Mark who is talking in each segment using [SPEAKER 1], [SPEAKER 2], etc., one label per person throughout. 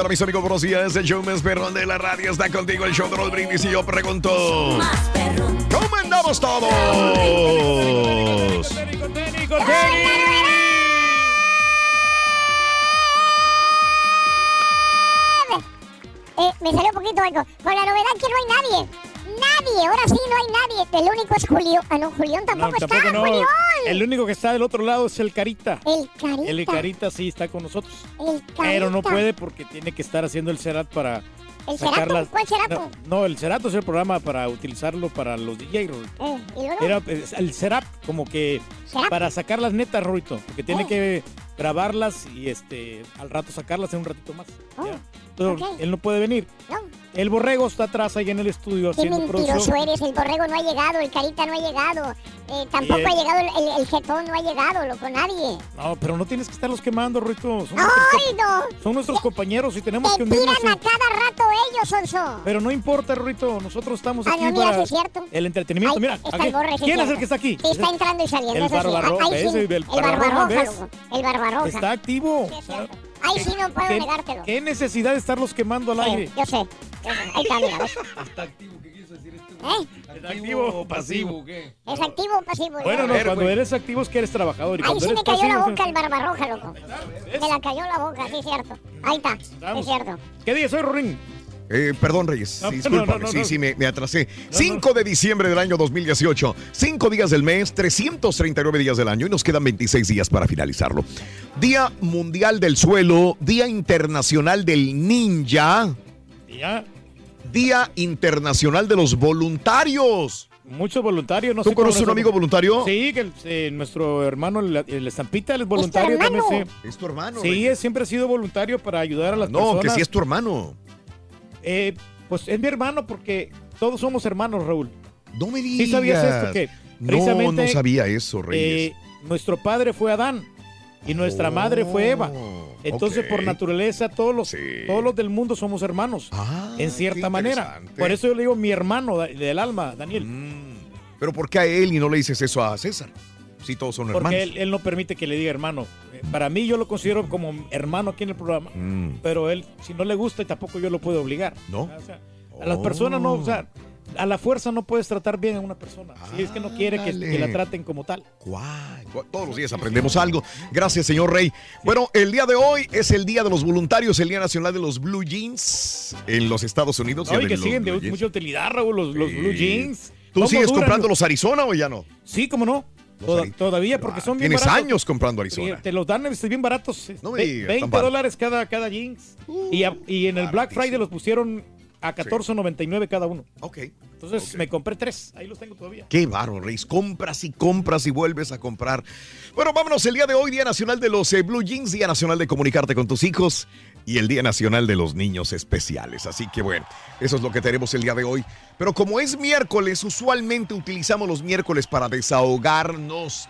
[SPEAKER 1] Mañana, mis amigos, buenos días. El show más perrón de la radio está contigo, el show de los brindis. Y yo pregunto: ¿Cómo andamos todos?
[SPEAKER 2] Eh, me salió un poquito eco. Con la novedad que no hay nadie. Nadie, ahora sí no hay nadie. El único es Julio. Ah, no, Julián tampoco, está.
[SPEAKER 3] tampoco no.
[SPEAKER 2] Julián.
[SPEAKER 3] El único que está del otro lado es el Carita.
[SPEAKER 2] El carita.
[SPEAKER 3] El Carita sí está con nosotros.
[SPEAKER 2] El carita.
[SPEAKER 3] Pero no puede porque tiene que estar haciendo el Cerat para
[SPEAKER 2] ¿El Cerato?
[SPEAKER 3] las-
[SPEAKER 2] ¿Cuál Cerato?
[SPEAKER 3] No, no, el Cerato es el programa para utilizarlo para los DJ, Rorito.
[SPEAKER 2] Eh, ¿y luego?
[SPEAKER 3] Era es el Serap, como que
[SPEAKER 2] Serap.
[SPEAKER 3] para sacar las netas, Rorito, porque tiene
[SPEAKER 2] Oh.
[SPEAKER 3] que grabarlas y este al rato sacarlas en un ratito más.
[SPEAKER 2] Oh,
[SPEAKER 3] ¿ya? Él no puede venir.
[SPEAKER 2] No.
[SPEAKER 3] El borrego está atrás ahí en el estudio
[SPEAKER 2] Qué
[SPEAKER 3] haciendo
[SPEAKER 2] mentiroso
[SPEAKER 3] producción.
[SPEAKER 2] eres, el borrego no ha llegado, el carita no ha llegado, eh, tampoco
[SPEAKER 3] el-
[SPEAKER 2] ha llegado el, el, jetón, no ha llegado, loco, nadie.
[SPEAKER 3] No, pero no tienes que estarlos quemando, Rorito. Son,
[SPEAKER 2] ¡Ay,
[SPEAKER 3] nuestros,
[SPEAKER 2] no!
[SPEAKER 3] son nuestros compañeros y tenemos
[SPEAKER 2] Te
[SPEAKER 3] que unirnos.
[SPEAKER 2] tiran a cada rato ellos, Sonso.
[SPEAKER 3] Pero no importa, Rorito, nosotros estamos
[SPEAKER 2] Ah,
[SPEAKER 3] aquí
[SPEAKER 2] no, mira,
[SPEAKER 3] para
[SPEAKER 2] sí es cierto.
[SPEAKER 3] el entretenimiento.
[SPEAKER 2] Ahí
[SPEAKER 3] Mira,
[SPEAKER 2] está el borre, sí
[SPEAKER 3] ¿quién es el que está aquí?
[SPEAKER 2] Sí, está entrando y saliendo,
[SPEAKER 3] El
[SPEAKER 2] eso sí.
[SPEAKER 3] barbarroja,
[SPEAKER 2] Ahí sí,
[SPEAKER 3] el
[SPEAKER 2] el
[SPEAKER 3] barbarroja,
[SPEAKER 2] el barbarroja.
[SPEAKER 3] Está activo.
[SPEAKER 2] Sí, es cierto. Ahí sí no puedo
[SPEAKER 3] ¿Qué,
[SPEAKER 2] negártelo.
[SPEAKER 3] qué necesidad de estarlos quemando al
[SPEAKER 2] Sí,
[SPEAKER 3] aire?
[SPEAKER 2] yo sé, yo sé. Ahí está, mira, ¿ves? ¿Eh?
[SPEAKER 3] ¿Activo o pasivo?
[SPEAKER 2] ¿Es activo o pasivo?
[SPEAKER 3] Bueno, no,
[SPEAKER 1] ver,
[SPEAKER 3] cuando
[SPEAKER 1] güey.
[SPEAKER 3] eres activo es que eres trabajador. Y
[SPEAKER 2] Ahí sí me cayó la
[SPEAKER 3] pasivo,
[SPEAKER 2] boca el barbarroja, loco. Me la cayó la boca, sí es cierto. Ahí está, sí es
[SPEAKER 3] Vamos.
[SPEAKER 2] cierto.
[SPEAKER 3] ¿Qué día soy, Rorín?
[SPEAKER 1] Eh, perdón, Reyes.
[SPEAKER 3] No,
[SPEAKER 1] discúlpame.
[SPEAKER 3] no, no, no,
[SPEAKER 1] sí,
[SPEAKER 3] no.
[SPEAKER 1] sí, me, me atrasé. 5 de diciembre del año 2018. 5 días del mes, 339 días del año y nos quedan 26 días para finalizarlo. Día Mundial del Suelo, Día Internacional del Ninja, Día Internacional de los Voluntarios.
[SPEAKER 3] muchos voluntarios. No
[SPEAKER 1] ¿Tú conoces un amigo voluntario?
[SPEAKER 3] Sí, que el- eh, nuestro hermano, el, el Estampita, él es voluntario también.
[SPEAKER 2] hermano?
[SPEAKER 3] Sí,
[SPEAKER 1] Es tu hermano.
[SPEAKER 3] Sí, él siempre ha sido voluntario para ayudar a las
[SPEAKER 1] No,
[SPEAKER 3] personas.
[SPEAKER 1] que sí es tu hermano.
[SPEAKER 3] Eh, pues es mi hermano porque todos somos hermanos, Raúl.
[SPEAKER 1] No me digas.
[SPEAKER 3] ¿Sí sabías esto? Que
[SPEAKER 1] No, no sabía eso, Reyes.
[SPEAKER 3] eh, nuestro padre fue Adán y nuestra madre fue Eva.
[SPEAKER 1] Oh,
[SPEAKER 3] Entonces, por naturaleza, todos los,
[SPEAKER 1] Sí.
[SPEAKER 3] todos los del mundo somos hermanos.
[SPEAKER 1] Ah,
[SPEAKER 3] en cierta manera. Por eso yo le digo mi hermano del alma, Daniel.
[SPEAKER 1] Mm, Pero ¿por qué a él y no le dices eso a César? Si todos son hermanos.
[SPEAKER 3] Porque él, él no permite que le diga hermano. Para mí yo lo considero como hermano aquí en el programa.
[SPEAKER 1] Mm,
[SPEAKER 3] Pero él, si no le gusta, tampoco yo lo puedo obligar.
[SPEAKER 1] ¿No?
[SPEAKER 3] O sea, a las personas no, o sea, a la fuerza no puedes tratar bien a una persona. Si es que no quiere que, la traten como tal.
[SPEAKER 1] Guay, guay, Todos los días aprendemos algo. Gracias, señor Rey. Bueno, el día de hoy es el Día de los Voluntarios, el Día Nacional de los Blue Jeans en los Estados Unidos.
[SPEAKER 3] No, y que siguen de
[SPEAKER 1] jeans.
[SPEAKER 3] mucha utilidad, Raúl, los, los blue jeans.
[SPEAKER 1] ¿Tú
[SPEAKER 3] ¿Cómo
[SPEAKER 1] sigues
[SPEAKER 3] duran?
[SPEAKER 1] comprando los Arizona o ya no?
[SPEAKER 3] Sí, cómo no. Toda- todavía, porque son bien
[SPEAKER 1] Tienes
[SPEAKER 3] baratos.
[SPEAKER 1] años comprando
[SPEAKER 3] Sí,
[SPEAKER 1] Arizona.
[SPEAKER 3] te los dan este, bien baratos.
[SPEAKER 1] No me digas,
[SPEAKER 3] 20
[SPEAKER 1] tan barato.
[SPEAKER 3] dólares cada, cada jeans. y, a- y en el Black Friday los pusieron a 14.99 cada uno.
[SPEAKER 1] Ok.
[SPEAKER 3] Entonces me compré tres. Ahí los tengo todavía.
[SPEAKER 1] Qué bárbaro, Reyes. Compras y compras y vuelves a comprar. Bueno, vámonos. El día de hoy, Día Nacional de los eh, Blue Jeans, Día Nacional de comunicarte con tus hijos y el Día Nacional de los Niños Especiales. Así que bueno, eso es lo que tenemos el día de hoy. Pero como es miércoles, usualmente utilizamos los miércoles para desahogarnos.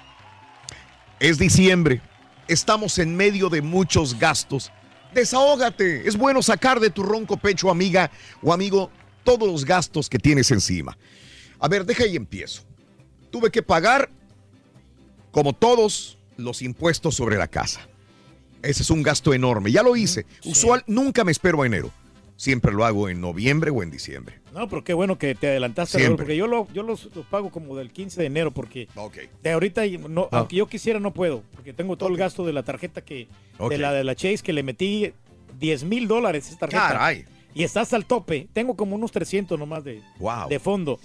[SPEAKER 1] Es diciembre. Estamos en medio de muchos gastos. Desahógate. Es bueno sacar de tu ronco pecho, amiga o amigo, todos los gastos que tienes encima. A ver, deja y empiezo. Tuve que pagar, como todos, los impuestos sobre la casa. Ese es un gasto enorme. Ya lo hice. Usual, nunca me espero a enero. Siempre lo hago en noviembre o en diciembre.
[SPEAKER 3] No, pero qué bueno que te adelantaste. Raúl, porque yo, lo, yo los, los pago como del 15 de enero, porque de ahorita, no,
[SPEAKER 1] Ah.
[SPEAKER 3] aunque yo quisiera, no puedo, porque tengo todo el gasto de la tarjeta que, de la de la Chase, que le metí 10 mil dólares esa tarjeta.
[SPEAKER 1] Caray.
[SPEAKER 3] Y está hasta el tope. Tengo como unos 300 nomás de,
[SPEAKER 1] Wow.
[SPEAKER 3] de fondo.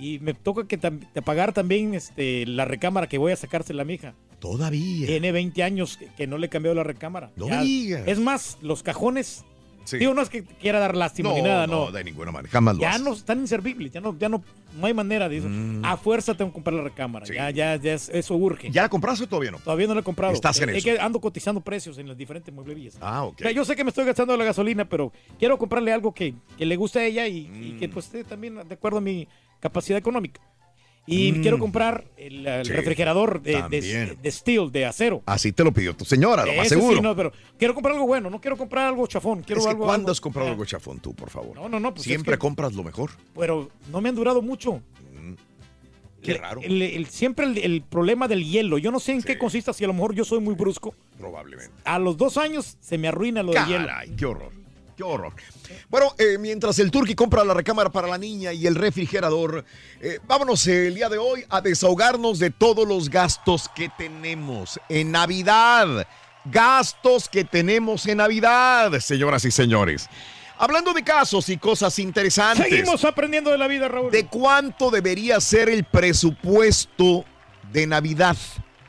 [SPEAKER 3] Y me toca que tam- de pagar también este, la recámara que voy a sacársela a mi hija.
[SPEAKER 1] Todavía.
[SPEAKER 3] Tiene 20 años que, que no le he cambiado la recámara.
[SPEAKER 1] No
[SPEAKER 3] Ya-
[SPEAKER 1] me digas.
[SPEAKER 3] Es más, los cajones.
[SPEAKER 1] Sí.
[SPEAKER 3] Digo, no es que quiera dar lástima
[SPEAKER 1] no,
[SPEAKER 3] ni nada,
[SPEAKER 1] no,
[SPEAKER 3] no.
[SPEAKER 1] de ninguna manera. Jamás lo
[SPEAKER 3] Ya
[SPEAKER 1] haces.
[SPEAKER 3] no están inservibles, ya no, ya no, no hay manera de eso. A fuerza tengo que comprar la recámara.
[SPEAKER 1] Mm. Sí.
[SPEAKER 3] Ya, ya, ya es- eso urge.
[SPEAKER 1] ¿Ya la compraste o todavía no?
[SPEAKER 3] Todavía no la he comprado.
[SPEAKER 1] Estás en
[SPEAKER 3] Eh,
[SPEAKER 1] eso.
[SPEAKER 3] Es que ando cotizando precios en las diferentes mueblerías.
[SPEAKER 1] Ah, ok.
[SPEAKER 3] O sea, yo sé que me estoy gastando la gasolina, pero quiero comprarle algo que, que le guste a ella y, y
[SPEAKER 1] Mm.
[SPEAKER 3] que pues esté también de acuerdo a mi capacidad económica. Y
[SPEAKER 1] Mm.
[SPEAKER 3] quiero comprar el, el
[SPEAKER 1] Sí,
[SPEAKER 3] refrigerador de,
[SPEAKER 1] también.
[SPEAKER 3] de, de steel, de acero.
[SPEAKER 1] Así te lo pidió tu señora, lo más
[SPEAKER 3] Ese
[SPEAKER 1] seguro.
[SPEAKER 3] sí, no, pero quiero comprar algo bueno, no quiero comprar algo chafón. Quiero
[SPEAKER 1] es que
[SPEAKER 3] algo,
[SPEAKER 1] ¿cuándo
[SPEAKER 3] algo-
[SPEAKER 1] has comprado
[SPEAKER 3] Ah,
[SPEAKER 1] algo chafón tú, por favor?
[SPEAKER 3] No, no, no. Pues es
[SPEAKER 1] Siempre
[SPEAKER 3] que-
[SPEAKER 1] compras lo mejor.
[SPEAKER 3] Pero no me han durado mucho.
[SPEAKER 1] Qué
[SPEAKER 3] El-
[SPEAKER 1] raro.
[SPEAKER 3] el- el- siempre el, problema del hielo. Yo no sé en qué consiste, si a lo mejor yo soy muy brusco.
[SPEAKER 1] Probablemente.
[SPEAKER 3] A los dos años se me arruina lo del hielo.
[SPEAKER 1] Caray, qué horror. Qué horror. Bueno, eh, mientras el Turqui compra la recámara para la niña y el refrigerador, eh, vámonos el día de hoy a desahogarnos de todos los gastos que tenemos en Navidad. Gastos que tenemos en Navidad, señoras y señores. Hablando de casos y cosas interesantes.
[SPEAKER 3] Seguimos aprendiendo de la vida, Raúl.
[SPEAKER 1] ¿De cuánto debería ser el presupuesto de Navidad?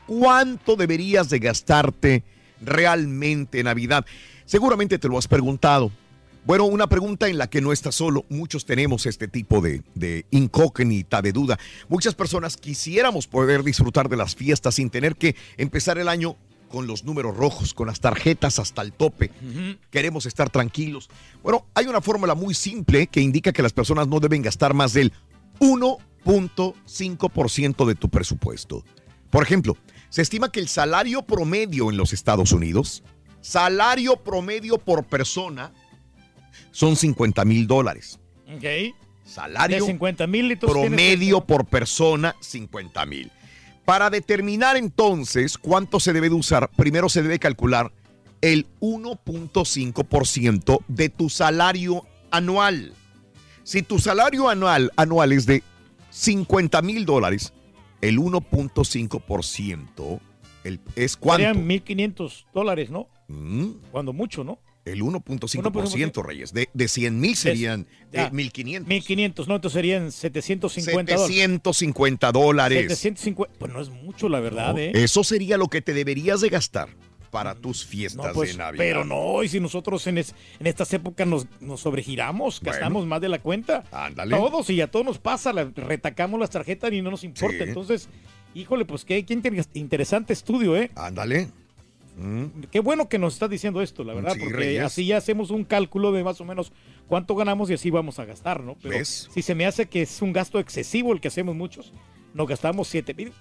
[SPEAKER 1] ¿Cuánto deberías de gastarte realmente en Navidad? Seguramente te lo has preguntado. Bueno, una pregunta en la que no estás solo. Muchos tenemos este tipo de, de incógnita, de duda. Muchas personas quisiéramos poder disfrutar de las fiestas sin tener que empezar el año con los números rojos, con las tarjetas hasta el tope. Queremos estar tranquilos. Bueno, hay una fórmula muy simple que indica que las personas no deben gastar más del 1.5% de tu presupuesto. Por ejemplo, se estima que el salario promedio en los Estados Unidos, salario promedio por persona, son 50 mil dólares.
[SPEAKER 3] Ok.
[SPEAKER 1] Salario
[SPEAKER 3] De 50 mil litros.
[SPEAKER 1] promedio por persona, 50 mil. Para determinar entonces cuánto se debe de usar, primero se debe calcular el 1.5% de tu salario anual. Si tu salario anual, anual es de 50 mil dólares, el 1.5% el- es cuánto.
[SPEAKER 3] Serían 1.500 dólares, ¿no?
[SPEAKER 1] Mm,
[SPEAKER 3] Cuando mucho, ¿no?
[SPEAKER 1] El 1.5%, Reyes. De, de 100 mil serían eh,
[SPEAKER 3] Ah,
[SPEAKER 1] 1.500.
[SPEAKER 3] 1.500, ¿no? Entonces serían 750 dólares.
[SPEAKER 1] 750 dólares.
[SPEAKER 3] 750. Pues no es mucho, la verdad,
[SPEAKER 1] No,
[SPEAKER 3] ¿eh?
[SPEAKER 1] Eso sería lo que te deberías de gastar para tus fiestas
[SPEAKER 3] No, pues,
[SPEAKER 1] de Navidad.
[SPEAKER 3] pero no, y si nosotros en, es- en estas épocas nos, nos sobregiramos,
[SPEAKER 1] Bueno.
[SPEAKER 3] gastamos más de la cuenta.
[SPEAKER 1] Ándale.
[SPEAKER 3] Todos, y a todos nos pasa, la- retacamos las tarjetas y no nos importa.
[SPEAKER 1] Sí.
[SPEAKER 3] Entonces, híjole, pues qué, qué inter- interesante estudio, ¿eh?
[SPEAKER 1] Ándale. Mm,
[SPEAKER 3] Qué bueno que nos estás diciendo esto, la verdad,
[SPEAKER 1] Sí,
[SPEAKER 3] porque
[SPEAKER 1] Reyes.
[SPEAKER 3] así ya hacemos un cálculo de más o menos cuánto ganamos y así vamos a gastar, ¿no? Pero
[SPEAKER 1] ¿Ves?
[SPEAKER 3] si se me hace que es un gasto excesivo el que hacemos muchos, nos gastamos 7 mil.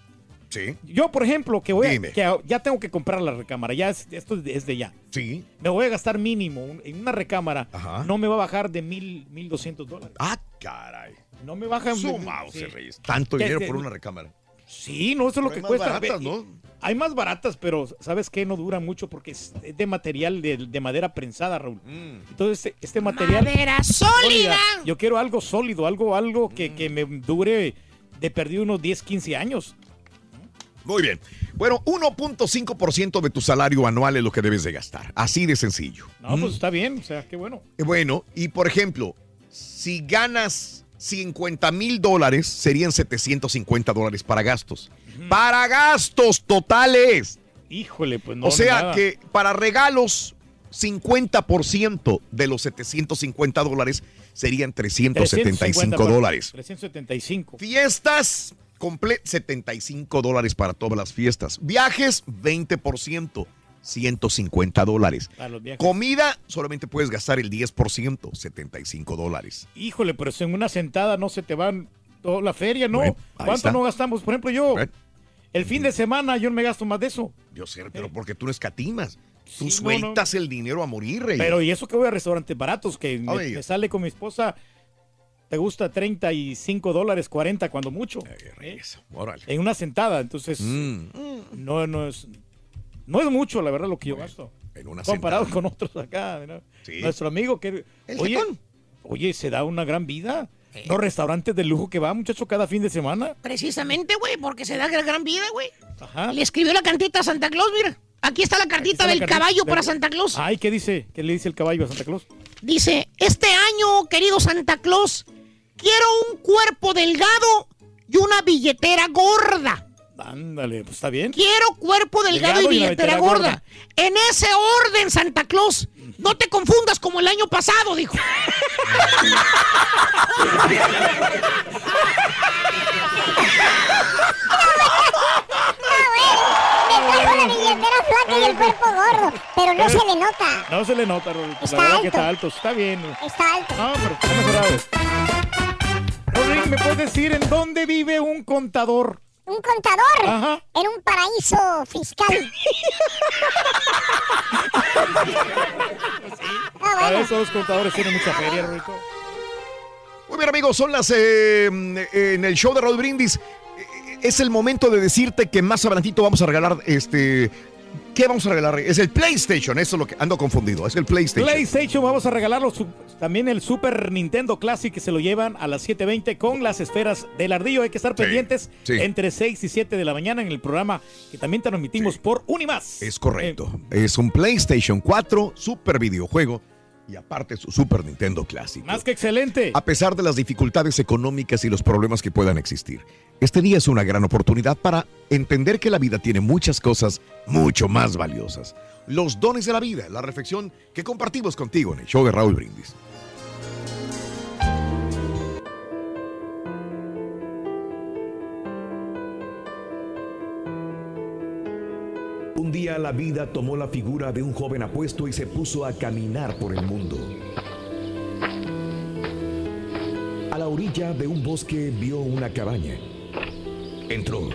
[SPEAKER 1] Sí,
[SPEAKER 3] Yo, por ejemplo, que voy a- que ya tengo que comprar la recámara, ya es- esto es de, ya.
[SPEAKER 1] sí.
[SPEAKER 3] Me voy a gastar mínimo en una recámara,
[SPEAKER 1] Ajá.
[SPEAKER 3] no me va a bajar de mil, mil doscientos dólares.
[SPEAKER 1] Ah, caray.
[SPEAKER 3] No me baja.
[SPEAKER 1] Su
[SPEAKER 3] sí.
[SPEAKER 1] Reyes. Tanto
[SPEAKER 3] Que-
[SPEAKER 1] dinero por una recámara.
[SPEAKER 3] Sí, no, eso es lo que
[SPEAKER 1] hay más
[SPEAKER 3] cuesta.
[SPEAKER 1] baratas, ¿no?
[SPEAKER 3] Hay más baratas, pero ¿sabes qué? No dura mucho porque es es de material de, de madera prensada, Raúl.
[SPEAKER 1] Mm.
[SPEAKER 3] Entonces, este, este material.
[SPEAKER 4] Madera sólida.
[SPEAKER 3] Yo quiero algo sólido, algo, algo que,
[SPEAKER 1] Mm.
[SPEAKER 3] que me dure de perdido unos 10, 15 años.
[SPEAKER 1] Muy bien. Bueno, 1.5% de tu salario anual es lo que debes de gastar. Así de sencillo.
[SPEAKER 3] No,
[SPEAKER 1] Mm.
[SPEAKER 3] pues está bien, o sea, qué bueno.
[SPEAKER 1] Bueno, y por ejemplo, si ganas 50 mil dólares serían 750 dólares para gastos. Para gastos totales.
[SPEAKER 3] Híjole, pues no.
[SPEAKER 1] o sea
[SPEAKER 3] nada.
[SPEAKER 1] que para regalos, 50% de los 750 dólares serían 375
[SPEAKER 3] 350,
[SPEAKER 1] dólares.
[SPEAKER 3] 375.
[SPEAKER 1] Fiestas, comple 75 dólares para todas las fiestas. Viajes, 20%, 150 dólares. Comida, solamente puedes gastar el 10%, 75 dólares.
[SPEAKER 3] Híjole, pero si en una sentada no se te van toda la feria, ¿no?
[SPEAKER 1] Bueno,
[SPEAKER 3] ¿Cuánto
[SPEAKER 1] está.
[SPEAKER 3] no gastamos? Por ejemplo, yo,
[SPEAKER 1] Bueno.
[SPEAKER 3] el fin de semana yo no me gasto más de eso.
[SPEAKER 1] Yo sé, pero porque tú no escatimas. Tú
[SPEAKER 3] Sí, no,
[SPEAKER 1] sueltas el dinero a morir, rey.
[SPEAKER 3] Pero y eso que voy a restaurantes baratos, que me, sale con mi esposa, te gusta 35 dólares, 40 cuando mucho.
[SPEAKER 1] Ay,
[SPEAKER 3] ¿eh?
[SPEAKER 1] eso, órale.
[SPEAKER 3] En una sentada, entonces
[SPEAKER 1] Mm,
[SPEAKER 3] no, no es no es mucho, la verdad, lo que yo gasto.
[SPEAKER 1] en una
[SPEAKER 3] Comparado
[SPEAKER 1] sentada.
[SPEAKER 3] con otros acá. ¿no?
[SPEAKER 1] Sí.
[SPEAKER 3] Nuestro amigo que...
[SPEAKER 1] El
[SPEAKER 3] Oye,
[SPEAKER 1] jetón.
[SPEAKER 3] oye, se da una gran vida. Los restaurantes de lujo que va, muchacho, cada fin de semana.
[SPEAKER 4] Precisamente, güey, porque se da la gran vida, güey.
[SPEAKER 3] Ajá.
[SPEAKER 4] Le escribió la cartita a Santa Claus, mira. Aquí está la cartita
[SPEAKER 3] está la
[SPEAKER 4] del
[SPEAKER 3] cartita
[SPEAKER 4] caballo para Santa Claus.
[SPEAKER 3] Ay, ¿qué dice? ¿Qué le dice el caballo a Santa Claus?
[SPEAKER 4] Dice, este año, querido Santa Claus, quiero un cuerpo delgado y una billetera gorda.
[SPEAKER 3] Ándale, pues está bien.
[SPEAKER 4] Quiero cuerpo delgado,
[SPEAKER 3] Delgado
[SPEAKER 4] y billetera gorda.
[SPEAKER 3] gorda.
[SPEAKER 4] En ese orden, Santa Claus. No te confundas como el año pasado, dijo.
[SPEAKER 2] Me trajo la billetera flaca y el cuerpo gordo, pero no se le nota.
[SPEAKER 3] No se le nota, Rodrigo.
[SPEAKER 2] Está
[SPEAKER 3] la verdad que
[SPEAKER 2] alto.
[SPEAKER 3] está alto. Está bien.
[SPEAKER 2] Está alto.
[SPEAKER 3] No, pero está mejorado. Rodrigo, ¿me puedes decir en dónde vive un contador?
[SPEAKER 2] Un contador
[SPEAKER 3] Ajá.
[SPEAKER 2] en un paraíso fiscal. Ah,
[SPEAKER 3] A
[SPEAKER 2] bueno.
[SPEAKER 3] veces los contadores tienen mucha feria, Rodrigo.
[SPEAKER 1] Muy bien, amigos, son las eh, en el show de Rod Brindis. eh, Es el momento de decirte que más adelantito vamos a regalar este. ¿Qué vamos a regalar? Es el PlayStation, eso es lo que ando confundido. Es el PlayStation.
[SPEAKER 3] PlayStation, vamos a regalarlo su- también el Super Nintendo Classic que se lo llevan a las 7.20 con las esferas del ardillo. Hay que estar pendientes
[SPEAKER 1] sí.
[SPEAKER 3] entre 6 y 7 de la mañana en el programa que también transmitimos por Unimas.
[SPEAKER 1] Es correcto. Es un PlayStation 4 super videojuego y aparte su Super Nintendo clásico.
[SPEAKER 3] Más que excelente.
[SPEAKER 1] A pesar de las dificultades económicas y los problemas que puedan existir, este día es una gran oportunidad para entender que la vida tiene muchas cosas mucho más valiosas. Los dones de la vida, la reflexión que compartimos contigo en el show de Raúl Brindis.
[SPEAKER 5] Un día la vida tomó la figura de un joven apuesto y se puso a caminar por el mundo. A la orilla de un bosque vio una cabaña. Entró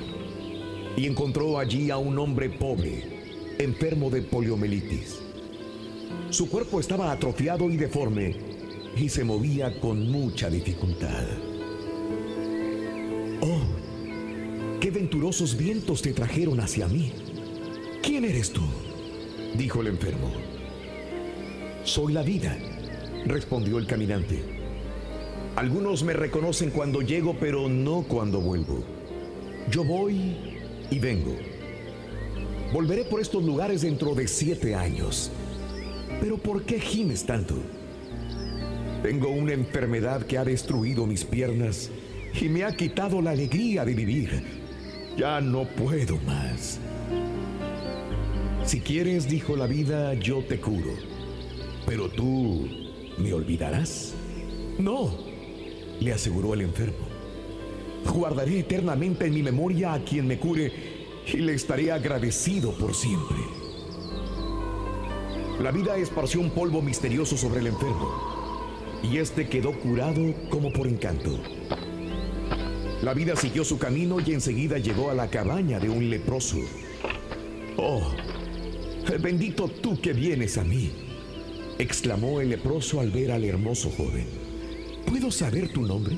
[SPEAKER 5] y encontró allí a un hombre pobre, enfermo de poliomielitis. Su cuerpo estaba atrofiado y deforme y se movía con mucha dificultad. Oh, qué venturosos vientos te trajeron hacia mí. ¿Quién eres tú? dijo el enfermo. Soy la vida, respondió el caminante. Algunos me reconocen cuando llego, pero no cuando vuelvo. Yo voy y vengo. Volveré por estos lugares dentro de siete años. Pero ¿por qué gimes tanto? Tengo una enfermedad que ha destruido mis piernas y me ha quitado la alegría de vivir. Ya no puedo más. Si quieres, dijo la vida, yo te curo. Pero tú me olvidarás. No, le aseguró el enfermo. Guardaré eternamente en mi memoria a quien me cure y le estaré agradecido por siempre. La vida esparció un polvo misterioso sobre el enfermo y este quedó curado como por encanto. La vida siguió su camino y enseguida llegó a la cabaña de un leproso. Oh, bendito tú que vienes a mí, exclamó el leproso al ver al hermoso joven. ¿Puedo saber tu nombre?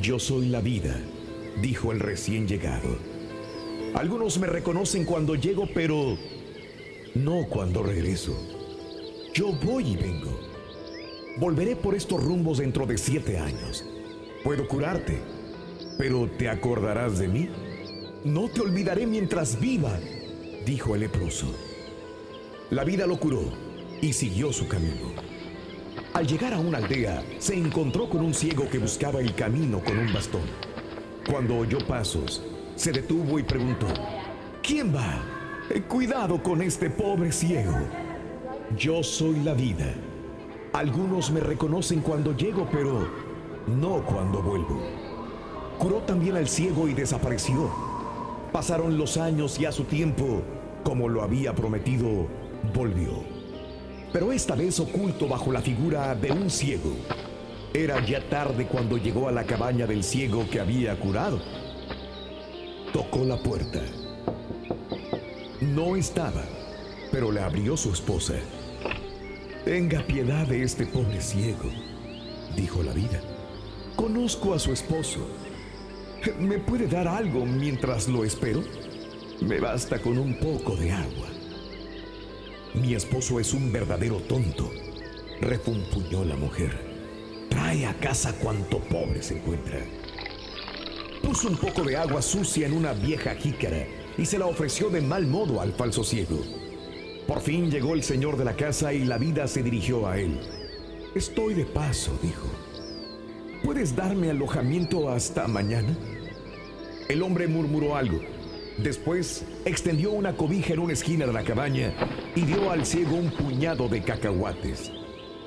[SPEAKER 5] Yo soy la vida, dijo el recién llegado. Algunos me reconocen cuando llego, pero no cuando regreso. Yo voy y vengo. Volveré por estos rumbos dentro de siete años. Puedo curarte, pero ¿te acordarás de mí? No te olvidaré mientras viva, dijo el leproso. La vida lo curó y siguió su camino. Al llegar a una aldea, se encontró con un ciego que buscaba el camino con un bastón. Cuando oyó pasos, se detuvo y preguntó, ¿quién va? Eh, Cuidado con este pobre ciego. Yo soy la vida. Algunos me reconocen cuando llego, pero no cuando vuelvo. Curó también al ciego y desapareció. Pasaron los años y a su tiempo, como lo había prometido, volvió. Pero esta vez oculto bajo la figura de un ciego. Era ya tarde cuando llegó a la cabaña del ciego que había curado. Tocó la puerta. No estaba, pero le abrió su esposa. Tenga piedad de este pobre ciego, dijo la vida. Conozco a su esposo. ¿Me puede dar algo mientras lo espero? Me basta con un poco de agua. Mi esposo es un verdadero tonto, refunfuñó la mujer. Trae a casa cuanto pobre se encuentra. Puso un poco de agua sucia en una vieja jícara y se la ofreció de mal modo al falso ciego. Por fin llegó el señor de la casa y la vida se dirigió a él. Estoy de paso, dijo. ¿Puedes darme alojamiento hasta mañana? El hombre murmuró algo. Después extendió una cobija en una esquina de la cabaña y dio al ciego un puñado de cacahuates.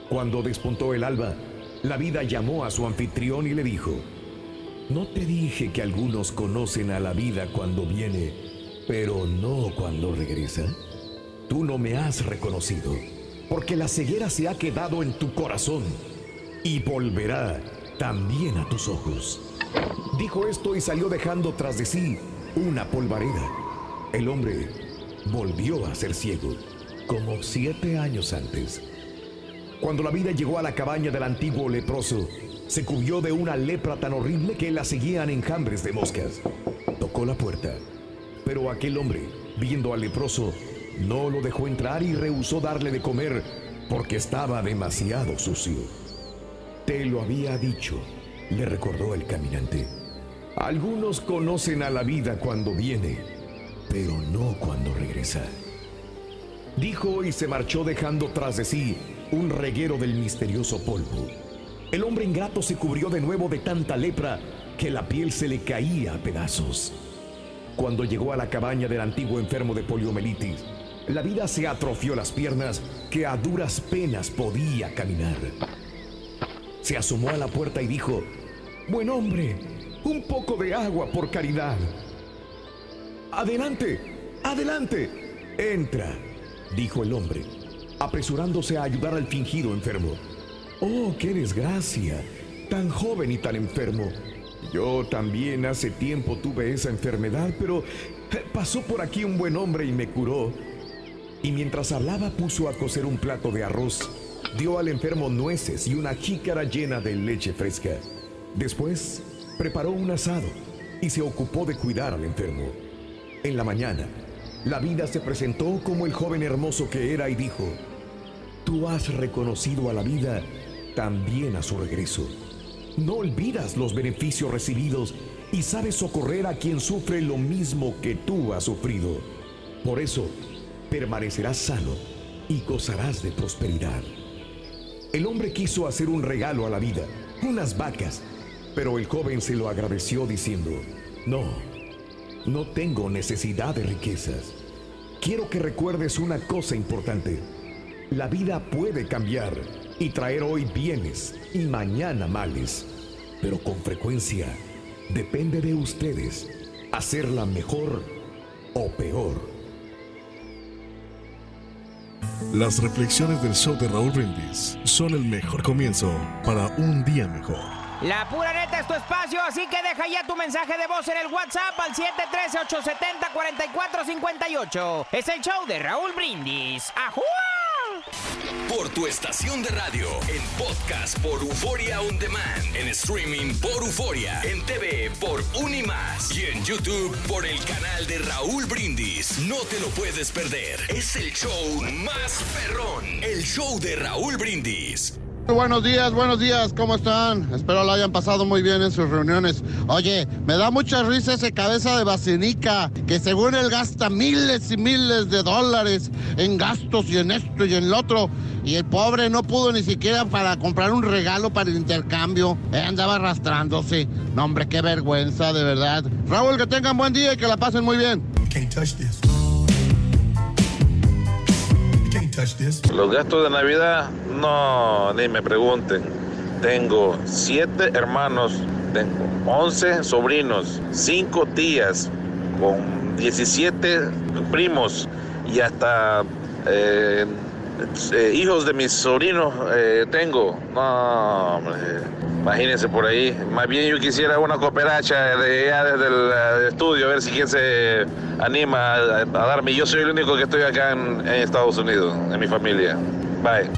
[SPEAKER 5] Cuando despuntó el alba, la vida llamó a su anfitrión y le dijo, ¿no te dije que algunos conocen a la vida cuando viene, pero no cuando regresa? Tú no me has reconocido, porque la ceguera se ha quedado en tu corazón y volverá también a tus ojos. Dijo esto y salió dejando tras de sí una polvareda. El hombre volvió a ser ciego, como siete años antes. Cuando la vida llegó a la cabaña del antiguo leproso, se cubrió de una lepra tan horrible que la seguían enjambres de moscas. Tocó la puerta, pero aquel hombre, viendo al leproso, no lo dejó entrar y rehusó darle de comer porque estaba demasiado sucio. Te lo había dicho, le recordó el caminante. Algunos conocen a la vida cuando viene, pero no cuando regresa. Dijo y se marchó dejando tras de sí un reguero del misterioso polvo. El hombre ingrato se cubrió de nuevo de tanta lepra que la piel se le caía a pedazos. Cuando llegó a la cabaña del antiguo enfermo de poliomielitis, la vida se atrofió las piernas que a duras penas podía caminar. Se asomó a la puerta y dijo, Buen hombre, un poco de agua por caridad. Adelante, adelante. Entra, dijo el hombre, apresurándose a ayudar al fingido enfermo. Oh, qué desgracia, tan joven y tan enfermo. Yo también hace tiempo tuve esa enfermedad, pero eh, pasó por aquí un buen hombre y me curó. Y mientras hablaba puso a cocer un plato de arroz, dio al enfermo nueces y una jícara llena de leche fresca. Después preparó un asado y se ocupó de cuidar al enfermo. En la mañana, la vida se presentó como el joven hermoso que era y dijo, Tú has reconocido a la vida también a su regreso. No olvidas los beneficios recibidos y sabes socorrer a quien sufre lo mismo que tú has sufrido. Por eso, permanecerás sano y gozarás de prosperidad. El hombre quiso hacer un regalo a la vida, unas vacas, pero el joven se lo agradeció diciendo, no, no tengo necesidad de riquezas. Quiero que recuerdes una cosa importante. La vida puede cambiar y traer hoy bienes y mañana males, pero con frecuencia depende de ustedes hacerla mejor o peor.
[SPEAKER 6] Las reflexiones del show de Raúl Brindis son el mejor comienzo para un día mejor.
[SPEAKER 7] La pura neta es tu espacio, así que deja ya tu mensaje de voz en el WhatsApp al 713-870-4458. Es el show de Raúl Brindis. ¡Ajúa!
[SPEAKER 8] Por tu estación de radio, en podcast por Euforia On Demand, en streaming por Euforia, en TV por Unimás y en YouTube por el canal de Raúl Brindis. No te lo puedes perder. Es el show más perrón. El show de Raúl Brindis.
[SPEAKER 9] Buenos días, buenos días, ¿cómo están? Espero lo hayan pasado muy bien en sus reuniones. Oye, me da mucha risa ese cabeza de vacinica, que según él gasta miles y miles de dólares en gastos y en esto y en lo otro. Y el pobre no pudo ni siquiera para comprar un regalo para el intercambio. Él andaba arrastrándose. No, hombre, qué vergüenza, de verdad. Raúl, que tengan buen día y que la pasen muy bien.
[SPEAKER 10] Los gastos de Navidad, no, ni me pregunten. Tengo siete hermanos, tengo 11 sobrinos, cinco tías, con 17 primos y hasta eh, eh, hijos de mis sobrinos eh, tengo. No, hombre, imagínense por ahí. Más bien yo quisiera una cooperacha desde el eh, estudio, a ver si quien se anima a, darme. Yo soy el único que estoy acá en Estados Unidos, en mi familia. Bye.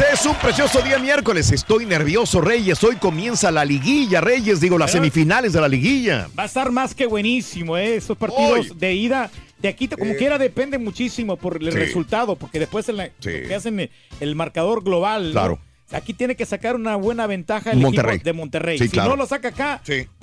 [SPEAKER 1] Es un precioso día miércoles. Estoy nervioso, Reyes. Hoy comienza la liguilla, Reyes, digo, las
[SPEAKER 3] Pero-
[SPEAKER 1] semifinales de la liguilla.
[SPEAKER 3] Va a estar más que buenísimo, ¿eh? Esos partidos de ida, de aquí, como
[SPEAKER 1] Eh.
[SPEAKER 3] quiera, depende muchísimo por el
[SPEAKER 1] Sí.
[SPEAKER 3] resultado, porque después en la-
[SPEAKER 1] Sí.
[SPEAKER 3] que hacen eh, el marcador global. ¿no?
[SPEAKER 1] Claro.
[SPEAKER 3] Aquí tiene que sacar una buena ventaja el
[SPEAKER 1] Monterrey.
[SPEAKER 3] equipo de Monterrey.
[SPEAKER 1] Sí,
[SPEAKER 3] si
[SPEAKER 1] claro.
[SPEAKER 3] no lo saca acá,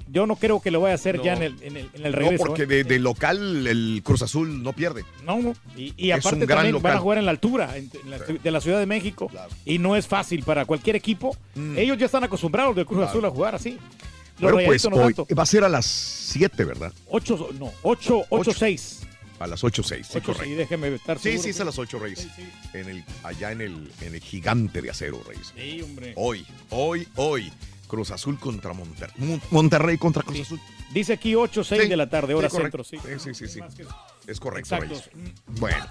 [SPEAKER 3] yo no creo que lo vaya a hacer ya en el, en el, en el
[SPEAKER 1] No,
[SPEAKER 3] regreso.
[SPEAKER 1] porque
[SPEAKER 3] ¿eh?
[SPEAKER 1] de, de local el Cruz Azul no pierde.
[SPEAKER 3] No, no. Y, y
[SPEAKER 1] Es
[SPEAKER 3] aparte también van a
[SPEAKER 1] local.
[SPEAKER 3] jugar en la altura en- en la- de la Ciudad de México. Y no es fácil para cualquier equipo. Ellos ya están acostumbrados del Cruz
[SPEAKER 1] Mm. Claro.
[SPEAKER 3] Azul a jugar así. Los
[SPEAKER 1] Bueno, pues
[SPEAKER 3] no
[SPEAKER 1] hoy va a ser a las 7, ¿verdad?
[SPEAKER 3] 8, no, 8, 8, 6.
[SPEAKER 1] A las 8.06, sí,
[SPEAKER 3] 8,
[SPEAKER 1] correcto.
[SPEAKER 3] 6, déjeme estar
[SPEAKER 1] Sí, sí, es a las 8, Reyes. En el, allá en el, en el gigante de acero, Reyes.
[SPEAKER 3] Sí, hombre.
[SPEAKER 1] Hoy, hoy, hoy. Cruz Azul contra Monterrey. Monterrey contra Cruz Azul.
[SPEAKER 3] Dice aquí 8, 6
[SPEAKER 1] Sí,
[SPEAKER 3] de la tarde, hora
[SPEAKER 1] sí,
[SPEAKER 3] centro, sí.
[SPEAKER 1] Sí, sí, sí. Es correcto. Reyes. Bueno.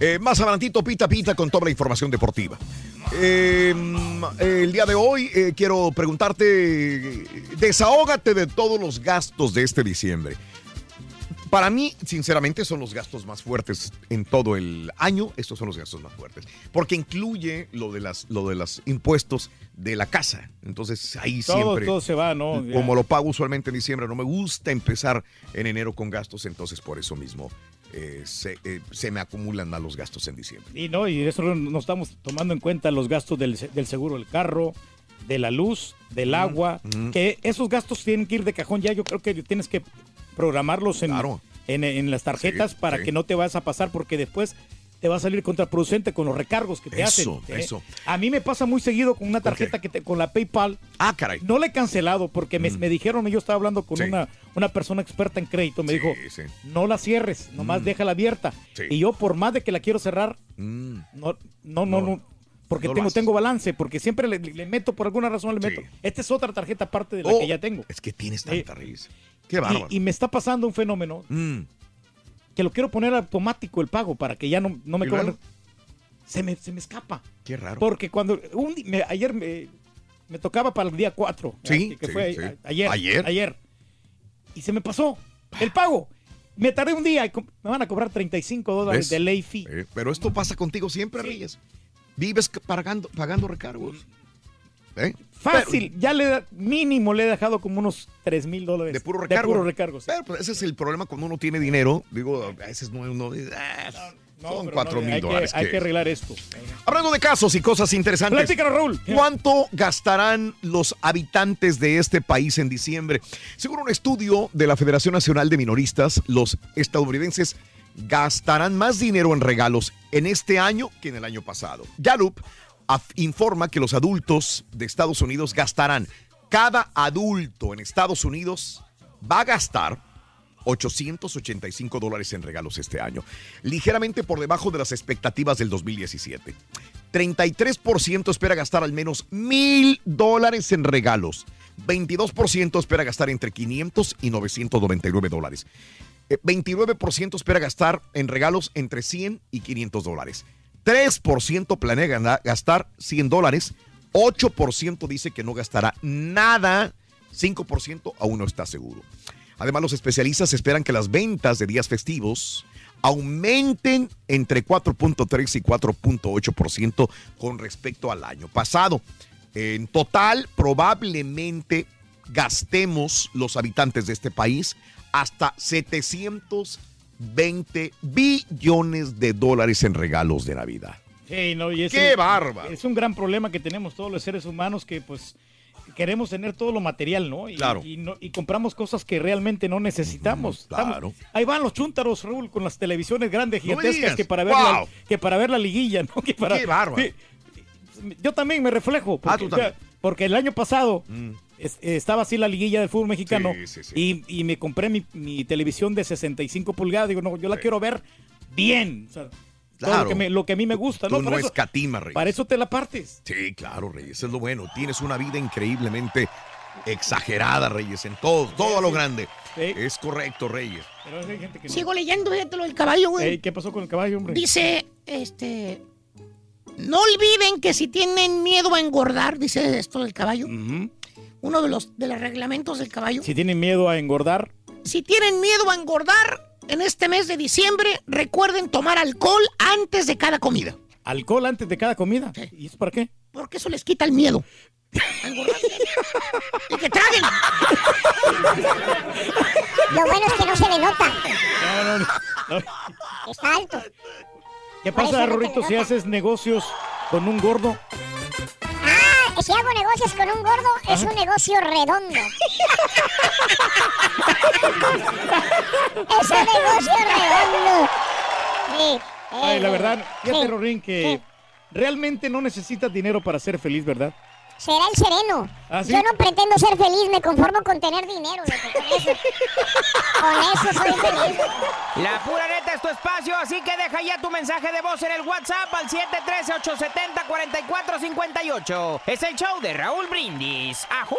[SPEAKER 1] Eh, más adelantito, pita pita con toda la información deportiva. Eh, mm, el día de hoy eh, quiero preguntarte, desahógate de todos los gastos de este diciembre. Para mí, sinceramente, son los gastos más fuertes en todo el año. Estos son los gastos más fuertes. Porque incluye lo de las, lo de los impuestos de la casa. Entonces, ahí
[SPEAKER 3] Todo,
[SPEAKER 1] siempre.
[SPEAKER 3] todo se va, ¿no? Ya.
[SPEAKER 1] Como lo pago usualmente en diciembre, no me gusta empezar en enero con gastos. Entonces, por eso mismo eh, se, eh, se me acumulan más los gastos en diciembre.
[SPEAKER 3] Y no, y eso no estamos tomando en cuenta los gastos del, del seguro del carro, de la luz, del agua, que esos gastos tienen que ir de cajón ya. Yo creo que tienes que programarlos en, en, en las tarjetas
[SPEAKER 1] Sí,
[SPEAKER 3] para
[SPEAKER 1] sí.
[SPEAKER 3] que no te vayas a pasar porque después te va a salir contraproducente con los recargos que te
[SPEAKER 1] Eso,
[SPEAKER 3] hacen. ¿eh?
[SPEAKER 1] eso.
[SPEAKER 3] A mí me pasa muy seguido con una tarjeta que te- con la PayPal.
[SPEAKER 1] Ah, caray.
[SPEAKER 3] No la he cancelado porque me, me dijeron, yo estaba hablando con
[SPEAKER 1] Sí.
[SPEAKER 3] una, una persona experta en crédito, me
[SPEAKER 1] Sí,
[SPEAKER 3] dijo,
[SPEAKER 1] sí.
[SPEAKER 3] no la cierres, nomás
[SPEAKER 1] Mm.
[SPEAKER 3] déjala abierta. Y yo por más de que la quiero cerrar,
[SPEAKER 1] Mm.
[SPEAKER 3] no, no, no, no, porque
[SPEAKER 1] no
[SPEAKER 3] tengo, balance, porque siempre le, le meto, por alguna razón le meto. Esta es otra tarjeta aparte de la
[SPEAKER 1] Oh,
[SPEAKER 3] que ya tengo.
[SPEAKER 1] Es que tienes tanta risa. Qué bárbaro.
[SPEAKER 3] Y, y me está pasando un fenómeno
[SPEAKER 1] Mm.
[SPEAKER 3] que lo quiero poner automático el pago para que ya no, no me
[SPEAKER 1] ¿Y
[SPEAKER 3] cobren. Se me, se me escapa.
[SPEAKER 1] Qué raro.
[SPEAKER 3] Porque cuando un di- me- ayer me, me tocaba para el día 4.
[SPEAKER 1] Sí,
[SPEAKER 3] que
[SPEAKER 1] sí,
[SPEAKER 3] fue
[SPEAKER 1] sí.
[SPEAKER 3] a- ayer,
[SPEAKER 1] Ayer.
[SPEAKER 3] ayer. Y se me pasó el pago. Me tardé un día y me van a cobrar 35 dólares
[SPEAKER 1] ¿Ves?
[SPEAKER 3] de ley fee.
[SPEAKER 1] Eh, pero esto pasa contigo siempre, Reyes. Vives pagando, pagando recargos. ¿Eh?
[SPEAKER 3] Fácil, ya le da- mínimo le he dejado como unos 3 mil dólares.
[SPEAKER 1] De puro recargo.
[SPEAKER 3] De puro recargo, sí.
[SPEAKER 1] Pero pues, ese es el problema cuando uno tiene dinero. Digo, a veces no uno "Ah,
[SPEAKER 3] No,
[SPEAKER 1] son
[SPEAKER 3] pero
[SPEAKER 1] cuatro
[SPEAKER 3] no,
[SPEAKER 1] mil
[SPEAKER 3] hay que-
[SPEAKER 1] dólares.
[SPEAKER 3] Hay
[SPEAKER 1] ¿qué
[SPEAKER 3] que
[SPEAKER 1] es?".
[SPEAKER 3] arreglar esto.
[SPEAKER 1] Hablando de casos y cosas interesantes.
[SPEAKER 3] Platícanos, Raúl.
[SPEAKER 1] ¿Cuánto gastarán los habitantes de este país en diciembre? Según un estudio de la Federación Nacional de Minoristas, los estadounidenses gastarán más dinero en regalos en este año que en el año pasado. Gallup informa que los adultos de Estados Unidos gastarán, cada adulto en Estados Unidos va a gastar 885 dólares en regalos este año, ligeramente por debajo de las expectativas del 2017. 33% espera gastar al menos mil dólares en regalos. 22% espera gastar entre 500 y 999 dólares. Eh, 29% espera gastar en regalos entre 100 y 500 dólares. 3% planea gastar 100 dólares. 8% dice que no gastará nada. 5% aún no está seguro. Además, los especialistas esperan que las ventas de días festivos aumenten entre 4.3 y 4.8% con respecto al año pasado. En total, probablemente gastemos los habitantes de este país hasta 720 billones de dólares en regalos de Navidad.
[SPEAKER 3] Sí, no, y es
[SPEAKER 1] ¡Qué
[SPEAKER 3] un-
[SPEAKER 1] bárbaro!
[SPEAKER 3] Es un gran problema que tenemos todos los seres humanos que pues queremos tener todo lo material, ¿no? Y,
[SPEAKER 1] Claro.
[SPEAKER 3] y, no- y compramos cosas que realmente no necesitamos.
[SPEAKER 1] claro.
[SPEAKER 3] Estamos- ahí van los chúntaros, Raúl, con las televisiones grandes, gigantescas, que para, ver la,
[SPEAKER 1] ¡Wow!
[SPEAKER 3] que para ver la liguilla, ¿no? Que para,
[SPEAKER 1] ¡Qué bárbaro!
[SPEAKER 3] Yo también me reflejo. Porque,
[SPEAKER 1] Ah, tú también.
[SPEAKER 3] o sea, porque el año pasado es- estaba así la liguilla del fútbol mexicano
[SPEAKER 1] Sí, sí, sí.
[SPEAKER 3] Y, y me compré mi, mi televisión de 65 pulgadas. Digo, no, yo la quiero ver bien. O sea, todo
[SPEAKER 1] Claro.
[SPEAKER 3] lo, que me- lo que a mí me gusta.
[SPEAKER 1] Tú
[SPEAKER 3] ¿no?
[SPEAKER 1] no,
[SPEAKER 3] Para eso-
[SPEAKER 1] escatimas, Reyes.
[SPEAKER 3] para eso te la partes.
[SPEAKER 1] Sí, claro, Reyes, es lo bueno. Tienes una vida increíblemente exagerada, Reyes, en todo, todo a lo grande. Es correcto, Reyes.
[SPEAKER 3] Pero hay gente que no.
[SPEAKER 4] Sigo leyendo, fíjate lo del caballo, güey.
[SPEAKER 3] Ey, ¿Qué pasó con el caballo, hombre?
[SPEAKER 4] Dice, este... No olviden que si tienen miedo a engordar, dice esto del caballo, uno de los, de los reglamentos del caballo.
[SPEAKER 3] Si tienen miedo a engordar,
[SPEAKER 4] Si tienen miedo a engordar, en este mes de diciembre, recuerden tomar alcohol antes de cada comida.
[SPEAKER 3] alcohol antes de cada comida. ¿Y eso para qué?
[SPEAKER 4] Porque eso les quita el miedo. a engordar. y que traguen.
[SPEAKER 2] Lo bueno es que no se le nota.
[SPEAKER 3] No, no, no.
[SPEAKER 2] Está alto.
[SPEAKER 3] ¿Qué pasa, Rorrito, si haces negocios con un gordo?
[SPEAKER 2] Si hago negocios con un gordo, es un negocio redondo. es un negocio redondo. Sí,
[SPEAKER 3] Ay, la
[SPEAKER 2] eh,
[SPEAKER 3] verdad, fíjate,
[SPEAKER 2] sí,
[SPEAKER 3] Rorín, que realmente no necesitas dinero para ser feliz, ¿verdad?
[SPEAKER 2] Será el sereno.
[SPEAKER 3] ¿Ah, sí?
[SPEAKER 2] Yo no pretendo ser feliz, me conformo con tener dinero, loco, con eso. con eso soy feliz.
[SPEAKER 7] La pura neta es tu espacio, así que deja ya tu mensaje de voz en el WhatsApp al 713-870-4458. Es el show de Raúl Brindis. ¡Ajúa!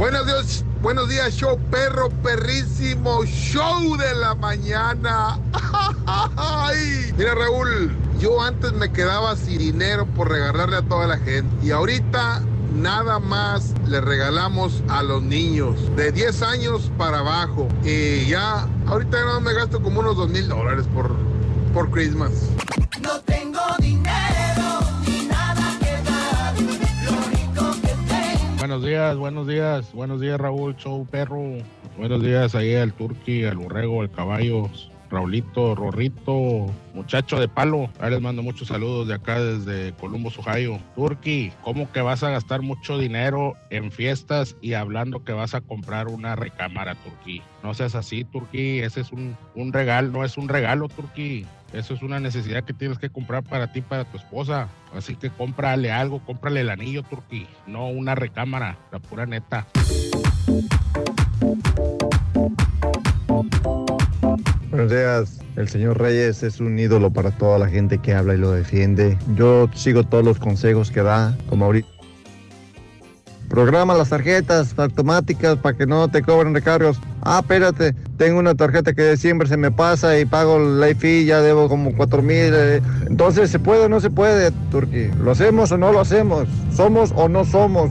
[SPEAKER 11] Buenos días, buenos días, show perro perrísimo, show de la mañana. Mira Raúl, yo antes me quedaba sin dinero por regalarle a toda la gente y ahorita nada más le regalamos a los niños de 10 años para abajo y ya ahorita no me gasto como unos 2 mil dólares por, por Christmas.
[SPEAKER 12] No tengo dinero
[SPEAKER 13] Buenos días, buenos días, buenos días Raúl, show perro. Buenos días ahí al turqui, al borrego, al caballo, Raulito, Rorrito, muchacho de palo. Ahí les mando muchos saludos de acá desde Columbus, Ohio. Turqui, ¿cómo que vas a gastar mucho dinero en fiestas y hablando que vas a comprar una recámara, Turqui? No seas así, Turqui. Ese es un, un regalo, no es un regalo, Turqui. Eso es una necesidad que tienes que comprar para ti, para tu esposa. Así que cómprale algo, cómprale el anillo, Turqui. No una recámara, la pura neta.
[SPEAKER 14] Buenos. El señor Reyes es un ídolo para toda la gente que habla y lo defiende. Yo sigo todos los consejos que da, como ahorita. Programa las tarjetas automáticas para que no te cobren recargos. Ah, espérate, tengo una tarjeta que siempre se me pasa y pago la fee, ya debo como cuatro mil. eh. Entonces, ¿se puede o no se puede, Turki? ¿Lo hacemos o no lo hacemos? ¿Somos o no somos?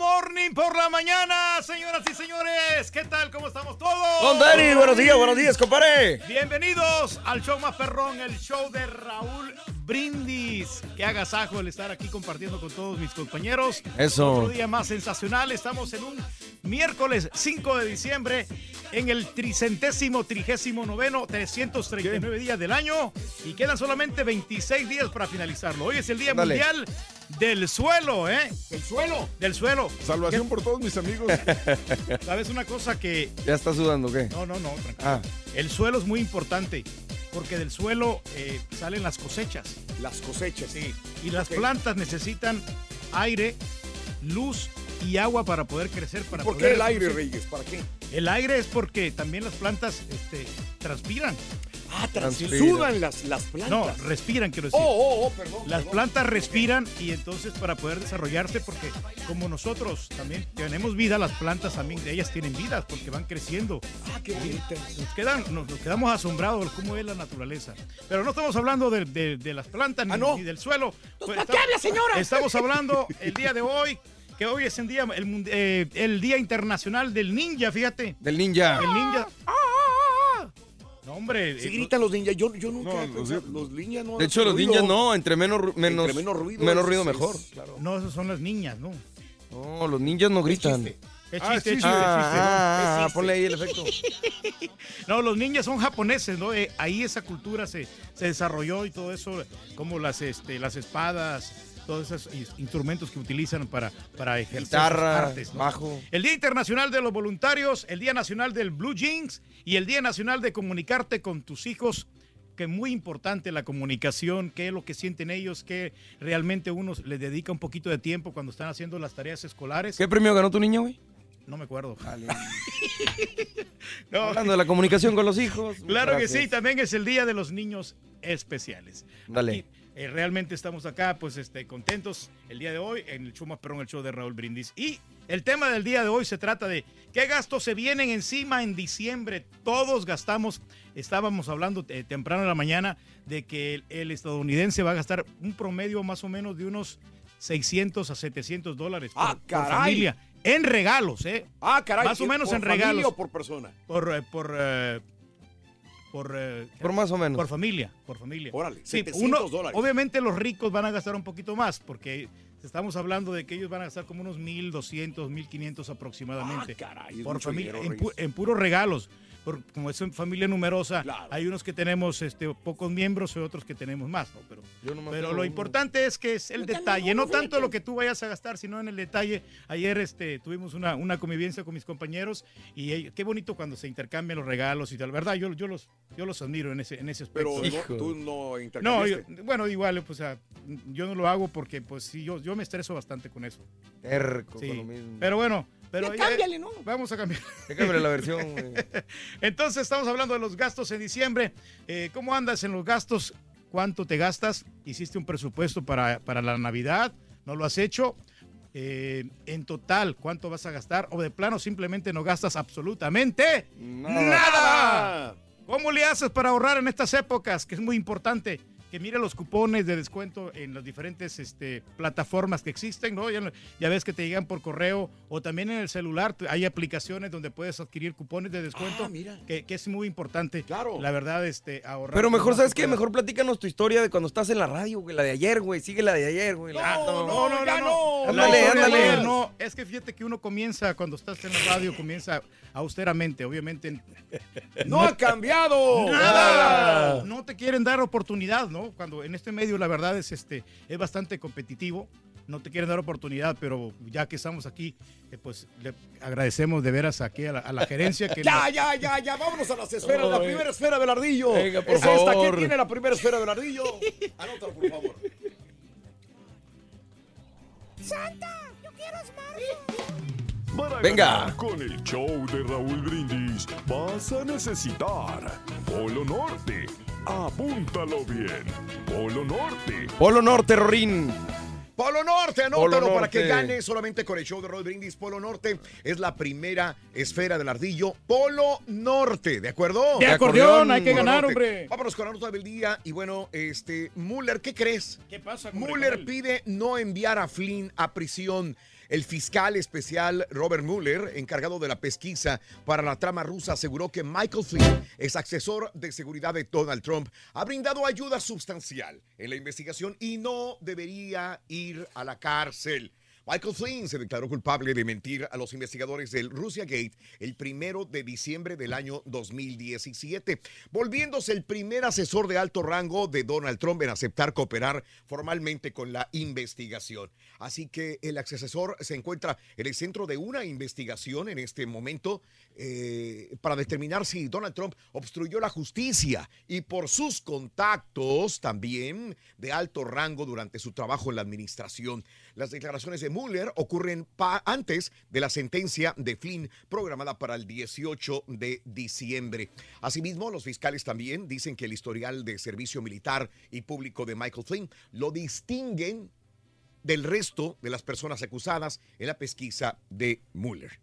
[SPEAKER 3] Morning por la mañana, señoras y señores. ¿Qué tal? ¿Cómo estamos todos?
[SPEAKER 1] Don Dani, buenos días, buenos días, compadre.
[SPEAKER 3] Bienvenidos al show más perrón, el show de Raúl Brindis. Qué agasajo el estar aquí compartiendo con todos mis compañeros.
[SPEAKER 15] Eso.
[SPEAKER 3] Otro día más sensacional. Estamos en un miércoles 5 de diciembre en el tricentésimo, trigésimo noveno, 339 días del año y quedan solamente 26 días para finalizarlo. Hoy es el Día
[SPEAKER 15] Ándale.
[SPEAKER 3] Mundial del Suelo, ¿eh?
[SPEAKER 1] ¿Del suelo?
[SPEAKER 3] Del suelo.
[SPEAKER 1] Salvación por todos mis amigos.
[SPEAKER 3] ¿Sabes una cosa que...
[SPEAKER 15] ¿Ya está sudando qué?
[SPEAKER 3] No, no, no, tranquilo.
[SPEAKER 15] Ah,
[SPEAKER 3] El suelo es muy importante porque del suelo eh, salen las cosechas.
[SPEAKER 1] Las cosechas.
[SPEAKER 3] Sí. Y las plantas necesitan aire, luz y agua para poder crecer. Para
[SPEAKER 1] ¿Por qué
[SPEAKER 3] poder
[SPEAKER 1] el aire. Reyes? ¿Para qué?
[SPEAKER 3] El aire es porque también las plantas este, transpiran.
[SPEAKER 1] Ah,
[SPEAKER 15] Transpiran.
[SPEAKER 1] sudan las, las plantas.
[SPEAKER 3] No, respiran, quiero decir.
[SPEAKER 1] Oh, oh, oh, perdón.
[SPEAKER 3] Las
[SPEAKER 1] perdón.
[SPEAKER 3] plantas respiran y entonces para poder desarrollarse, porque como nosotros también tenemos vida, las plantas también, ellas tienen vidas porque van creciendo.
[SPEAKER 1] Ah, qué bonita.
[SPEAKER 3] Nos, quedan, nos, nos quedamos asombrados de cómo es la naturaleza. Pero no estamos hablando de, de- de las plantas ni,
[SPEAKER 1] Ah, no.
[SPEAKER 3] ni del suelo. Pues
[SPEAKER 4] ¿para qué habla, señora?
[SPEAKER 3] Estamos hablando el día de hoy, que hoy es el día, el, eh, el día internacional del ninja, fíjate.
[SPEAKER 15] del ninja.
[SPEAKER 3] El ninja. No, hombre.
[SPEAKER 1] Si
[SPEAKER 3] eh,
[SPEAKER 1] gritan los ninjas, yo, yo nunca.
[SPEAKER 15] No, los-
[SPEAKER 1] ninjas no.
[SPEAKER 15] De hecho, los ninjas no, entre menos, menos,
[SPEAKER 1] Entre menos ruido.
[SPEAKER 15] menos ruido
[SPEAKER 1] es-
[SPEAKER 15] mejor.
[SPEAKER 1] claro.
[SPEAKER 3] No, esas son las niñas, ¿no?
[SPEAKER 15] No, los ninjas no gritan.
[SPEAKER 1] chiste.
[SPEAKER 3] Es
[SPEAKER 1] Ah,
[SPEAKER 3] chiste,
[SPEAKER 1] sí,
[SPEAKER 3] es
[SPEAKER 1] sí,
[SPEAKER 3] chiste,
[SPEAKER 15] Ah,
[SPEAKER 3] chiste, ¿no?
[SPEAKER 15] ah,
[SPEAKER 1] Es
[SPEAKER 15] ponle ahí el efecto.
[SPEAKER 3] No, los ninjas son japoneses, ¿no? Eh, ahí esa cultura se, se desarrolló y todo eso, como las, este, las espadas, todos esos instrumentos que utilizan para, para ejercer sus
[SPEAKER 15] Guitarra,
[SPEAKER 3] artes, ¿no?
[SPEAKER 15] bajo.
[SPEAKER 3] El Día Internacional de los Voluntarios, el Día Nacional del Blue Jeans y el Día Nacional de comunicarte con tus hijos, que es muy importante la comunicación, qué es lo que sienten ellos, que realmente uno les dedica un poquito de tiempo cuando están haciendo las tareas escolares.
[SPEAKER 15] ¿Qué premio ganó tu niño, güey?
[SPEAKER 3] No me acuerdo.
[SPEAKER 15] Hablando de la comunicación con los hijos.
[SPEAKER 3] Claro que sí, también es el Día de los Niños Especiales.
[SPEAKER 15] Dale.
[SPEAKER 3] Eh, realmente estamos acá, pues, este, contentos el día de hoy en el show más perrón, el show de Raúl Brindis. Y el tema del día de hoy se trata de qué gastos se vienen encima en diciembre. Todos gastamos, estábamos hablando eh, temprano en la mañana de que el, el estadounidense va a gastar un promedio más o menos de unos 600 a 700 dólares por,
[SPEAKER 1] Ah,
[SPEAKER 3] por
[SPEAKER 1] caray.
[SPEAKER 3] familia. En regalos, ¿eh?
[SPEAKER 1] Ah, caray.
[SPEAKER 3] Más o menos
[SPEAKER 1] ¿por
[SPEAKER 3] en
[SPEAKER 1] familia
[SPEAKER 3] regalos.
[SPEAKER 1] o por persona?
[SPEAKER 3] Por, eh, por, eh, por, eh,
[SPEAKER 15] Por más o menos.
[SPEAKER 3] por familia, por familia.
[SPEAKER 1] Órale,
[SPEAKER 3] Sí,
[SPEAKER 1] 700
[SPEAKER 3] uno-
[SPEAKER 1] dólares.
[SPEAKER 3] Obviamente los ricos van a gastar un poquito más porque estamos hablando de que ellos van a gastar como unos 1.200, 1.500 aproximadamente.
[SPEAKER 1] Ah, caray,
[SPEAKER 3] por familia,
[SPEAKER 1] dinero,
[SPEAKER 3] en, pu-
[SPEAKER 1] Reyes.
[SPEAKER 3] en puros regalos. Por- como es una familia numerosa,
[SPEAKER 1] Claro.
[SPEAKER 3] hay unos que tenemos este, pocos miembros y otros que tenemos más. ¿no? Pero,
[SPEAKER 15] Yo nomás
[SPEAKER 3] pero lo
[SPEAKER 15] uno.
[SPEAKER 3] importante es que es el detalle, no tanto lo que tú vayas a gastar, sino en el detalle. Ayer este, tuvimos una, una convivencia con mis compañeros y eh, qué bonito cuando se intercambian los regalos y tal. ¿Verdad? Yo, yo, los, yo los admiro en ese, en ese aspecto.
[SPEAKER 1] Pero
[SPEAKER 15] Hijo.
[SPEAKER 1] no, tú no
[SPEAKER 3] No,
[SPEAKER 1] intercambiaste.
[SPEAKER 3] yo- bueno, igual, pues, o sea, yo no lo hago porque, pues, sí, yo, yo me estreso bastante con eso.
[SPEAKER 15] Terco
[SPEAKER 3] Sí.
[SPEAKER 15] con lo mismo.
[SPEAKER 3] Pero bueno, pero
[SPEAKER 4] Ya
[SPEAKER 3] ya-
[SPEAKER 4] cámbiale, ¿no?
[SPEAKER 3] vamos a cambiar.
[SPEAKER 15] Cámbiale la versión, güey.
[SPEAKER 3] Entonces, estamos hablando de los gastos en diciembre. Eh, ¿Cómo andas en los gastos? ¿Cuánto te gastas? ¿Hiciste un presupuesto para, para la Navidad? ¿No lo has hecho? Eh, en total, ¿cuánto vas a gastar? ¿O de plano simplemente no gastas absolutamente
[SPEAKER 15] Nada.
[SPEAKER 3] nada? ¿Cómo le haces para ahorrar en estas épocas? Que es muy importante. Que mire los cupones de descuento en las diferentes este, plataformas que existen, ¿no? Ya, ya ves que te llegan por correo o también en el celular. Hay aplicaciones donde puedes adquirir cupones de descuento,
[SPEAKER 1] Ah, mira.
[SPEAKER 3] que, que es muy importante.
[SPEAKER 1] Claro.
[SPEAKER 3] La verdad, este, ahorrar.
[SPEAKER 15] Pero mejor, ¿sabes qué? Mejor platícanos tu historia de cuando estás en la radio, güey. La de ayer, güey. Sigue la de ayer, güey. La-
[SPEAKER 1] No, no, ya no.
[SPEAKER 15] Ándale,
[SPEAKER 3] no,
[SPEAKER 15] ándale.
[SPEAKER 3] no, no, es que fíjate que uno comienza, cuando estás en la radio, comienza austeramente, obviamente.
[SPEAKER 1] ¡No ha cambiado!
[SPEAKER 3] Nada. No te quieren dar oportunidad, ¿no? Cuando en este medio la verdad es este es bastante competitivo. No te quieren dar oportunidad, pero ya que estamos aquí, eh, pues le agradecemos de veras aquí a la, a la gerencia que
[SPEAKER 1] Ya,
[SPEAKER 3] nos-
[SPEAKER 1] ya, ya, ya, vámonos a las esferas. La primera esfera del ardillo.
[SPEAKER 15] Venga, por
[SPEAKER 1] es esta.
[SPEAKER 15] favor.
[SPEAKER 1] ¿Quién tiene la primera esfera del ardillo? Anótalo, por favor.
[SPEAKER 4] ¡Santa! ¡Yo quiero!
[SPEAKER 6] Para
[SPEAKER 15] Venga.
[SPEAKER 6] Con el show de Raúl Brindis vas a necesitar Polo Norte. Apúntalo bien. Polo Norte.
[SPEAKER 15] Polo Norte, Rorín.
[SPEAKER 1] Polo Norte, anótalo
[SPEAKER 15] Polo
[SPEAKER 1] para
[SPEAKER 15] Norte.
[SPEAKER 1] que gane solamente con el show de Roll Brindis. Polo Norte es la primera esfera del ardillo. Polo Norte, ¿de acuerdo?
[SPEAKER 3] De
[SPEAKER 15] De
[SPEAKER 3] acordeón,
[SPEAKER 15] acordeón,
[SPEAKER 3] hay que
[SPEAKER 1] Polo
[SPEAKER 3] ganar,
[SPEAKER 1] Norte.
[SPEAKER 3] hombre.
[SPEAKER 1] Vámonos con la nota del día. Y bueno, este, Muller, ¿qué crees?
[SPEAKER 3] ¿Qué pasa?
[SPEAKER 1] Muller
[SPEAKER 3] con él?
[SPEAKER 1] pide no enviar a Flynn a prisión. El fiscal especial Robert Mueller, encargado de la pesquisa para la trama rusa, aseguró que Michael Flynn, ex asesor de seguridad de Donald Trump, ha brindado ayuda sustancial en la investigación y no debería ir a la cárcel. Michael Flynn se declaró culpable de mentir a los investigadores del Russia Gate el primero de diciembre del año 2017, volviéndose el primer asesor de alto rango de Donald Trump en aceptar cooperar formalmente con la investigación. Así que el asesor se encuentra en el centro de una investigación en este momento eh, para determinar si Donald Trump obstruyó la justicia y por sus contactos también de alto rango durante su trabajo en la administración. Las declaraciones de Mueller ocurren antes de la sentencia de Flynn programada para el 18 de diciembre. Asimismo, los fiscales también dicen que el historial de servicio militar y público de Michael Flynn lo distinguen del resto de las personas acusadas en la pesquisa de Mueller.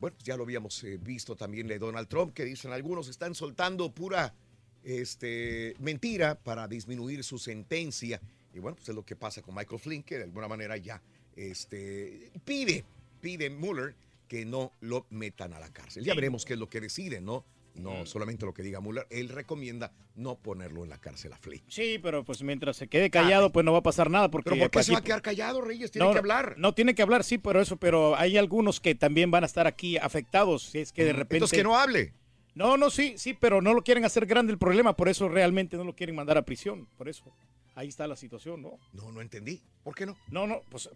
[SPEAKER 1] Bueno, pues ya lo habíamos eh, visto también de Donald Trump, que dicen algunos están soltando pura este, mentira para disminuir su sentencia. Y bueno, pues es lo que pasa con Michael Flynn, que de alguna manera ya este, pide, pide Mueller que no lo metan a la cárcel. Ya veremos qué es lo que deciden, ¿no? No solamente lo que diga Mueller, él recomienda no ponerlo en la cárcel a Flynn.
[SPEAKER 3] Sí, pero pues mientras se quede callado, pues no va a pasar nada. Porque
[SPEAKER 1] ¿Pero por qué se va a quedar callado, Reyes? Tiene
[SPEAKER 3] no,
[SPEAKER 1] que hablar.
[SPEAKER 3] No, tiene que hablar, sí, pero eso, pero hay algunos que también van a estar aquí afectados. Si es que de repente.
[SPEAKER 1] Entonces que no hable.
[SPEAKER 3] No, no, sí, sí, pero no lo quieren hacer grande el problema, por eso realmente no lo quieren mandar a prisión, por eso. Ahí está la situación, ¿no?
[SPEAKER 1] No, no entendí. ¿Por qué no?
[SPEAKER 3] No, no, pues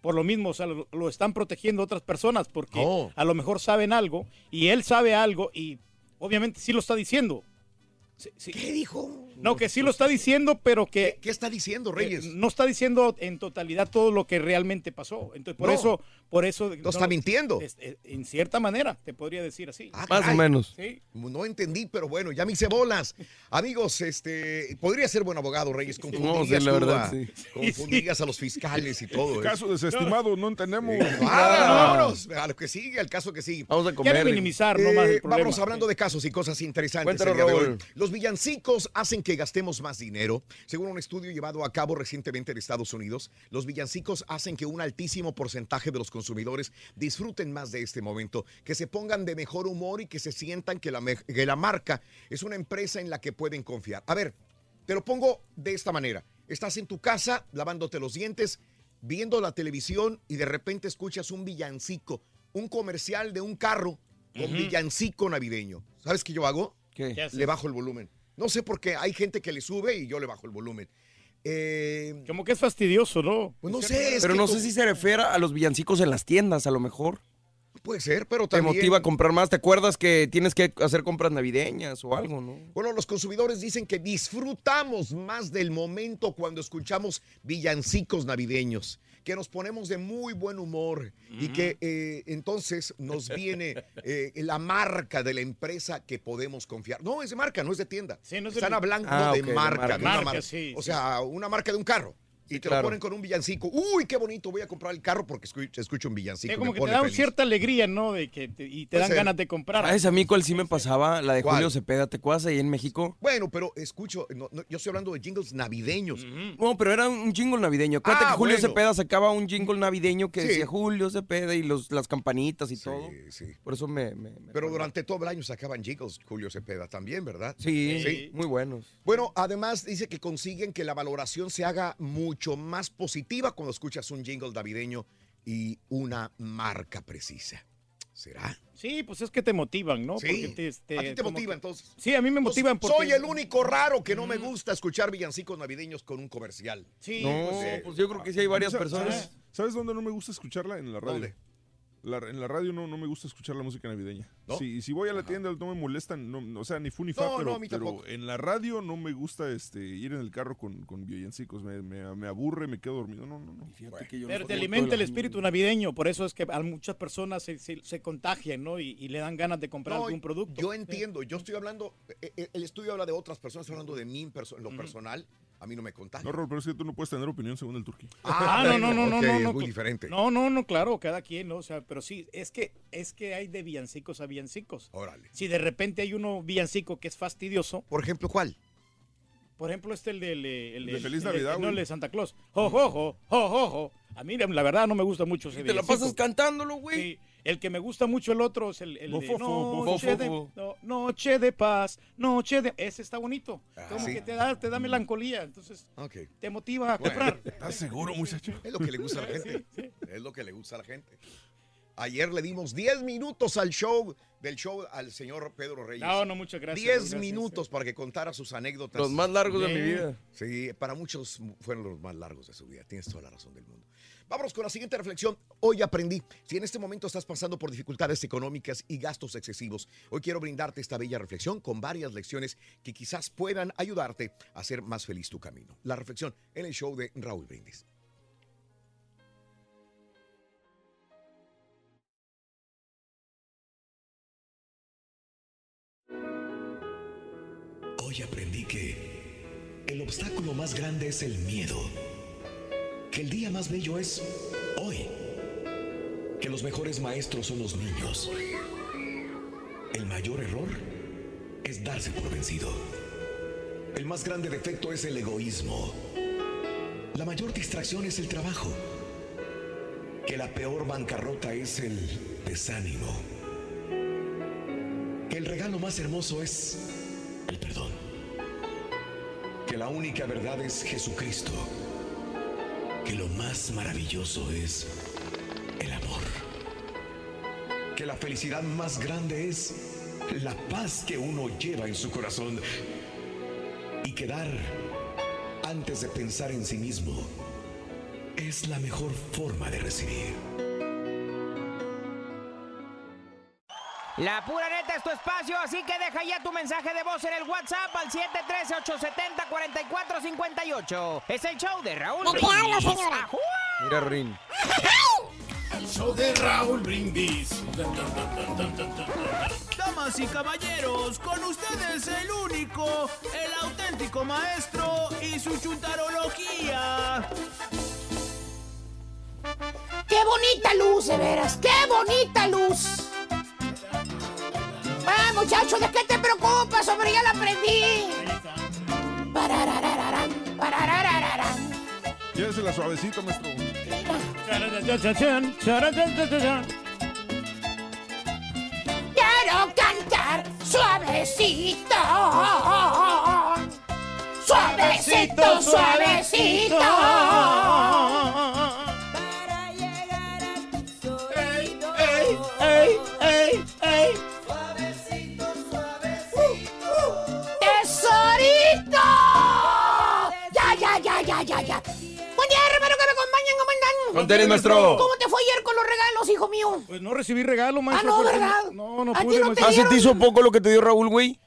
[SPEAKER 3] por lo mismo, o sea, lo, lo están protegiendo otras personas porque
[SPEAKER 1] Oh.
[SPEAKER 3] a lo mejor saben algo y él sabe algo y obviamente sí lo está diciendo.
[SPEAKER 1] ¿Qué dijo?
[SPEAKER 3] No, que sí lo está diciendo, pero que...
[SPEAKER 1] ¿Qué está diciendo, Reyes?
[SPEAKER 3] Eh, no está diciendo en totalidad todo lo que realmente pasó. Entonces, por
[SPEAKER 1] No.
[SPEAKER 3] eso... Por eso
[SPEAKER 1] No está mintiendo.
[SPEAKER 3] es- es- en cierta manera, te podría decir así.
[SPEAKER 1] Ah, caray.
[SPEAKER 3] Sí.
[SPEAKER 1] No entendí, pero bueno, ya me hice bolas. Amigos, este, podría ser buen abogado, Reyes. Confundirías,
[SPEAKER 15] sí, la verdad,
[SPEAKER 1] a,
[SPEAKER 15] sí.
[SPEAKER 1] confundirías a los fiscales y todo. ¿eh?
[SPEAKER 6] Caso desestimado, no entendemos.
[SPEAKER 1] Ah, vámonos, a lo que sigue, al caso que sigue.
[SPEAKER 15] Vamos a comer.
[SPEAKER 3] Minimizar nomás el problema.
[SPEAKER 1] Vámonos hablando de casos y cosas interesantes
[SPEAKER 15] Cuéntanos,
[SPEAKER 1] el día de hoy.
[SPEAKER 15] Raúl.
[SPEAKER 1] Los villancicos hacen que gastemos más dinero. Según un estudio llevado a cabo recientemente en Estados Unidos, los villancicos hacen que un altísimo porcentaje de los consumidores disfruten más de este momento, que se pongan de mejor humor y que se sientan que la, me- que la marca es una empresa en la que pueden confiar. A ver, te lo pongo de esta manera. Estás en tu casa lavándote los dientes, viendo la televisión y de repente escuchas un villancico, un comercial de un carro con villancico navideño. ¿Sabes qué yo hago? Le bajo el volumen. No sé por qué. Hay gente que le sube y yo le bajo el volumen. Eh,
[SPEAKER 3] Como que es fastidioso, ¿no?
[SPEAKER 1] pues no sé. es
[SPEAKER 15] Pero
[SPEAKER 1] que
[SPEAKER 15] no sé si se refiere a los villancicos en las tiendas, a lo mejor.
[SPEAKER 1] Puede ser, pero
[SPEAKER 15] Te
[SPEAKER 1] también...
[SPEAKER 15] motiva a comprar más. ¿Te acuerdas que tienes que hacer compras navideñas o algo, no?
[SPEAKER 1] Bueno, los consumidores dicen que disfrutamos más del momento cuando escuchamos villancicos navideños, que nos ponemos de muy buen humor y que eh, entonces nos viene eh, la marca de la empresa que podemos confiar. No, es de marca, no es de tienda.
[SPEAKER 3] Sí, no es
[SPEAKER 1] Están
[SPEAKER 3] de-
[SPEAKER 1] hablando
[SPEAKER 15] Ah,
[SPEAKER 1] de marca. de una
[SPEAKER 3] Marca,
[SPEAKER 1] marca.
[SPEAKER 3] sí,
[SPEAKER 1] o
[SPEAKER 3] sí.
[SPEAKER 1] sea, una marca de un carro. Y te
[SPEAKER 15] claro.
[SPEAKER 1] lo ponen con un villancico. Uy, qué bonito, voy a comprar el carro porque escucho, escucho un villancico.
[SPEAKER 3] Sí, como que te
[SPEAKER 1] pone
[SPEAKER 3] da
[SPEAKER 1] feliz.
[SPEAKER 3] cierta alegría, ¿no? De que te- y te
[SPEAKER 1] Puede
[SPEAKER 3] dan
[SPEAKER 1] ser.
[SPEAKER 3] ganas de comprar.
[SPEAKER 15] ¿Sabes a mí cuál sí me pasaba? La de
[SPEAKER 1] ¿Cuál?
[SPEAKER 15] Julio Cepeda, ¿te acuerdas ahí en México?
[SPEAKER 1] Bueno, pero escucho, no, no, yo estoy hablando de jingles navideños.
[SPEAKER 15] No, pero era un jingle navideño. Acuérdate
[SPEAKER 1] Ah,
[SPEAKER 15] que Julio
[SPEAKER 1] bueno.
[SPEAKER 15] Cepeda sacaba un jingle navideño que
[SPEAKER 1] Sí.
[SPEAKER 15] decía Julio Cepeda y los, las campanitas y todo.
[SPEAKER 1] sí.
[SPEAKER 15] Por eso me... me- me
[SPEAKER 1] Pero durante todo el año sacaban jingles Julio Cepeda también, ¿verdad?
[SPEAKER 15] Sí,
[SPEAKER 1] Sí.
[SPEAKER 15] muy buenos.
[SPEAKER 1] Bueno, además dice que consiguen que la valoración se haga mucho más positiva cuando escuchas un jingle navideño y una marca precisa. ¿Será?
[SPEAKER 3] Sí, pues es que te motivan, ¿no?
[SPEAKER 1] Sí.
[SPEAKER 3] Te- este,
[SPEAKER 1] ¿A ti te motiva
[SPEAKER 3] que-
[SPEAKER 1] entonces?
[SPEAKER 3] Sí, a mí me motivan porque...
[SPEAKER 1] Soy el único raro que no me gusta escuchar villancicos navideños con un comercial.
[SPEAKER 3] Sí,
[SPEAKER 15] No,
[SPEAKER 3] pues, eh,
[SPEAKER 15] pues yo creo que sí hay varias
[SPEAKER 6] ¿Sabes-
[SPEAKER 15] personas.
[SPEAKER 6] ¿Sabes, ¿Sabes dónde no me gusta escucharla? En la radio.
[SPEAKER 1] ¿Dónde?
[SPEAKER 6] La- en la radio no, no me gusta escuchar la música navideña.
[SPEAKER 1] ¿No?
[SPEAKER 6] Si, si voy a la tienda no me molestan, no, no, o sea, ni fu ni fa,
[SPEAKER 1] No,
[SPEAKER 6] pero,
[SPEAKER 1] no, a mí
[SPEAKER 6] pero
[SPEAKER 1] tampoco.
[SPEAKER 6] en la radio no me gusta este, ir en el carro con, con villancicos. Me, me, me aburre, me quedo dormido. No, no, no.
[SPEAKER 15] Fíjate que yo
[SPEAKER 3] Pero
[SPEAKER 15] no
[SPEAKER 3] te alimenta el espíritu navideño, por eso es que a muchas personas se, se- se contagian, ¿no? Y, y le dan ganas de comprar
[SPEAKER 1] No,
[SPEAKER 3] algún producto.
[SPEAKER 1] Yo entiendo, yo estoy hablando, eh, eh, el estudio habla de otras personas, estoy hablando de mí en, perso- en lo personal, a mí no me contagia.
[SPEAKER 6] No, Raúl, pero es que tú no puedes tener opinión según el turquí.
[SPEAKER 3] Ah, no, no, no, no,
[SPEAKER 1] ok,
[SPEAKER 3] no,
[SPEAKER 1] es muy diferente.
[SPEAKER 3] No, no, no, claro, cada quien, ¿no? O sea, pero sí, es que es que hay de villancicos a villancicos.
[SPEAKER 1] Órale.
[SPEAKER 3] Si de repente hay uno villancico que es fastidioso,
[SPEAKER 1] Por ejemplo, ¿cuál?
[SPEAKER 3] por ejemplo, este el del el,
[SPEAKER 6] De
[SPEAKER 3] el-
[SPEAKER 6] Feliz
[SPEAKER 3] el-
[SPEAKER 6] Navidad,
[SPEAKER 3] no el de Santa Claus. Jo, jo, jo, jo, jo, jo. A mí, la verdad, no me gusta mucho ese
[SPEAKER 15] te la
[SPEAKER 3] villancico.
[SPEAKER 15] pasas cantándolo, güey.
[SPEAKER 3] Sí. El que me gusta mucho el otro es el, el de noche, de, no, noche de paz, noche de... Ese está bonito. Como
[SPEAKER 1] sí.
[SPEAKER 3] que te da, te da melancolía. Entonces,
[SPEAKER 1] Ok.
[SPEAKER 3] te motiva a
[SPEAKER 1] Bueno,
[SPEAKER 3] comprar.
[SPEAKER 1] ¿Estás seguro, muchacho? Es lo que le gusta a la gente. Es lo que le gusta a la gente. Ayer le dimos 10 minutos al show del show al señor Pedro Reyes.
[SPEAKER 3] No, no, muchas gracias,
[SPEAKER 1] 10
[SPEAKER 3] gracias,
[SPEAKER 1] minutos para que contara sus anécdotas.
[SPEAKER 15] Los más largos de mi
[SPEAKER 1] Sí.
[SPEAKER 15] vida.
[SPEAKER 1] Sí, para muchos fueron los más largos de su vida. Tienes toda la razón del mundo. Vámonos con la siguiente reflexión. Hoy aprendí, si en este momento estás pasando por dificultades económicas y gastos excesivos, hoy quiero brindarte esta bella reflexión con varias lecciones que quizás puedan ayudarte a hacer más feliz tu camino. La reflexión en el show de Raúl Brindis.
[SPEAKER 5] Hoy aprendí que el obstáculo más grande es el miedo. Que el día más bello es hoy. Que los mejores maestros son los niños. El mayor error es darse por vencido. El más grande defecto es el egoísmo. La mayor distracción es el trabajo. Que la peor bancarrota es el desánimo. Que el regalo más hermoso es el perdón. Que la única verdad es Jesucristo. Que lo más maravilloso es el amor. Que la felicidad más grande es la paz que uno lleva en su corazón. Y que dar antes de pensar en sí mismo es la mejor forma de recibir.
[SPEAKER 7] La pura es tu espacio, así que deja ya tu mensaje de voz en el WhatsApp al 713-870-4458. Es el show de Raúl.
[SPEAKER 2] ¿De qué hablo,
[SPEAKER 7] Brindis.
[SPEAKER 2] señora?
[SPEAKER 7] Ajú.
[SPEAKER 15] Mira, Rin.
[SPEAKER 16] El show de Raúl Brindis. Damas y caballeros, con ustedes el único, el auténtico maestro y su chuntarología.
[SPEAKER 4] ¡Qué bonita luz, de veras! ¡Qué bonita luz! Ah, muchacho, ¿de qué te preocupas, hombre? Ya la aprendí.
[SPEAKER 6] Llévesela suavecito, maestro.
[SPEAKER 4] Quiero cantar suavecito. Suavecito, suavecito. ¿Cómo te fue ayer con los regalos, hijo mío?
[SPEAKER 3] Pues no recibí regalo, maestro.
[SPEAKER 4] no,
[SPEAKER 3] porque-
[SPEAKER 4] ¿verdad?
[SPEAKER 3] No, no
[SPEAKER 4] ¿A ti
[SPEAKER 3] pude.
[SPEAKER 4] no te
[SPEAKER 3] maestro.
[SPEAKER 15] ¿Ah, se te hizo poco lo que te dio Raúl, güey?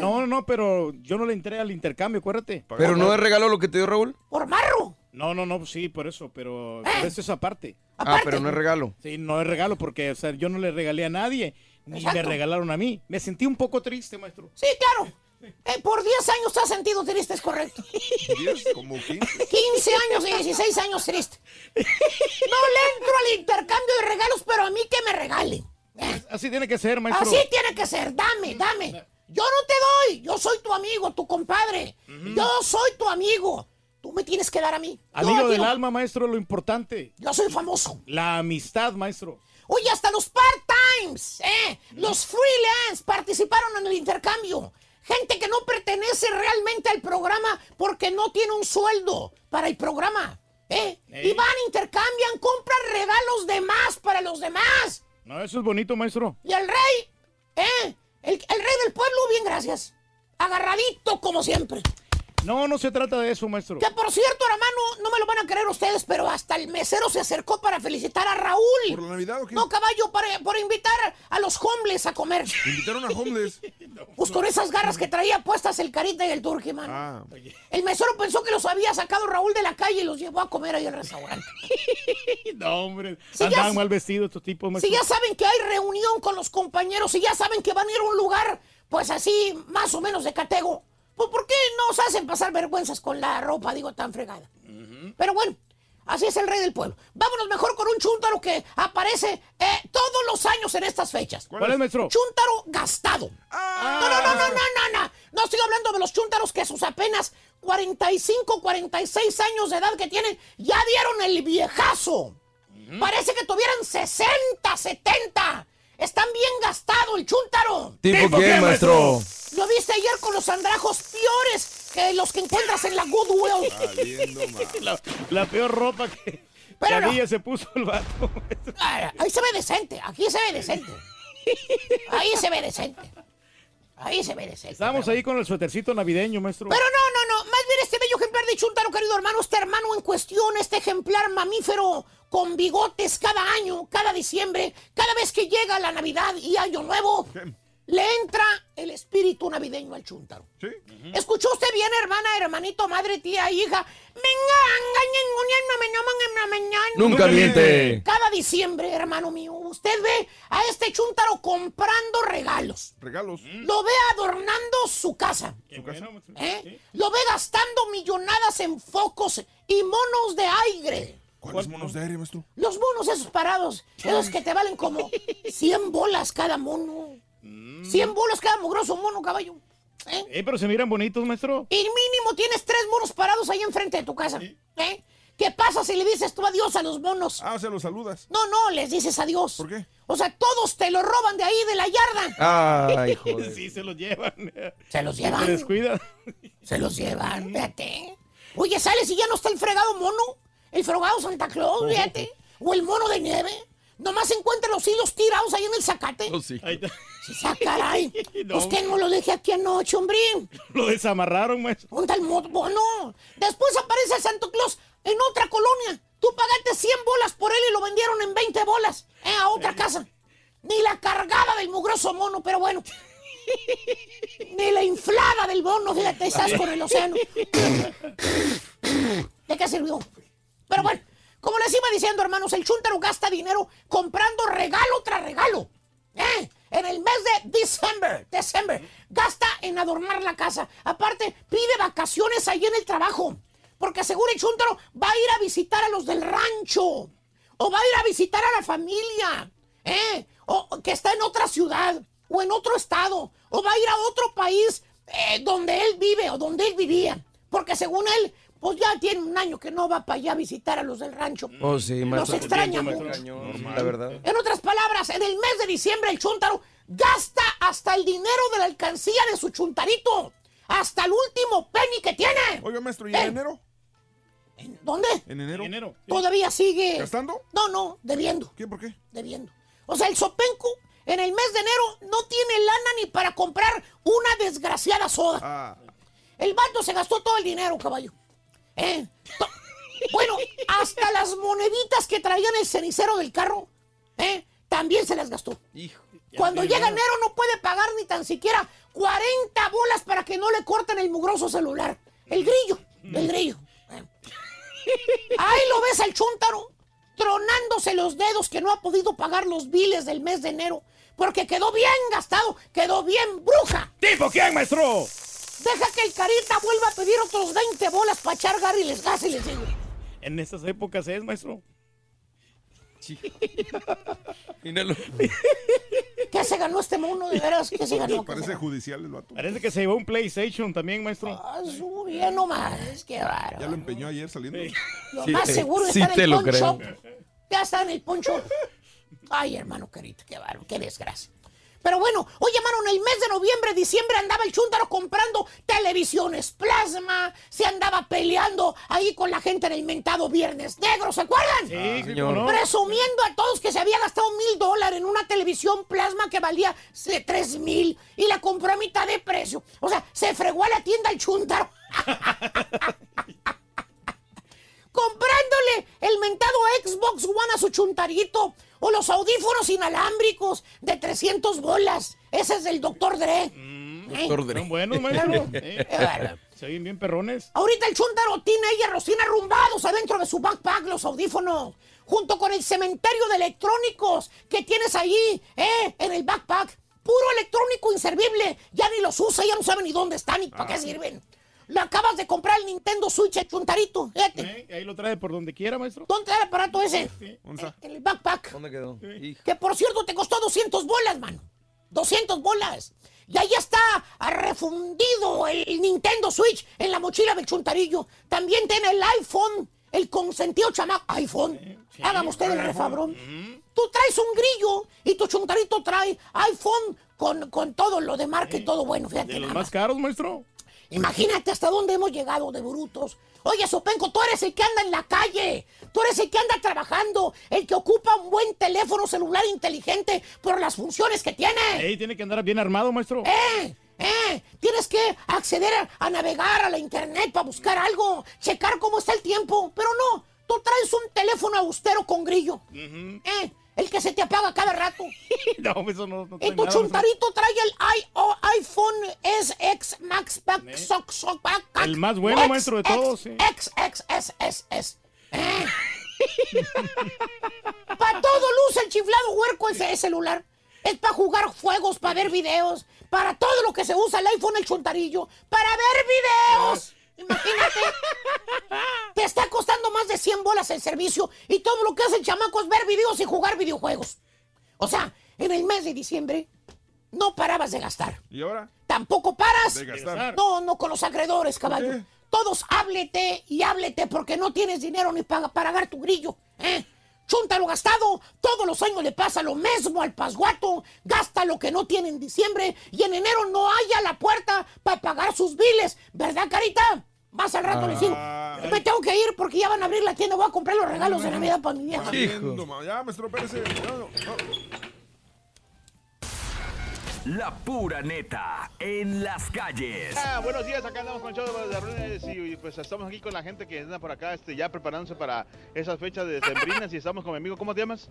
[SPEAKER 3] No, no, pero yo no le entré al intercambio, acuérdate.
[SPEAKER 15] Pero no es regalo lo que te dio Raúl.
[SPEAKER 4] Por marro.
[SPEAKER 3] No, no, no, sí, por eso, pero pero eso es aparte.
[SPEAKER 15] Ah, pero no es regalo.
[SPEAKER 3] Sí, no es regalo porque, o sea, yo no le regalé a nadie, ni
[SPEAKER 4] Exacto.
[SPEAKER 3] me regalaron a mí. Me sentí un poco triste, maestro.
[SPEAKER 4] Sí, claro. Eh, por 10 años te has sentido triste, es correcto.
[SPEAKER 6] 10, como 15.
[SPEAKER 4] 15 años y 16 años triste. No le entro al intercambio de regalos, pero a mí que me regalen.
[SPEAKER 3] Así tiene que ser, maestro.
[SPEAKER 4] Así tiene que ser. Dame, dame. Yo no te doy. Yo soy tu amigo, tu compadre. Yo soy tu amigo. Tú me tienes que dar a mí.
[SPEAKER 3] Amigo del alma, maestro, lo importante.
[SPEAKER 4] Yo soy famoso.
[SPEAKER 3] La amistad, maestro.
[SPEAKER 4] Oye, hasta los part-times, ¿eh? Los freelance participaron en el intercambio. Gente que no pertenece realmente al programa porque no tiene un sueldo para el programa, ¿eh? Y van, intercambian, compran regalos de más para los demás.
[SPEAKER 3] No, eso es bonito, maestro.
[SPEAKER 4] Y el rey, ¿eh? El, el rey del pueblo, bien, gracias. Agarradito como siempre.
[SPEAKER 3] No, no se trata de eso, maestro.
[SPEAKER 4] Que por cierto, hermano, no me lo van a creer ustedes, pero hasta el mesero se acercó para felicitar a Raúl.
[SPEAKER 6] ¿Por la Navidad o qué?
[SPEAKER 4] No, caballo, para, por invitar a los homeless a comer.
[SPEAKER 6] Invitaron a homeless.
[SPEAKER 4] Pues con esas garras que traía puestas el carita y el turqui, man.
[SPEAKER 6] Ah.
[SPEAKER 4] El mesero pensó que los había sacado Raúl de la calle y los llevó a comer ahí al restaurante.
[SPEAKER 3] No, hombre. Andaban
[SPEAKER 4] sé.
[SPEAKER 3] mal vestidos estos tipos, maestro.
[SPEAKER 4] Si ya saben que hay reunión con los compañeros, si ya saben que van a ir a un lugar, pues así, más o menos de catego, pues ¿por qué nos hacen pasar vergüenzas con la ropa, digo, tan fregada? Pero bueno, así es el rey del pueblo. Vámonos mejor con un chúntaro que aparece eh, todos los años en estas fechas.
[SPEAKER 3] ¿Cuál es, maestro?
[SPEAKER 4] Chúntaro gastado. No, no, no, no, no, no, no. No estoy hablando de los chúntaros que sus apenas 45, 46 años de edad que tienen, ya dieron el viejazo. Parece que tuvieran 60, 70. Están bien gastado el chúntaro.
[SPEAKER 15] ¿Tipo quién, maestro?
[SPEAKER 4] Lo viste ayer con los andrajos peores que los que encuentras en la Goodwill.
[SPEAKER 3] La, la peor ropa que,
[SPEAKER 4] Pero
[SPEAKER 3] que
[SPEAKER 4] no.
[SPEAKER 3] se puso el vato.
[SPEAKER 4] Ah, Ahí se ve decente, aquí se ve decente. Ahí se ve decente. Ahí se ve decente.
[SPEAKER 3] Estábamos ahí con el suétercito navideño, maestro.
[SPEAKER 4] Pero no, no, no. Más bien este bello ejemplar de Chuntaro, querido hermano, este hermano en cuestión, este ejemplar mamífero con bigotes cada año, cada diciembre, cada vez que llega la Navidad y Año Nuevo, le entra el espíritu navideño al Chuntaro.
[SPEAKER 6] Sí.
[SPEAKER 4] ¿Escuchó usted bien, hermana, hermanito, madre, tía, hija?
[SPEAKER 15] Nunca miente.
[SPEAKER 4] Cada diciembre, hermano mío, usted ve a este Chuntaro comprando regalos.
[SPEAKER 6] Regalos.
[SPEAKER 4] Lo ve adornando su casa. ¿Eh? Lo ve gastando millonadas en focos y monos de aire.
[SPEAKER 6] ¿Cuáles monos de aire, maestro?
[SPEAKER 4] Los monos esos parados, esos que te valen como 100 bolas cada mono. 100 bolas cada mugroso mono, caballo. ¿Eh?
[SPEAKER 3] Eh, pero se miran bonitos, maestro.
[SPEAKER 4] Y mínimo tienes tres monos parados ahí enfrente de tu casa. ¿Eh? ¿Qué pasa si le dices tú adiós a los monos?
[SPEAKER 6] Ah, se los saludas.
[SPEAKER 4] No, no, les dices adiós.
[SPEAKER 6] ¿Por qué?
[SPEAKER 4] O sea, todos te lo roban de ahí, de la yarda.
[SPEAKER 15] Ay, joder.
[SPEAKER 3] Sí, se los llevan.
[SPEAKER 4] Se los
[SPEAKER 3] Se
[SPEAKER 4] llevan.
[SPEAKER 3] descuida.
[SPEAKER 4] Se los llevan, fíjate. Oye, sales y ya no está el fregado mono, el fregado Santa Claus, fíjate. O el mono de nieve. Nomás encuentra los hilos tirados ahí en el zacate.
[SPEAKER 15] Oh, sí.
[SPEAKER 3] Ahí está.
[SPEAKER 4] Sa- caray.
[SPEAKER 3] No.
[SPEAKER 4] Usted no lo dejé aquí anoche, hombre.
[SPEAKER 3] Lo desamarraron, maestro.
[SPEAKER 4] ¿Dónde el? Bueno, después aparece el Santo Claus en otra colonia. Tú pagaste 100 bolas por él y lo vendieron en 20 bolas eh, a otra casa. Ni la cargada del mugroso mono, pero bueno. Ni la inflada del mono, fíjate, estás con el océano. ¿De qué sirvió? Pero bueno, como les iba diciendo, hermanos, el chúntaro gasta dinero comprando regalo tras regalo. ¿Eh? En el mes de diciembre, diciembre, gasta en adornar la casa. Aparte, pide vacaciones ahí en el trabajo. Porque según el chúntaro va a ir a visitar a los del rancho. O va a ir a visitar a la familia. ¿Eh? O que está en otra ciudad. O en otro estado. O va a ir a otro país eh, donde él vive o donde él vivía. Porque según él, pues ya tiene un año que no va para allá a visitar a los del rancho.
[SPEAKER 15] Oh, sí,
[SPEAKER 4] Los extraña mucho.
[SPEAKER 15] La verdad.
[SPEAKER 4] En otras palabras, en el mes de diciembre el chuntaro gasta hasta el dinero de la alcancía de su chuntarito. Hasta el último penny que tiene.
[SPEAKER 6] Oiga, maestro, ¿y
[SPEAKER 4] Eh.
[SPEAKER 6] en enero?
[SPEAKER 4] ¿Dónde?
[SPEAKER 6] ¿En enero?
[SPEAKER 3] Enero.
[SPEAKER 4] Todavía sigue.
[SPEAKER 6] ¿Gastando?
[SPEAKER 4] No, no, debiendo.
[SPEAKER 6] ¿Qué? ¿Por qué?
[SPEAKER 4] Debiendo. O sea, el sopenco en el mes de enero no tiene lana ni para comprar una desgraciada soda.
[SPEAKER 6] Ah,
[SPEAKER 4] El vato se gastó todo el dinero, caballo. ¿Eh? Bueno, hasta las moneditas que traían el cenicero del carro, ¿eh? También se las gastó.
[SPEAKER 15] Hijo.
[SPEAKER 4] Cuando llega enero no puede pagar ni tan siquiera 40 bolas para que no le corten el mugroso celular. El grillo, el grillo. Eh. Ahí lo ves al chúntaro, tronándose los dedos que no ha podido pagar los biles del mes de enero. Porque quedó bien gastado, quedó bien bruja.
[SPEAKER 3] ¿Tipo quién, maestro?
[SPEAKER 4] Deja que el carita vuelva a pedir otros 20 bolas para echar Gary les gas y les digo.
[SPEAKER 3] En estas épocas es, maestro.
[SPEAKER 15] Míralo.
[SPEAKER 4] ¿Qué se ganó este mono? De veras, ¿qué se ganó? ¿Qué se
[SPEAKER 6] parece judicial el vato.
[SPEAKER 3] Parece que se llevó un PlayStation también, maestro.
[SPEAKER 4] Ah, su bien nomás, qué bárbaro.
[SPEAKER 6] Ya lo empeñó ayer saliendo.
[SPEAKER 4] Lo
[SPEAKER 15] Sí,
[SPEAKER 4] más
[SPEAKER 15] te-
[SPEAKER 4] seguro
[SPEAKER 15] sí
[SPEAKER 4] está en el poncho. Ya está en el poncho. Ay, hermano querido, qué bárbaro, qué desgracia. Pero bueno, hermano, en el mes de noviembre, diciembre andaba el chúntaro comprando televisiones plasma, se andaba peleando ahí con la gente en el mentado Viernes Negro, ¿se acuerdan?
[SPEAKER 3] Sí,
[SPEAKER 15] señor.
[SPEAKER 3] ¿cómo no?
[SPEAKER 4] Presumiendo a todos que se había gastado mil dólares en una televisión plasma que valía tres mil y la compró a mitad de precio. O sea, se fregó a la tienda el chúntaro. comprándole el mentado Xbox One a su chuntarito o los audífonos inalámbricos de 300 bolas. Ese es del Dr. Dre. ¿Eh?
[SPEAKER 15] Doctor Dre.
[SPEAKER 3] Buenos, maestro. Eh,
[SPEAKER 4] bárbaro.
[SPEAKER 3] Se oyen bien perrones.
[SPEAKER 4] Ahorita el chuntaro tiene ella los tiene arrumbados adentro de su backpack, los audífonos, junto con el cementerio de electrónicos que tienes ahí, ¿eh? En el backpack. Puro electrónico inservible. Ya ni los usa, ya no sabe ni dónde están ni para qué sirven. Le acabas de comprar el Nintendo Switch, el chuntarito. Fíjate.
[SPEAKER 3] Eh, Ahí lo trae por donde quiera, maestro.
[SPEAKER 4] ¿Dónde está el aparato ese?
[SPEAKER 6] ¿Dónde está?
[SPEAKER 4] En el backpack.
[SPEAKER 15] ¿Dónde quedó?
[SPEAKER 4] Que por cierto te costó 200 bolas, mano. 200 bolas. Y ahí está refundido el Nintendo Switch en la mochila del chuntarillo. También tiene el iPhone, el consentido chamaco. iPhone. Hágame usted el refabrón. Tú traes un grillo y tu chuntarito trae iPhone con, con todo lo de marca y todo bueno. Fíjate
[SPEAKER 3] ¿De los
[SPEAKER 4] nada
[SPEAKER 3] más caros, maestro?
[SPEAKER 4] Imagínate hasta dónde hemos llegado de brutos. Oye, Sopenco, tú eres el que anda en la calle. Tú eres el que anda trabajando. El que ocupa un buen teléfono celular inteligente por las funciones que tiene.
[SPEAKER 3] Ey, tiene que andar bien armado, maestro.
[SPEAKER 4] ¡Eh! ¡Eh! Tienes que acceder a, a navegar a la internet para buscar algo, checar cómo está el tiempo. Pero no, tú traes un teléfono austero con grillo. ¿Eh? El que se te apaga cada rato.
[SPEAKER 3] no, eso no, no
[SPEAKER 4] Y
[SPEAKER 3] trae
[SPEAKER 4] tu
[SPEAKER 3] nada,
[SPEAKER 4] chuntarito trae el I- o- iPhone SX Max Back Sock Sock Back.
[SPEAKER 3] El más bueno,
[SPEAKER 4] X,
[SPEAKER 3] maestro, de
[SPEAKER 4] X,
[SPEAKER 3] todos, sí.
[SPEAKER 4] X, X, S, S, S. para todo luce el chiflado huerco ese celular. Es para jugar juegos, para ver videos, para todo lo que se usa el iPhone, el chuntarillo, para ver videos. Imagínate. Te está costando más de 100 bolas el servicio y todo lo que hace el chamaco es ver videos y jugar videojuegos. O sea, en el mes de diciembre no parabas de gastar.
[SPEAKER 6] ¿Y ahora?
[SPEAKER 4] Tampoco paras.
[SPEAKER 6] De gastar.
[SPEAKER 4] No, no con los acreedores, caballo. Todos háblete y háblete porque no tienes dinero ni para pagar tu grillo. ¿eh? Chúntalo gastado. Todos los años le pasa lo mismo al pasguato. Gasta lo que no tiene en diciembre y en enero no haya la puerta para pagar sus biles. ¿Verdad, Carita? Más al rato le sigo. Me tengo que ir porque ya van a abrir la tienda. Voy a comprar los regalos de Navidad para mi vieja.
[SPEAKER 6] Ma- Ya, maestro, espérese. No, no, no.
[SPEAKER 8] La pura neta en las calles.
[SPEAKER 17] Ah, buenos días, acá andamos con show de las Ruines y pues estamos aquí con la gente que anda por acá este, ya preparándose para esas fechas de sembrinas y estamos con mi amigo, ¿cómo te llamas?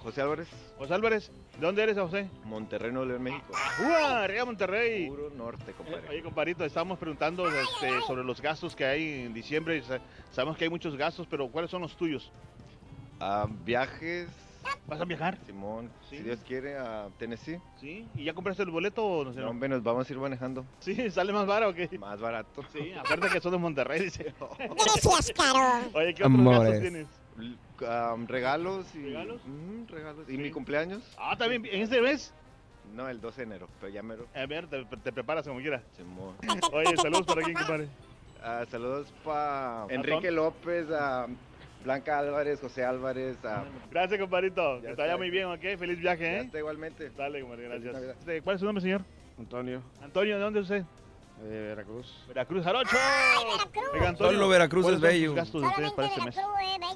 [SPEAKER 18] José Álvarez.
[SPEAKER 17] José Álvarez, ¿de dónde eres José?
[SPEAKER 18] Monterrey, Nuevo León, México.
[SPEAKER 17] ¡Uah! Arriba Monterrey.
[SPEAKER 18] Puro norte, compadre.
[SPEAKER 17] Oye, compadrito, estamos preguntando este, sobre los gastos que hay en diciembre. Sabemos que hay muchos gastos, pero ¿cuáles son los tuyos?
[SPEAKER 18] Ah, viajes.
[SPEAKER 17] ¿Vas a viajar?
[SPEAKER 18] Simón, si Dios quiere, a Tennessee.
[SPEAKER 17] ¿Sí? ¿Y ya compraste el boleto o no sé?
[SPEAKER 18] No, hombre, nos vamos a ir manejando.
[SPEAKER 17] Sí, ¿sale más barato o qué?
[SPEAKER 18] Más barato.
[SPEAKER 17] Sí, aparte que son de Monterrey, dice.
[SPEAKER 2] Gracias, Caro.
[SPEAKER 17] Oye, ¿qué otros gastos tienes?
[SPEAKER 18] Ah, regalos y...
[SPEAKER 17] ¿Regalos?
[SPEAKER 18] ¿Y
[SPEAKER 17] Sí.
[SPEAKER 18] mi cumpleaños?
[SPEAKER 17] Ah, también, ¿en este mes?
[SPEAKER 18] No, el 12 de enero, pero ya mero.
[SPEAKER 17] A ver, te, te preparas como quiera.
[SPEAKER 18] Simón.
[SPEAKER 17] Oye, saludos para quién, compadre.
[SPEAKER 18] Ah, saludos para Enrique López, a Blanca Álvarez, José Álvarez.
[SPEAKER 17] Gracias, compadrito. Que te vaya
[SPEAKER 18] está.
[SPEAKER 17] muy bien, ¿ok? Feliz viaje,
[SPEAKER 18] Ya
[SPEAKER 17] ¿eh?
[SPEAKER 18] está igualmente.
[SPEAKER 17] Dale, compadre, gracias. Este, ¿Cuál es su nombre, señor?
[SPEAKER 19] Antonio,
[SPEAKER 17] Antonio, ¿de dónde es usted?
[SPEAKER 19] de Veracruz.
[SPEAKER 17] Veracruz, Jarocho. Oiga, Antonio,
[SPEAKER 18] Solo Veracruz
[SPEAKER 17] ¿cuáles
[SPEAKER 18] es bello.
[SPEAKER 17] gastos de ustedes para este mes?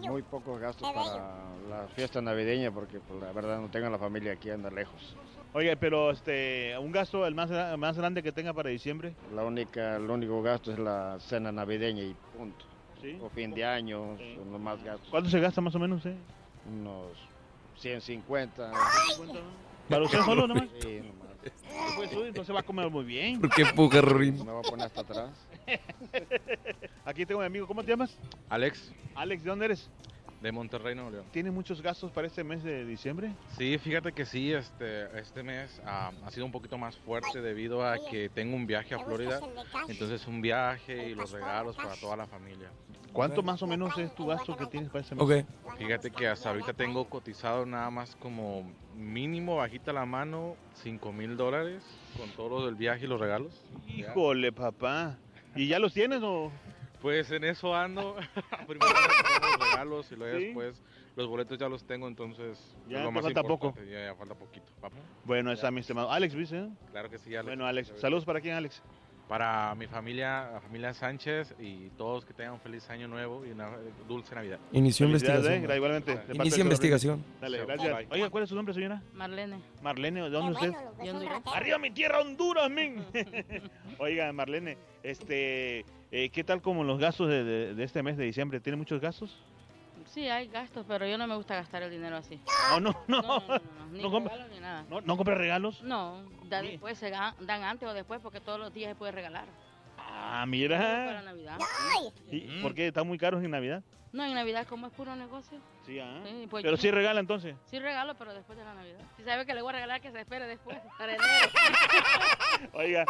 [SPEAKER 19] Muy pocos gastos para la fiesta navideña porque pues, la verdad no tengo la familia aquí, anda lejos.
[SPEAKER 17] Oye, pero este, un gasto el más, gra- más grande que tenga para diciembre.
[SPEAKER 19] La única, el único gasto es la cena navideña y punto.
[SPEAKER 17] Sí.
[SPEAKER 19] O fin de año, son los más gastos.
[SPEAKER 17] ¿Cuánto se gasta más o menos, eh?
[SPEAKER 19] Unos 150.
[SPEAKER 17] ¿Para usted solo nomás?
[SPEAKER 19] Sí, nomás.
[SPEAKER 17] Pues uy, entonces va a comer muy bien.
[SPEAKER 18] ¿Por qué pugarrín?
[SPEAKER 19] Me voy a poner hasta atrás.
[SPEAKER 17] Aquí tengo a mi amigo, ¿cómo te llamas?
[SPEAKER 20] Alex,
[SPEAKER 17] Alex, ¿de dónde eres?
[SPEAKER 20] De Monterrey, Nuevo León.
[SPEAKER 17] ¿Tiene muchos gastos para este mes de diciembre?
[SPEAKER 20] Sí, fíjate que sí, este, este mes ha sido un poquito más fuerte debido a que tengo un viaje a Florida. Entonces un viaje y los regalos para toda la familia.
[SPEAKER 17] ¿Cuánto más o menos es tu gasto que tienes para este mes?
[SPEAKER 20] Ok. Fíjate que hasta ahorita tengo cotizado nada más como mínimo bajita la mano 5 mil dólares con todo lo del viaje y los regalos.
[SPEAKER 17] Híjole, papá. ¿Y ya los tienes o...?
[SPEAKER 20] Pues en eso ando. Primero luego
[SPEAKER 17] ¿Sí?
[SPEAKER 20] después los boletos ya los tengo, entonces
[SPEAKER 17] Ya te
[SPEAKER 20] es lo más
[SPEAKER 17] falta poco.
[SPEAKER 20] importante. Ya, ya falta poquito. papá.
[SPEAKER 17] Bueno, está mi estimado. Alex, ¿viste?
[SPEAKER 20] Claro que sí, Alex.
[SPEAKER 17] Bueno, Alex. ¿Saludos para quién, Alex?
[SPEAKER 20] Para mi familia, la familia Sánchez y todos que tengan un feliz año nuevo y una dulce Navidad.
[SPEAKER 21] Inició investigación.
[SPEAKER 17] eh, igualmente.
[SPEAKER 21] Inicia investigación.
[SPEAKER 17] Dale, gracias.
[SPEAKER 20] bye.
[SPEAKER 17] Oiga, ¿cuál es su nombre, señora?
[SPEAKER 22] Marlene.
[SPEAKER 17] Marlene, ¿de dónde usted?
[SPEAKER 22] De Honduras.
[SPEAKER 17] ¡Arriba mi tierra, Honduras, men! Oiga, Marlene, este, eh, ¿qué tal como los gastos de, de- de este mes de diciembre? ¿Tiene muchos gastos?
[SPEAKER 22] Sí, hay gastos, pero yo no me gusta gastar el dinero así.
[SPEAKER 17] Oh, no, no.
[SPEAKER 22] No, no, no, no, ni
[SPEAKER 17] ¿No compra-
[SPEAKER 22] regalos ni nada.
[SPEAKER 17] ¿No, no compra regalos?
[SPEAKER 22] No, da después se dan antes o después porque todos los días se puede regalar.
[SPEAKER 17] Ah,
[SPEAKER 22] Para
[SPEAKER 17] mira.
[SPEAKER 22] Navidad.
[SPEAKER 17] ¿Y ¿Por qué están muy caros en Navidad?
[SPEAKER 22] No, en Navidad como es puro negocio.
[SPEAKER 17] Sí, ah.
[SPEAKER 22] Sí, pues
[SPEAKER 17] Pero
[SPEAKER 22] yo-
[SPEAKER 17] sí regala entonces.
[SPEAKER 22] Sí regalo, pero después de la Navidad. Si sabe que le voy a regalar, que se espere después, para enero.
[SPEAKER 17] Oiga,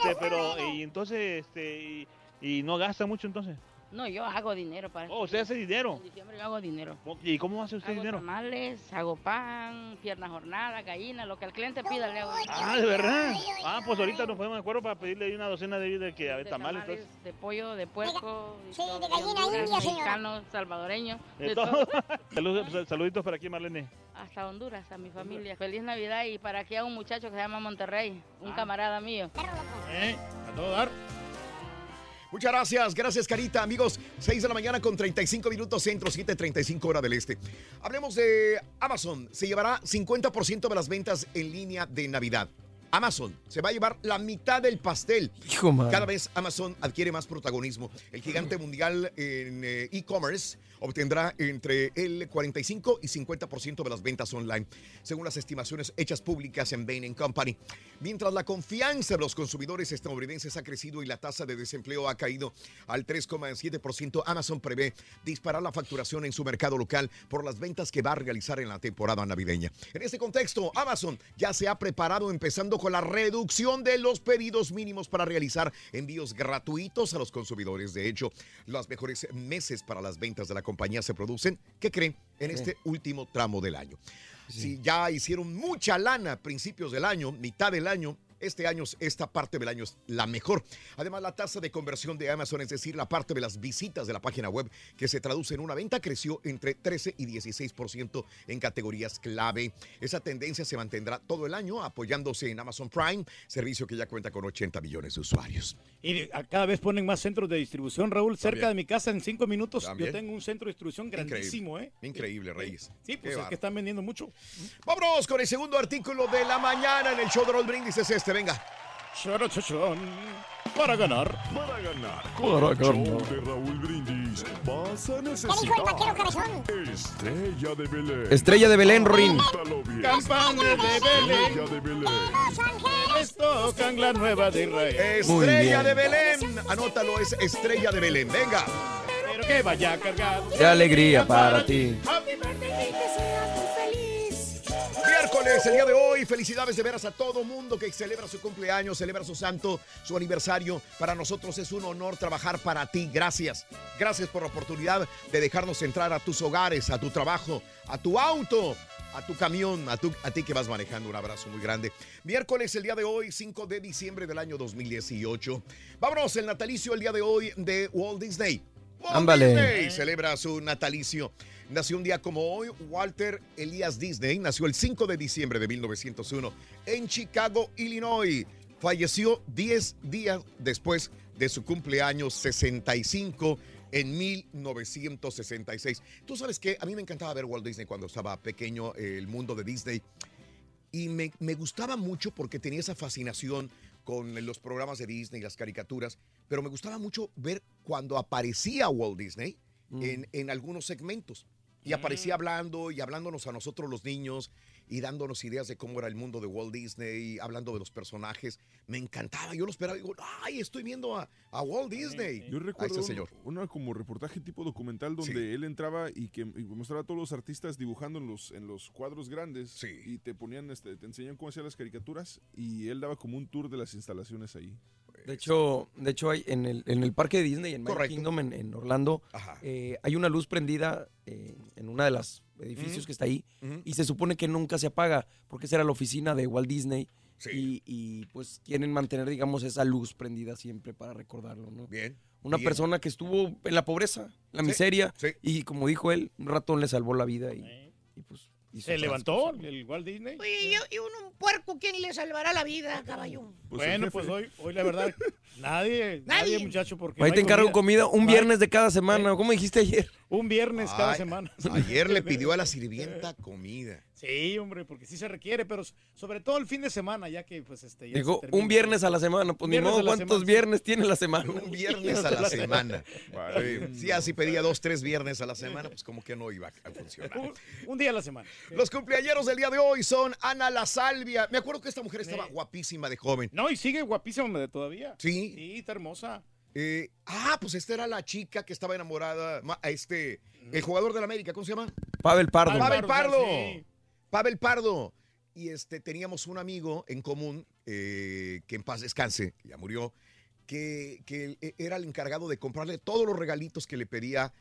[SPEAKER 17] este, pero, y entonces, este, y, y no gasta mucho entonces.
[SPEAKER 22] No, yo hago dinero para
[SPEAKER 17] Oh, ¿usted hace dinero?
[SPEAKER 22] En diciembre yo hago dinero.
[SPEAKER 17] ¿Y cómo hace usted
[SPEAKER 22] Hago
[SPEAKER 17] dinero?
[SPEAKER 22] tamales, hago pan, pierna jornada, gallina, lo que el cliente pida le hago.
[SPEAKER 17] Ah, ¿de verdad? Ah, pues ahorita nos ponemos de acuerdo para pedirle una docena de vida que a ver,
[SPEAKER 22] De
[SPEAKER 17] tamales.
[SPEAKER 22] tamales,
[SPEAKER 17] pues.
[SPEAKER 22] de pollo, de puerco,
[SPEAKER 2] Sí, de gallina india, señora.
[SPEAKER 22] mexicano, salvadoreño,
[SPEAKER 17] De
[SPEAKER 22] de
[SPEAKER 17] todo. sal- saluditos para aquí, Marlene.
[SPEAKER 22] Hasta Honduras, a mi familia. Feliz Navidad y para aquí a un muchacho que se llama Monterrey,
[SPEAKER 17] Ah.
[SPEAKER 22] un camarada mío.
[SPEAKER 3] ¿Eh? A todo dar.
[SPEAKER 1] Muchas gracias, gracias Carita, amigos. 6 de la mañana con 35 minutos centro, 7.35 hora del este. Hablemos de Amazon. Se llevará 50% de las ventas en línea de Navidad. Amazon se va a llevar la mitad del pastel.
[SPEAKER 15] Hijo.
[SPEAKER 1] Cada vez Amazon adquiere más protagonismo. El gigante mundial en eh, e-commerce obtendrá entre el 45 y 50% de las ventas online, según las estimaciones hechas públicas en Bain Company. Mientras la confianza de los consumidores estadounidenses ha crecido y la tasa de desempleo ha caído al 3,7%, Amazon prevé disparar la facturación en su mercado local por las ventas que va a realizar en la temporada navideña. En este contexto, Amazon ya se ha preparado empezando con la reducción de los pedidos mínimos para realizar envíos gratuitos a los consumidores. De hecho, los mejores meses para las ventas de la compañía se producen, ¿qué creen? En este último tramo del año. Si ya hicieron mucha lana a principios del año, mitad del año, este año, esta parte del año es la mejor. Además, la tasa de conversión de Amazon, es decir, la parte de las visitas de la página web que se traduce en una venta, creció entre 13 y 16% en categorías clave. Esa tendencia se mantendrá todo el año apoyándose en Amazon Prime, servicio que ya cuenta con 80 millones de usuarios.
[SPEAKER 3] Y cada vez ponen más centros de distribución, Raúl. Cerca
[SPEAKER 1] También.
[SPEAKER 3] de mi casa, en cinco minutos,
[SPEAKER 1] También.
[SPEAKER 3] yo tengo un centro de distribución grandísimo, ¿eh?
[SPEAKER 1] Increíble, Reyes.
[SPEAKER 3] Sí,
[SPEAKER 1] Qué
[SPEAKER 3] pues es que están vendiendo mucho.
[SPEAKER 1] Vámonos con el segundo artículo de la mañana en el show de Roll Brindis. Es este, venga.
[SPEAKER 3] Para ganar.
[SPEAKER 6] Para ganar.
[SPEAKER 1] Para ganar.
[SPEAKER 6] de Raúl Brindis vas a
[SPEAKER 2] ¿Qué dijo el vaquero
[SPEAKER 6] necesitar? Estrella de Belén.
[SPEAKER 15] Estrella de Belén,
[SPEAKER 6] bien.
[SPEAKER 3] Campana de Belén.
[SPEAKER 6] Estrella de Belén.
[SPEAKER 3] Les tocan la nueva de Israel.
[SPEAKER 1] Estrella de Belén. Anótalo, es Estrella de Belén. Venga.
[SPEAKER 3] Pero que vaya cargado.
[SPEAKER 15] Qué alegría para ti.
[SPEAKER 1] Miércoles, el día de hoy, felicidades de veras a todo mundo que celebra su cumpleaños, celebra su santo, su aniversario. Para nosotros es un honor trabajar para ti. Gracias. Gracias por la oportunidad de dejarnos entrar a tus hogares, a tu trabajo, a tu auto, a tu camión, a, tu- a ti que vas manejando. Un abrazo muy grande. Miércoles, el día de hoy, 5 de diciembre del año 2018. Vámonos, el natalicio el día de hoy de Walt Disney. Walt
[SPEAKER 15] Ándale.
[SPEAKER 1] Disney celebra su natalicio. Nació un día como hoy, Walter Elias Disney nació el 5 de diciembre de 1901 en Chicago, Illinois. Falleció 10 días después de su cumpleaños 65 en 1966. Tú sabes que a mí me encantaba ver Walt Disney cuando estaba pequeño, el mundo de Disney. Y me, me gustaba mucho porque tenía esa fascinación con los programas de Disney, las caricaturas, pero me gustaba mucho ver cuando aparecía Walt Disney en, en algunos segmentos. Y aparecía hablando y hablándonos a nosotros los niños y dándonos ideas de cómo era el mundo de Walt Disney, hablando de los personajes. Me encantaba, yo lo esperaba y digo, ay, estoy viendo a, a Walt Disney.
[SPEAKER 23] Yo recuerdo
[SPEAKER 1] este
[SPEAKER 23] un-
[SPEAKER 1] señor.
[SPEAKER 23] una como reportaje tipo documental donde
[SPEAKER 1] Sí.
[SPEAKER 23] él entraba y que y mostraba a todos los artistas dibujando en los, en los cuadros grandes y te ponían, este, te enseñaban cómo hacían las caricaturas y él daba como un tour de las instalaciones ahí.
[SPEAKER 15] De hecho, de hecho hay en el, en el parque de Disney, en Magic. Kingdom, en, en Orlando, eh, hay una luz prendida eh, en una de las edificios que está ahí y se supone que nunca se apaga porque esa era la oficina de Walt Disney y, y, pues quieren mantener, digamos, esa luz prendida siempre para recordarlo, ¿no?
[SPEAKER 1] Bien.
[SPEAKER 15] Una
[SPEAKER 1] bien.
[SPEAKER 15] persona que estuvo en la pobreza, en la
[SPEAKER 1] Sí,
[SPEAKER 15] miseria y como dijo él, un ratón le salvó la vida y, y, pues... hizo
[SPEAKER 3] Se levantó
[SPEAKER 15] cosas.
[SPEAKER 3] el Walt Disney.
[SPEAKER 4] Oye, y, y un, un puerco, ¿quién le salvará la vida, caballo?
[SPEAKER 3] bueno, pues hoy, hoy la verdad, nadie, nadie,
[SPEAKER 4] Nadie.
[SPEAKER 3] muchacho, porque
[SPEAKER 15] Ahí
[SPEAKER 3] no
[SPEAKER 15] te encargo comida un
[SPEAKER 3] No hay-
[SPEAKER 15] viernes de cada semana, ¿cómo dijiste ayer?
[SPEAKER 3] Un viernes cada
[SPEAKER 1] Ay,
[SPEAKER 3] semana.
[SPEAKER 1] Ayer le pidió a la sirvienta comida.
[SPEAKER 3] Sí, hombre, porque sí se requiere, pero sobre todo el fin de semana, ya que pues este ya se termina.
[SPEAKER 15] un viernes a la semana, pues ni modo, ¿cuántos
[SPEAKER 3] semana.
[SPEAKER 15] viernes tiene la semana?
[SPEAKER 1] Un viernes a la semana. Sí, Sí, así pedía dos, tres viernes a la semana, pues como que no iba a funcionar.
[SPEAKER 3] Un, un día a la semana.
[SPEAKER 1] Los cumpleañeros del día de hoy son Ana La Salvia. Me acuerdo que esta mujer estaba guapísima de joven.
[SPEAKER 3] No, y sigue guapísima de todavía.
[SPEAKER 1] Sí.
[SPEAKER 3] Sí, está hermosa.
[SPEAKER 1] Eh, ah, pues esta era la chica que estaba enamorada, este, el jugador del América, ¿cómo se llama?
[SPEAKER 15] Pavel Pardo.
[SPEAKER 1] Pavel Pardo.
[SPEAKER 3] sí.
[SPEAKER 1] Pavel Pardo. Y este, teníamos un amigo en común, eh, que en paz descanse, ya murió, que, que eh, era el encargado de comprarle todos los regalitos que le pedía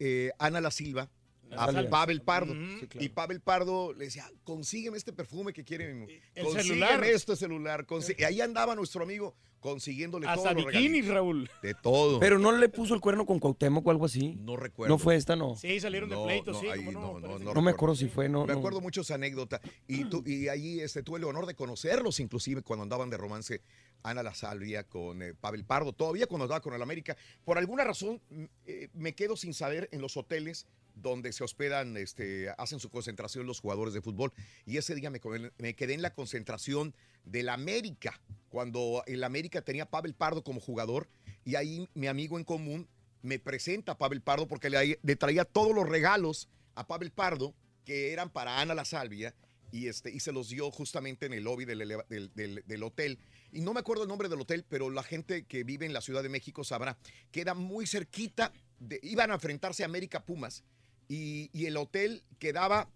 [SPEAKER 1] eh, Ana La Silva a. Pavel Pardo.
[SPEAKER 3] Sí, claro.
[SPEAKER 1] Y Pavel Pardo le decía, consígueme este perfume que quiere mi mujer.
[SPEAKER 3] El
[SPEAKER 1] Consígueme
[SPEAKER 3] celular.
[SPEAKER 1] este celular. consi-". Y ahí andaba nuestro amigo consiguiéndole
[SPEAKER 3] Hasta
[SPEAKER 1] todos los
[SPEAKER 3] bikinis. Raúl.
[SPEAKER 1] De todo.
[SPEAKER 15] Pero no le puso el cuerno con Cuauhtémoc o algo así.
[SPEAKER 1] No recuerdo.
[SPEAKER 15] No fue esta, no.
[SPEAKER 3] Sí, salieron de
[SPEAKER 1] No,
[SPEAKER 3] pleito,
[SPEAKER 1] no,
[SPEAKER 3] sí,
[SPEAKER 1] ahí
[SPEAKER 3] no.
[SPEAKER 1] no, no,
[SPEAKER 3] parece.
[SPEAKER 1] no
[SPEAKER 15] No me acuerdo si fue, no.
[SPEAKER 1] Me
[SPEAKER 15] no.
[SPEAKER 1] acuerdo mucho esa anécdota. Y, tú, y ahí este, tuve el honor de conocerlos, inclusive cuando andaban de romance Ana La Salvia con eh, Pavel Pardo, todavía cuando andaba con el América. Por alguna razón mm, eh, me quedo sin saber en los hoteles donde se hospedan, este, hacen su concentración los jugadores de fútbol. Y ese día me, me quedé en la concentración del América, cuando el América tenía a Pavel Pardo como jugador. Y ahí mi amigo en común me presenta a Pavel Pardo porque le, le traía todos los regalos a Pavel Pardo que eran para Ana La Salvia y, este, y se los dio justamente en el lobby del, hotel. Y no me acuerdo el nombre del hotel, pero la gente que vive en la Ciudad de México sabrá. Queda muy cerquita, de, iban a enfrentarse a América Pumas y, y el hotel quedaba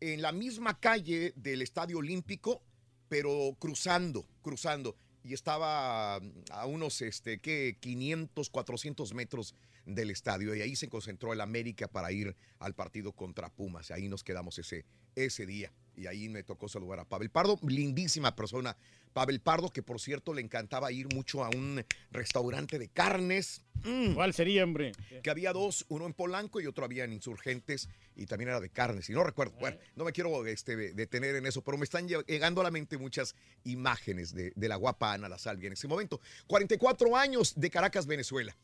[SPEAKER 1] en la misma calle del Estadio Olímpico, pero cruzando, cruzando. Y estaba mm, a unos, este, ¿qué? 500, 400 metros del estadio. Y ahí se concentró el América para ir al partido contra Pumas. Ahí nos quedamos ese, ese día. Y ahí me tocó saludar a Pavel Pardo. Lindísima persona, Pavel Pardo, que por cierto le encantaba ir mucho a un restaurante de carnes. Mm.
[SPEAKER 3] ¿Cuál sería, hombre?
[SPEAKER 1] Que había dos, uno en Polanco y otro había en Insurgentes y también era de carnes. Y no recuerdo. Bueno, no me quiero este, detener en eso, pero me están lle- llegando a la mente muchas imágenes de, de la guapa Ana La Salvia en ese momento. 44 años de Caracas, Venezuela.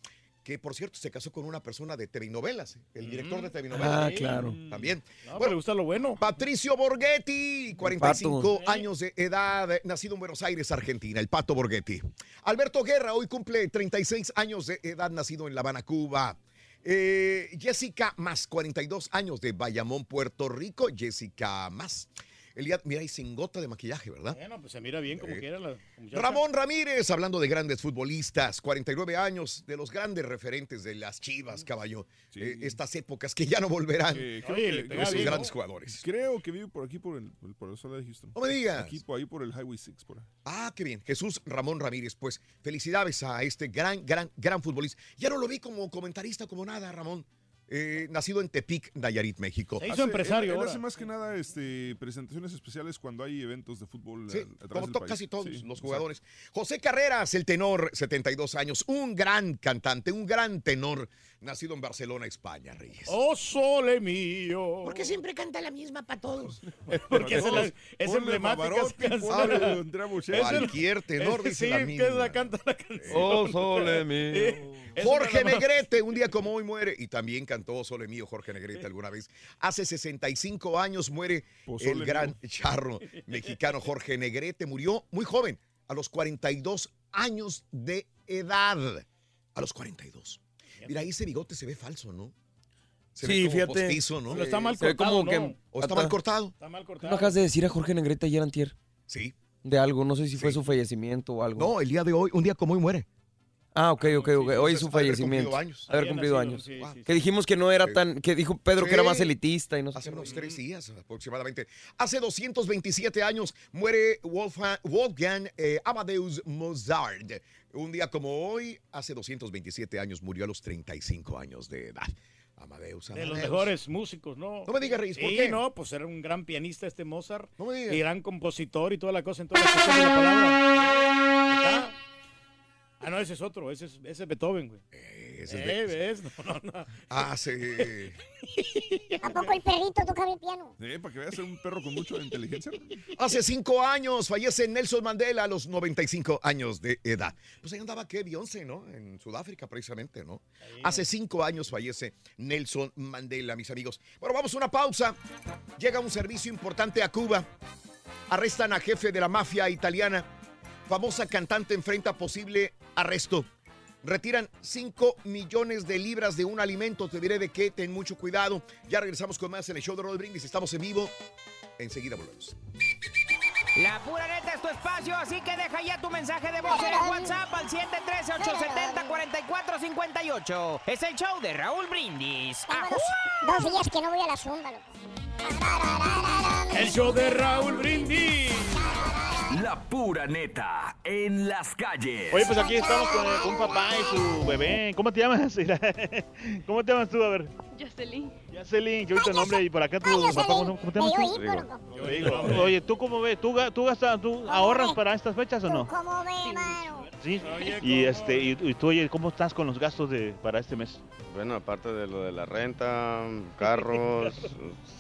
[SPEAKER 1] Que por cierto se casó con una persona de TV novelas, el director de TV novelas.
[SPEAKER 15] Ah, claro.
[SPEAKER 1] También.
[SPEAKER 3] No, pero le gusta lo bueno.
[SPEAKER 1] Patricio Borghetti, 45 años de edad, eh, nacido en Buenos Aires, Argentina, el Pato Borghetti. Alberto Guerra, hoy cumple 36 años de edad, nacido en La Habana, Cuba. Eh, Jessica Más, 42 años de Bayamón, Puerto Rico. Jessica Más. Elías, mira, y sin gota de maquillaje, ¿verdad?
[SPEAKER 3] Bueno, pues se mira bien como
[SPEAKER 1] Eh,
[SPEAKER 3] quiera la muchacha.
[SPEAKER 1] Ramón Ramírez, hablando de grandes futbolistas, 49 años, de los grandes referentes de las Chivas, caballo. Eh, estas épocas que ya no volverán.
[SPEAKER 23] Eh, creo
[SPEAKER 3] Oye,
[SPEAKER 23] que-
[SPEAKER 1] esos
[SPEAKER 3] bien,
[SPEAKER 1] grandes
[SPEAKER 3] ¿no?
[SPEAKER 1] jugadores.
[SPEAKER 23] Creo que vive por aquí, por el, por- por la zona de Houston.
[SPEAKER 1] No me digas.
[SPEAKER 23] Aquí, por ahí por el Highway 6, por ahí.
[SPEAKER 1] Ah, qué bien. Jesús Ramón Ramírez, pues felicidades a este gran, gran, gran futbolista. Ya no lo vi como comentarista, como nada, Ramón. Eh, nacido en Tepic, Nayarit, México.
[SPEAKER 3] Se hizo
[SPEAKER 23] Hace-
[SPEAKER 3] empresario
[SPEAKER 23] Él, hace más que nada este, presentaciones especiales cuando hay eventos de fútbol.
[SPEAKER 1] Sí,
[SPEAKER 23] a- a través
[SPEAKER 1] como
[SPEAKER 23] del país.
[SPEAKER 1] casi todos
[SPEAKER 23] Sí,
[SPEAKER 1] los
[SPEAKER 23] exacto.
[SPEAKER 1] jugadores. José Carreras, el tenor, 72 años, un gran cantante, un gran tenor, nacido en Barcelona, España, Reyes.
[SPEAKER 3] Oh, sole mío.
[SPEAKER 4] ¿Por qué siempre canta la misma para todos?
[SPEAKER 3] Porque es, la- es emblemática.
[SPEAKER 1] Cualquier tenor
[SPEAKER 3] es-
[SPEAKER 1] dice
[SPEAKER 3] sí,
[SPEAKER 1] la
[SPEAKER 3] que
[SPEAKER 1] misma.
[SPEAKER 3] la canta la canción.
[SPEAKER 15] Oh, sole mío.
[SPEAKER 3] Eh,
[SPEAKER 1] Jorge Negrete, un día como hoy muere, y también cantó Sole Mío Jorge Negrete alguna vez. Hace 65 años muere
[SPEAKER 23] Pozole
[SPEAKER 1] el gran
[SPEAKER 23] mío.
[SPEAKER 1] charro mexicano Jorge Negrete. Murió muy joven, a los 42 años de edad. A los 42. Mira, ahí ese bigote se ve falso, ¿no? Se
[SPEAKER 15] Sí,
[SPEAKER 1] ve como
[SPEAKER 15] fíjate.
[SPEAKER 1] postizo, ¿no?
[SPEAKER 3] Pero está mal
[SPEAKER 15] Se
[SPEAKER 3] cortado,
[SPEAKER 15] como que-
[SPEAKER 3] ¿no?
[SPEAKER 1] ¿O está mal cortado?
[SPEAKER 3] Está mal
[SPEAKER 15] ¿Qué
[SPEAKER 3] cortado.
[SPEAKER 15] me acabas de decir a Jorge Negrete ayer antier?
[SPEAKER 1] Sí.
[SPEAKER 15] De algo, no sé si fue su fallecimiento o algo.
[SPEAKER 1] No, el día de hoy, un día como hoy muere.
[SPEAKER 15] Ah, ok, ok, ok. Hoy
[SPEAKER 1] entonces
[SPEAKER 15] su
[SPEAKER 1] ha de haber
[SPEAKER 15] fallecimiento.
[SPEAKER 1] cumplido años.
[SPEAKER 15] Haber cumplido
[SPEAKER 3] nacido,
[SPEAKER 15] años.
[SPEAKER 3] sí, sí,
[SPEAKER 15] Que dijimos que no era
[SPEAKER 1] Sí.
[SPEAKER 15] tan. Que dijo Pedro que era más elitista y no sé.
[SPEAKER 1] Hace
[SPEAKER 15] qué.
[SPEAKER 1] unos tres días aproximadamente. Hace 227 años muere Wolfgang, Wolfgang eh, Amadeus Mozart. Un día como hoy, hace 227 años, murió a los 35 años de edad. Amadeus,
[SPEAKER 3] De
[SPEAKER 1] Amadeus.
[SPEAKER 3] los mejores músicos, ¿no?
[SPEAKER 1] No me digas, Reyes, ¿por
[SPEAKER 3] Sí,
[SPEAKER 1] qué?
[SPEAKER 3] no, pues era un gran pianista este Mozart.
[SPEAKER 1] No me digas.
[SPEAKER 3] Y gran compositor y toda la cosa en toda la de palabra. Acá. Ah, no, ese es otro, ese es, ese es Beethoven, güey.
[SPEAKER 1] Eh, ese es
[SPEAKER 3] Eh. No, no, no.
[SPEAKER 1] Hace,
[SPEAKER 2] ¿A poco el perrito tocaba el piano?
[SPEAKER 23] Eh, para que veas ser un perro con mucha inteligencia.
[SPEAKER 1] hace cinco años fallece Nelson Mandela a los 95 años de edad. Pues ahí andaba, ¿qué? Beyoncé, ¿no? En Sudáfrica, precisamente, ¿no? Hace cinco años fallece Nelson Mandela, mis amigos. Bueno, vamos a una pausa. Llega un servicio importante a Cuba. Arrestan a jefe de la mafia italiana. Famosa cantante enfrenta posible arresto. Retiran 5 millones de libras de un alimento. Te diré de qué, ten mucho cuidado. Ya regresamos con más en el show de Roll Brindis. Estamos en vivo. Enseguida volvemos.
[SPEAKER 7] La pura neta es tu espacio, así que deja ya tu mensaje de voz en el WhatsApp al 713-870-4458. Es el show de Raúl Brindis.
[SPEAKER 2] Dos, dos días que no voy a la zumba, loco.
[SPEAKER 3] El show de Raúl Brindis.
[SPEAKER 8] La pura neta en las calles.
[SPEAKER 17] Oye, pues aquí estamos con, un papá y su bebé. ¿Cómo te llamas? ¿Cómo te llamas tú? A ver.
[SPEAKER 24] Jocelyn.
[SPEAKER 17] Jocelyn, qué bonito nombre. Y por acá tu papá, ¿cómo, cómo te llamas tú? Rigo. Oye, ¿tú cómo ves? ¿Tú, ga- tú, gastas, tú ahorras para estas fechas o no?
[SPEAKER 2] ¿Cómo ve, mano?
[SPEAKER 17] Sí. Y, este, y, y tú, oye, ¿cómo estás con los gastos de, para este mes?
[SPEAKER 19] Bueno, aparte de lo de la renta, carros,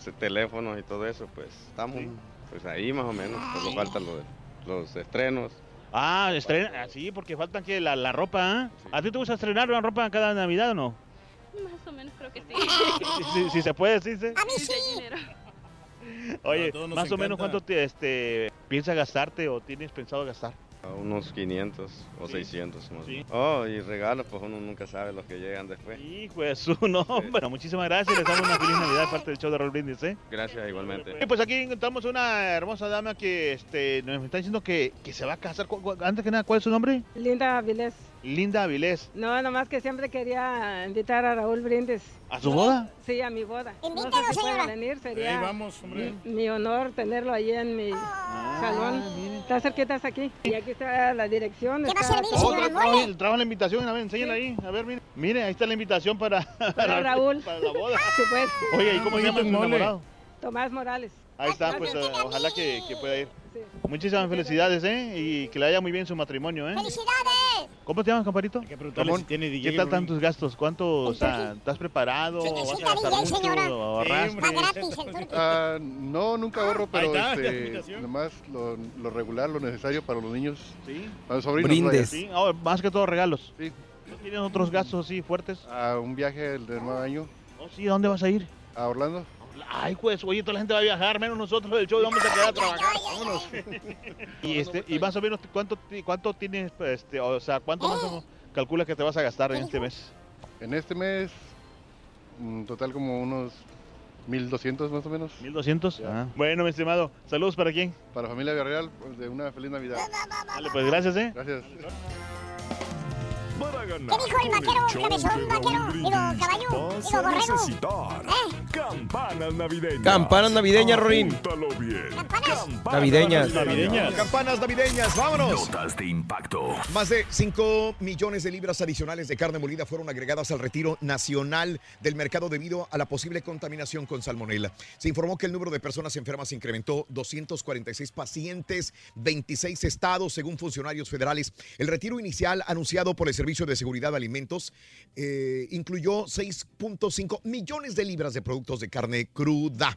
[SPEAKER 19] s- teléfonos y todo eso, pues estamos pues ahí más o menos. Solo falta lo de los estrenos.
[SPEAKER 17] Ah, estrena, ah, sí, porque faltan que la, la ropa, ¿ah? ¿A ti te gusta estrenar una ropa cada Navidad o no?
[SPEAKER 24] Más o menos creo que sí.
[SPEAKER 17] Sí, sí, sí se puede, sí, sí.
[SPEAKER 2] A mí sí.
[SPEAKER 17] Oye, más o menos cuánto te, este, piensas gastarte o tienes pensado gastar.
[SPEAKER 19] A unos 500 o 600 más.
[SPEAKER 17] Sí.
[SPEAKER 19] Oh, y regalos, pues uno nunca sabe los que llegan después.
[SPEAKER 17] Hijo de su nombre. Bueno, muchísimas gracias. Les damos una feliz Navidad de parte del show de Raúl Brindis, ¿eh?
[SPEAKER 19] Gracias, igualmente.
[SPEAKER 17] Y pues aquí encontramos una hermosa dama que este, nos está diciendo que, que se va a casar. Antes que nada, ¿cuál es su nombre?
[SPEAKER 25] Linda Avilés.
[SPEAKER 17] Linda Avilés.
[SPEAKER 25] No, nomás que siempre quería invitar a Raúl Brindis.
[SPEAKER 17] ¿A su boda?
[SPEAKER 25] Sí, a mi boda. No sé
[SPEAKER 2] Invítalo,
[SPEAKER 25] si
[SPEAKER 2] señora.
[SPEAKER 25] venir, sería
[SPEAKER 17] Ahí vamos, hombre.
[SPEAKER 25] mi, mi honor tenerlo ahí en mi salón. Está cerquita está aquí. Y aquí está la dirección. está todo.
[SPEAKER 17] Oh, tra- trajo, trajo la invitación, a ver, enséñala ahí. A ver, mire. Mire, ahí está la invitación para,
[SPEAKER 25] Para Raúl.
[SPEAKER 17] Para la boda.
[SPEAKER 25] Sí, pues.
[SPEAKER 17] Oye, ¿y cómo se llama su enamorado?
[SPEAKER 25] Tomás Morales.
[SPEAKER 17] Ahí está, pues eh, ojalá que, que pueda ir. Muchísimas felicidades, ¿eh? Y que le vaya muy bien su matrimonio, ¿eh?
[SPEAKER 2] ¡Felicidades!
[SPEAKER 17] ¿Cómo te llamas, comparito?
[SPEAKER 3] preguntarle
[SPEAKER 17] Ramón,
[SPEAKER 3] si tiene DJ,
[SPEAKER 17] ¿Qué tal están tus gastos? ¿Cuánto, o sea, estás preparado? ¿Vas a gastar
[SPEAKER 2] DJ,
[SPEAKER 17] mucho?
[SPEAKER 26] Ah, no, nunca ahorro, pero
[SPEAKER 17] está,
[SPEAKER 26] este, nomás lo, lo regular, lo necesario para los niños.
[SPEAKER 17] Sí.
[SPEAKER 26] Para los sobrinos. vaya.
[SPEAKER 17] Sí, ah, más que todo regalos.
[SPEAKER 26] Sí.
[SPEAKER 17] ¿No tienes otros gastos así fuertes?
[SPEAKER 26] A un viaje del nuevo año.
[SPEAKER 17] Oh, sí, ¿a dónde vas a ir?
[SPEAKER 26] A Orlando.
[SPEAKER 17] Ay, pues, oye, toda la gente va a viajar, menos nosotros del show, vamos a quedar a trabajar. Vámonos. y este, y más o menos, ¿cuánto, cuánto tienes, este, o sea, cuánto más o menos calculas que te vas a gastar en este mes?
[SPEAKER 26] En este mes, en total como unos 1200 más o menos.
[SPEAKER 17] 1200. Ah. Bueno, mi estimado, saludos para quién.
[SPEAKER 26] Para familia Villarreal, pues, de una feliz Navidad.
[SPEAKER 17] Dale, pues gracias, ¿eh?
[SPEAKER 26] Gracias.
[SPEAKER 6] Para ganar
[SPEAKER 2] ¿Qué dijo el vaquero,
[SPEAKER 6] show
[SPEAKER 2] cabezón, vaquero? Digo, caballo, digo,
[SPEAKER 6] a
[SPEAKER 2] borrego.
[SPEAKER 6] necesitar campanas navideñas.
[SPEAKER 15] Campanas navideñas, Rorín.
[SPEAKER 6] Apúntalo bien. Campanas
[SPEAKER 15] Navideñas.
[SPEAKER 1] Campanas navideñas, vámonos.
[SPEAKER 8] Notas de impacto.
[SPEAKER 1] Más de 5 millones de libras adicionales de carne molida fueron agregadas al retiro nacional del mercado debido a la posible contaminación con salmonela. Se informó que el número de personas enfermas se incrementó 246 pacientes, 26 estados, según funcionarios federales. El retiro inicial anunciado por el Servicio de Seguridad de Alimentos eh, incluyó 6.5 millones de libras de productos de carne cruda.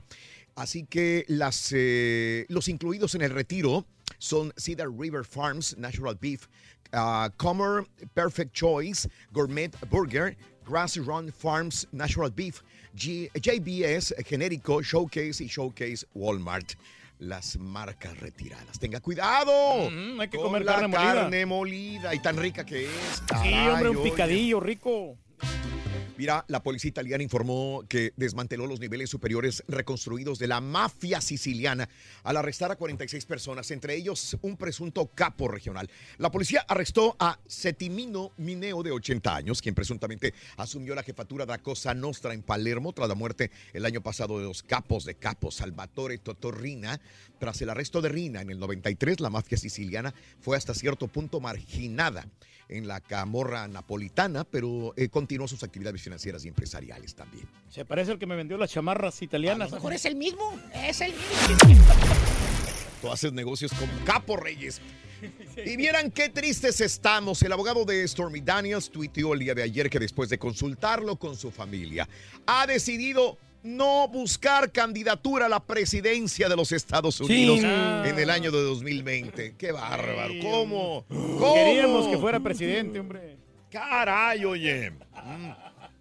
[SPEAKER 1] Así que las, eh, los incluidos en el retiro son Cedar River Farms Natural Beef, uh, Comer Perfect Choice Gourmet Burger, Grass Run Farms Natural Beef, JBS Genérico Showcase y Showcase Walmart. Las marcas retiradas. Tenga cuidado.
[SPEAKER 3] Mm, hay que
[SPEAKER 1] con
[SPEAKER 3] comer
[SPEAKER 1] la
[SPEAKER 3] carne molida.
[SPEAKER 1] carne molida y tan rica que es.
[SPEAKER 3] Sí,
[SPEAKER 1] Caray,
[SPEAKER 3] hombre, un
[SPEAKER 1] oye.
[SPEAKER 3] picadillo rico.
[SPEAKER 1] Mira, la policía italiana informó que desmanteló los niveles superiores reconstruidos de la mafia siciliana al arrestar a 46 personas, entre ellos un presunto capo regional. La policía arrestó a Settimino Mineo, de 80 años, quien presuntamente asumió la jefatura de la Cosa Nostra en Palermo tras la muerte el año pasado de los capos de capos, Salvatore Totorrina. Tras el arresto de Rina en el 93, la mafia siciliana fue hasta cierto punto marginada en la camorra napolitana, pero eh, continuó sus actividades financieras y empresariales también.
[SPEAKER 3] Se parece al que me vendió las chamarras italianas.
[SPEAKER 4] mejor es el mismo. Es el mismo.
[SPEAKER 1] Tú haces negocios con Capo Reyes. Y vieran qué tristes estamos. El abogado de Stormy Daniels tuiteó el día de ayer que después de consultarlo con su familia, ha decidido no buscar candidatura a la presidencia de los Estados Unidos
[SPEAKER 3] Sí.
[SPEAKER 1] en el año de 2020. Qué bárbaro. ¿Cómo? ¿Cómo?
[SPEAKER 3] Queríamos que fuera presidente, hombre.
[SPEAKER 1] Caray, oye. Mm.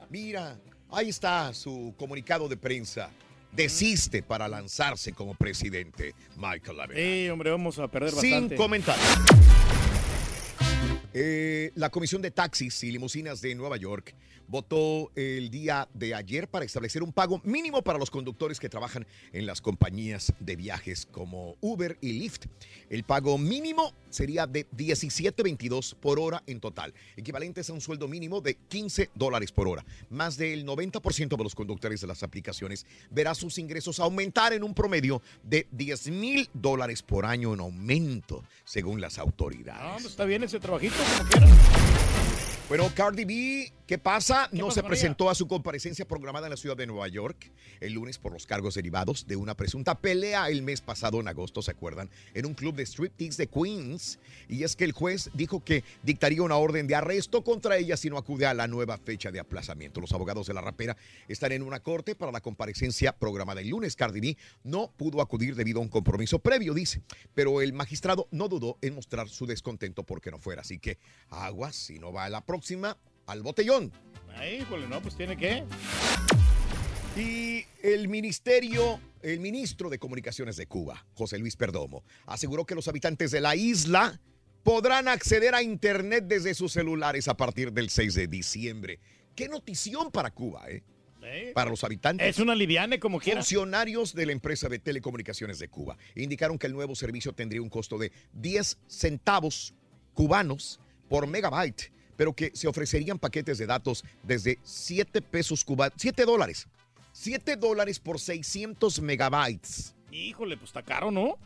[SPEAKER 1] Mira, ahí está su comunicado de prensa. Desiste para lanzarse como presidente, Michael Lavery.
[SPEAKER 3] Sí, hombre, vamos a perder
[SPEAKER 1] Sin
[SPEAKER 3] bastante.
[SPEAKER 1] comentarios. Eh, la Comisión de Taxis y Limusinas de Nueva York votó el día de ayer para establecer un pago mínimo para los conductores que trabajan en las compañías de viajes como Uber y Lyft. El pago mínimo sería de 17.22 por hora en total, equivalentes a un sueldo mínimo de 15 dólares por hora. Más del 90% de los conductores de las aplicaciones verá sus ingresos aumentar en un promedio de 10 mil dólares por año en aumento, según las autoridades.
[SPEAKER 3] Está bien ese trabajito, como.
[SPEAKER 1] Bueno, Cardi B, ¿qué pasa?
[SPEAKER 3] ¿Qué
[SPEAKER 1] no
[SPEAKER 3] pasa
[SPEAKER 1] se presentó a su comparecencia programada en la ciudad de Nueva York el lunes por los cargos derivados de una presunta pelea el mes pasado en agosto, ¿se acuerdan? En un club de striptease de Queens. Y es que el juez dijo que dictaría una orden de arresto contra ella si no acude a la nueva fecha de aplazamiento. Los abogados de la rapera están en una corte para la comparecencia programada el lunes. Cardi B no pudo acudir debido a un compromiso previo, dice. Pero el magistrado no dudó en mostrar su descontento porque no fuera. Así que aguas, si no va a la próxima, al botellón.
[SPEAKER 3] Híjole, no, pues tiene que.
[SPEAKER 1] Y el ministerio, el ministro de Comunicaciones de Cuba, José Luis Perdomo, aseguró que los habitantes de la isla podrán acceder a Internet desde sus celulares a partir del 6 de diciembre. Qué notición para Cuba, ¿eh?
[SPEAKER 3] ¿Eh?
[SPEAKER 1] Para los habitantes.
[SPEAKER 3] Es una liviane como quiera.
[SPEAKER 1] Funcionarios de la empresa de telecomunicaciones de Cuba indicaron que el nuevo servicio tendría un costo de 10 centavos cubanos por megabyte, pero que se ofrecerían paquetes de datos desde 7 pesos cubanos, 7 dólares. 7 dólares por 600 megabytes.
[SPEAKER 3] Híjole, pues está caro, ¿no?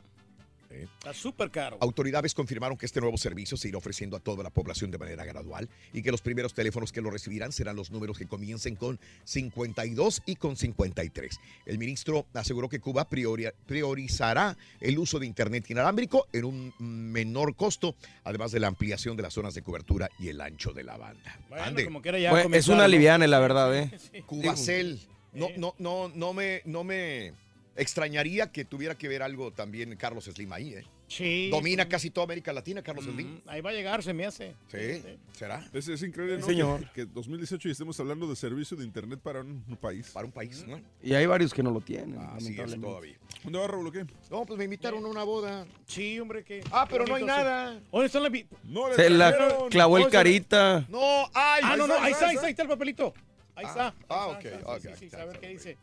[SPEAKER 3] Está súper caro.
[SPEAKER 1] Autoridades confirmaron que este nuevo servicio se irá ofreciendo a toda la población de manera gradual y que los primeros teléfonos que lo recibirán serán los números que comiencen con 52 y con 53. El ministro aseguró que Cuba priori- priorizará el uso de Internet inalámbrico en un menor costo, además de la ampliación de las zonas de cobertura y el ancho de la banda.
[SPEAKER 3] Bueno, como ya
[SPEAKER 15] Bueno, es una liviana, la verdad, ¿eh?
[SPEAKER 1] Cubacel. No, no, no, no me, no me extrañaría que tuviera que ver algo también Carlos Slim ahí, ¿eh?
[SPEAKER 3] Sí.
[SPEAKER 1] Domina casi toda América Latina, Carlos Slim.
[SPEAKER 3] Mm, Ahí va a llegar, se me hace.
[SPEAKER 1] Sí, ¿será?
[SPEAKER 23] Es, es increíble,
[SPEAKER 1] Sí,
[SPEAKER 23] ¿no?
[SPEAKER 1] señor.
[SPEAKER 23] Que, que 2018 y estemos hablando de servicio de internet para un, un país.
[SPEAKER 1] Para un país, ¿no?
[SPEAKER 15] Y hay varios que no lo tienen.
[SPEAKER 1] Así es todavía.
[SPEAKER 23] ¿Dónde va Raúl o qué?
[SPEAKER 1] No, pues me invitaron a una boda.
[SPEAKER 3] Sí, hombre, que.
[SPEAKER 1] Ah, pero no hay nada.
[SPEAKER 3] ¿Dónde están las
[SPEAKER 23] No
[SPEAKER 15] Se la clavó el carita.
[SPEAKER 1] No, ay.
[SPEAKER 3] Ah, no, no, ahí está, ahí está, ahí está el papelito. Ahí está.
[SPEAKER 1] Ah, ok, ok.
[SPEAKER 3] sí, sí, sí, a ver qué dice.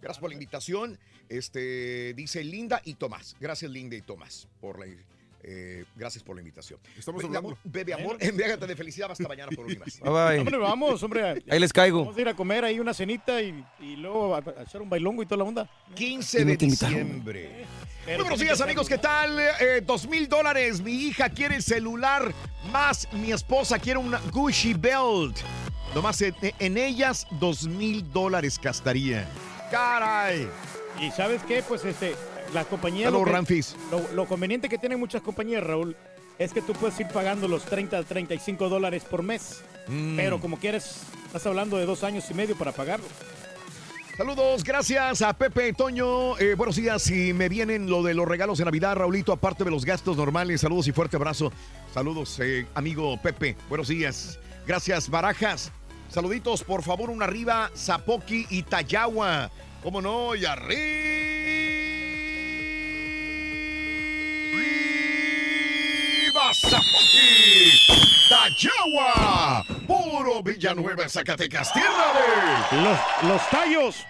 [SPEAKER 1] Gracias por la invitación. Este dice Linda y Tomás. Gracias, Linda y Tomás, por la eh, gracias por la invitación.
[SPEAKER 23] Estamos
[SPEAKER 1] Bebe,
[SPEAKER 23] hablando.
[SPEAKER 1] amor, bebe amor, embriágate de felicidad hasta mañana por un más.
[SPEAKER 15] Bye, bye.
[SPEAKER 3] Hombre, vamos, hombre.
[SPEAKER 15] Ahí les caigo.
[SPEAKER 3] Vamos a ir a comer ahí una cenita y, y luego a, a echar un bailongo y toda la onda.
[SPEAKER 1] 15
[SPEAKER 15] Y no
[SPEAKER 1] de diciembre. Muy buenos días, amigos. ¿Qué tal? Eh, Dos mil dólares. Mi hija quiere el celular. Más mi esposa quiere una Gucci Belt. Nomás en, en ellas, dos mil dólares gastaría. ¡Caray!
[SPEAKER 3] Y ¿sabes qué? Pues este, la compañía...
[SPEAKER 1] Saludos,
[SPEAKER 3] lo que-
[SPEAKER 1] Ramfis.
[SPEAKER 3] Lo, lo conveniente que tienen muchas compañías, Raúl, es que tú puedes ir pagando los 30, 35 dólares por mes.
[SPEAKER 1] Mm.
[SPEAKER 3] Pero como quieres, estás hablando de dos años y medio para pagarlo.
[SPEAKER 1] Saludos, gracias a Pepe Toño. Eh, buenos días. Si me vienen lo de los regalos de Navidad, Raulito, aparte de los gastos normales, saludos y fuerte abrazo. Saludos, eh, amigo Pepe. Buenos días. Gracias, Barajas. Saluditos, por favor, un arriba, Zapoqui y Tayagua. ¿Cómo no? Y arriba, Zapoqui, Tayagua. Puro Villanueva, Zacatecas, tierra de...
[SPEAKER 3] Los, los tallos.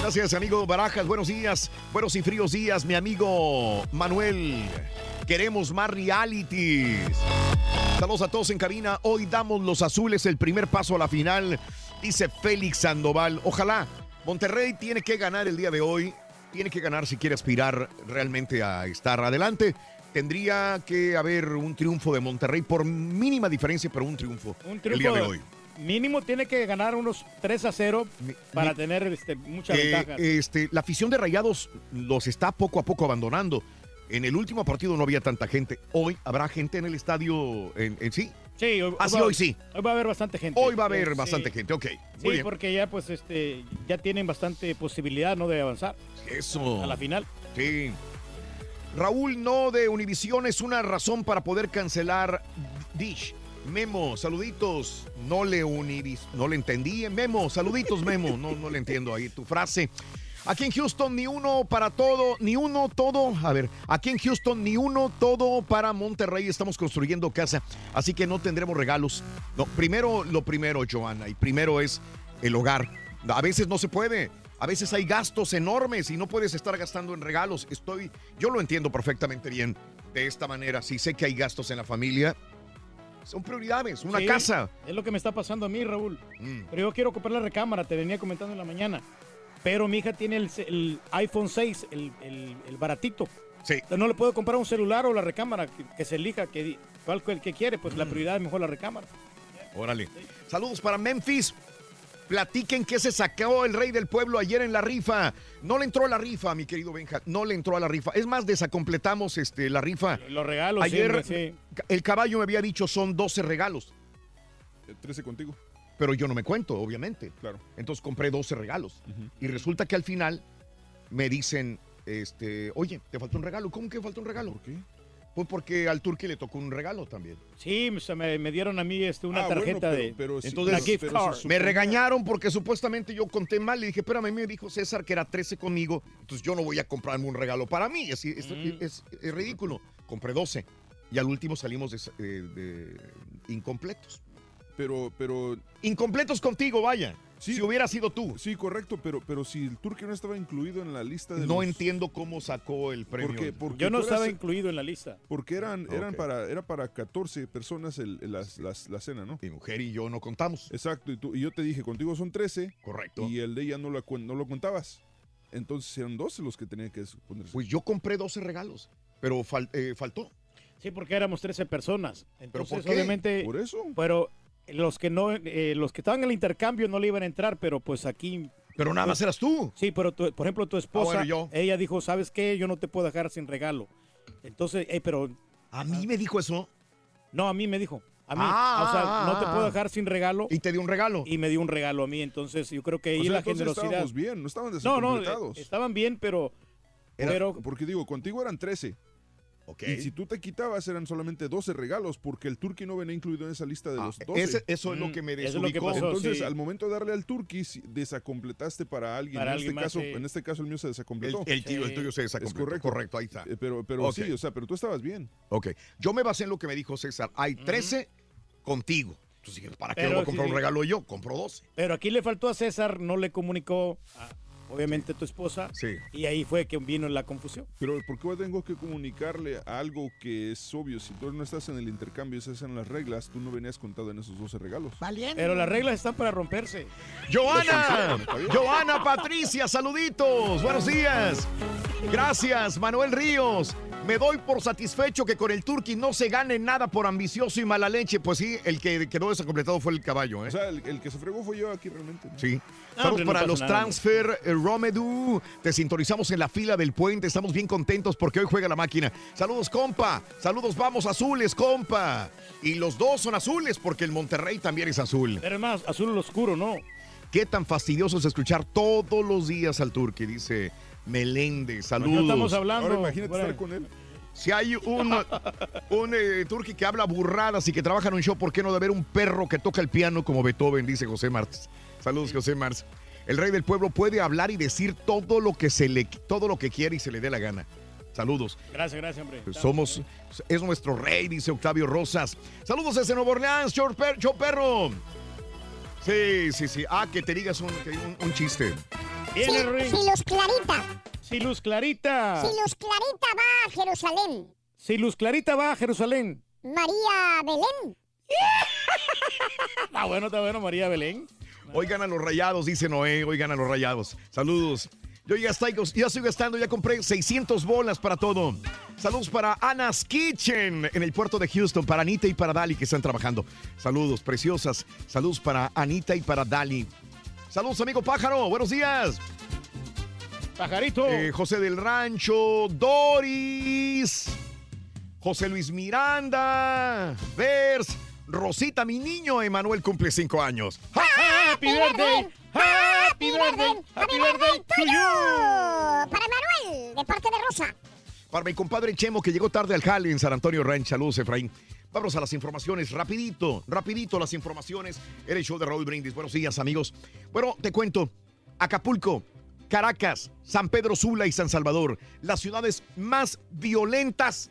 [SPEAKER 1] Gracias, amigo Barajas. Buenos días, buenos y fríos días, mi amigo Manuel. Queremos más realities. Saludos a todos en cabina. Hoy damos los azules el primer paso a la final, dice Félix Sandoval. Ojalá. Monterrey tiene que ganar el día de hoy. Tiene que ganar si quiere aspirar realmente a estar adelante. Tendría que haber un triunfo de Monterrey por mínima diferencia, pero un triunfo,
[SPEAKER 3] Un
[SPEAKER 1] el día de
[SPEAKER 3] triunfo
[SPEAKER 1] hoy.
[SPEAKER 3] mínimo tiene que ganar unos 3 a 0 para
[SPEAKER 1] mi-
[SPEAKER 3] tener este, mucha
[SPEAKER 1] Eh,
[SPEAKER 3] ventaja.
[SPEAKER 1] este, la afición de Rayados los está poco a poco abandonando. En el último partido no había tanta gente. Hoy habrá gente en el estadio en, en sí.
[SPEAKER 3] Sí, hoy,
[SPEAKER 1] sí,
[SPEAKER 3] va-
[SPEAKER 1] hoy sí.
[SPEAKER 3] Hoy va a haber bastante gente.
[SPEAKER 1] Hoy va a haber
[SPEAKER 3] Sí,
[SPEAKER 1] bastante gente. Ok.
[SPEAKER 3] Sí,
[SPEAKER 1] Muy bien.
[SPEAKER 3] porque ya pues este ya tienen bastante posibilidad no de avanzar
[SPEAKER 1] Eso.
[SPEAKER 3] a la final.
[SPEAKER 1] Sí. Raúl no de Univisión es una razón para poder cancelar Dish. Memo, saluditos. No le univis, no le entendí. Memo, saluditos, Memo. No, no le entiendo ahí tu frase. Aquí en Houston ni uno para todo, ni uno todo. A ver, aquí en Houston ni uno todo para Monterrey. Estamos construyendo casa, así que no tendremos regalos. No, primero lo primero, Joana, y primero es el hogar. A veces no se puede. A veces hay gastos enormes y no puedes estar gastando en regalos. Estoy, yo lo entiendo perfectamente bien de esta manera. Si sé que hay gastos en la familia, son prioridades. Una
[SPEAKER 3] Sí,
[SPEAKER 1] casa.
[SPEAKER 3] Es lo que me está pasando a mí, Raúl.
[SPEAKER 1] Mm.
[SPEAKER 3] Pero yo quiero comprar la recámara, te venía comentando en la mañana. Pero mi hija tiene el, el iPhone 6, el, el- el baratito.
[SPEAKER 1] Sí.
[SPEAKER 3] Entonces no le puedo comprar un celular o la recámara, que, que se elija, que, cuál el que quiere, pues la
[SPEAKER 1] Mm.
[SPEAKER 3] prioridad es mejor la recámara.
[SPEAKER 1] Órale. Saludos para Memphis. Platiquen qué se sacó el rey del pueblo ayer en la rifa. No le entró a la rifa, mi querido Benja. No le entró a la rifa. Es más, desacompletamos este, la rifa.
[SPEAKER 3] Los regalos,
[SPEAKER 1] Ayer
[SPEAKER 3] siempre,
[SPEAKER 1] el caballo me había dicho son 12 regalos.
[SPEAKER 23] 13 contigo.
[SPEAKER 1] Pero yo no me cuento, obviamente.
[SPEAKER 23] Claro.
[SPEAKER 1] Entonces compré 12 regalos. Y resulta que al final me dicen, este, oye, te falta un regalo. ¿Cómo que falta un regalo? ¿Por
[SPEAKER 23] qué?
[SPEAKER 1] Pues porque al turqui le tocó un regalo también.
[SPEAKER 3] Sí, o sea, me, me dieron a mí este, una
[SPEAKER 1] Ah, bueno,
[SPEAKER 3] tarjeta
[SPEAKER 1] pero-
[SPEAKER 3] de
[SPEAKER 1] pero pero-
[SPEAKER 3] gift
[SPEAKER 1] pero
[SPEAKER 3] card.
[SPEAKER 1] Me regañaron porque supuestamente yo conté mal. Le dije, espérame, a mí me dijo César que era 13 conmigo. Entonces yo no voy a comprarme un regalo para mí. Es, es-
[SPEAKER 3] Mm.
[SPEAKER 1] es- es ridículo. Compré 12. Y al último salimos de, eh, de incompletos.
[SPEAKER 23] Pero, pero.
[SPEAKER 1] Incompletos contigo, vaya. Si hubiera sido tú.
[SPEAKER 23] Sí, correcto, pero, pero si el turque no estaba incluido en la lista de
[SPEAKER 1] No
[SPEAKER 23] los-
[SPEAKER 1] entiendo cómo sacó el premio.
[SPEAKER 23] Porque, porque
[SPEAKER 3] Yo no
[SPEAKER 23] eras-
[SPEAKER 3] estaba incluido en la lista.
[SPEAKER 23] Porque eran, para, era para 14 personas el, el- las- las- la cena, ¿no?
[SPEAKER 1] Mi mujer y yo no contamos.
[SPEAKER 23] Exacto, y, tú, y yo te dije, contigo son 13.
[SPEAKER 1] Correcto.
[SPEAKER 23] Y el de ella no lo, no lo contabas. Entonces eran 12 los que tenían que ponerse.
[SPEAKER 1] Pues yo compré 12 regalos, pero fal- eh, faltó.
[SPEAKER 3] Sí, porque éramos 13 personas. Entonces,
[SPEAKER 1] por qué?
[SPEAKER 3] obviamente.
[SPEAKER 23] Por eso.
[SPEAKER 3] Pero los que no, eh, los que estaban en el intercambio no le iban a entrar, pero pues aquí.
[SPEAKER 1] Pero nada más eras tú.
[SPEAKER 3] Sí, pero tu- por ejemplo, tu esposa,
[SPEAKER 1] bueno, yo.
[SPEAKER 3] ella dijo, ¿sabes qué? Yo no te puedo dejar sin regalo. Entonces, eh, pero.
[SPEAKER 1] ¿A mí me dijo eso?
[SPEAKER 3] No, a mí me dijo. A mí.
[SPEAKER 1] Ah,
[SPEAKER 3] o sea,
[SPEAKER 1] ah,
[SPEAKER 3] no te
[SPEAKER 1] ah,
[SPEAKER 3] puedo
[SPEAKER 1] ah.
[SPEAKER 3] dejar sin regalo.
[SPEAKER 1] Y te dio un regalo.
[SPEAKER 3] Y me dio un regalo a mí. Entonces, yo creo que ahí
[SPEAKER 23] O sea,
[SPEAKER 3] la generosidad.
[SPEAKER 23] estábamos bien, no estaban
[SPEAKER 3] No, no, eh, estaban bien, pero.
[SPEAKER 23] Era-
[SPEAKER 3] pero
[SPEAKER 23] porque digo, contigo eran 13. Y si tú te quitabas eran solamente 12 regalos porque el turqui no venía incluido en esa lista de los 12.
[SPEAKER 1] Ah, ese- eso es lo que me
[SPEAKER 3] Mm, lo que
[SPEAKER 1] desubicó.
[SPEAKER 3] pasó,
[SPEAKER 23] Entonces,
[SPEAKER 3] sí.
[SPEAKER 23] al momento de darle al turqui, si- desacompletaste para alguien.
[SPEAKER 3] Para
[SPEAKER 23] en,
[SPEAKER 3] alguien
[SPEAKER 23] este
[SPEAKER 3] más,
[SPEAKER 23] caso,
[SPEAKER 3] sí.
[SPEAKER 23] en este caso, el mío se desacompletó.
[SPEAKER 1] El- el tuyo- el tuyo se desacompletó,
[SPEAKER 23] Es correcto.
[SPEAKER 1] correcto, ahí está.
[SPEAKER 23] Eh, Pero, pero sí, o sea, pero tú estabas bien.
[SPEAKER 1] Ok, yo me basé en lo que me dijo César. Hay 13 contigo. Entonces dije, ¿para qué
[SPEAKER 3] Pero
[SPEAKER 1] voy a comprar
[SPEAKER 3] sí,
[SPEAKER 1] un
[SPEAKER 3] sí.
[SPEAKER 1] regalo yo? Compro 12.
[SPEAKER 3] Pero aquí le faltó a César, no le comunicó, a, obviamente, tu esposa.
[SPEAKER 1] Sí.
[SPEAKER 3] Y ahí fue que vino la confusión.
[SPEAKER 23] Pero ¿por qué tengo que comunicarle algo que es obvio? Si tú no estás en el intercambio, esas en las reglas, tú no venías contado en esos 12 regalos.
[SPEAKER 3] Pero las reglas están para romperse.
[SPEAKER 1] Joana, Joana Patricia, saluditos, buenos días. Gracias, Manuel Ríos. Me doy por satisfecho que con el Turqui no se gane nada por ambicioso y mala leche. Pues sí, el que quedó desacompletado fue el caballo, ¿eh?
[SPEAKER 23] O sea, el, el que se fregó fue yo aquí realmente.
[SPEAKER 1] Sí.
[SPEAKER 3] Ah,
[SPEAKER 1] Saludos
[SPEAKER 3] no
[SPEAKER 1] para los
[SPEAKER 3] nada,
[SPEAKER 1] transfer eh, Romedu. Te sintonizamos en la fila del puente. Estamos bien contentos porque hoy juega la máquina. Saludos, compa. Saludos, vamos azules, compa. Y los dos son azules porque el Monterrey también es azul.
[SPEAKER 3] Pero es más, azul oscuro, ¿no?
[SPEAKER 1] Qué tan fastidioso es escuchar todos los días al Turqui, dice Meléndez. Saludos.
[SPEAKER 3] No estamos hablando.
[SPEAKER 23] Ahora imagínate
[SPEAKER 3] Bueno.
[SPEAKER 23] estar con él.
[SPEAKER 1] Si hay un, un eh, turqui que habla burradas y que trabaja en un show, ¿por qué no de haber un perro que toca el piano como Beethoven? Dice José Martz. Saludos, José Martz. El rey del pueblo puede hablar y decir todo lo que se le, todo lo que quiere y se le dé la gana. Saludos.
[SPEAKER 3] Gracias, gracias, hombre.
[SPEAKER 1] Somos, es nuestro rey, dice Octavio Rosas. Saludos desde Nuevo Orleans, Show Per- Show Perro. Sí, sí, sí. Ah, que te digas un, que un- un chiste.
[SPEAKER 3] Viene el ring.
[SPEAKER 2] Si Luz Clarita,
[SPEAKER 3] Si Luz Clarita.
[SPEAKER 2] si Luz Clarita va a Jerusalén,
[SPEAKER 3] Si Luz Clarita va a Jerusalén.
[SPEAKER 2] María Belén,
[SPEAKER 3] Ah, bueno, está bueno, María Belén.
[SPEAKER 1] Oigan a los rayados, dice Noé. Oigan a los rayados. Saludos. Yo ya estoy, ya estoy gastando, ya compré 600 bolas para todo. Saludos para Anna's Kitchen en el puerto de Houston, para Anita y para Dali que están trabajando. Saludos, preciosas. Saludos para Anita y para Dali. Saludos, amigo pájaro. Buenos días.
[SPEAKER 3] Pajarito.
[SPEAKER 1] Eh, José del Rancho, Doris, José Luis Miranda, Vers, Rosita, mi niño, Emanuel cumple cinco años.
[SPEAKER 3] Happy birthday. Happy birthday. Happy birthday to you.
[SPEAKER 2] para Manuel, de parte de Rosa.
[SPEAKER 1] Para mi compadre Chemo que llegó tarde al jale en San Antonio Ranch. Saludos, Efraín. Vamos a las informaciones, rapidito, rapidito las informaciones. Era el show de Raúl Brindis. Buenos días, amigos. Bueno, te cuento. Acapulco. Caracas, San Pedro Sula y San Salvador, las ciudades más violentas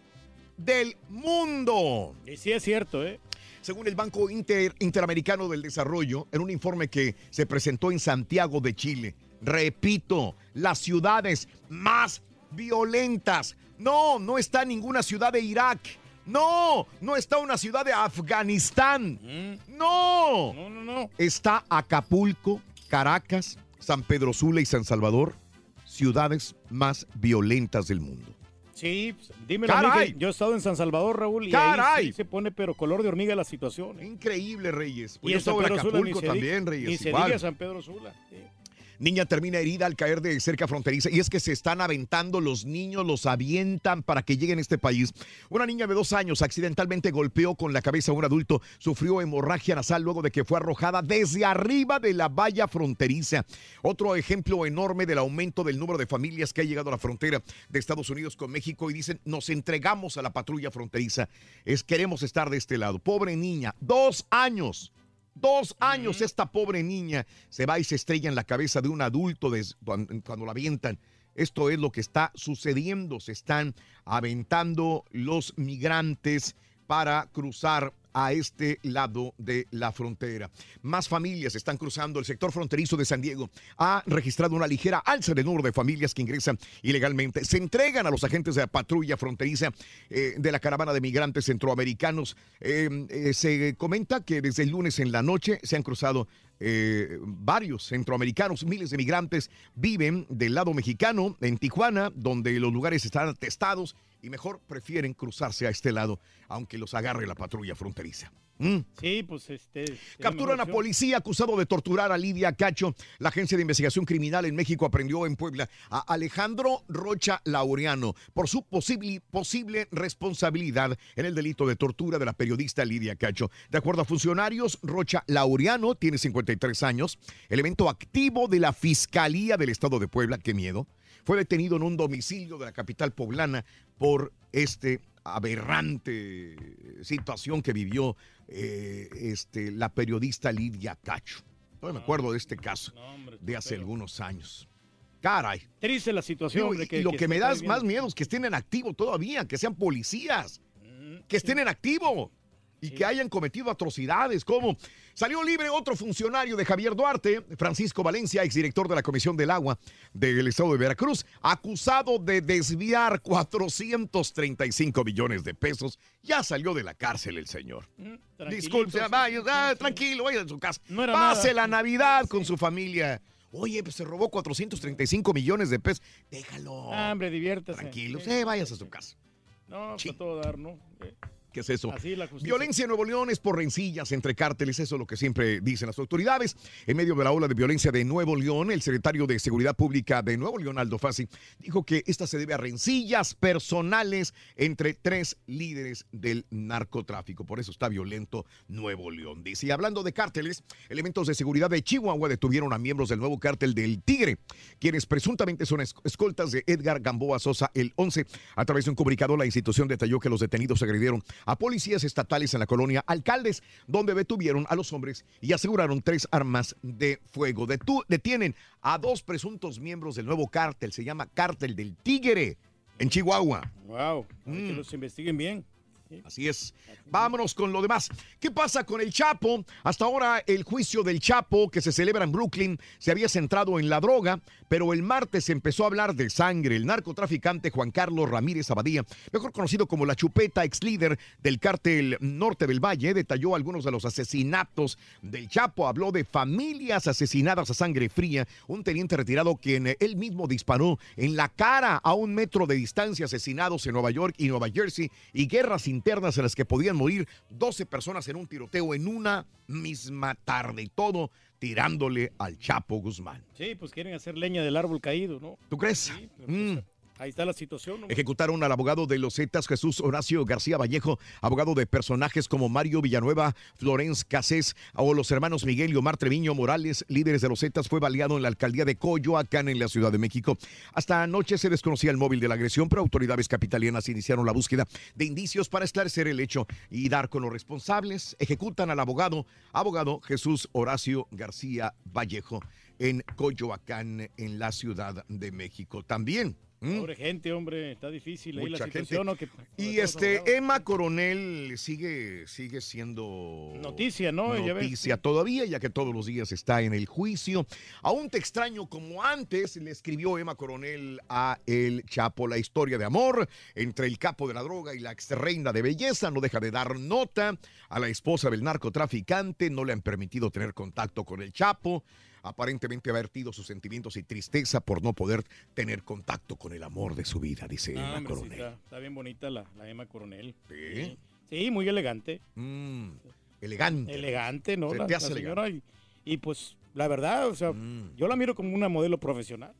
[SPEAKER 1] del mundo.
[SPEAKER 3] Y sí es cierto, ¿eh?
[SPEAKER 1] Según el Banco Inter- Interamericano del Desarrollo, en un informe que se presentó en Santiago de Chile, repito, las ciudades más violentas. No, no está ninguna ciudad de Irak. No, no está una ciudad de Afganistán. No.
[SPEAKER 3] No, no, no.
[SPEAKER 1] Está Acapulco, Caracas, San Pedro Sula y San Salvador, ciudades más violentas del mundo.
[SPEAKER 3] Sí, dímelo
[SPEAKER 1] ¡Caray!
[SPEAKER 3] que yo he estado en San Salvador, Raúl, y
[SPEAKER 1] ¡Caray!
[SPEAKER 3] ahí sí se pone pero color de hormiga la situación. ¿eh?
[SPEAKER 1] Increíble, Reyes. Pues
[SPEAKER 3] y
[SPEAKER 1] yo estaba en
[SPEAKER 3] Sula
[SPEAKER 1] Acapulco
[SPEAKER 3] diga-
[SPEAKER 1] también, Reyes,
[SPEAKER 3] Ni se diga San Pedro Sula. sí.
[SPEAKER 1] Niña termina herida al caer de cerca fronteriza y es que se están aventando los niños, los avientan para que lleguen a este país. Una niña de dos años accidentalmente golpeó con la cabeza a un adulto, sufrió hemorragia nasal luego de que fue arrojada desde arriba de la valla fronteriza. Otro ejemplo enorme del aumento del número de familias que ha llegado a la frontera de Estados Unidos con México y dicen, nos entregamos a la patrulla fronteriza. Es, queremos estar de este lado. Pobre niña, dos años. Dos años esta pobre niña se va y se estrella en la cabeza de un adulto cuando, cuando la avientan. Esto es lo que está sucediendo. Se están aventando los migrantes para cruzar a este lado de la frontera. Más familias están cruzando. El sector fronterizo de San Diego ha registrado una ligera alza del número de familias que ingresan ilegalmente. Se entregan a los agentes de la patrulla fronteriza eh, de la caravana de migrantes centroamericanos. Eh, eh, se comenta que desde el lunes en la noche se han cruzado eh, varios centroamericanos, miles de migrantes viven del lado mexicano, en Tijuana, donde los lugares están atestados y mejor prefieren cruzarse a este lado, aunque los agarre la patrulla fronteriza. Mm.
[SPEAKER 3] Sí, pues este.
[SPEAKER 1] Capturan a policía acusado de torturar a Lidia Cacho. La Agencia de Investigación Criminal en México aprendió en Puebla a Alejandro Rocha Laureano por su posible, posible responsabilidad en el delito de tortura de la periodista Lidia Cacho. De acuerdo a funcionarios, Rocha Laureano tiene 53 años, elemento activo de la Fiscalía del Estado de Puebla, qué miedo. Fue detenido en un domicilio de la capital poblana por este aberrante situación que vivió eh, este, la periodista Lidia Cacho. No me acuerdo de este caso de hace algunos años. Caray.
[SPEAKER 3] Triste la situación.
[SPEAKER 1] Digo,
[SPEAKER 3] hombre,
[SPEAKER 1] y,
[SPEAKER 3] que-
[SPEAKER 1] y lo
[SPEAKER 3] que
[SPEAKER 1] me da más miedo es que estén en activo todavía, que sean policías, que estén en activo y que hayan cometido atrocidades, como salió libre otro funcionario de Javier Duarte, Francisco Valencia, exdirector de la Comisión del Agua del Estado de Veracruz, acusado de desviar 435 millones de pesos. Ya salió de la cárcel el señor.
[SPEAKER 3] tranquilito,
[SPEAKER 1] Disculpe, vaya, ah, tranquilo, vaya a su casa. Pase
[SPEAKER 3] nada.
[SPEAKER 1] la Navidad con su familia. Oye, pues se robó 435 millones de pesos. Déjalo.
[SPEAKER 3] Ah, hombre, diviértase.
[SPEAKER 1] Tranquilo,
[SPEAKER 3] Sí.
[SPEAKER 1] vayas a su casa.
[SPEAKER 3] No, pues a todo dar, ¿no? Eh,
[SPEAKER 1] ¿Qué es eso?
[SPEAKER 3] Así la justicia.
[SPEAKER 1] Violencia en Nuevo León es por rencillas entre cárteles, eso es lo que siempre dicen las autoridades. En medio de la ola de violencia de Nuevo León, el secretario de Seguridad Pública de Nuevo León, Aldo Fassi, dijo que esta se debe a rencillas personales entre tres líderes del narcotráfico. Por eso está violento Nuevo León. Dice, y hablando de cárteles, elementos de seguridad de Chihuahua detuvieron a miembros del nuevo cártel del Tigre, quienes presuntamente son esc- escoltas de Edgar Gamboa Sosa el 11. A través de un comunicado, la institución detalló que los detenidos agredieron a policías estatales en la colonia Alcaldes, donde detuvieron a los hombres y aseguraron tres armas de fuego. Detu- detienen a dos presuntos miembros del nuevo cártel, se llama Cártel del Tigre, en Chihuahua.
[SPEAKER 3] Wow, que
[SPEAKER 1] Mm.
[SPEAKER 3] los investiguen bien.
[SPEAKER 1] Así es. Vámonos con lo demás. ¿Qué pasa con el Chapo? Hasta ahora el juicio del Chapo que se celebra en Brooklyn se había centrado en la droga, pero el martes empezó a hablar de sangre. El narcotraficante Juan Carlos Ramírez Abadía, mejor conocido como la Chupeta, ex líder del cártel Norte del Valle, detalló algunos de los asesinatos del Chapo. Habló de familias asesinadas a sangre fría. Un teniente retirado quien él mismo disparó en la cara a un metro de distancia, asesinados en Nueva York y Nueva Jersey, y guerras internas en las que podían morir 12 personas en un tiroteo en una misma tarde. Y todo tirándole al Chapo Guzmán.
[SPEAKER 3] Sí, pues quieren hacer leña del árbol caído, ¿no?
[SPEAKER 1] ¿Tú crees?
[SPEAKER 3] Sí, pues,
[SPEAKER 1] Mm.
[SPEAKER 3] Ahí está la situación.
[SPEAKER 1] Ejecutaron al abogado de los Zetas, Jesús Horacio García Vallejo, abogado de personajes como Mario Villanueva, Florence Casés o los hermanos Miguel y Omar Treviño Morales, líderes de los Zetas, fue baleado en la alcaldía de Coyoacán, en la Ciudad de México. Hasta anoche se desconocía el móvil de la agresión, pero autoridades capitalianas iniciaron la búsqueda de indicios para esclarecer el hecho y dar con los responsables. Ejecutan al abogado, abogado Jesús Horacio García Vallejo. en Coyoacán, en la Ciudad de México también. ¿Mm?
[SPEAKER 3] Pobre gente, hombre, está difícil ahí la
[SPEAKER 1] Mucha
[SPEAKER 3] situación. Que-
[SPEAKER 1] Y este Emma Coronel sigue, sigue siendo
[SPEAKER 3] Noticia, ¿no? Ya.
[SPEAKER 1] Noticia todavía, ya que todos los días está en el juicio. Aún te extraño como antes, le escribió Emma Coronel a El Chapo la historia de amor entre el capo de la droga y la ex reina de belleza. No deja de dar nota a la esposa del narcotraficante. No le han permitido tener contacto con el Chapo. Aparentemente ha vertido sus sentimientos y tristeza por no poder tener contacto con el amor de su vida, dice
[SPEAKER 3] Ah,
[SPEAKER 1] Emma
[SPEAKER 3] hombre, sí,
[SPEAKER 1] Coronel.
[SPEAKER 3] está, está bien bonita la, la Emma Coronel.
[SPEAKER 1] ¿Sí?
[SPEAKER 3] Sí, muy elegante.
[SPEAKER 1] Mm, elegante.
[SPEAKER 3] Elegante, ¿no?
[SPEAKER 1] Se
[SPEAKER 3] La,
[SPEAKER 1] te
[SPEAKER 3] la
[SPEAKER 1] hace
[SPEAKER 3] señora. Y, y, pues, la verdad, o sea, yo la miro como una modelo profesional.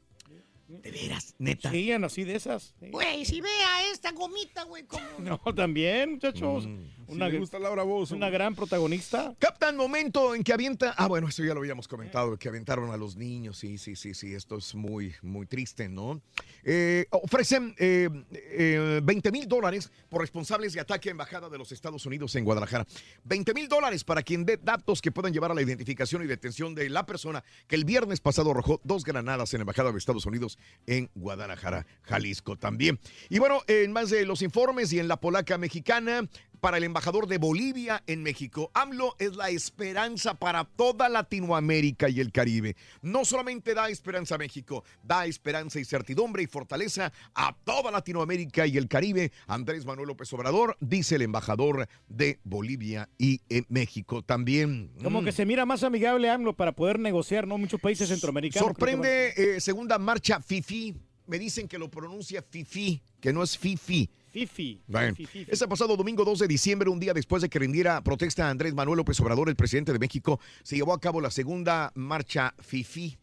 [SPEAKER 1] ¿De veras? ¿Neta?
[SPEAKER 3] Sí, así de esas. sí.
[SPEAKER 4] Güey, si ve a esta gomita, güey, como...
[SPEAKER 3] No, también, muchachos. Una,
[SPEAKER 1] le gusta Laura Bozo.
[SPEAKER 3] Una gran protagonista.
[SPEAKER 1] Captan momento en que avienta. Ah, bueno, esto ya lo habíamos comentado, que aventaron a los niños. Sí, sí, sí, sí. Esto es muy, muy triste, ¿no? Eh, ofrecen eh, eh, 20 mil dólares por responsables de ataque a embajada de los Estados Unidos en Guadalajara. 20 mil dólares para quien dé datos que puedan llevar a la identificación y detención de la persona que el viernes pasado arrojó dos granadas en la embajada de Estados Unidos en Guadalajara, Jalisco también. Y bueno, en más de los informes y en la polaca mexicana, para el embajador de Bolivia en México. AMLO es la esperanza para toda Latinoamérica y el Caribe. No solamente da esperanza a México, da esperanza y certidumbre y fortaleza a toda Latinoamérica y el Caribe. Andrés Manuel López Obrador, dice el embajador de Bolivia y en México también.
[SPEAKER 3] Como
[SPEAKER 1] Mm.
[SPEAKER 3] que se mira más amigable AMLO para poder negociar, ¿no? Muchos países centroamericanos.
[SPEAKER 1] Sorprende eh, segunda marcha FIFI. Me dicen que lo pronuncia FIFI, que no es FIFI.
[SPEAKER 3] Fifi.
[SPEAKER 1] Bueno,
[SPEAKER 3] Fifi, Fifi.
[SPEAKER 1] este pasado domingo 2 de diciembre, un día después de que rindiera protesta a Andrés Manuel López Obrador, el presidente de México, se llevó a cabo la segunda marcha FIFI.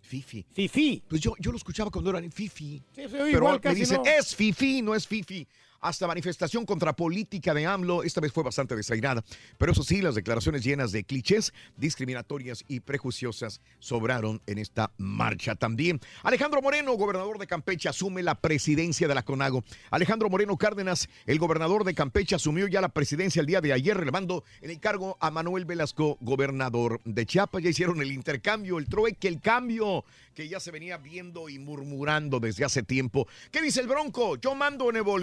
[SPEAKER 1] Fifi.
[SPEAKER 3] Fifi.
[SPEAKER 1] Pues yo, yo lo escuchaba cuando eran Fifi.
[SPEAKER 3] Sí, oye
[SPEAKER 1] Pero
[SPEAKER 3] igual,
[SPEAKER 1] me dicen,
[SPEAKER 3] ¿no?
[SPEAKER 1] es Fifi, no es Fifi. Hasta manifestación contra política de AMLO, esta vez fue bastante desairada. Pero eso sí, las declaraciones llenas de clichés, discriminatorias y prejuiciosas sobraron en esta marcha también. Alejandro Moreno, gobernador de Campeche, asume la presidencia de la CONAGO. Alejandro Moreno Cárdenas, el gobernador de Campeche, asumió ya la presidencia el día de ayer, relevando en el cargo a Manuel Velasco, gobernador de Chiapas. Ya hicieron el intercambio, el trueque, el cambio que ya se venía viendo y murmurando desde hace tiempo. ¿Qué dice el Bronco? Yo mando en Nuevo.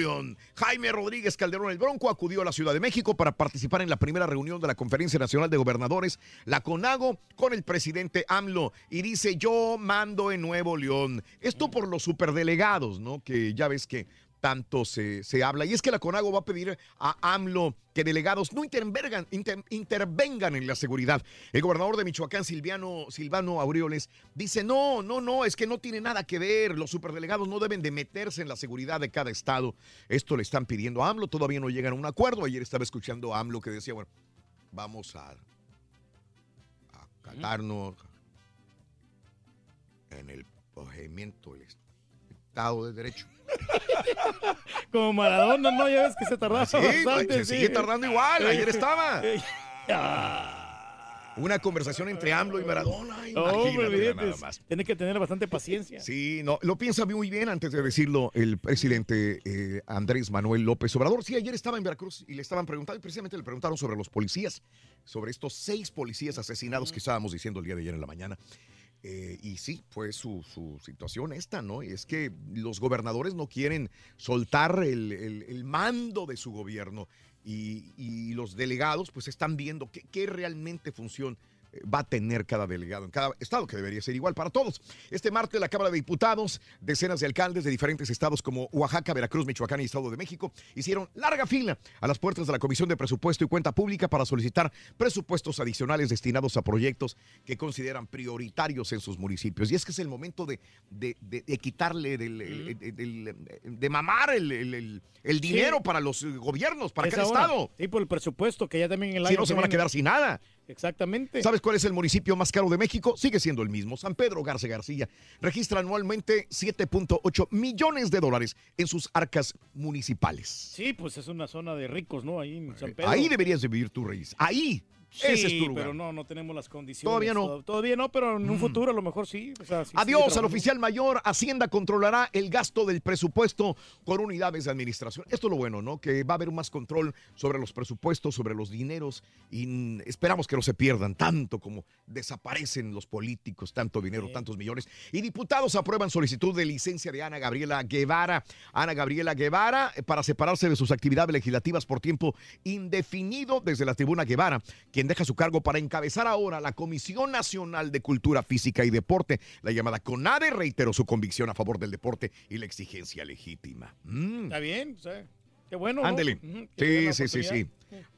[SPEAKER 1] Jaime Rodríguez Calderón, el Bronco, acudió a la Ciudad de México para participar en la primera reunión de la Conferencia Nacional de Gobernadores, la CONAGO, con el presidente AMLO. Y dice, yo mando en Nuevo León. Esto por los superdelegados, ¿no? Que ya ves que tanto se, se habla. Y es que la CONAGO va a pedir a AMLO que delegados no intervengan, inter- intervengan en la seguridad. El gobernador de Michoacán, Silviano, Silvano Aureoles, dice, no, no, no, es que no tiene nada que ver. Los superdelegados no deben de meterse en la seguridad de cada estado. Esto le están pidiendo a AMLO, todavía no llegan a un acuerdo. Ayer estaba escuchando a AMLO que decía, bueno, vamos a, a catarnos en el procedimiento del Estado de Derecho.
[SPEAKER 3] Como Maradona, ¿no? Ya ves que se tardaba
[SPEAKER 1] Sí,
[SPEAKER 3] bastante.
[SPEAKER 1] se sigue tardando igual. Ayer estaba.
[SPEAKER 3] Ah.
[SPEAKER 1] Una conversación entre AMLO y Maradona.
[SPEAKER 3] No,
[SPEAKER 1] nada más.
[SPEAKER 3] Tiene que tener bastante paciencia.
[SPEAKER 1] Sí, no, lo piensa muy bien antes de decirlo el presidente eh, Andrés Manuel López Obrador. Sí, ayer estaba en Veracruz y le estaban preguntando, y precisamente le preguntaron sobre los policías, sobre estos seis policías asesinados que estábamos diciendo el día de ayer en la mañana. Eh, y sí, fue su, situación esta, ¿no? Y es que los gobernadores no quieren soltar el, el- el mando de su gobierno y, y los delegados pues están viendo qué, realmente función va a tener cada delegado en cada estado, que debería ser igual para todos. Este martes la Cámara de Diputados, decenas de alcaldes de diferentes estados como Oaxaca, Veracruz, Michoacán y Estado de México hicieron larga fila a las puertas de la Comisión de Presupuesto y Cuenta Pública para solicitar presupuestos adicionales destinados a proyectos que consideran prioritarios en sus municipios. Y es que es el momento de, de- de- de quitarle, del- del- de mamar el, el- el- el dinero para los gobiernos, para cada estado.
[SPEAKER 3] Sí, por el presupuesto que ya también el
[SPEAKER 1] Si
[SPEAKER 3] año
[SPEAKER 1] no, se van a quedar sin nada.
[SPEAKER 3] Exactamente.
[SPEAKER 1] ¿Sabes cuál es el municipio más caro de México? Sigue siendo el mismo, San Pedro Garza García. Registra anualmente 7.8 millones de dólares en sus arcas municipales.
[SPEAKER 3] Sí, pues es una zona de ricos, ¿no? Ahí en San Pedro.
[SPEAKER 1] Ahí deberías de vivir tu raíz. Ahí. Ese es
[SPEAKER 3] Sí,
[SPEAKER 1] tu lugar.
[SPEAKER 3] pero no, no tenemos las condiciones.
[SPEAKER 1] Todavía no.
[SPEAKER 3] Tod- Todavía no, pero en un futuro a lo mejor sí. o sea, sí, sigue
[SPEAKER 1] Adiós al oficial mayor. Hacienda controlará el gasto del presupuesto con unidades de administración. Esto es lo bueno, ¿no? Que va a haber más control sobre los presupuestos, sobre los dineros y mm, esperamos que no se pierdan tanto como desaparecen los políticos, tanto dinero, tantos millones. Y diputados aprueban solicitud de licencia de Ana Gabriela Guevara. Ana Gabriela Guevara eh, para separarse de sus actividades legislativas por tiempo indefinido desde la tribuna Guevara, quien deja su cargo para encabezar ahora la Comisión Nacional de Cultura Física y Deporte, la llamada CONADE, reiteró su convicción a favor del deporte y la exigencia legítima. Mm.
[SPEAKER 3] Está bien, qué bueno. ¿no?
[SPEAKER 1] Ándele. Sí, sí, sí, sí.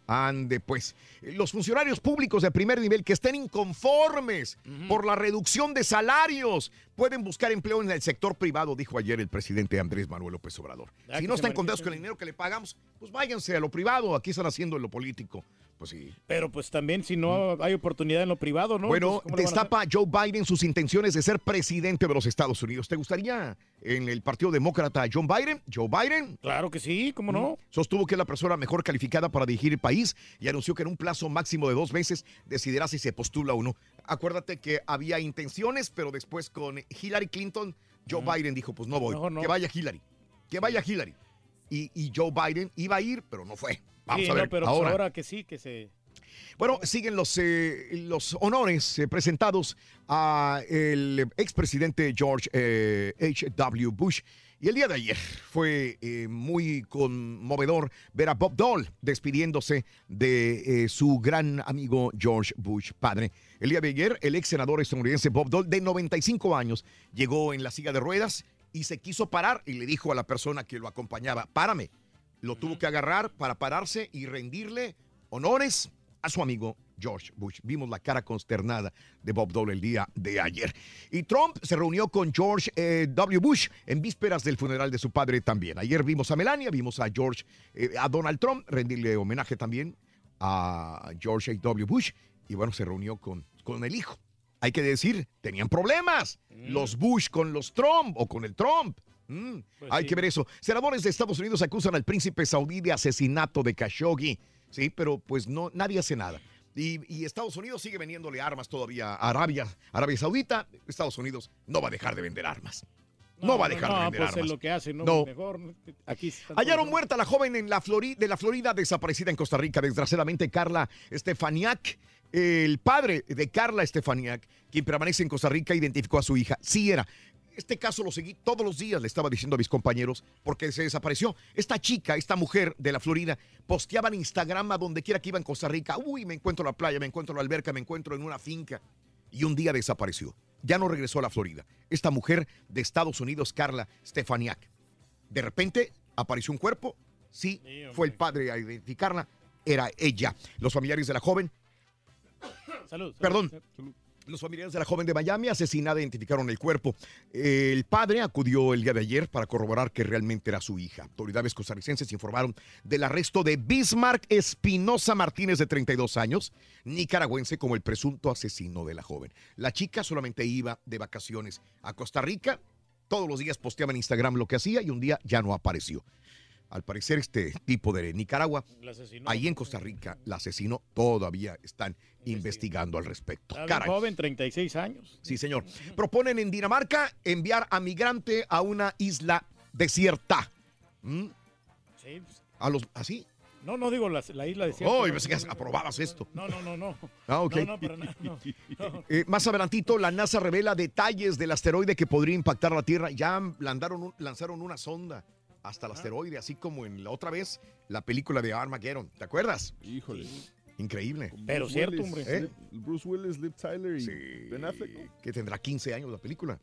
[SPEAKER 1] Ande, pues. Los funcionarios públicos de primer nivel que estén inconformes por la reducción de salarios pueden buscar empleo en el sector privado, dijo ayer el presidente Andrés Manuel López Obrador.
[SPEAKER 3] Ah,
[SPEAKER 1] si no están contentos con el dinero que le pagamos, pues váyanse a lo privado. Aquí están haciendo en lo político. Pues sí.
[SPEAKER 3] Pero pues también si no hay oportunidad en lo privado, ¿no?
[SPEAKER 1] Bueno, destapa Joe Biden sus intenciones de ser presidente de los Estados Unidos. ¿Te gustaría en el Partido Demócrata John Biden? Joe Biden.
[SPEAKER 3] Claro que sí, ¿cómo no?
[SPEAKER 1] Sostuvo que es la persona mejor calificada para dirigir el país y anunció que en un plazo máximo de dos meses decidirá si se postula o no. Acuérdate que había intenciones, pero después con Hillary Clinton, Joe Biden dijo, pues no voy,
[SPEAKER 3] Mejor no.
[SPEAKER 1] que vaya Hillary, que vaya Hillary. Y, y Joe Biden iba a ir, pero no fue. Vamos
[SPEAKER 3] Sí,
[SPEAKER 1] a ver,
[SPEAKER 3] no, pero pues
[SPEAKER 1] ahora.
[SPEAKER 3] ahora que sí, que se...
[SPEAKER 1] Bueno, siguen los, eh, los honores eh, presentados a el expresidente George eh, H.W. Bush. Y el día de ayer fue eh, muy conmovedor ver a Bob Dole despidiéndose de eh, su gran amigo George Bush padre. El día de ayer, el ex senador estadounidense Bob Dole, de 95 años, llegó en la silla de ruedas y se quiso parar y le dijo a la persona que lo acompañaba, párame. Lo tuvo que agarrar para pararse y rendirle honores a su amigo George Bush. Vimos la cara consternada de Bob Dole el día de ayer. Y Trump se reunió con George eh, W. Bush en vísperas del funeral de su padre también. Ayer vimos a Melania, vimos a George, eh, a Donald Trump, rendirle homenaje también a George W. Bush. Y bueno, se reunió con, con el hijo. Hay que decir, tenían problemas. Los Bush con los Trump o con el Trump. Mm,
[SPEAKER 3] Pues
[SPEAKER 1] hay
[SPEAKER 3] sí.
[SPEAKER 1] que ver eso. Senadores de Estados Unidos acusan al príncipe saudí de asesinato de Khashoggi. Sí, pero pues no, nadie hace nada. Y, y Estados Unidos sigue vendiéndole armas todavía a Arabia, Arabia Saudita. Estados Unidos no va a dejar de vender armas. No, va a dejar
[SPEAKER 3] no,
[SPEAKER 1] de vender
[SPEAKER 3] pues es
[SPEAKER 1] armas.
[SPEAKER 3] lo que hace, ¿no?
[SPEAKER 1] No.
[SPEAKER 3] Mejor, aquí
[SPEAKER 1] Hallaron muerta la joven en la Flori- de la Florida desaparecida en Costa Rica. Desgraciadamente, Carla Estefaniak, el padre de Carla Estefaniak, quien permanece en Costa Rica, identificó a su hija. Sí era. Este caso lo seguí todos los días, le estaba diciendo a mis compañeros, porque se desapareció. Esta chica, esta mujer de la Florida, posteaba en Instagram a donde quiera que iba en Costa Rica. Uy, me encuentro en la playa, me encuentro en la alberca, me encuentro en una finca. Y un día desapareció. Ya no regresó a la Florida. Esta mujer de Estados Unidos, Carla Stefaniak. De repente apareció un cuerpo. Sí, fue el padre a identificarla. Era ella. Los familiares de la joven
[SPEAKER 3] Salud. salud.
[SPEAKER 1] Perdón. Los familiares de la joven de Miami asesinada identificaron el cuerpo. El padre acudió el día de ayer para corroborar que realmente era su hija. Autoridades costarricenses informaron del arresto de Bismarck Espinosa Martínez, de 32 años, nicaragüense, como el presunto asesino de la joven. La chica solamente iba de vacaciones a Costa Rica. Todos los días posteaba en Instagram lo que hacía y un día ya no apareció. Al parecer, este tipo de Nicaragua, ahí en Costa Rica, la asesinó. Todavía están investigando al respecto. Caray.
[SPEAKER 3] joven, 36 años.
[SPEAKER 1] Sí, señor. Proponen en Dinamarca enviar a migrante a una isla desierta. ¿Mm?
[SPEAKER 3] Sí, pues,
[SPEAKER 1] A los, ¿Así?
[SPEAKER 3] No, no digo la, la isla de
[SPEAKER 1] Oh, pensé que aprobabas esto.
[SPEAKER 3] No, no, no, no.
[SPEAKER 1] Ah, ok.
[SPEAKER 3] No, no, para nada. no, no.
[SPEAKER 1] Eh, más adelantito, la NASA revela detalles del asteroide que podría impactar la Tierra. Ya lanzaron, un- lanzaron una sonda hasta el asteroide, así como en la otra vez la película de Armageddon. ¿Te acuerdas?
[SPEAKER 23] Híjole.
[SPEAKER 1] Increíble.
[SPEAKER 3] Pero cierto,
[SPEAKER 23] Willis,
[SPEAKER 3] hombre.
[SPEAKER 1] ¿Eh?
[SPEAKER 23] Bruce Willis, Liv Tyler y Ben Affleck. ¿no?
[SPEAKER 1] Que tendrá 15 años la película.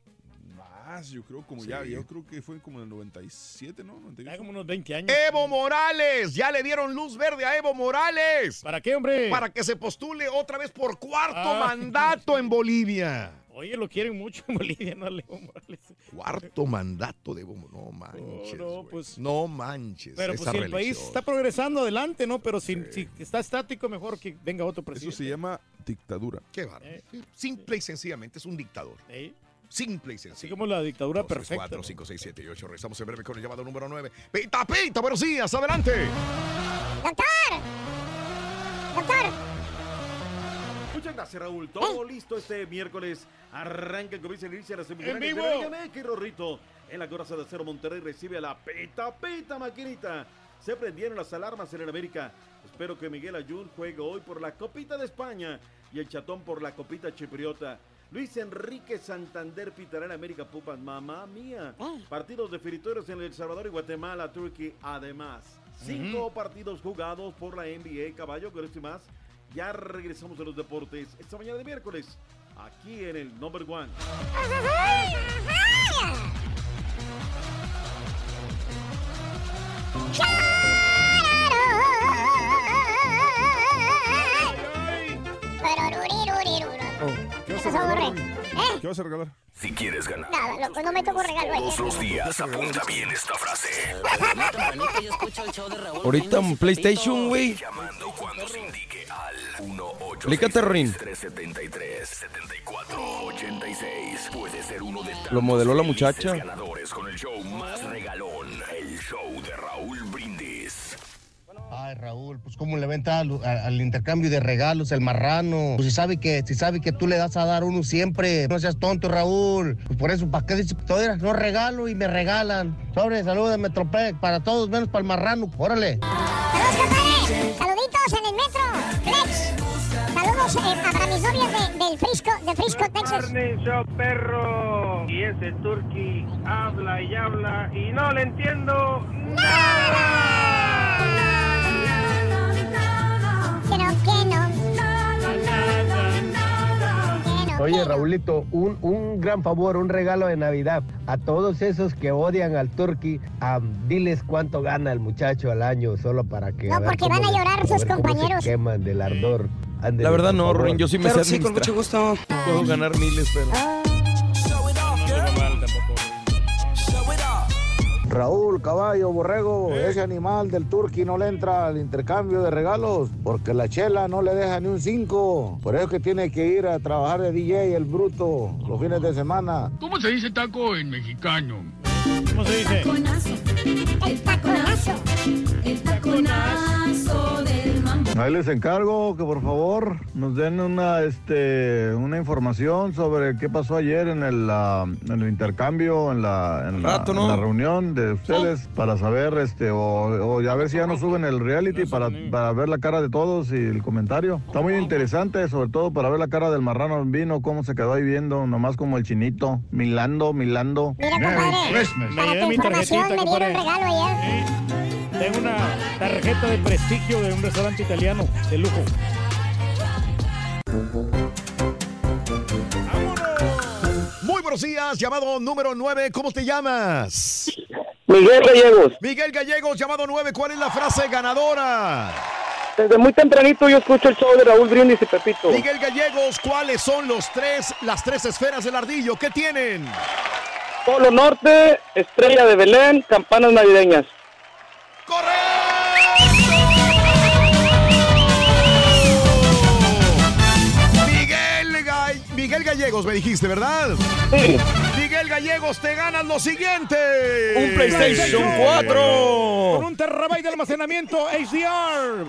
[SPEAKER 23] Más, yo creo, como
[SPEAKER 1] Sí.
[SPEAKER 23] ya, yo creo que fue como en el 97, ¿no? 98.
[SPEAKER 3] Ya como unos 20 años.
[SPEAKER 1] Evo Morales, ya le dieron luz verde a Evo Morales.
[SPEAKER 3] ¿Para qué, hombre?
[SPEAKER 1] Para que se postule otra vez por cuarto
[SPEAKER 3] Ah.
[SPEAKER 1] mandato en Bolivia.
[SPEAKER 3] Oye, lo quieren mucho en Bolivia, no Leo Morales.
[SPEAKER 1] Cuarto mandato de Evo No manches.
[SPEAKER 3] no,
[SPEAKER 1] güey.
[SPEAKER 3] pues-
[SPEAKER 1] no manches.
[SPEAKER 3] Pero
[SPEAKER 1] esa
[SPEAKER 3] pues si el país está progresando adelante, ¿no? Pero si, si está estático, mejor que venga otro
[SPEAKER 23] Eso
[SPEAKER 3] presidente.
[SPEAKER 23] se llama dictadura.
[SPEAKER 1] Qué bárbaro.
[SPEAKER 3] Eh.
[SPEAKER 1] Simple y sencillamente es un dictador.
[SPEAKER 3] Sí.
[SPEAKER 1] Simple y
[SPEAKER 3] Así
[SPEAKER 1] sencillo.
[SPEAKER 3] como la dictadura
[SPEAKER 1] 2, 3,
[SPEAKER 3] perfecta.
[SPEAKER 1] 4,
[SPEAKER 3] ¿no?
[SPEAKER 1] 5, 6, 7 y 8. Regresamos en breve con el llamado número 9. Pita, pita, buenos días, adelante.
[SPEAKER 2] Doctor. Doctor.
[SPEAKER 27] Muchas gracias, Raúl. Todo listo este miércoles. Arranca el comienzo inicia la semifinal.
[SPEAKER 3] ¡En vivo!
[SPEAKER 27] que Rorrito. En la coraza de Cero Monterrey recibe a la peta, peta maquinita. Se prendieron las alarmas en el América. Espero que Miguel Ayun juegue hoy por la Copita de España y el Chatón por la Copita Chipriota. Luis Enrique Santander pitará en América Pupas. Mamá mía. Partidos definitorios en El Salvador y Guatemala, Turquía. Además, cinco partidos jugados por la NBA. Caballo, con esto y más. Ya regresamos a los deportes esta mañana de miércoles. Aquí en el Number One.
[SPEAKER 23] ¿Qué a regalar?
[SPEAKER 2] ¿Eh?
[SPEAKER 23] ¿Qué vas a regalar?
[SPEAKER 8] Si quieres ganar
[SPEAKER 2] Nada, loco, no me tocó regalo ayer.
[SPEAKER 8] todos los días, apunta bien esta frase.
[SPEAKER 15] Ahorita un PlayStation, güey.
[SPEAKER 8] Llamando cuando se indique al 1
[SPEAKER 15] Explícate, Rorín.
[SPEAKER 8] 373 7486 Puede ser uno de
[SPEAKER 15] Lo modeló la muchacha.
[SPEAKER 8] ganadores con el show más regalón. El show de Raúl.
[SPEAKER 28] Ay, Raúl, pues cómo le venta al, al intercambio de regalos el marrano. Pues si sabe que, si sabe que tú le das a dar uno siempre. No seas tonto, Raúl. Pues por eso, ¿para qué dices? Todavía no regalo y me regalan. Sobre, saludos de Metropec para todos, menos para el marrano. Órale.
[SPEAKER 2] Saluditos en el metro. Flex. Saludos eh, para mis novias de- del Frisco, de Frisco, Texas.
[SPEAKER 29] Show, perro. Y ese turqui habla y habla y no le entiendo
[SPEAKER 2] Que no, que no.
[SPEAKER 28] Oye, Raulito, un, un gran favor, un regalo de Navidad a todos esos que odian al turqui. am, diles cuánto gana el muchacho al año, solo para que.
[SPEAKER 2] No,
[SPEAKER 28] a
[SPEAKER 2] porque van a llorar sus
[SPEAKER 28] cómo se
[SPEAKER 2] compañeros.
[SPEAKER 28] queman del ardor.
[SPEAKER 15] La verdad no. Rorín, yo sí me
[SPEAKER 28] Claro
[SPEAKER 15] sé
[SPEAKER 28] sí, con mucho gusto.
[SPEAKER 15] Puedo ganar miles, pero...
[SPEAKER 28] Raúl, caballo, borrego, ese animal del turqui no le entra al intercambio de regalos porque la chela no le deja ni un 5. Por eso que tiene que ir a trabajar de DJ el bruto los fines de semana.
[SPEAKER 30] ¿Cómo se dice taco en mexicano?
[SPEAKER 3] ¿Cómo se dice?
[SPEAKER 2] El taconazo.
[SPEAKER 31] El taconazo del mambo.
[SPEAKER 32] Ahí les encargo que por favor nos den una este una información sobre qué pasó ayer en el, ah, en el intercambio, en la, en la,
[SPEAKER 15] Rato, ¿no?
[SPEAKER 32] en la reunión de ustedes para saber este o, o a ver si ya nos suben el reality para, para ver la cara de todos y el comentario. Está muy interesante, sobre todo para ver la cara del marrano en vino, cómo se quedó ahí viendo, nomás como el chinito, milando, milando.
[SPEAKER 2] Mira, compadre. Para tu
[SPEAKER 3] mi
[SPEAKER 2] información,
[SPEAKER 3] tarjetita,
[SPEAKER 2] me dieron regalo ayer.
[SPEAKER 3] Tengo una tarjeta de prestigio de un restaurante italiano de lujo.
[SPEAKER 1] Muy buenos días, llamado número 9, ¿cómo te llamas?
[SPEAKER 29] Miguel Gallegos.
[SPEAKER 1] Miguel Gallegos, llamado 9, ¿cuál es la frase ganadora?
[SPEAKER 29] Desde muy tempranito yo escucho el show de Raúl Brindis y Pepito.
[SPEAKER 1] Miguel Gallegos, ¿cuáles son los tres, las tres esferas del ardillo? ¿Qué tienen?
[SPEAKER 29] Polo Norte, Estrella de Belén, campanas navideñas.
[SPEAKER 1] Miguel, Gallegos, me dijiste, ¿verdad?
[SPEAKER 29] Sí.
[SPEAKER 1] Miguel Gallegos, te ganas lo siguiente.
[SPEAKER 15] Un PlayStation 4.
[SPEAKER 3] Con un terabyte de almacenamiento HDR.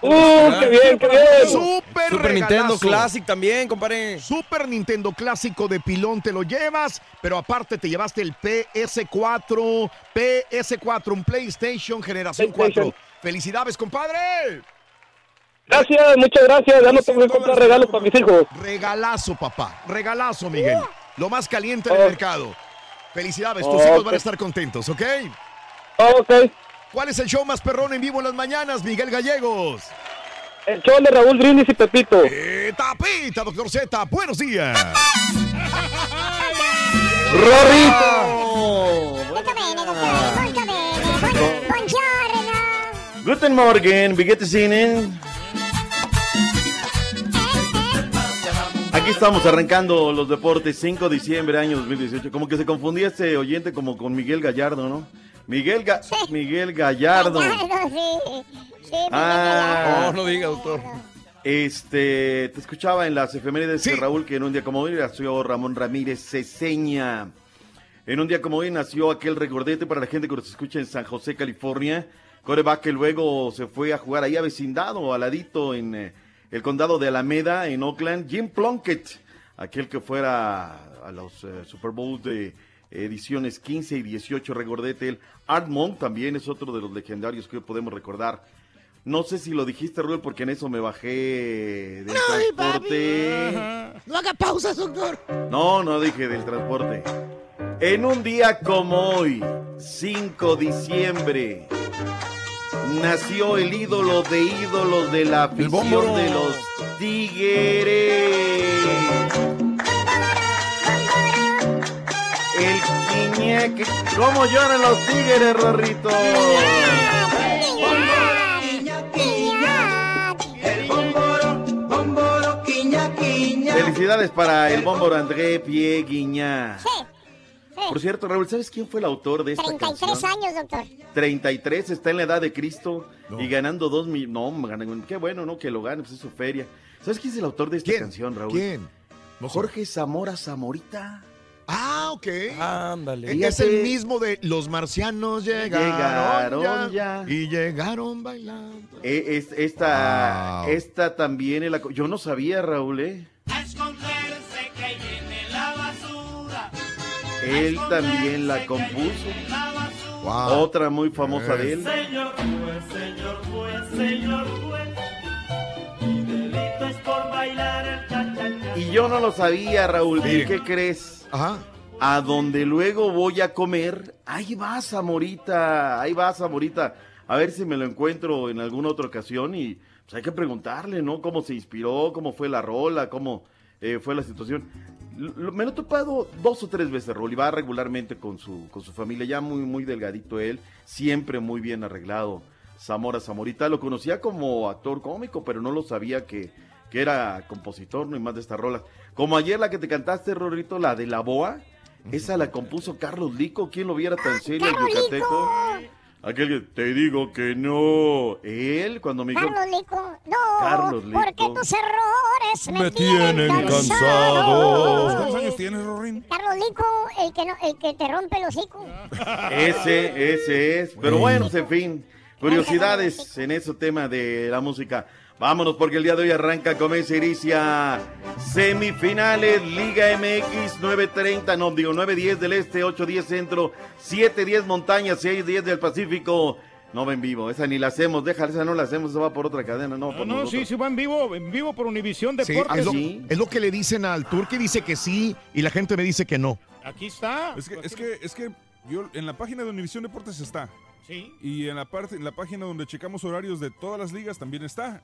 [SPEAKER 29] ¡Uh, qué bien, qué bien!
[SPEAKER 1] Super,
[SPEAKER 15] Super Nintendo. Classic también, compadre.
[SPEAKER 1] Super Nintendo clásico de pilón te lo llevas, pero aparte te llevaste el PS4, PS4, un PlayStation generación 4. Felicidades, compadre.
[SPEAKER 29] Gracias, muchas gracias. Ya no tengo que comprar regalos para mis hijos.
[SPEAKER 1] Regalazo, papá. Regalazo, Miguel. Lo más caliente del
[SPEAKER 29] Oh.
[SPEAKER 1] mercado. Felicidades, tus
[SPEAKER 29] Oh,
[SPEAKER 1] hijos van a estar contentos, ¿ok?
[SPEAKER 29] ok.
[SPEAKER 1] ¿Cuál es el show más perrón en vivo en las mañanas, Miguel Gallegos?
[SPEAKER 29] El show de Raúl Brindis y Pepito.
[SPEAKER 1] Eh, tapita, doctor Z. Buenos días.
[SPEAKER 29] ¡Rorrito!
[SPEAKER 27] Guten Morgen, wie geht es Ihnen? Aquí estamos arrancando los deportes 5 de diciembre año 2018. Como que se confundía este oyente como con Miguel Gallardo, ¿no? Miguel Ga- Miguel Gallardo.
[SPEAKER 2] Gallardo, sí. Sí,
[SPEAKER 27] Ah,
[SPEAKER 15] No, no diga, doctor.
[SPEAKER 27] Este, te escuchaba en las efemérides de Raúl que en un día como hoy nació Ramón Ramírez Ceseña. En un día como hoy nació aquel recordete para la gente que nos escucha en San José, California. Coreback que luego se fue a jugar ahí a vecindado, al ladito en, eh, el condado de Alameda en Oakland, Jim Plunkett, aquel que fuera a los eh, Super Bowl de ediciones 15 y 18, recordete el Art Monk también es otro de los legendarios que podemos recordar. No sé si lo dijiste, Rubén, porque en eso me bajé del
[SPEAKER 4] Ay,
[SPEAKER 27] transporte.
[SPEAKER 4] papi. No haga pausas, doctor.
[SPEAKER 27] No, no dije del transporte. En un día como hoy, 5 de diciembre, nació el ídolo de ídolos de la afición de los Tigres. El Quiñeque. ¿Cómo lloran los Tigres, Rorrito? Felicidades para el bómboro André Pie Guiñá. Por cierto, Raúl, ¿sabes quién fue el autor de esta
[SPEAKER 2] 33
[SPEAKER 27] canción?
[SPEAKER 2] años, doctor.
[SPEAKER 27] 33, está en la edad de Cristo y ganando dos mil. No, ganan- qué bueno, ¿no? Que lo gane, pues es su feria. ¿Sabes quién es el autor de esta canción, Raúl?
[SPEAKER 1] ¿Quién?
[SPEAKER 27] Jorge Zamora Zamorita.
[SPEAKER 1] Ah, ok.
[SPEAKER 15] Ándale.
[SPEAKER 1] Es el mismo de los marcianos llegaron,
[SPEAKER 27] Llegaron
[SPEAKER 1] ya, y llegaron bailando.
[SPEAKER 27] Eh, es- esta,
[SPEAKER 1] Wow.
[SPEAKER 27] esta también, es la co- yo no sabía, Raúl, ¿eh? Él también la compuso.
[SPEAKER 1] Wow.
[SPEAKER 27] Otra muy famosa de él.
[SPEAKER 31] Señor juez, señor juez, señor juez. Mi delito es por bailar el cha-cha-cha.
[SPEAKER 27] Y yo no lo sabía, Raúl. ¿Y qué crees?
[SPEAKER 1] Ajá.
[SPEAKER 27] A donde luego voy a comer, ahí va Zamorita, ahí va Zamorita. A ver si me lo encuentro en alguna otra ocasión y pues hay que preguntarle, ¿no? Cómo se inspiró, cómo fue la rola, cómo eh, fue la situación. Me lo he topado dos o tres veces, Raúl, y va regularmente con su, con su familia, ya muy, muy delgadito él, siempre muy bien arreglado. Zamora Zamorita, lo conocía como actor cómico, pero no lo sabía que, que era compositor, no y más de estas rolas. Como ayer la que te cantaste, Rorrito, la de la boa, esa la compuso Carlos Lico, ¿quién lo viera tan serio el yucateco? Aquel que te digo que no. Él, cuando me dijo.
[SPEAKER 2] Carlos Lico, no,
[SPEAKER 27] Carlos Lico.
[SPEAKER 2] porque tus errores me,
[SPEAKER 27] Me
[SPEAKER 2] tienen, cansado.
[SPEAKER 23] ¿Cuántos años tienes, Rorín?
[SPEAKER 2] Carlos Lico, el que, no, el que te rompe el hocico.
[SPEAKER 27] Ese, ese es. Pero bueno, en fin, curiosidades en ese tema de la música. Vámonos porque el día de hoy arranca Comienza Iricia. Semifinales Liga MX 9.30, no digo 9.10 del Este, 8.10 Centro, 7.10 Montaña, 6.10 del Pacífico. No va en vivo, esa ni la hacemos, déjala, esa no la hacemos, esa va por otra cadena, no, por
[SPEAKER 3] No, no, sí, sí va en vivo, en vivo por Univisión
[SPEAKER 1] Sí,
[SPEAKER 3] Deportes.
[SPEAKER 1] es, lo, es lo que le dicen al Turqui, dice que sí, y la gente me dice que no.
[SPEAKER 3] Aquí está.
[SPEAKER 23] Es que, es que, es que yo en la página de Univisión Deportes está.
[SPEAKER 3] Sí.
[SPEAKER 23] Y en la parte, en la página donde checamos horarios de todas las ligas también está.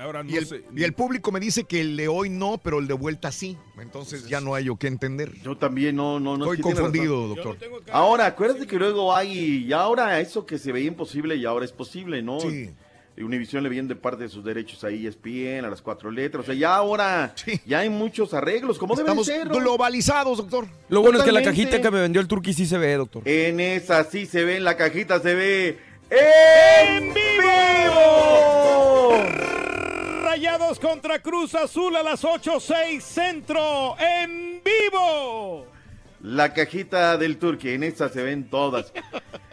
[SPEAKER 23] Ahora no
[SPEAKER 1] Y el,
[SPEAKER 23] sé.
[SPEAKER 1] y el público me dice que el de hoy no, pero el de vuelta sí. Entonces ya no hay yo que entender.
[SPEAKER 27] Yo también no, no, no.
[SPEAKER 1] Estoy confundido, doctor.
[SPEAKER 27] Ahora, acuérdate que luego hay, y ahora eso que se veía imposible y ahora es posible, ¿no?
[SPEAKER 1] Sí.
[SPEAKER 27] Univision le viene de parte de sus derechos ahí, ESPN, a las cuatro letras. O sea, ya ahora, ya hay muchos arreglos, deben
[SPEAKER 1] Estamos
[SPEAKER 27] ser. ¿no?
[SPEAKER 1] globalizados, doctor.
[SPEAKER 15] Lo bueno es que la cajita que me vendió el Turqui sí se ve, doctor.
[SPEAKER 27] En esa sí se ve, en la cajita se ve en vivo.
[SPEAKER 3] Rayados contra Cruz Azul a las 8-6 Centro en vivo.
[SPEAKER 27] La cajita del Turqui, en esta se ven todas.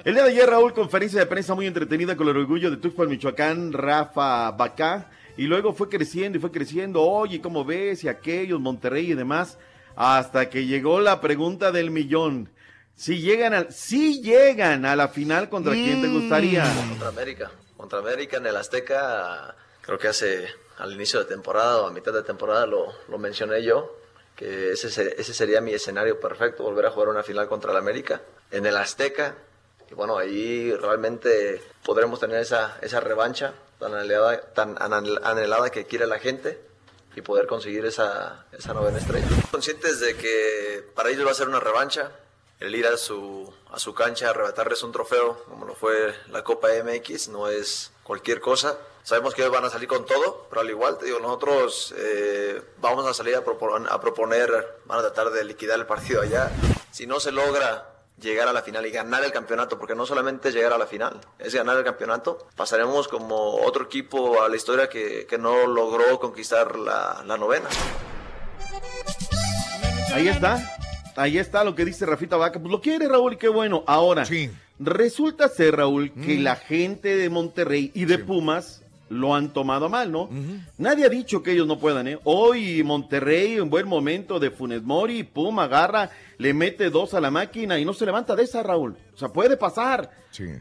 [SPEAKER 27] El día de ayer, Raúl, conferencia de prensa muy entretenida con el orgullo de Tuxpan, Michoacán, Rafa Bacá. Y luego fue creciendo y fue creciendo. Oye, ¿cómo ves? Y aquellos, Monterrey y demás. Hasta que llegó la pregunta del millón. Si llegan, al, si llegan a la final, ¿contra quién te gustaría?
[SPEAKER 33] Contra América. Contra América en el Azteca, creo que hace al inicio de temporada o a mitad de temporada lo, lo mencioné yo, que ese, se- ese sería mi escenario perfecto, volver a jugar una final contra el América en el Azteca. Y bueno, ahí realmente podremos tener esa, esa revancha tan anhelada, tan anhel- anhelada que quiere la gente y poder conseguir esa, esa novena estrella. Conscientes de que para ellos va a ser una revancha, el ir a su, a su cancha a arrebatarles un trofeo, como lo fue la Copa MX, no es cualquier cosa. Sabemos que ellos van a salir con todo, pero al igual, te digo, nosotros eh, vamos a salir a, propon- a proponer, van a tratar de liquidar el partido allá. Si no se logra llegar a la final y ganar el campeonato, porque no solamente es llegar a la final, es ganar el campeonato, pasaremos como otro equipo a la historia que, que no logró conquistar la, la novena.
[SPEAKER 27] Ahí está. Ahí está lo que dice Rafita Vaca. Pues lo quiere Raúl y qué bueno. Ahora, resulta ser, Raúl, que la gente de Monterrey y de Pumas lo han tomado mal, ¿no? Nadie ha dicho que ellos no puedan, ¿eh? Hoy Monterrey, en buen momento de Funes Mori, pum, agarra, le mete dos a la máquina y no se levanta de esa, Raúl. O sea, puede pasar.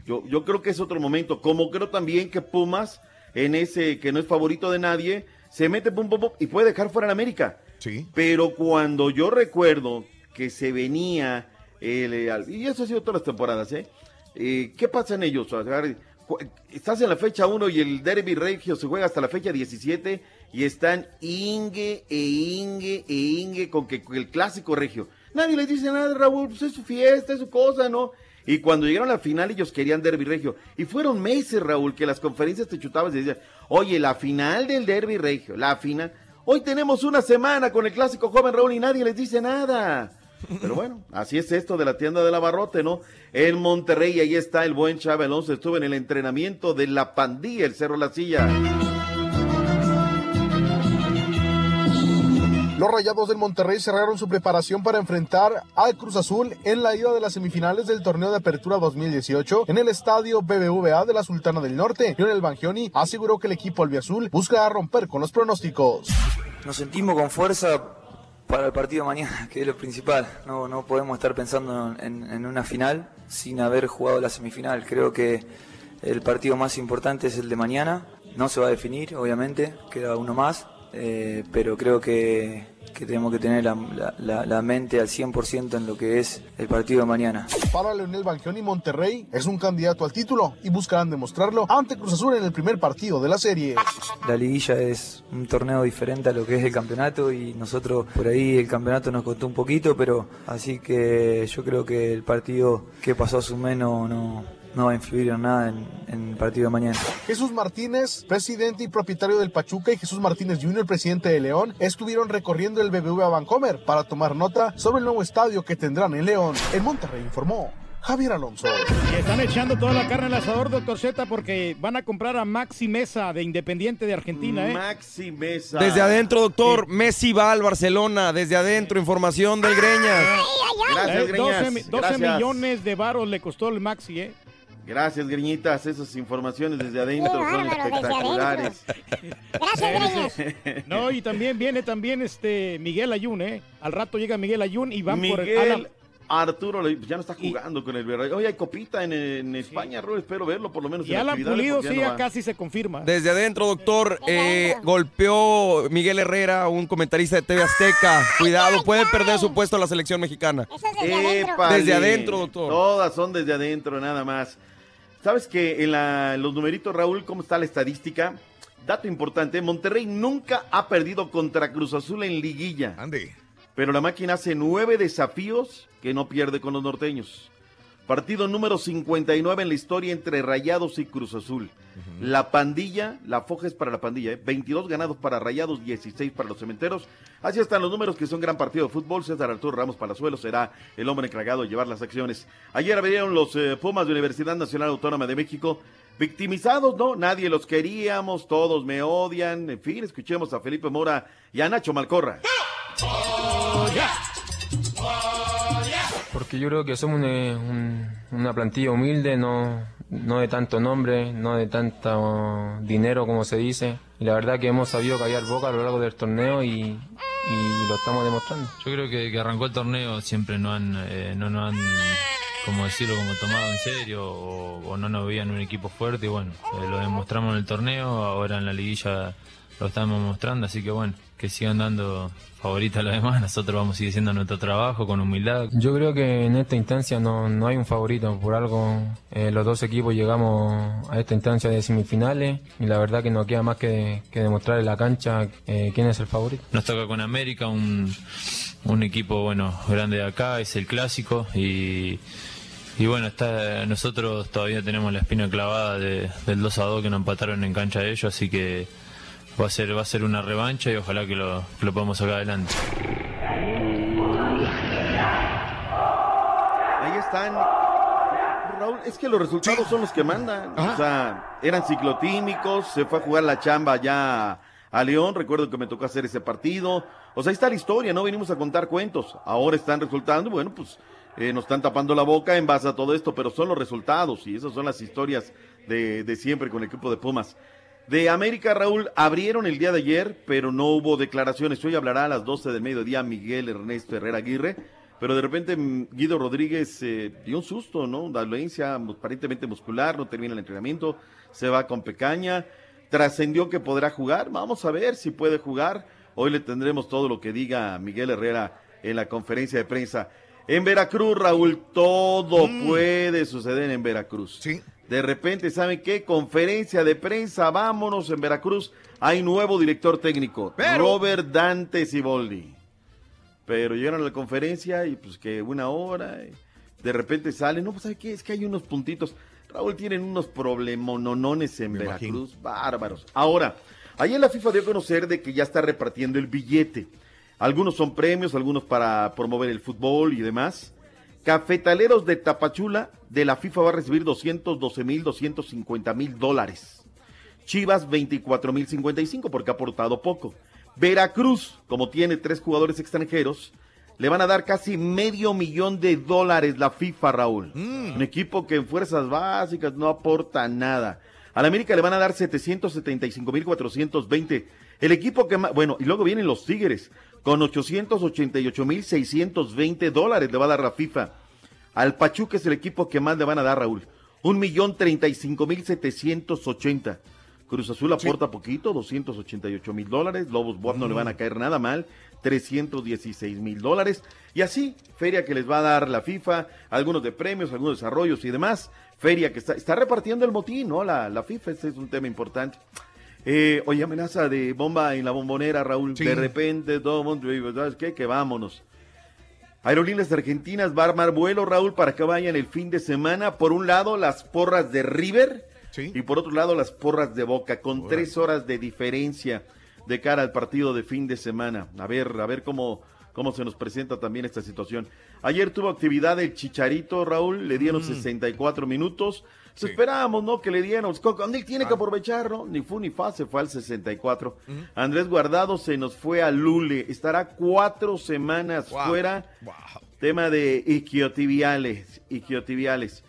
[SPEAKER 27] Yo, yo creo que es otro momento. Como creo también que Pumas, en ese que no es favorito de nadie, se mete pum, pum, pum y puede dejar fuera a América.
[SPEAKER 1] Sí.
[SPEAKER 27] Pero cuando yo recuerdo que se venía, el, al- y eso ha sido todas las temporadas, ¿eh? Eh, ¿Qué pasa en ellos? O sea, estás en la fecha 1 y el Derby Regio se juega hasta la fecha 17 y están Inge e Inge e Inge con que el clásico regio. Nadie les dice nada, Raúl, pues es su fiesta, es su cosa, ¿no? Y cuando llegaron a la final ellos querían Derby Regio. Y fueron meses, Raúl, que las conferencias te chutabas y decían, oye, la final del Derby Regio, la final. Hoy tenemos una semana con el clásico joven, Raúl, y nadie les dice nada. Pero bueno, así es esto de la tienda del abarrote, ¿no? En Monterrey, ahí está el buen Chávez Alonso, estuvo en el entrenamiento de la pandilla, el Cerro La Silla.
[SPEAKER 34] Los Rayados del Monterrey cerraron su preparación para enfrentar al Cruz Azul en la ida de las semifinales del torneo de apertura 2018 en el estadio BBVA de la Sultana del Norte. Lionel Bangioni aseguró que el equipo albiazul busca romper con los pronósticos.
[SPEAKER 35] Nos sentimos con fuerza para el partido de mañana, que es lo principal. No, no podemos estar pensando en, en una final sin haber jugado la semifinal. Creo que el partido más importante es el de mañana. No se va a definir, obviamente, queda uno más, eh, pero creo que, que tenemos que tener la, la- mente al 100% en lo que es el partido de mañana.
[SPEAKER 34] Para Leonel Bangioni, Monterrey es un candidato al título y buscarán demostrarlo ante Cruz Azul en el primer partido de la serie.
[SPEAKER 35] La liguilla es un torneo diferente a lo que es el campeonato y nosotros por ahí el campeonato nos costó un poquito, pero así que yo creo que el partido que pasó a su menos no, no va a influir en nada en, en el partido de mañana.
[SPEAKER 34] Jesús Martínez, presidente y propietario del Pachuca, y Jesús Martínez Jr., presidente de León, estuvieron recorriendo el BBVA Vancomer para tomar nota sobre el nuevo estadio que tendrán en León. En Monterrey informó Javier Alonso.
[SPEAKER 3] Y están echando toda la carne al asador, doctor Z, porque van a comprar a Maxi Mesa de Independiente de Argentina, ¿eh?
[SPEAKER 27] Maxi Mesa.
[SPEAKER 15] Desde adentro, doctor, Messi va al Barcelona. Desde adentro, información del Greñas.
[SPEAKER 27] Gracias,
[SPEAKER 3] Eh, 12,
[SPEAKER 27] Greñas.
[SPEAKER 3] mi- 12
[SPEAKER 27] Gracias.
[SPEAKER 3] millones de varos le costó el Maxi, ¿eh?
[SPEAKER 27] Gracias, Greñitas. Esas informaciones desde adentro son
[SPEAKER 3] bárbaro, desde
[SPEAKER 27] espectaculares.
[SPEAKER 3] Eh, No, y también viene también este Miguel Ayun, ¿eh? Al rato llega Miguel Ayun y van por el Alan-
[SPEAKER 27] Arturo le- ya no está jugando con el Villarreal. Hoy hay copita en, en España, Raúl. Espero verlo por lo menos
[SPEAKER 3] Y
[SPEAKER 27] en
[SPEAKER 3] Alan Pulido sí
[SPEAKER 27] no
[SPEAKER 3] ya casi se confirma.
[SPEAKER 15] Desde adentro, doctor, eh, golpeó Miguel Herrera, un comentarista de TV Azteca. Cuidado, puede perder su puesto a la selección mexicana.
[SPEAKER 27] Épale.
[SPEAKER 15] Desde adentro, doctor.
[SPEAKER 27] Todas son desde adentro, nada más. ¿Sabes que en, la- en los numeritos, Raúl, cómo está la estadística? Dato importante, Monterrey nunca ha perdido contra Cruz Azul en liguilla.
[SPEAKER 1] Ande.
[SPEAKER 27] Pero la máquina hace nueve desafíos que no pierde con los norteños. Partido número 59 en la historia entre Rayados y Cruz Azul. La pandilla, la foja es para la pandilla, ¿eh? 22 ganados para Rayados, 16 para los cementeros. Así están los números que son gran partido de fútbol. César Arturo Ramos Palazuelo será el hombre encargado de llevar las acciones. Ayer abrieron los eh, Pumas de Universidad Nacional Autónoma de México. Victimizados, ¿no? Nadie los queríamos, todos me odian. En fin, escuchemos a Felipe Mora y a Nacho Malcorra.
[SPEAKER 36] Porque yo creo que somos una, un- una plantilla humilde, no, no de tanto nombre, no de tanto dinero como se dice. Y la verdad que hemos sabido callar boca a lo largo del torneo y, lo estamos demostrando.
[SPEAKER 37] Yo creo que, que arrancó el torneo siempre no han, eh, no nos han, como decirlo, como tomado en serio o, o no nos veían un equipo fuerte y bueno, eh, lo demostramos en el torneo, ahora en la liguilla lo estamos mostrando, así que bueno, que sigan dando favorita a los demás, nosotros vamos a seguir haciendo nuestro trabajo con humildad.
[SPEAKER 36] Yo creo que en esta instancia no, no hay un favorito, por algo eh, los dos equipos llegamos a esta instancia de semifinales y la verdad que no queda más que, que demostrar en la cancha eh, quién es el favorito.
[SPEAKER 37] Nos toca con América, un, un equipo bueno grande de acá, es el clásico y, y bueno, está, nosotros todavía tenemos la espina clavada de- del 2 a 2 que nos empataron en cancha de ellos, así que va a ser, va a ser una revancha y ojalá que lo, que lo podamos sacar adelante.
[SPEAKER 27] Ahí están. Raúl, es que los resultados son los que mandan. O sea, eran ciclotímicos, se fue a jugar la chamba ya a León, recuerdo que me tocó hacer ese partido. O sea, ahí está la historia, no venimos a contar cuentos. Ahora están resultando, bueno, pues eh, nos están tapando la boca en base a todo esto, pero son los resultados y esas son las historias de, de siempre con el equipo de Pumas. De América, Raúl, abrieron el día de ayer, pero no hubo declaraciones. Hoy hablará a las 12 del mediodía Miguel Ernesto Herrera Aguirre, pero de repente mm, Guido Rodríguez eh, dio un susto, ¿no? Una dolencia aparentemente muscular, no termina el entrenamiento, se va con pecaña, trascendió que podrá jugar, vamos a ver si puede jugar. Hoy le tendremos todo lo que diga Miguel Herrera en la conferencia de prensa. En Veracruz, Raúl, todo puede suceder en Veracruz.
[SPEAKER 1] Sí.
[SPEAKER 27] De repente, ¿saben qué? Conferencia de prensa, vámonos en Veracruz. Hay nuevo director técnico, Robert Dante Siboldi. Pero llegaron a la conferencia y pues que una hora, y de repente sale, no, pues ¿sabe qué? Es que hay unos puntitos. Raúl tienen unos problemononones en
[SPEAKER 1] Me
[SPEAKER 27] Veracruz, bárbaros. Ahora, ayer la FIFA dio a conocer de que ya está repartiendo el billete. Algunos son premios, algunos para promover el fútbol y demás. Cafetaleros de Tapachula de la FIFA va a recibir 212 mil, 250 mil dólares. Chivas 24 mil 55 porque ha aportado poco. Veracruz, como tiene tres jugadores extranjeros, le van a dar casi medio millón de dólares la FIFA, Raúl. Un equipo que en fuerzas básicas no aporta nada. A la América le van a dar 775 mil 420. El equipo que más, bueno, y luego vienen los Tigres con 888 mil 620 dólares le va a dar la FIFA. Al Pachuca es el equipo que más le van a dar, Raúl. Un millón treinta y cinco mil setecientos ochenta. Cruz Azul aporta poquito, 288 mil dólares. Lobos Buap no le van a caer nada mal, 316 mil dólares. Y así, feria que les va a dar la FIFA, algunos de premios, algunos desarrollos y demás. Feria que está, está repartiendo el motín, ¿no? La, la FIFA, ese es un tema importante. Eh, oye, amenaza de bomba en la bombonera, Raúl. De repente, todo el mundo, ¿sabes qué? Que vámonos. Aerolíneas Argentinas va a armar vuelo, Raúl, para que vayan el fin de semana. Por un lado, las porras de River y por otro lado, las porras de Boca, con tres horas de diferencia de cara al partido de fin de semana. A ver, a ver cómo, cómo se nos presenta también esta situación. Ayer tuvo actividad el Chicharito, Raúl, le dieron 64 minutos. Esperábamos, ¿no? Que le dieran. Cuando él tiene que aprovechar, ¿no? Ni fu ni fa, se fue al 64. Andrés Guardado se nos fue a Lule. Estará cuatro semanas fuera. Tema de isquiotibiales. Isquiotibiales.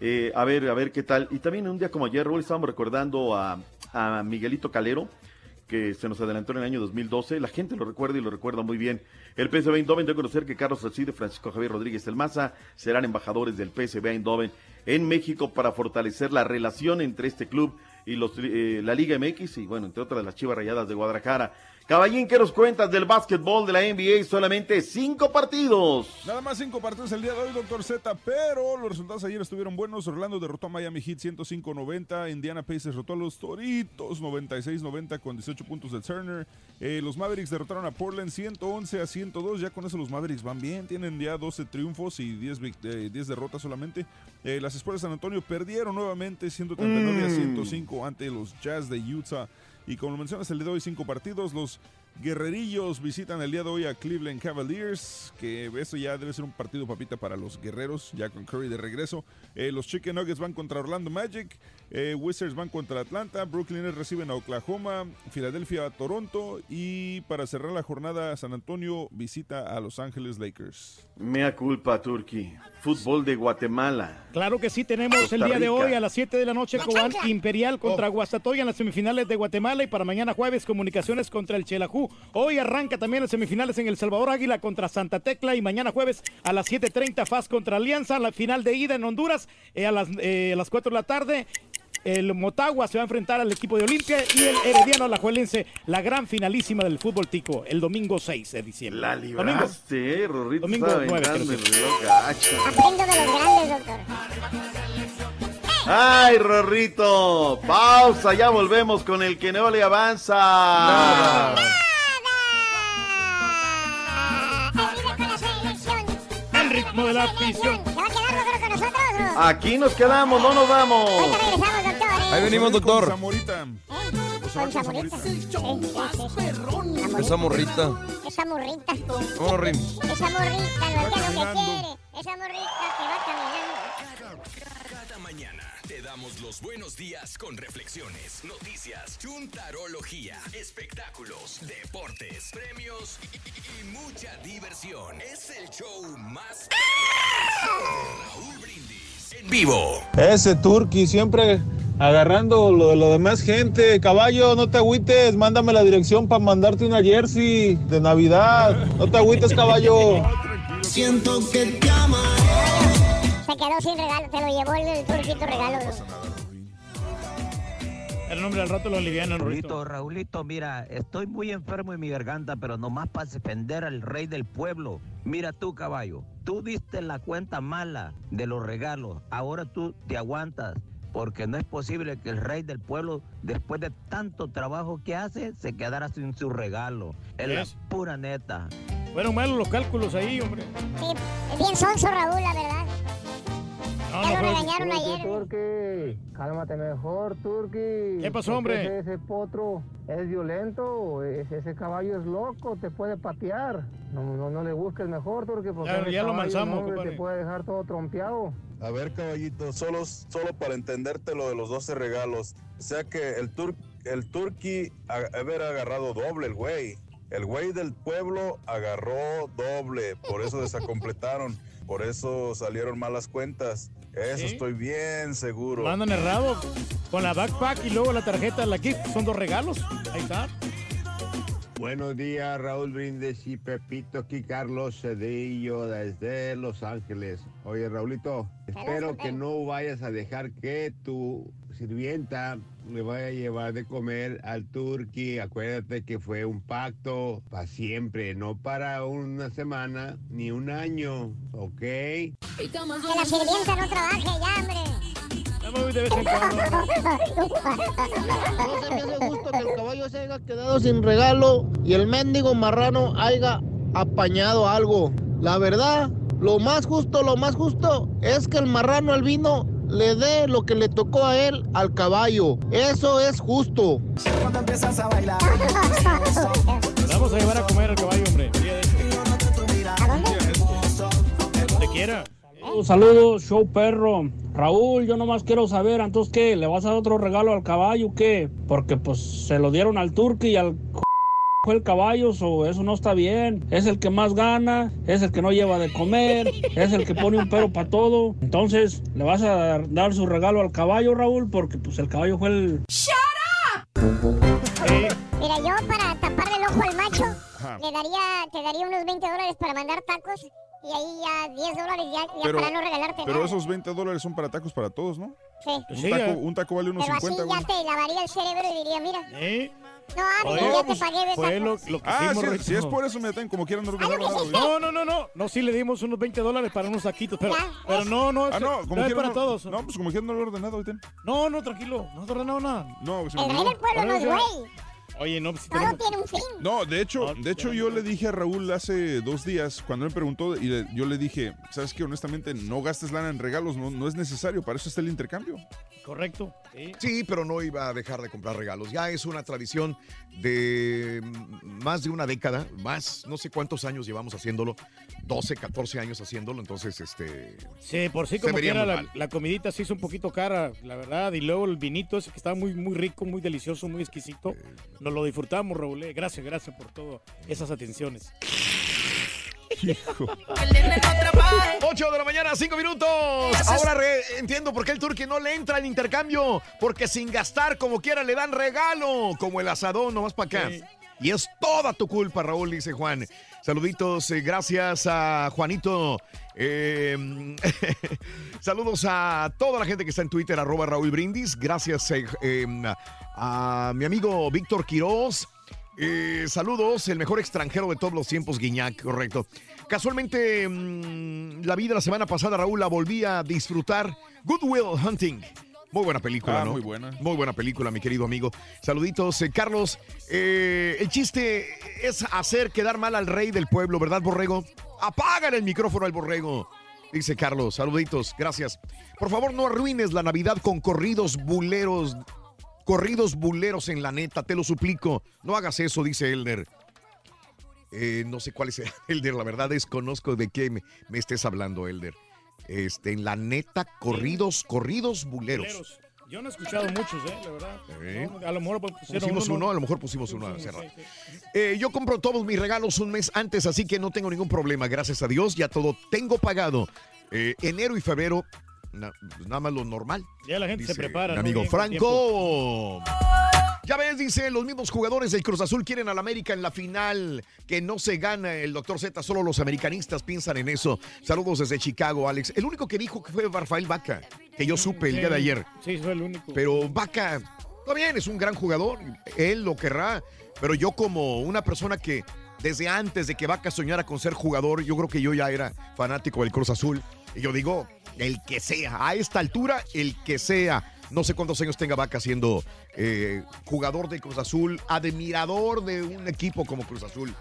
[SPEAKER 27] Eh, a ver, a ver qué tal. Y también un día como ayer, Raúl, estábamos recordando a, a Miguelito Calero, que se nos adelantó en el año 2012. La gente lo recuerda y lo recuerda muy bien. El PSV Eindhoven dio a conocer que Carlos Alcide y Francisco Javier Rodríguez del Maza serán embajadores del PSV Eindhoven en México para fortalecer la relación entre este club y los, eh, la Liga MX y, bueno, entre otras las Chivas Rayadas de Guadalajara. Caballín, ¿qué nos cuentas del básquetbol de la NBA? Solamente cinco partidos.
[SPEAKER 23] Nada más cinco partidos el día de hoy, doctor Z, pero los resultados ayer estuvieron buenos. Orlando derrotó a Miami Heat 105-90. Indiana Pacers derrotó a los Toritos 96-90 con 18 puntos del Turner. Eh, los Mavericks derrotaron a Portland 111 a 102. Ya con eso los Mavericks van bien. Tienen ya 12 triunfos y 10, vic- eh, 10 derrotas solamente. Eh, las Escuelas de San Antonio perdieron nuevamente 139 a
[SPEAKER 1] Mm.
[SPEAKER 23] 105 ante los Jazz de Utah. Y como lo mencionas, el día de hoy cinco partidos. Los Guerrerillos visitan el día de hoy a Cleveland Cavaliers, que eso ya debe ser un partido papita para los guerreros, ya con Curry de regreso. Eh, los Chicken Nuggets van contra Orlando Magic, eh, Wizards van contra Atlanta, Brooklyn reciben a Oklahoma, Filadelfia a Toronto y para cerrar la jornada San Antonio visita a Los Ángeles Lakers.
[SPEAKER 27] Mea culpa, Turki. Fútbol de Guatemala.
[SPEAKER 3] Claro que sí, tenemos
[SPEAKER 27] Costa
[SPEAKER 3] el día de hoy a las 7 de la noche Cobán Imperial contra Guastatoya en las semifinales de Guatemala y para mañana jueves Comunicaciones contra el Chelajú. Hoy arranca también las semifinales en El Salvador Águila contra Santa Tecla y mañana jueves a las 7.30 FAS contra Alianza, la final de ida en Honduras eh, a, las, eh, a las 4 de la tarde. El Motagua se va a enfrentar al equipo de Olimpia y el Herediano Alajuelense, la gran finalísima del fútbol tico, el domingo 6 de diciembre.
[SPEAKER 27] La
[SPEAKER 3] Domingo.
[SPEAKER 27] libraste, eh, Rorrito.
[SPEAKER 3] Domingo
[SPEAKER 27] el reloj gacho.
[SPEAKER 2] Aprendo de los grandes, doctor.
[SPEAKER 27] ¡Ay, Rorrito! Pausa, ya volvemos con el que no le avanza.
[SPEAKER 3] El ritmo de la afición.
[SPEAKER 2] ¿Se va a quedar con nosotros?
[SPEAKER 27] Aquí nos quedamos, no nos vamos.
[SPEAKER 15] Ahí venimos, doctor.
[SPEAKER 23] Con Zamorita.
[SPEAKER 2] Con Zamorita.
[SPEAKER 15] Esa morrita.
[SPEAKER 2] Esa morrita. Esa morrita no es lo que quiere. Esa morrita que va caminando.
[SPEAKER 8] Cada mañana te damos los buenos días con reflexiones, noticias, chuntarología, espectáculos, deportes, premios y, y- y mucha diversión. Es el show más. Raúl Brindis en vivo.
[SPEAKER 32] Ese Turqui siempre
[SPEAKER 38] agarrando lo de lo demás gente. Caballo, no te agüites, mándame la dirección para mandarte una jersey de Navidad. No te agüites, caballo.
[SPEAKER 31] Siento que te amaré.
[SPEAKER 2] Se quedó sin regalo, te lo llevó el, el turquito regalo.
[SPEAKER 3] El nombre al rato lo alivianan,
[SPEAKER 39] Raulito, Raulito, mira, estoy muy enfermo en mi garganta, pero nomás para defender al rey del pueblo. Mira tú, caballo, tú diste la cuenta mala de los regalos. Ahora tú te aguantas, porque no es posible que el rey del pueblo, después de tanto trabajo que hace, se quedara sin su regalo. Es la
[SPEAKER 3] Es.
[SPEAKER 39] pura neta.
[SPEAKER 3] Fueron malos los cálculos ahí, hombre.
[SPEAKER 2] Sí, es bien sonso Raúl, la verdad.
[SPEAKER 3] No,
[SPEAKER 2] ya lo regañaron ayer.
[SPEAKER 28] Cálmate mejor, Turki.
[SPEAKER 3] ¿Qué pasó,
[SPEAKER 28] ¿Por qué
[SPEAKER 3] hombre?
[SPEAKER 28] Ese, ese potro es violento, ese, ese caballo es loco, te puede patear. No, no, no le busques mejor, Turki, porque
[SPEAKER 38] Ya- ya lo manzamos,
[SPEAKER 28] no, te puede dejar todo trompeado.
[SPEAKER 38] A ver, caballito, solo, solo para entenderte lo de los 12 regalos. O sea que el, tur el turqui haber agarrado doble, el güey. El güey del pueblo agarró doble, por eso desacompletaron, por eso salieron malas cuentas. Eso
[SPEAKER 3] ¿Sí?
[SPEAKER 38] estoy bien seguro.
[SPEAKER 3] Lo andan errado. Con la backpack y luego la tarjeta, la gift, son dos regalos. Ahí está.
[SPEAKER 40] Buenos días, Raúl Brindes y Pepito, aquí Carlos Cedillo desde Los Ángeles. Oye, Raulito, espero que no vayas a dejar que tu sirvienta le vaya a llevar de comer al turqui. Acuérdate que fue un pacto para siempre, no para una semana ni un año, ¿ok?
[SPEAKER 2] Que la sirvienta no trabaje ya, hombre.
[SPEAKER 28] No se me hace gusto que el caballo se haya quedado sin regalo y el mendigo marrano haya apañado algo. La verdad, lo más justo, lo más justo es que el marrano albino le dé lo que le tocó a él al caballo. Eso es justo.
[SPEAKER 31] Cuando empiezas a bailar.
[SPEAKER 3] Vamos a llevar a comer al caballo, hombre. Día de Donde quiera.
[SPEAKER 41] Saludos, saludos, show perro. Raúl, yo nomás quiero saber, entonces, ¿qué? ¿Le vas a dar otro regalo al caballo o qué? Porque pues se lo dieron al turqui y al fue el caballo, o eso no está bien. Es el que más gana, es el que no lleva de comer, es el que pone un pero para todo. Entonces, ¿le vas a dar, su regalo al caballo, Raúl? Porque pues el caballo fue el...
[SPEAKER 2] Mira, yo para taparle el ojo al macho, le daría, te daría unos 20 dólares para mandar tacos y ahí ya 10 dólares ya, ya
[SPEAKER 23] Pero,
[SPEAKER 2] para no regalarte
[SPEAKER 23] pero
[SPEAKER 2] nada.
[SPEAKER 23] esos 20 dólares son para tacos para todos, ¿no?
[SPEAKER 2] Sí.
[SPEAKER 23] Un taco, un taco vale unos
[SPEAKER 2] Pero así
[SPEAKER 23] 50, güey.
[SPEAKER 2] ya te lavaría el cerebro y diría, mira,
[SPEAKER 3] ¿Eh?
[SPEAKER 2] no, ah,
[SPEAKER 3] Oye,
[SPEAKER 2] ya te
[SPEAKER 3] pues,
[SPEAKER 2] pagué de
[SPEAKER 3] fue lo, lo que
[SPEAKER 23] Ah,
[SPEAKER 3] hicimos,
[SPEAKER 23] si, es por eso, me como quieran no güey.
[SPEAKER 3] No, no, no, no. No, sí le dimos unos 20 dólares para unos taquitos, pero, pero no, no.
[SPEAKER 23] Ah,
[SPEAKER 3] es-
[SPEAKER 23] no, como
[SPEAKER 3] es
[SPEAKER 23] quieran
[SPEAKER 3] para
[SPEAKER 23] no-
[SPEAKER 3] todos.
[SPEAKER 23] No, pues como quieran no lo he ordenado ahorita.
[SPEAKER 3] No, no, tranquilo. No has ordenado nada.
[SPEAKER 23] No, me
[SPEAKER 2] El rey del pueblo no es güey.
[SPEAKER 3] Oye, no, pues, si
[SPEAKER 2] Todo
[SPEAKER 3] tenemos-
[SPEAKER 2] tiene un fin.
[SPEAKER 23] No, de hecho, de hecho yo le dije a Raúl hace dos días, cuando él me preguntó, y le- yo le dije, sabes que honestamente no gastes lana en regalos, no, no es necesario, para eso está el intercambio.
[SPEAKER 3] Correcto.
[SPEAKER 1] Sí, pero no iba a dejar de comprar regalos. Ya es una tradición de más de una década, más, no sé cuántos años llevamos haciéndolo, 12, 14 años haciéndolo, entonces este...
[SPEAKER 3] Sí, por sí
[SPEAKER 1] Se
[SPEAKER 3] como quiera la, comidita se hizo un poquito cara, la verdad, y luego el vinito ese que estaba muy muy rico, muy delicioso, muy exquisito. Nos lo disfrutamos, Raúl. eh. Gracias, gracias por todas esas atenciones.
[SPEAKER 1] 8 de la mañana, 5 minutos. Ahora re- entiendo por qué el turqui no le entra al intercambio. Porque sin gastar como quiera le dan regalo. Como el asadón, nomás para acá. Y es toda tu culpa, Raúl, dice Juan. Saluditos, eh, gracias a Juanito. Eh, saludos a toda la gente que está en Twitter, arroba Raúl Brindis. Gracias eh, eh, a mi amigo Víctor Quiroz. Eh, saludos, el mejor extranjero de todos los tiempos, Guiñac, correcto. Casualmente, mm, la vida la semana pasada, Raúl, la volví a disfrutar. Good Will Hunting. Muy buena película,
[SPEAKER 23] Ah,
[SPEAKER 1] ¿no?
[SPEAKER 23] muy buena.
[SPEAKER 1] Muy buena película, mi querido amigo. Saluditos, eh, Carlos. eh, el chiste es hacer quedar mal al rey del pueblo, ¿verdad, Borrego? Apagan el micrófono al Borrego. Dice Carlos, saluditos, gracias. Por favor, no arruines la Navidad con corridos buleros. Corridos buleros en la neta, te lo suplico. No hagas eso, dice Elder. Eh, no sé cuál es Elder, la verdad desconozco de qué me, me estés hablando, Elder. Este, en la neta, corridos, corridos buleros.
[SPEAKER 3] Buleros. Yo no he escuchado muchos, ¿eh? La verdad.
[SPEAKER 1] Eh.
[SPEAKER 3] No, a lo mejor pusieron
[SPEAKER 1] Pusimos
[SPEAKER 3] uno,
[SPEAKER 1] uno,
[SPEAKER 3] ¿no?
[SPEAKER 1] a lo mejor pusimos uno hace rato. Eh, yo compro todos mis regalos un mes antes, así que no tengo ningún problema. Gracias a Dios, ya todo tengo pagado. Eh, enero y febrero Na- nada más lo normal.
[SPEAKER 3] Ya la gente se prepara.
[SPEAKER 1] mi amigo Franco. Ya ves, dice, los mismos jugadores del Cruz Azul quieren al América en la final, que no se gana el doctor Z, solo los americanistas piensan en eso. Saludos desde Chicago, Alex. El único que dijo que fue Rafael Vaca, que yo supe el día de ayer.
[SPEAKER 3] Sí, fue el único.
[SPEAKER 1] Pero Vaca, está bien, es un gran jugador, él lo querrá, pero yo como una persona que desde antes de que Vaca soñara con ser jugador, yo creo que yo ya era fanático del Cruz Azul. Y yo digo, el que sea, a esta altura, el que sea. No sé cuántos años tenga Vaca siendo eh, jugador de Cruz Azul, admirador de un equipo como Cruz Azul.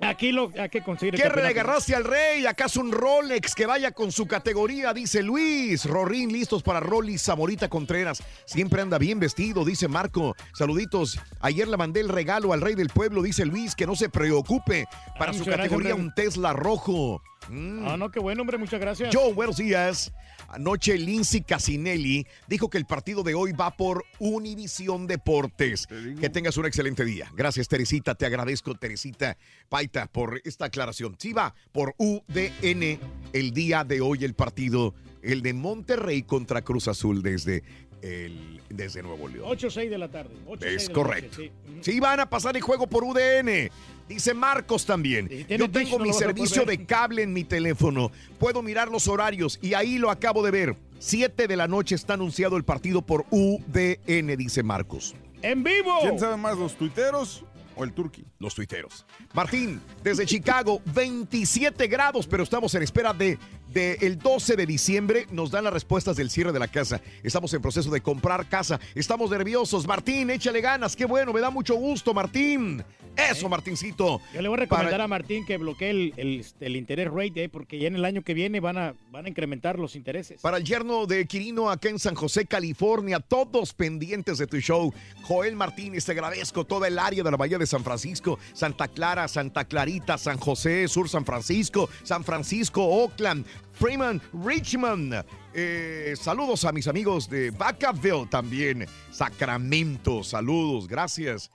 [SPEAKER 3] Aquí lo hay que conseguir. el
[SPEAKER 1] ¿Qué
[SPEAKER 3] campeonato.
[SPEAKER 1] le agarraste al rey? ¿Acaso un Rolex que vaya con su categoría? Dice Luis. Rorín, listos para Rolly Zamorita Contreras. Siempre anda bien vestido, dice Marco. Saluditos. Ayer le mandé el regalo al rey del pueblo, dice Luis, que no se preocupe. Para
[SPEAKER 3] Ah,
[SPEAKER 1] su
[SPEAKER 3] gracias,
[SPEAKER 1] categoría, un Tesla rojo. Mm.
[SPEAKER 3] Ah, no, qué bueno, hombre, muchas gracias.
[SPEAKER 1] Joe, buenos días. Anoche Lindsay Casinelli dijo que el partido de hoy va por Univisión Deportes. Que tengas un excelente día. Gracias, Teresita. Te agradezco, Teresita Paita, por esta aclaración. Sí va por UDN el día de hoy el partido, el de Monterrey contra Cruz Azul desde, el, desde Nuevo León.
[SPEAKER 3] 8 o 6 de la tarde. 8 o 6
[SPEAKER 1] Es correcto.
[SPEAKER 3] noche, sí.
[SPEAKER 1] Sí, van a pasar el juego por UDN. Dice Marcos también. Yo tengo mi servicio de cable en mi teléfono. Puedo mirar los horarios y ahí lo acabo de ver. 7 de la noche está anunciado el partido por UDN, dice Marcos.
[SPEAKER 3] ¡En vivo!
[SPEAKER 23] ¿Quién sabe más, los tuiteros o el turqui?
[SPEAKER 1] Los tuiteros. Martín, desde Chicago, 27 grados, pero estamos en espera de, de el 12 de diciembre. Nos dan las respuestas del cierre de la casa. Estamos en proceso de comprar casa. Estamos nerviosos. Martín, échale ganas. Qué bueno, me da mucho gusto, Martín. Eso, Martincito.
[SPEAKER 3] Yo le voy a recomendar
[SPEAKER 1] Para-
[SPEAKER 3] a Martín que bloquee el, el- el interés rate, eh, porque ya en el año que viene van a, van a incrementar los intereses.
[SPEAKER 1] Para el yerno de Quirino acá en San José, California, todos pendientes de tu show. Joel Martínez, te agradezco toda el área de la Bahía de San Francisco, Santa Clara, Santa Clarita, San José, Sur San Francisco, San Francisco, Oakland, Freeman, Richmond. Eh, saludos a mis amigos de Vacaville también, Sacramento, saludos, gracias.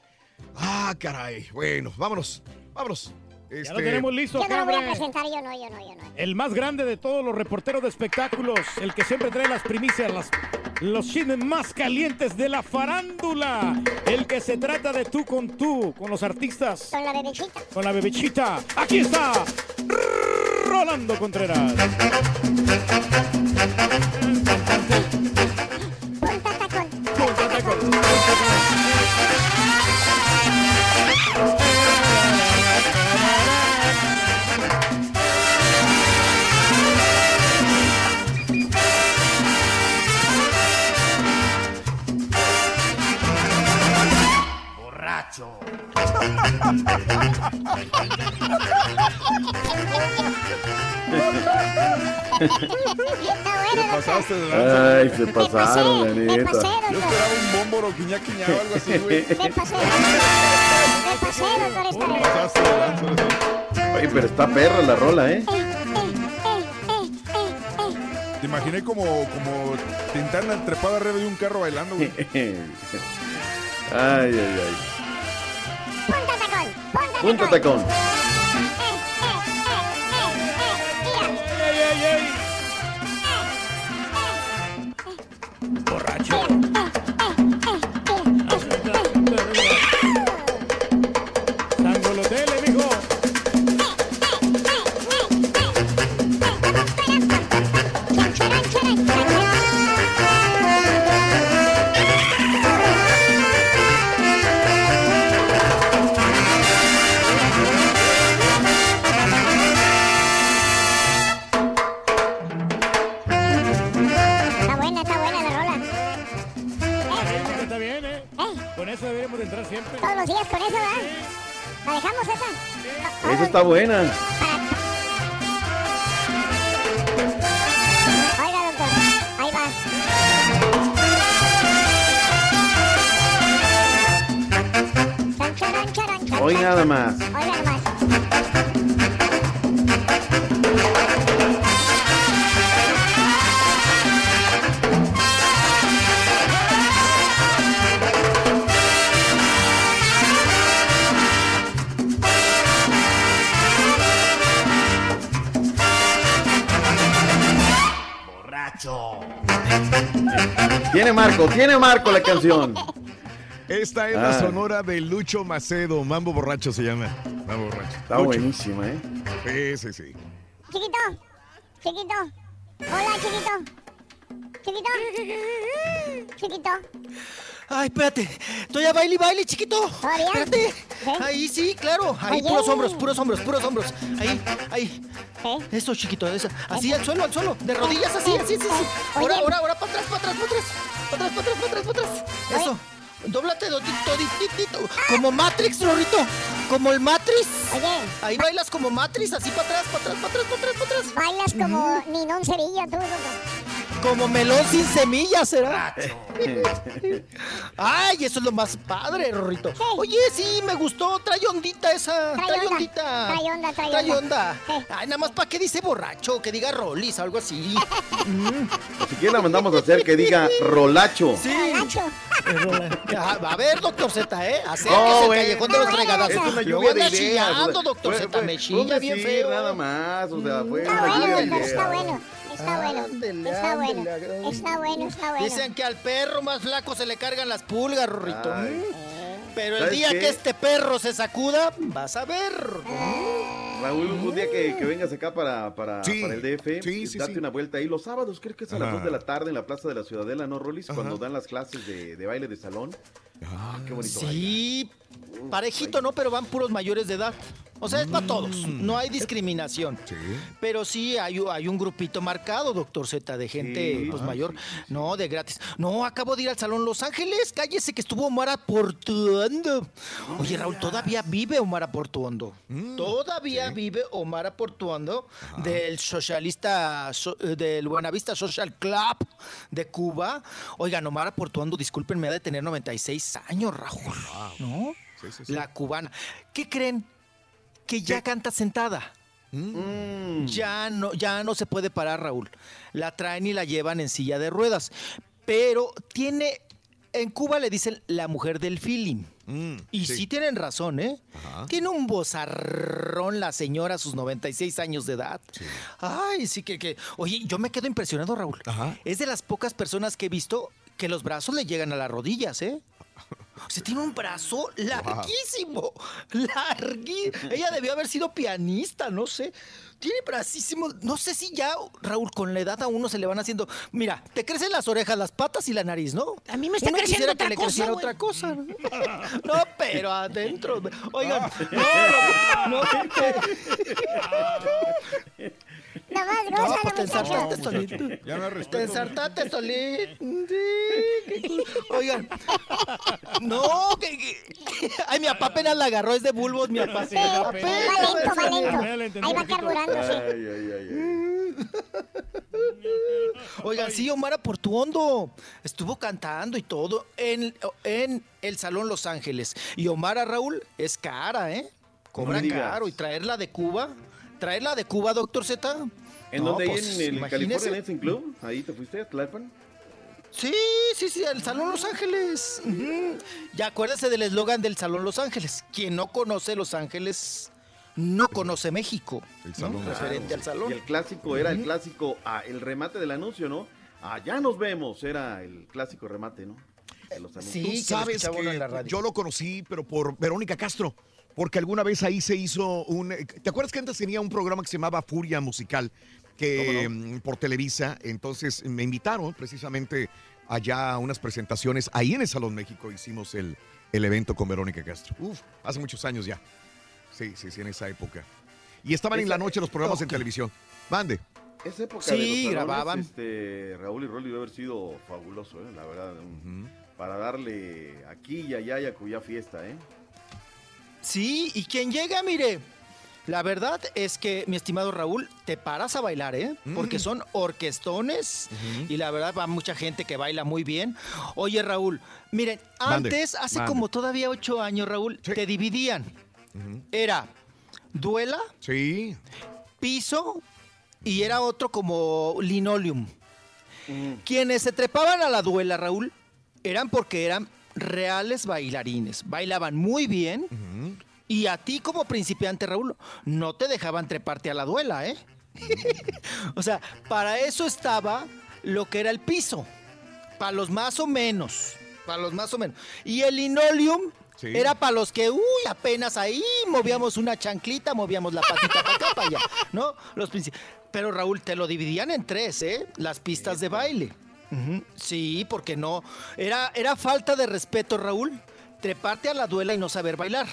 [SPEAKER 1] Ah, caray, bueno, vámonos, vámonos.
[SPEAKER 3] Ya lo
[SPEAKER 1] Este,
[SPEAKER 3] tenemos listo
[SPEAKER 2] Yo no lo voy a presentar, yo no, yo no, yo no.
[SPEAKER 3] El más grande de todos los reporteros de espectáculos, el que siempre trae las primicias, las, los chismes más calientes de la farándula, el que se trata de tú con tú, con los artistas,
[SPEAKER 2] Con la bebechita.
[SPEAKER 3] con la bebechita. Aquí está Rolando Contreras.
[SPEAKER 4] Borracho.
[SPEAKER 23] Te pasaste de
[SPEAKER 42] Ay, se pasaron, la neta.
[SPEAKER 23] Yo esperaba un bómboro quiñá quiñá o algo así, güey.
[SPEAKER 2] Me pasé, me pasé, doctor.
[SPEAKER 23] Pasaste.
[SPEAKER 42] Oye, pero está perra la rola, ¿eh?
[SPEAKER 23] Te imaginé como, como Tintana trepada arriba de un carro bailando, güey.
[SPEAKER 42] Ay, ay, ay.
[SPEAKER 2] Punta tacón, punta
[SPEAKER 42] Punto tacón.
[SPEAKER 3] Borracho.
[SPEAKER 2] Esa?
[SPEAKER 42] Tiene Marco, tiene Marco la canción.
[SPEAKER 1] Esta es la
[SPEAKER 42] Ah.
[SPEAKER 1] sonora de Lucho Macedo. Mambo borracho se llama. Mambo borracho.
[SPEAKER 42] Está
[SPEAKER 1] Lucho.
[SPEAKER 42] buenísima, ¿eh?
[SPEAKER 1] Sí, sí, sí.
[SPEAKER 2] Chiquito, chiquito. Hola, chiquito. Chiquito. Chiquito.
[SPEAKER 43] Ay, espérate. Estoy a baile y baile, chiquito. Espérate. Ahí sí, claro. Ahí,
[SPEAKER 2] Oye.
[SPEAKER 43] puros hombros, puros hombros, puros hombros. Ahí, ahí. Eso, chiquito. Eso. Así, al suelo, al suelo. De rodillas, así, así, así. así. Ahora, ahora, ahora, para atrás, para atrás, para atrás. Para atrás, para atrás, para atrás, para atrás. Eso. Dóblate toditito. Como Matrix, Rorrito. Como el Matrix. Ahí bailas como Matrix, así para atrás, para atrás, para atrás, para atrás, para atrás.
[SPEAKER 2] Bailas como Ninón Cerillo, tú, loco.
[SPEAKER 43] Como melón sin semillas, ¿será? Ay, eso es lo más padre, Rorrito. Oye, sí, me gustó. Trae ondita esa.
[SPEAKER 2] Trae
[SPEAKER 43] Trae,
[SPEAKER 2] onda,
[SPEAKER 43] ondita.
[SPEAKER 2] trae onda, trae
[SPEAKER 43] Trae
[SPEAKER 2] onda.
[SPEAKER 43] onda. Ay, nada más para que dice borracho, que diga rolis, algo así. Mm.
[SPEAKER 42] Si quieren la mandamos a hacer que diga rolacho.
[SPEAKER 43] Sí. Ah, A ver, doctor Z, ¿eh? Acérquese
[SPEAKER 42] Oh, bueno.
[SPEAKER 43] callejón de los fregadazos.
[SPEAKER 42] Es una lluvia de
[SPEAKER 43] anda
[SPEAKER 42] ideas.
[SPEAKER 43] chillando, doctor Z. Me chilla bien feo.
[SPEAKER 42] nada más, o sea, fue
[SPEAKER 2] Está
[SPEAKER 42] una
[SPEAKER 2] bueno,
[SPEAKER 42] lluvia de
[SPEAKER 2] está bueno. Está bueno. Está bueno. Está bueno, está bueno.
[SPEAKER 43] Dicen que al perro más flaco se le cargan las pulgas, Rorrito.
[SPEAKER 42] Ay.
[SPEAKER 43] Pero el
[SPEAKER 42] ¿Sabes
[SPEAKER 43] día
[SPEAKER 42] qué?
[SPEAKER 43] que este perro se sacuda, vas a ver.
[SPEAKER 42] Raúl, un día que, que vengas acá para, para,
[SPEAKER 1] Sí.
[SPEAKER 42] para el DF,
[SPEAKER 1] Sí, sí,
[SPEAKER 42] date
[SPEAKER 1] sí.
[SPEAKER 42] una vuelta ahí. Los sábados, creo que es a las
[SPEAKER 1] Ajá.
[SPEAKER 42] 2 de la tarde en la Plaza de la Ciudadela, ¿no, Rolis?
[SPEAKER 1] Ajá.
[SPEAKER 42] Cuando dan las clases de, de baile de salón. Ah, qué bonito.
[SPEAKER 43] Sí, parejito, ¿no? Pero van puros mayores de edad. O sea, es para todos. No hay discriminación. Pero sí hay, un grupito marcado, doctor Z, de gente
[SPEAKER 42] Sí.
[SPEAKER 43] pues
[SPEAKER 42] Ah,
[SPEAKER 43] mayor. No, de gratis. No, acabo de ir al Salón Los Ángeles. Cállese que estuvo Omar Aportuondo. Oye, Raúl, todavía vive Omar Aportuondo. Todavía vive Omar Aportuondo del socialista, so- eh, del Buenavista Social Club de Cuba. Oigan, Omar Aportuondo, discúlpenme, ha de tener 96 años, Raúl. ¿No? La cubana. ¿Qué creen? Que ya canta sentada. Ya no, ya no se puede parar, Raúl. La traen y la llevan en silla de ruedas. Pero tiene. En Cuba le dicen la mujer del feeling. y sí. tienen razón, ¿eh? Tiene un bozarrón la señora a sus 96 años de edad. Ay, sí que, que. Oye, yo me quedo impresionado, Raúl. Es de las pocas personas que he visto que los brazos le llegan a las rodillas, ¿eh? O sea, tiene un brazo larguísimo. Larguísimo. Ella debió haber sido pianista, no sé. Tiene bracísimo. No sé si ya, Raúl, con la edad a uno se le van haciendo. Mira, te crecen las orejas, las patas y la nariz, ¿no?
[SPEAKER 4] A mí me está
[SPEAKER 43] Uno
[SPEAKER 4] creciendo
[SPEAKER 43] quisiera
[SPEAKER 4] otra
[SPEAKER 43] que le
[SPEAKER 4] cosa,
[SPEAKER 43] creciera
[SPEAKER 4] güey.
[SPEAKER 43] otra cosa. No, pero adentro. Oigan, no, no,
[SPEAKER 2] Nada más
[SPEAKER 43] no, pues te ensartaste solito.
[SPEAKER 23] Ya
[SPEAKER 43] Te
[SPEAKER 23] respeto.
[SPEAKER 43] ensartaste solito. Sí. Oigan, no, que, que- Ay, mi papá apenas la agarró, es de bulbos, mi papá.
[SPEAKER 2] Sí, va lento, va lento. Ahí va carburando, sí.
[SPEAKER 42] Ay, ay, ay, ay.
[SPEAKER 43] Oigan, sí, Omar Aportuondo estuvo cantando y todo en, en el Salón Los Ángeles. Y Omar a Raúl es cara, ¿eh? Cobra
[SPEAKER 42] No me
[SPEAKER 43] caro. Y traerla de Cuba, traerla de Cuba, doctor Z.
[SPEAKER 42] ¿En
[SPEAKER 43] No,
[SPEAKER 42] dónde?
[SPEAKER 43] pues,
[SPEAKER 42] en el
[SPEAKER 43] imagínese.
[SPEAKER 42] California Dancing Club? ¿Ahí te fuiste a Tlalpan?
[SPEAKER 43] Sí, sí, sí, el Salón Los Ángeles. Ujú. Ya acuérdese del eslogan del Salón Los Ángeles. Quien no conoce Los Ángeles no conoce México. ¿no?
[SPEAKER 42] Salón.
[SPEAKER 43] Referente al salón.
[SPEAKER 42] Y el clásico era el clásico, ah, el remate del anuncio, ¿no? Allá nos vemos, era el clásico remate, ¿no? De los anuncios.
[SPEAKER 1] Tú sabes que yo lo conocí, pero por Verónica Castro. Porque alguna vez ahí se hizo un... ¿Te acuerdas que antes tenía un programa que se llamaba Furia Musical? Que mm, por Televisa, entonces me invitaron precisamente allá a unas presentaciones. Ahí en el Salón México hicimos el, el evento con Verónica Castro. Uf, hace muchos años ya. Sí, sí, sí, en esa época. Y estaban en la noche los programas en televisión. Mande.
[SPEAKER 42] Esa época
[SPEAKER 1] Sí,
[SPEAKER 42] de los salones,
[SPEAKER 1] grababan.
[SPEAKER 42] Este, Raúl y Rolly debe haber sido fabuloso, ¿eh? la verdad. un- Para darle aquí y allá y acuya fiesta, ¿eh?
[SPEAKER 43] Sí, y quien llega, mire, la verdad es que, mi estimado Raúl, te paras a bailar, ¿eh? Porque son orquestones y la verdad va mucha gente que baila muy bien. Oye, Raúl, miren,
[SPEAKER 1] Mande,
[SPEAKER 43] antes, hace
[SPEAKER 1] mande.
[SPEAKER 43] como todavía ocho años, Raúl, te dividían. Era duela,
[SPEAKER 1] sí.
[SPEAKER 43] piso y era otro como linoleum. Quienes se trepaban a la duela, Raúl, eran porque eran reales bailarines. Bailaban muy bien. Y a ti como principiante, Raúl, no te dejaban treparte a la duela, ¿eh? o sea, para eso estaba lo que era el piso. para los más o menos. Para los más o menos. Y el linoleum
[SPEAKER 1] Sí.
[SPEAKER 43] era para los que, uy, apenas ahí movíamos una chanclita, movíamos la patita para acá, para allá, ¿no? Los Pero Raúl, te lo dividían en tres, ¿eh? Las pistas de baile. Sí, porque no. Era, era falta de respeto, Raúl, treparte a la duela y no saber bailar.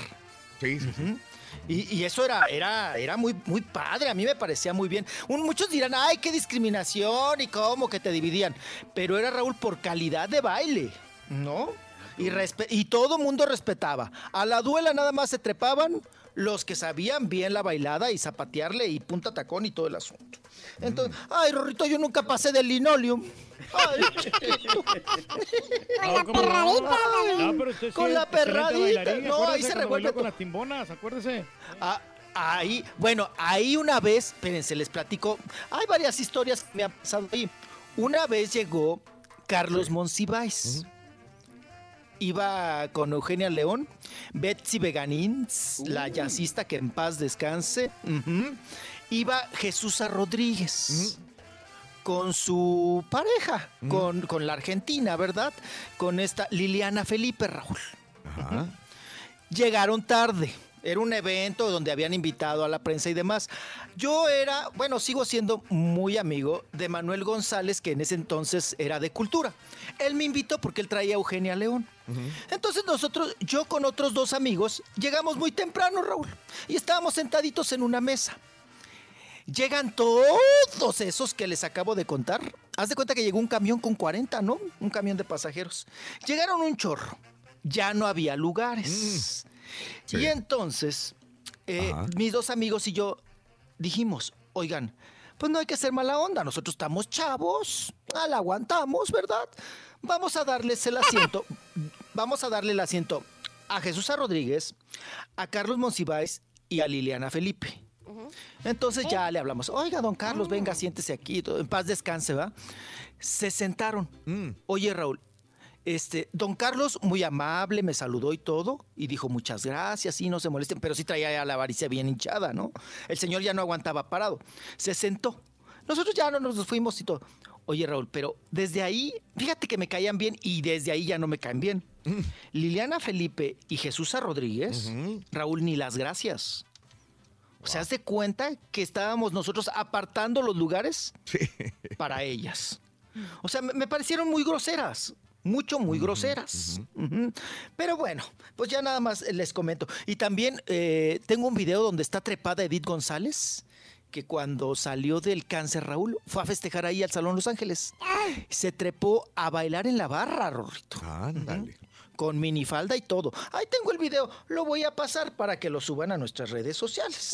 [SPEAKER 1] Sí, sí, sí.
[SPEAKER 43] Y, y eso era, era, era muy, muy padre, a mí me parecía muy bien. Un- muchos dirán, ay, qué discriminación y cómo que te dividían. Pero era Raúl por calidad de baile, ¿no? Y, y todo mundo respetaba. A la duela nada más se trepaban los que sabían bien la bailada y zapatearle y punta tacón y todo el asunto. Entonces, ay, Rorrito, yo nunca pasé del linoleum. Ay, chiquito.
[SPEAKER 2] Con la perradita,
[SPEAKER 3] No, pero usted sí
[SPEAKER 43] Con la perradita. No, ahí se revuelve
[SPEAKER 3] con las timbonas, acuérdese.
[SPEAKER 43] Ah, ahí, bueno, ahí una vez, espérense, les platico. Hay varias historias que me han pasado ahí. Una vez llegó Carlos Monsiváis. Iba con Eugenia León, Betsy Veganins, la jazzista que en paz descanse. Iba Jesús Rodríguez. Con su pareja, con, con la Argentina, ¿verdad? Con esta Liliana Felipe Raúl. Llegaron tarde. Era un evento donde habían invitado a la prensa y demás. Yo era, bueno, sigo siendo muy amigo de Manuel González, que en ese entonces era de cultura. Él me invitó porque él traía a Eugenia León. Entonces nosotros, yo con otros dos amigos, llegamos muy temprano, Raúl, y estábamos sentaditos en una mesa. Llegan todos esos que les acabo de contar. Haz de cuenta que llegó un camión con 40, ¿no? Un camión de pasajeros. Llegaron un chorro. Ya no había lugares. Y entonces, eh, mis dos amigos y yo dijimos, oigan, pues no hay que hacer mala onda. Nosotros estamos chavos, ah, la aguantamos, ¿verdad? Vamos a darles el asiento. vamos a darle el asiento a Jesús A. Rodríguez, a Carlos Monsiváis y a Liliana Felipe. Entonces ya le hablamos, oiga, don Carlos, venga, siéntese aquí, en paz descanse, ¿va? Se sentaron. Oye, Raúl, este, don Carlos, muy amable, me saludó y todo, y dijo muchas gracias, sí, no se molesten, pero sí traía ya la varicia bien hinchada, ¿no? El señor ya no aguantaba parado. Se sentó. Nosotros ya no nos fuimos y todo. Oye, Raúl, pero desde ahí, fíjate que me caían bien y desde ahí ya no me caen bien. Liliana Felipe y Jesús. Rodríguez, Raúl, ni las gracias. O sea, haz de cuenta que estábamos nosotros apartando los lugares para ellas. O sea, me, me parecieron muy groseras. Mucho, muy groseras. Pero bueno, pues ya nada más les comento. Y también eh, tengo un video donde está trepada Edith González, que cuando salió del cáncer, Raúl, fue a festejar ahí al Salón Los Ángeles. Se trepó a bailar en la barra, Rorrito.
[SPEAKER 1] Ándale.
[SPEAKER 43] Con minifalda y todo. Ahí tengo el video. Lo voy a pasar para que lo suban a nuestras redes sociales.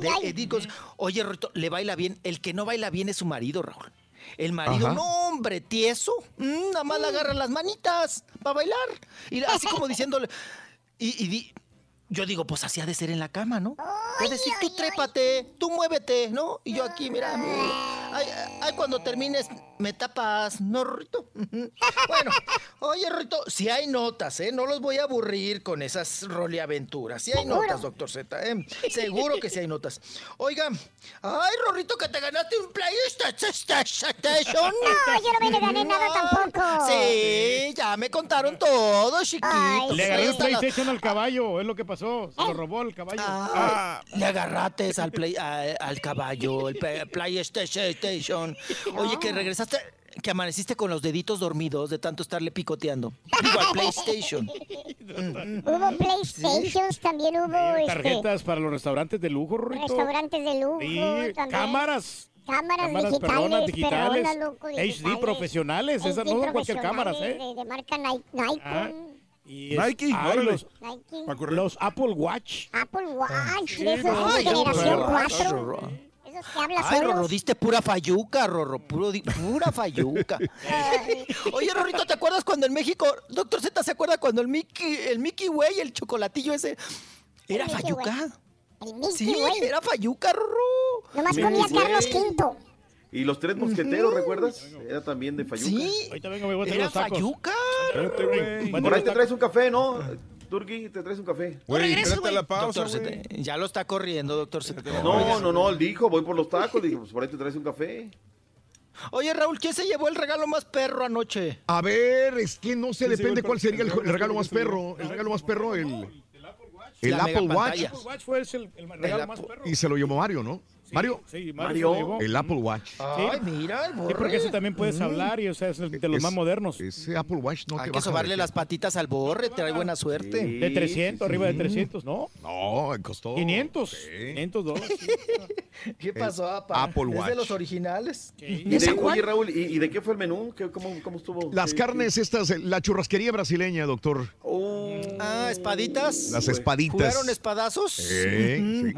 [SPEAKER 43] De Edith Oye, Rorrito, le baila bien. El que no baila bien es su marido, Raúl. El marido,
[SPEAKER 1] Ajá.
[SPEAKER 43] no, hombre, tieso. Mm, nada más le agarra las manitas para bailar. Y así como diciéndole. Y, y di- yo digo, pues así ha de ser en la cama, ¿no? Es decir, tú trépate, tú muévete, ¿no? Y yo aquí, mira. Ay, ay, cuando termines, me tapas, ¿no, Rito? Bueno, oye, Rito, si hay notas, ¿eh? No los voy a aburrir con esas roleaventuras. Si hay notas, doctor Z, ¿eh? Seguro que sí hay notas. Oiga, ay, Rorrito, que te ganaste un PlayStation.
[SPEAKER 2] No, yo no me le gané nada tampoco.
[SPEAKER 43] Sí, ya me contaron todo, chiquito.
[SPEAKER 3] Le
[SPEAKER 43] Hasta la-
[SPEAKER 3] PlayStation al caballo, es lo que pasó. Se lo robó el caballo.
[SPEAKER 43] Ah, le agarraste al, play- a- al caballo, el pe- PlayStation. Oye, que regresaste, que amaneciste con los deditos dormidos de tanto estarle picoteando. Digo, al PlayStation.
[SPEAKER 2] Hubo PlayStations, también hubo este,
[SPEAKER 3] Tarjetas para los restaurantes de lujo, Rorrito.
[SPEAKER 2] restaurantes de lujo.
[SPEAKER 3] Sí,
[SPEAKER 2] también.
[SPEAKER 3] cámaras.
[SPEAKER 2] Cámaras,
[SPEAKER 3] Cámaras,
[SPEAKER 2] digitales,
[SPEAKER 3] perdonas, digitales.
[SPEAKER 2] perdonas, loco,
[SPEAKER 3] HD
[SPEAKER 2] digitales.
[SPEAKER 3] profesionales, esas no son cualquier cámaras, ¿eh?
[SPEAKER 2] De, de marca Nike. Nike.
[SPEAKER 3] Ah, y es-
[SPEAKER 23] Nike,
[SPEAKER 3] ay,
[SPEAKER 23] órale.
[SPEAKER 3] los,
[SPEAKER 2] Nike.
[SPEAKER 3] los Apple Watch.
[SPEAKER 2] Apple Watch, de esos de generación
[SPEAKER 3] no,
[SPEAKER 2] 4. Esos que hablan
[SPEAKER 43] Ay, Rorro, diste pura fayuca, Rorro, puro di- pura fayuca. Oye, Rorrito, ¿te acuerdas cuando en México, doctor Z, ¿se acuerda cuando el Mickey, el Mickey Way, el chocolatillo ese, era
[SPEAKER 2] El
[SPEAKER 43] fayuca?
[SPEAKER 2] El Mickey
[SPEAKER 43] Sí,
[SPEAKER 2] Way.
[SPEAKER 43] era fayuca, Rorro.
[SPEAKER 2] Nomás comía. Carlos V.
[SPEAKER 42] Y los tres mosqueteros, ¿recuerdas? Era también de Fayuca.
[SPEAKER 43] Sí,
[SPEAKER 3] Ahorita vengo, me voy a traer
[SPEAKER 43] era
[SPEAKER 3] los tacos.
[SPEAKER 43] fayuca.
[SPEAKER 42] Por ahí te traes un café, ¿no? Turki, te traes un café.
[SPEAKER 23] Güey,
[SPEAKER 43] regresas,
[SPEAKER 23] espérate la pausa,
[SPEAKER 43] Doctor ya lo está corriendo, doctor.
[SPEAKER 42] No, no, no, él dijo, voy por los tacos. Le dije, pues por ahí te traes un café.
[SPEAKER 43] Oye, Raúl, ¿quién se llevó el regalo más perro anoche?
[SPEAKER 1] A ver, es que no sé, depende
[SPEAKER 43] el-
[SPEAKER 1] cuál sería el,
[SPEAKER 43] el-
[SPEAKER 1] el regalo
[SPEAKER 43] el-
[SPEAKER 1] más perro. El regalo más perro, el, el Apple Watch.
[SPEAKER 43] megapantalla.
[SPEAKER 3] Apple Watch fue el, el regalo más perro.
[SPEAKER 1] Y se lo llevó Mario, ¿no? Mario.
[SPEAKER 3] sí.
[SPEAKER 1] El Apple Watch.
[SPEAKER 43] Ay, mira, el
[SPEAKER 3] Sí,
[SPEAKER 43] borre.
[SPEAKER 3] porque ese también puedes hablar y o sea, es el de los más modernos.
[SPEAKER 1] Ese Apple Watch no
[SPEAKER 43] Hay
[SPEAKER 1] te
[SPEAKER 43] que sobarle las patitas al borre, trae buena suerte.
[SPEAKER 3] De 300, arriba de 300, ¿no?
[SPEAKER 1] No, costó.
[SPEAKER 3] 500. 500 dólares.
[SPEAKER 43] ¿Qué pasó, papá?
[SPEAKER 1] Apple
[SPEAKER 43] ¿Es de
[SPEAKER 1] Watch.
[SPEAKER 43] los originales?
[SPEAKER 27] Y de- oye, Raúl, ¿y, y de qué fue el menú? ¿Qué- cómo, ¿Cómo estuvo?
[SPEAKER 1] Las
[SPEAKER 27] ¿Qué-
[SPEAKER 1] carnes estas, eh, la churrasquería brasileña, doctor.
[SPEAKER 43] Ah, espaditas.
[SPEAKER 1] Las espaditas.
[SPEAKER 43] ¿Jugaron espadazos?
[SPEAKER 1] Sí, sí.
[SPEAKER 3] Muy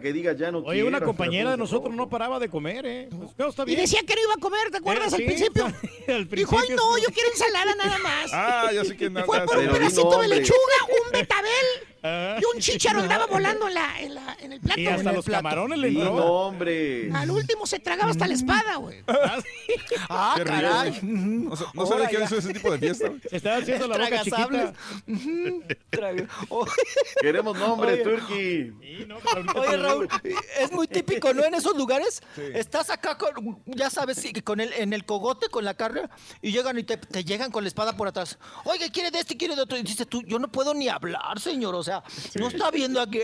[SPEAKER 27] Hasta que diga ya no
[SPEAKER 3] Oye, una compañera de nosotros no paraba de comer, ¿eh? Pues, no, está
[SPEAKER 4] Y decía que no iba a comer, ¿te acuerdas al principio?
[SPEAKER 3] al
[SPEAKER 4] Dijo, ay no, yo quiero ensalada nada más.
[SPEAKER 23] Ah, ya sé que no.
[SPEAKER 4] Fue por un pedacito de lechuga, un betabel. Y un chícharo andaba volando en, la, en, la, en el plato.
[SPEAKER 3] Y hasta los
[SPEAKER 4] plato.
[SPEAKER 3] camarones le entró.
[SPEAKER 27] no, hombre.
[SPEAKER 4] Al último se tragaba hasta la espada, güey.
[SPEAKER 43] Ah,
[SPEAKER 23] Qué
[SPEAKER 43] caray.
[SPEAKER 23] No, sa- no sabía que hizo ese tipo de fiesta. güey.
[SPEAKER 3] Se estaba haciendo la boca chiquita.
[SPEAKER 27] Queremos nombre,
[SPEAKER 43] Oye.
[SPEAKER 27] Turkey.
[SPEAKER 43] Oye, Raúl, es muy típico, ¿no? En esos lugares, estás acá con, ya sabes, sí, con el, en el cogote, con la carne, y llegan y te, te llegan con la espada por atrás. Oiga, ¿quiere de este, quiere de otro? Y dices tú, yo no puedo ni hablar, señor. O sea, no está viendo aquí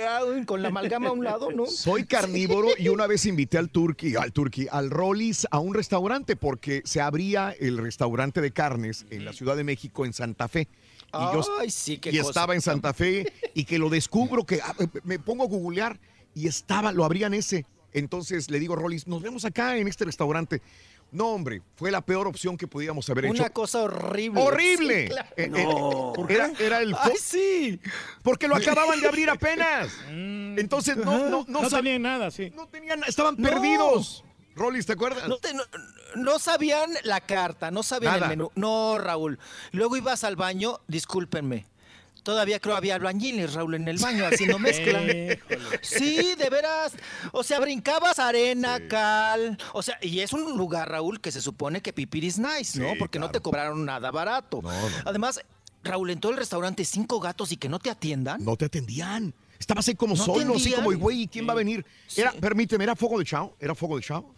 [SPEAKER 43] con la amalgama a un lado, ¿no?
[SPEAKER 1] Soy carnívoro y una vez invité al Turkey, al Turkey, al Rollis a un restaurante porque se abría el restaurante de carnes en la Ciudad de México, en Santa Fe. Y, yo,
[SPEAKER 43] Ay, sí, qué
[SPEAKER 1] y
[SPEAKER 43] cosa.
[SPEAKER 1] estaba en Santa Fe y que lo descubro, que ah, me pongo a googlear y estaba, lo abrían ese. Entonces le digo a Rollis, nos vemos acá en este restaurante. No, hombre, fue la peor opción que podíamos haber
[SPEAKER 43] Una
[SPEAKER 1] hecho.
[SPEAKER 43] cosa horrible.
[SPEAKER 1] ¡Horrible!
[SPEAKER 43] Sí, claro.
[SPEAKER 1] Eh, eh,
[SPEAKER 27] No.
[SPEAKER 1] era, era el...
[SPEAKER 43] Ay, sí.
[SPEAKER 1] Porque lo acababan de abrir apenas. Entonces no, no, no,
[SPEAKER 3] Mm. No tenían nada, sí.
[SPEAKER 1] no tenían, estaban
[SPEAKER 43] No.
[SPEAKER 1] perdidos. Rollis, ¿te acuerdas?
[SPEAKER 43] No, te- no- no sabían la carta, no sabían
[SPEAKER 1] Nada.
[SPEAKER 43] el menú. No, Raúl. Luego ibas al baño, discúlpenme. Todavía creo había albañiles, Raúl, en el baño, haciendo mezcla. Sí, de veras. O sea, brincabas arena, cal. O sea, y es un lugar, Raúl, que se supone que pipiris nice, ¿no?
[SPEAKER 1] Sí,
[SPEAKER 43] Porque no te cobraron nada barato.
[SPEAKER 1] No, no.
[SPEAKER 43] Además, Raúl, en todo el restaurante, cinco gatos y que no te atiendan.
[SPEAKER 1] No te atendían. Estabas ahí como
[SPEAKER 43] ¿No
[SPEAKER 1] solo, así como, güey, ¿y quién va a venir? Era, permíteme, ¿era Fuego de Chao? ¿Era Fuego de Chao?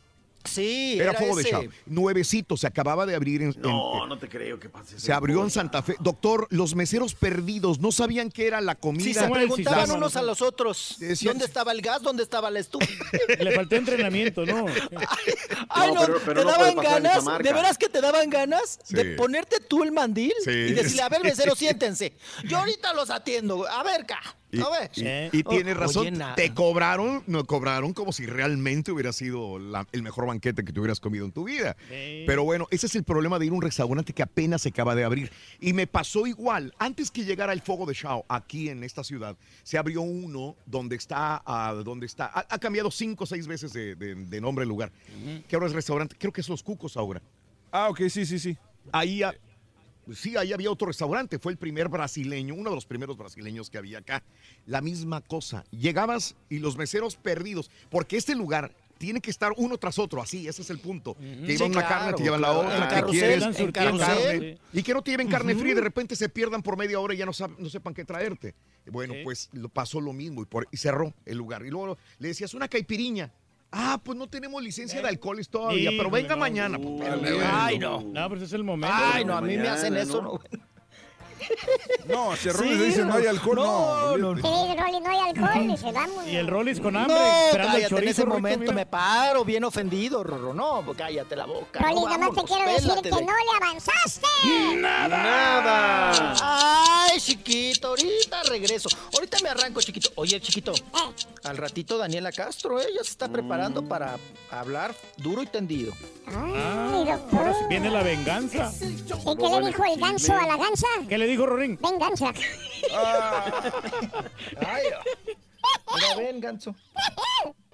[SPEAKER 43] Sí,
[SPEAKER 1] Era,
[SPEAKER 43] era,
[SPEAKER 1] Fuego de. Nuevecito, se acababa de abrir en... en-
[SPEAKER 27] No, no te creo que pase
[SPEAKER 1] se abrió en Santa Fe. Doctor, los meseros perdidos no sabían qué era la comida.
[SPEAKER 43] Sí, se
[SPEAKER 3] ¿Cómo era el
[SPEAKER 43] preguntaban unos
[SPEAKER 3] no?
[SPEAKER 43] a los otros.
[SPEAKER 1] Decían-
[SPEAKER 43] ¿Dónde estaba el gas? ¿Dónde estaba la estufa?
[SPEAKER 3] Le faltó entrenamiento, ¿no?
[SPEAKER 43] Ay,
[SPEAKER 27] No,
[SPEAKER 43] no,
[SPEAKER 27] pero- pero
[SPEAKER 43] te
[SPEAKER 27] no
[SPEAKER 43] daban ganas, de veras que te daban ganas
[SPEAKER 1] Sí.
[SPEAKER 43] de ponerte tú el mandil
[SPEAKER 1] Sí.
[SPEAKER 43] y decirle, a ver, mesero, siéntense. Yo ahorita los atiendo. A ver, ca.
[SPEAKER 1] Y,
[SPEAKER 43] A ver.
[SPEAKER 1] y-
[SPEAKER 3] Eh.
[SPEAKER 43] O-
[SPEAKER 1] razón,
[SPEAKER 43] oye,
[SPEAKER 1] te cobraron, no cobraron como si realmente hubiera sido la- el mejor banquete que te hubieras comido en tu vida.
[SPEAKER 3] Sí.
[SPEAKER 1] Pero bueno, ese es el problema de ir a un restaurante que apenas se acaba de abrir. Y me pasó igual, antes que llegara el Fuego de Shao aquí en esta ciudad, se abrió uno donde está, donde está, ha, ha cambiado cinco o seis veces de, de- de nombre el lugar, que ahora es restaurante, creo que es Los Cucos ahora.
[SPEAKER 23] Ah, ok, sí, sí, sí.
[SPEAKER 1] Ahí, sí, ahí había otro restaurante. Fue el primer brasileño, uno de los primeros brasileños que había acá. La misma cosa. Llegabas y los meseros perdidos, porque este lugar tiene que estar uno tras otro, así, ese es el punto. Que
[SPEAKER 43] Sí,
[SPEAKER 1] llevan una
[SPEAKER 43] claro,
[SPEAKER 1] carne, te llevan la otra, que quieres,
[SPEAKER 43] en
[SPEAKER 1] carne, y que no te lleven carne fría y de repente se pierdan por media hora y ya no, no sepan qué traerte. Bueno, pues lo pasó lo mismo y, por- y cerró el lugar. Y luego le decías, una caipiriña. Ah, pues no tenemos licencia de alcoholes todavía, pero venga
[SPEAKER 3] no.
[SPEAKER 1] mañana. pues,
[SPEAKER 43] Ay, no.
[SPEAKER 3] No, pero ese es el momento.
[SPEAKER 43] Ay, no, a mí me hacen eso.
[SPEAKER 27] ¿no?
[SPEAKER 43] No.
[SPEAKER 23] No, si a Rolly
[SPEAKER 43] Sí,
[SPEAKER 23] le dicen no hay alcohol, no.
[SPEAKER 43] no.
[SPEAKER 2] Sí, Rolly, no hay alcohol, dice, vamos.
[SPEAKER 3] Y el Rollis con hambre,
[SPEAKER 43] No,
[SPEAKER 3] esperando el
[SPEAKER 43] cállate, en ese
[SPEAKER 3] Rito,
[SPEAKER 43] momento
[SPEAKER 3] mira.
[SPEAKER 43] me paro bien ofendido, Rorro. No, pues cállate la boca.
[SPEAKER 2] Rolly,
[SPEAKER 43] no,
[SPEAKER 2] nada más te quiero decir que
[SPEAKER 43] de-
[SPEAKER 2] no le avanzaste.
[SPEAKER 27] Nada.
[SPEAKER 43] Ay, chiquito, ahorita regreso. Ahorita me arranco, chiquito. Oye, chiquito,
[SPEAKER 2] Eh,
[SPEAKER 43] al ratito Daniela Castro, ella se está preparando para hablar duro y tendido.
[SPEAKER 3] Ah,
[SPEAKER 2] Ay, doctor.
[SPEAKER 3] ahora sí viene la venganza.
[SPEAKER 2] ¿Y qué le dijo el ganso a la gansa?
[SPEAKER 3] ¿Qué le dijo Rorín?
[SPEAKER 2] Venganza.
[SPEAKER 43] Ay, mira, ven, ganso.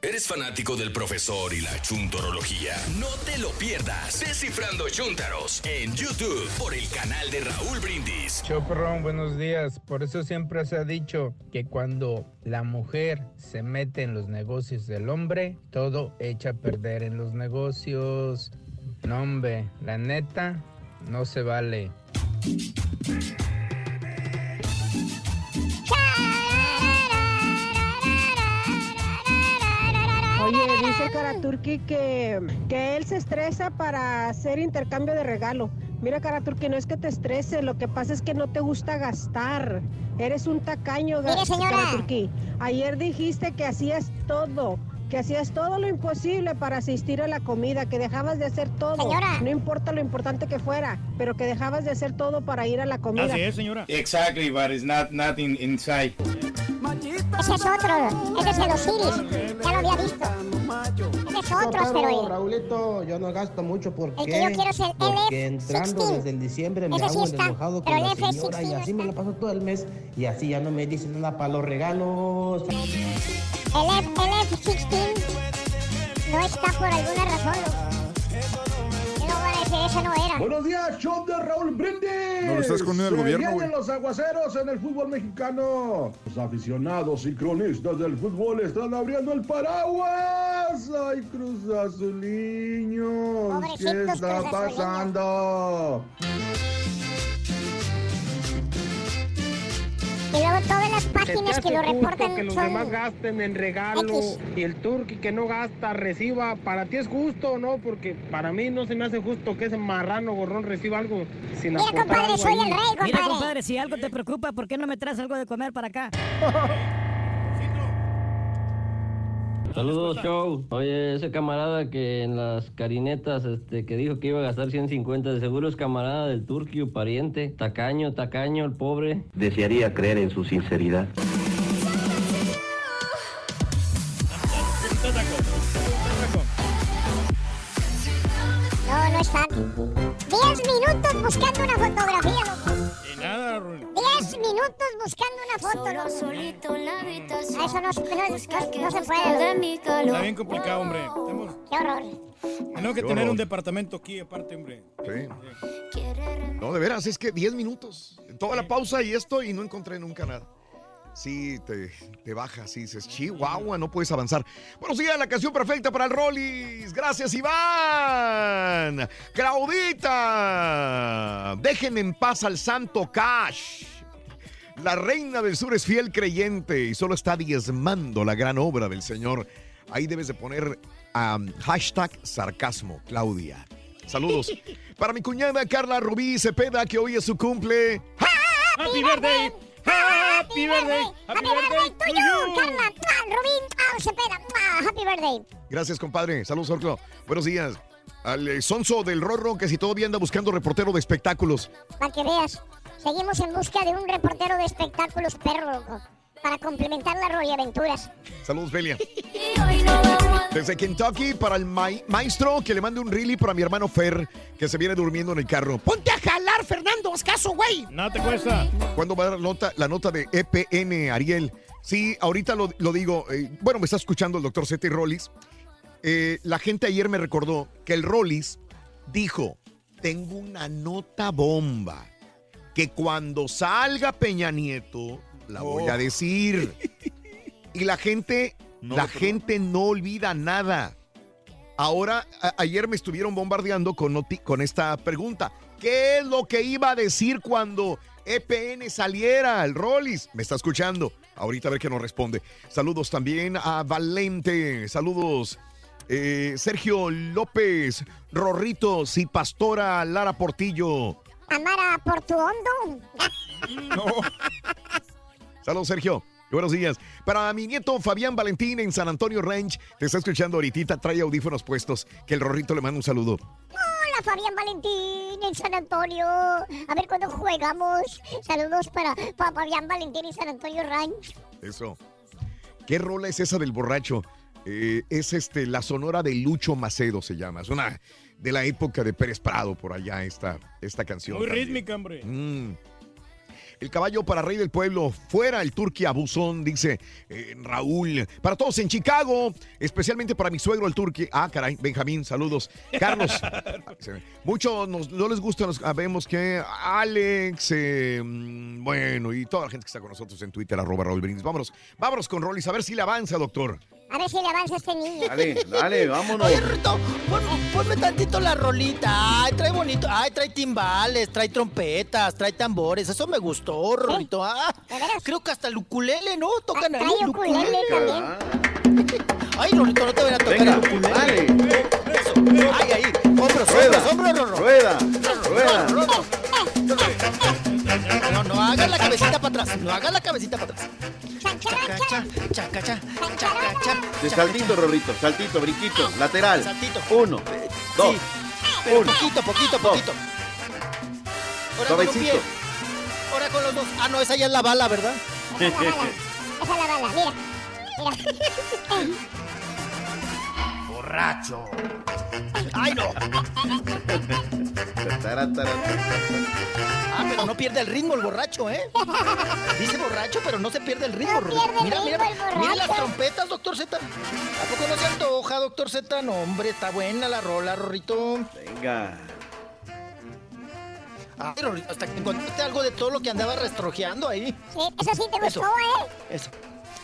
[SPEAKER 8] ¿Eres fanático del profesor y la chuntorología? No te lo pierdas. Descifrando Chúntaros en YouTube por el canal de Raúl Brindis.
[SPEAKER 44] Show perrón, buenos días. Por eso siempre se ha dicho que cuando la mujer se mete en los negocios del hombre, todo echa a perder en los negocios. No, hombre, la neta, no se vale.
[SPEAKER 41] Oye,
[SPEAKER 45] Dice Karaturki que, que él se estresa para hacer intercambio de regalo. Mira, Karaturki, no es que te estrese, lo que pasa es que no te gusta gastar. Eres un tacaño,
[SPEAKER 2] Mire, señora.
[SPEAKER 45] Karaturki. Ayer dijiste que hacías todo, que hacías todo lo imposible para asistir a la comida, que dejabas de hacer todo.
[SPEAKER 2] Señora.
[SPEAKER 45] No importa lo importante que fuera, pero que dejabas de hacer todo para ir a la comida.
[SPEAKER 3] Así es, señora.
[SPEAKER 46] Exactly, but it's not nothing inside.
[SPEAKER 2] Ese es otro. Ese es el Osiris. Ya lo había visto. Ese es otro asteroide.
[SPEAKER 28] Raulito, yo no gasto mucho porque.
[SPEAKER 2] El que yo quiero es el
[SPEAKER 28] Porque entrando
[SPEAKER 2] LF-16.
[SPEAKER 28] desde el diciembre me hago el enojado con la
[SPEAKER 2] el F-16
[SPEAKER 28] señora y así me la paso todo el mes y así ya no me dicen nada para los regalos.
[SPEAKER 2] El F-16 no está por alguna razón. Decir, ese no era.
[SPEAKER 47] Buenos días, show de Raúl Brindis.
[SPEAKER 23] No lo está escondiendo el
[SPEAKER 47] Se
[SPEAKER 23] gobierno, güey.
[SPEAKER 47] los aguaceros en el fútbol mexicano. Los aficionados y cronistas del fútbol están abriendo el paraguas. Ay, Cruz Azuliños. ¿Qué está pasando?
[SPEAKER 2] Y luego todas las páginas que lo reportan
[SPEAKER 44] que los
[SPEAKER 2] son...
[SPEAKER 44] demás gasten en regalo
[SPEAKER 2] X.
[SPEAKER 44] y el turqui que no gasta reciba. ¿Para ti es justo o no? Porque para mí no se me hace justo que ese marrano gorrón reciba algo sin
[SPEAKER 2] Mira, compadre,
[SPEAKER 44] algo
[SPEAKER 2] soy
[SPEAKER 44] ahí.
[SPEAKER 2] el rey, compadre.
[SPEAKER 48] Mira, compadre, si algo te preocupa, ¿por qué no me traes algo de comer para acá?
[SPEAKER 49] Saludos, show. Oye, ese camarada que en las carinetas este, que dijo que iba a gastar 150, de seguro es camarada del turquio, pariente. Tacaño, tacaño, el pobre.
[SPEAKER 50] Desearía creer en su sinceridad.
[SPEAKER 2] No, no están. Diez minutos buscando una fotografía, loco.
[SPEAKER 3] Y nada,
[SPEAKER 2] Diez minutos buscando una foto, loco. Ah, Eso no, se- no, no- no se puede.
[SPEAKER 3] Está bien complicado, hombre. Tenemos,
[SPEAKER 2] Qué horror.
[SPEAKER 3] tenemos que
[SPEAKER 1] Qué
[SPEAKER 3] tener
[SPEAKER 1] horror.
[SPEAKER 3] un departamento aquí aparte, hombre.
[SPEAKER 1] Sí. No, de veras, es que 10 minutos. Toda la pausa y esto y no encontré nunca nada. Sí, te, te bajas y dices, chihuahua, no puedes avanzar. Buenos días, la canción perfecta para el Rollis. Gracias, Iván. Claudita. Dejen en paz al santo Cash. La reina del sur es fiel creyente y solo está diezmando la gran obra del Señor. Ahí debes de poner um, hashtag sarcasmo, Claudia. Saludos. Para mi cuñada Carla Rubí Cepeda, que hoy es su cumple.
[SPEAKER 3] Happy birthday. Happy birthday.
[SPEAKER 2] Happy birthday to you, Carla. Mua, Rubín, ah, Cepeda. Mua, Happy birthday.
[SPEAKER 1] Gracias, compadre. Saludos, Orclo. Buenos días. Al eh, Sonso del Rorro, que si todavía anda buscando reportero de espectáculos.
[SPEAKER 2] Para que veas, seguimos en busca de un reportero de espectáculos perro, loco, para complementar las rolliaventuras.
[SPEAKER 1] Saludos, Belia. Desde Kentucky, para el maestro, que le mande un really para mi hermano Fer, que se viene durmiendo en el carro.
[SPEAKER 4] Ponte a jalar, Fernando, haz caso, güey.
[SPEAKER 3] No te cuesta.
[SPEAKER 1] ¿Cuándo va a dar la nota, la nota de EPN, Ariel? Sí, ahorita lo, lo digo. eh, bueno, me está escuchando el doctor Seti Rollis. Eh, la gente ayer me recordó que el Rollis dijo, tengo una nota bomba, que cuando salga Peña Nieto, la voy a
[SPEAKER 23] Oh.
[SPEAKER 1] decir. Y la gente,
[SPEAKER 23] No,
[SPEAKER 1] la
[SPEAKER 23] pero-
[SPEAKER 1] gente no olvida nada. Ahora, ayer me estuvieron bombardeando con, con esta pregunta. ¿Qué es lo que iba a decir cuando EPN saliera? El Rollis me está escuchando. Ahorita a ver qué nos responde. Saludos también a Valente. Saludos. eh, Sergio López, Rorritos y Pastora Lara Portillo.
[SPEAKER 2] Amara Portuondo.
[SPEAKER 1] Saludos, Sergio. Buenos días. Para mi nieto Fabián Valentín en San Antonio Ranch, te está escuchando ahorita, trae audífonos puestos. Que el Rorrito le manda un saludo.
[SPEAKER 2] Hola, Fabián Valentín en San Antonio. A ver cuándo jugamos. Saludos para, para Fabián Valentín en San Antonio Ranch.
[SPEAKER 1] Eso. ¿Qué rola es esa del borracho? Eh, es este, la sonora de Lucho Macedo se llama. Es una de la época de Pérez Prado por allá esta, esta canción.
[SPEAKER 3] Muy
[SPEAKER 1] también.
[SPEAKER 3] rítmica, hombre.
[SPEAKER 1] Mm. El caballo para rey del pueblo, fuera el turqui abusón, dice eh, Raúl. Para todos en Chicago, especialmente para mi suegro el turqui. Ah, caray, Benjamín, saludos. Carlos, muchos no les gusta, nos, sabemos que Alex, eh, bueno, y toda la gente que está con nosotros en Twitter, arroba Raúl Brindis. Vámonos, vámonos con Rollis, a ver si le avanza, doctor.
[SPEAKER 2] A ver si le avanza este niño.
[SPEAKER 42] Dale, dale, vámonos.
[SPEAKER 43] Oye, Rito, pon- ponme tantito la rolita. Ay, trae bonito. Ay, trae timbales, trae trompetas, trae tambores. Eso me gustó, Rolito. Ah, creo que hasta el ukulele, ¿no? Tocan ahí
[SPEAKER 2] Trae
[SPEAKER 43] el
[SPEAKER 2] ukulele
[SPEAKER 43] ukulele.
[SPEAKER 2] también.
[SPEAKER 43] Ay, Rorrito, no te voy a tocar
[SPEAKER 42] Venga,
[SPEAKER 43] el
[SPEAKER 42] dale.
[SPEAKER 43] Eso. Ay, ahí. Hombros,
[SPEAKER 42] Rueda,
[SPEAKER 43] hombros, hombros, Rorro.
[SPEAKER 42] rueda, rueda.
[SPEAKER 43] No, no hagas la cabecita para atrás. No hagas la cabecita para atrás. Chacacha, chacacha, chacacha.
[SPEAKER 42] De saltito, Rorrito, saltito, brinquito, lateral.
[SPEAKER 43] Saltito.
[SPEAKER 42] Uno, dos,
[SPEAKER 43] Pero
[SPEAKER 42] uno.
[SPEAKER 43] poquito, poquito,
[SPEAKER 42] dos.
[SPEAKER 43] poquito. Ahora con un
[SPEAKER 42] Suavecito.
[SPEAKER 43] pie. Ahora con los dos. Ah, no, esa ya es la bala, ¿verdad?
[SPEAKER 2] Esa es la bala, mira. Mira.
[SPEAKER 43] Borracho. ¡Ay, no! Ah, pero no pierde el ritmo el borracho, ¿eh? Dice borracho, pero no se pierde el ritmo. Rorrito.
[SPEAKER 2] pierde el
[SPEAKER 43] mira, mira,
[SPEAKER 2] el
[SPEAKER 43] mira las trompetas, doctor Z. ¿A poco no se antoja, doctor Z? No, hombre, está buena la rola, Rorrito.
[SPEAKER 42] Venga.
[SPEAKER 43] Ay, Rorrito, hasta que encontraste algo de todo lo que andaba restrojeando ahí.
[SPEAKER 2] Sí, eso sí te gustó,
[SPEAKER 43] Eso.
[SPEAKER 2] ¿eh?
[SPEAKER 43] Eso.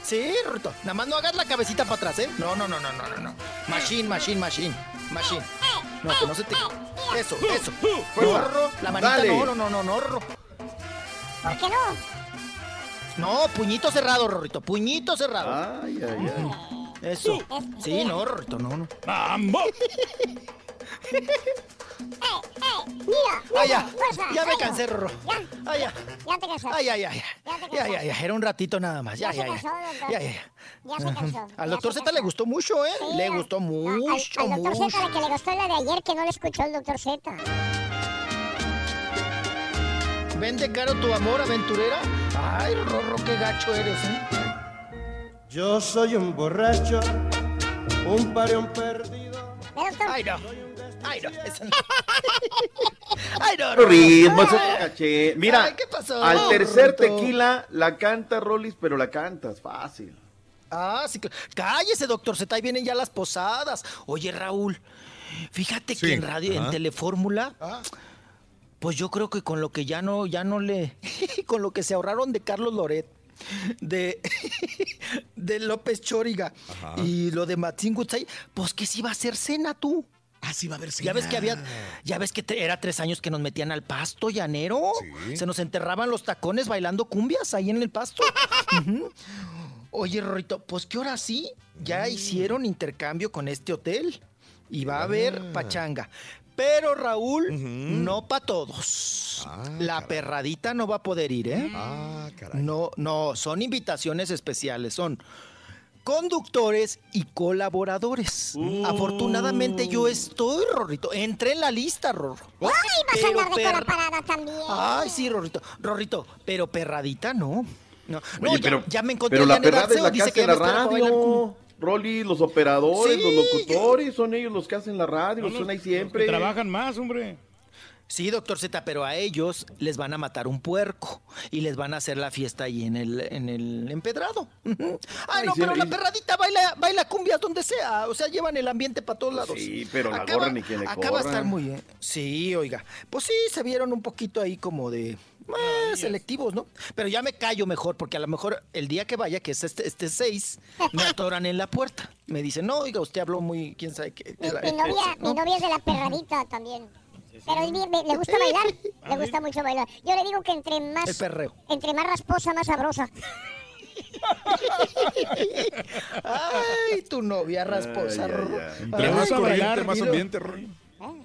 [SPEAKER 43] Sí, Rorrito. Nada más no hagas la cabecita para atrás, ¿eh? No, no, no, no, no, no, no. Machine, machine, machine. Machine. No, que no se te. Eso, eso. Rorro, la manita
[SPEAKER 42] Dale.
[SPEAKER 43] no, no, no, no, no, Rorro.
[SPEAKER 2] ¿Por qué no?
[SPEAKER 43] No, puñito cerrado, Rorrito. Puñito cerrado.
[SPEAKER 42] Ay, ay, ay.
[SPEAKER 43] Eso. Sí, no, Rorrito, no, no.
[SPEAKER 3] ¡Vamos!
[SPEAKER 2] Mira.
[SPEAKER 43] Ay, ya. Ya me cansé, Rorro.
[SPEAKER 2] Ya,
[SPEAKER 43] Ay, ya.
[SPEAKER 2] ya te cansó.
[SPEAKER 43] Ay, ay, ay.
[SPEAKER 2] Ya te
[SPEAKER 43] Ya,
[SPEAKER 2] cansó.
[SPEAKER 43] ya, ya. Era un ratito nada más. Ya,
[SPEAKER 2] Ya
[SPEAKER 43] ya,
[SPEAKER 2] se
[SPEAKER 43] ya.
[SPEAKER 2] cansó, doctor.
[SPEAKER 43] Ya, ya, ya.
[SPEAKER 2] Ya se cansó.
[SPEAKER 43] Al doctor Z le gustó mucho, ¿eh?
[SPEAKER 2] Sí,
[SPEAKER 43] Le gustó
[SPEAKER 2] al-
[SPEAKER 43] mucho,
[SPEAKER 2] Al, doctor
[SPEAKER 43] mucho.
[SPEAKER 2] Z, la que le gustó la de ayer, que no le escuchó el doctor Z.
[SPEAKER 43] Vende caro tu amor, aventurera. Ay, Rorro, qué gacho eres, ¿eh?
[SPEAKER 51] Yo soy un borracho, un parión perdido.
[SPEAKER 43] Ay, no. Ay, no. Eso no. Ay, no,
[SPEAKER 42] ritmo, eso caché. Mira,
[SPEAKER 43] Ay, ¿qué pasó?
[SPEAKER 42] al tercer tequila la canta Rollis, pero la cantas fácil.
[SPEAKER 43] Ah, sí. que- Cállese, doctor Z, ahí vienen ya las posadas. Oye, Raúl, fíjate
[SPEAKER 1] Sí,
[SPEAKER 43] que en radio, en. Telefórmula, pues yo creo que con lo que ya no, ya no le, con lo que se ahorraron de Carlos Loret, de, de López Chóriga
[SPEAKER 1] Ajá.
[SPEAKER 43] y lo de Martín Gutzai, pues que sí va a ser cena tú.
[SPEAKER 1] Ah, sí va a haber
[SPEAKER 43] Ya ves que había, ya ves que te- era tres años que nos metían al pasto llanero.
[SPEAKER 1] Sí.
[SPEAKER 43] Se nos enterraban los tacones bailando cumbias ahí en el pasto. Oye, Rorrito, pues que ahora sí, ya hicieron intercambio con este hotel. Y va a haber pachanga. Pero Raúl, no para todos. La perradita no va a poder ir, ¿eh?
[SPEAKER 1] Ah, caray.
[SPEAKER 43] No, no, son invitaciones especiales, son conductores y colaboradores. Afortunadamente yo estoy, Rorrito. Entré en la lista, Rorro.
[SPEAKER 2] ¡Ay, vas a
[SPEAKER 43] Pero
[SPEAKER 2] andar de con la
[SPEAKER 43] per-
[SPEAKER 2] parada también!
[SPEAKER 43] Ay, sí, Rorrito. Rorrito, pero perradita no. No, no,
[SPEAKER 42] Oye, pero,
[SPEAKER 43] ya me encontré
[SPEAKER 42] pero la perrada es la que hace la radio. Rolly, los operadores,
[SPEAKER 43] Sí,
[SPEAKER 42] los locutores, son ellos los que hacen la radio,
[SPEAKER 3] Son
[SPEAKER 42] son
[SPEAKER 3] los-
[SPEAKER 42] ahí
[SPEAKER 3] los
[SPEAKER 42] siempre.
[SPEAKER 3] que trabajan más, hombre.
[SPEAKER 43] Sí, doctor Z, pero a ellos les van a matar un puerco y les van a hacer la fiesta ahí en el, en el empedrado. Ah,
[SPEAKER 42] Ay,
[SPEAKER 43] no,
[SPEAKER 42] sí,
[SPEAKER 43] pero
[SPEAKER 42] y-
[SPEAKER 43] la perradita baila, baila cumbias donde sea. O sea, llevan el ambiente para todos lados.
[SPEAKER 42] Sí, pero la
[SPEAKER 43] Acaba-
[SPEAKER 42] gorra ni quien le
[SPEAKER 43] Acaba de
[SPEAKER 42] corra.
[SPEAKER 43] estar muy bien. Sí, oiga. Pues sí, se vieron un poquito ahí como de... eh, selectivos, ¿no? Pero ya me callo mejor, porque a lo mejor el día que vaya, que es este, este 6, me atoran en la puerta. Me dicen, no, oiga, usted habló muy, quién sabe qué.
[SPEAKER 2] Mi, mi novia, mi novia es de la perradita también. Pero es bien- le gusta bailar, le gusta mucho bailar. Yo le digo que entre
[SPEAKER 43] El
[SPEAKER 2] más,
[SPEAKER 43] perreo.
[SPEAKER 2] entre más rasposa, más sabrosa.
[SPEAKER 43] Ay, tu novia rasposa.
[SPEAKER 42] Ay, ay,
[SPEAKER 43] Rorro.
[SPEAKER 42] ay.
[SPEAKER 23] Entre más corriente,
[SPEAKER 43] bailar,
[SPEAKER 23] más
[SPEAKER 43] y
[SPEAKER 23] ambiente, Rolly.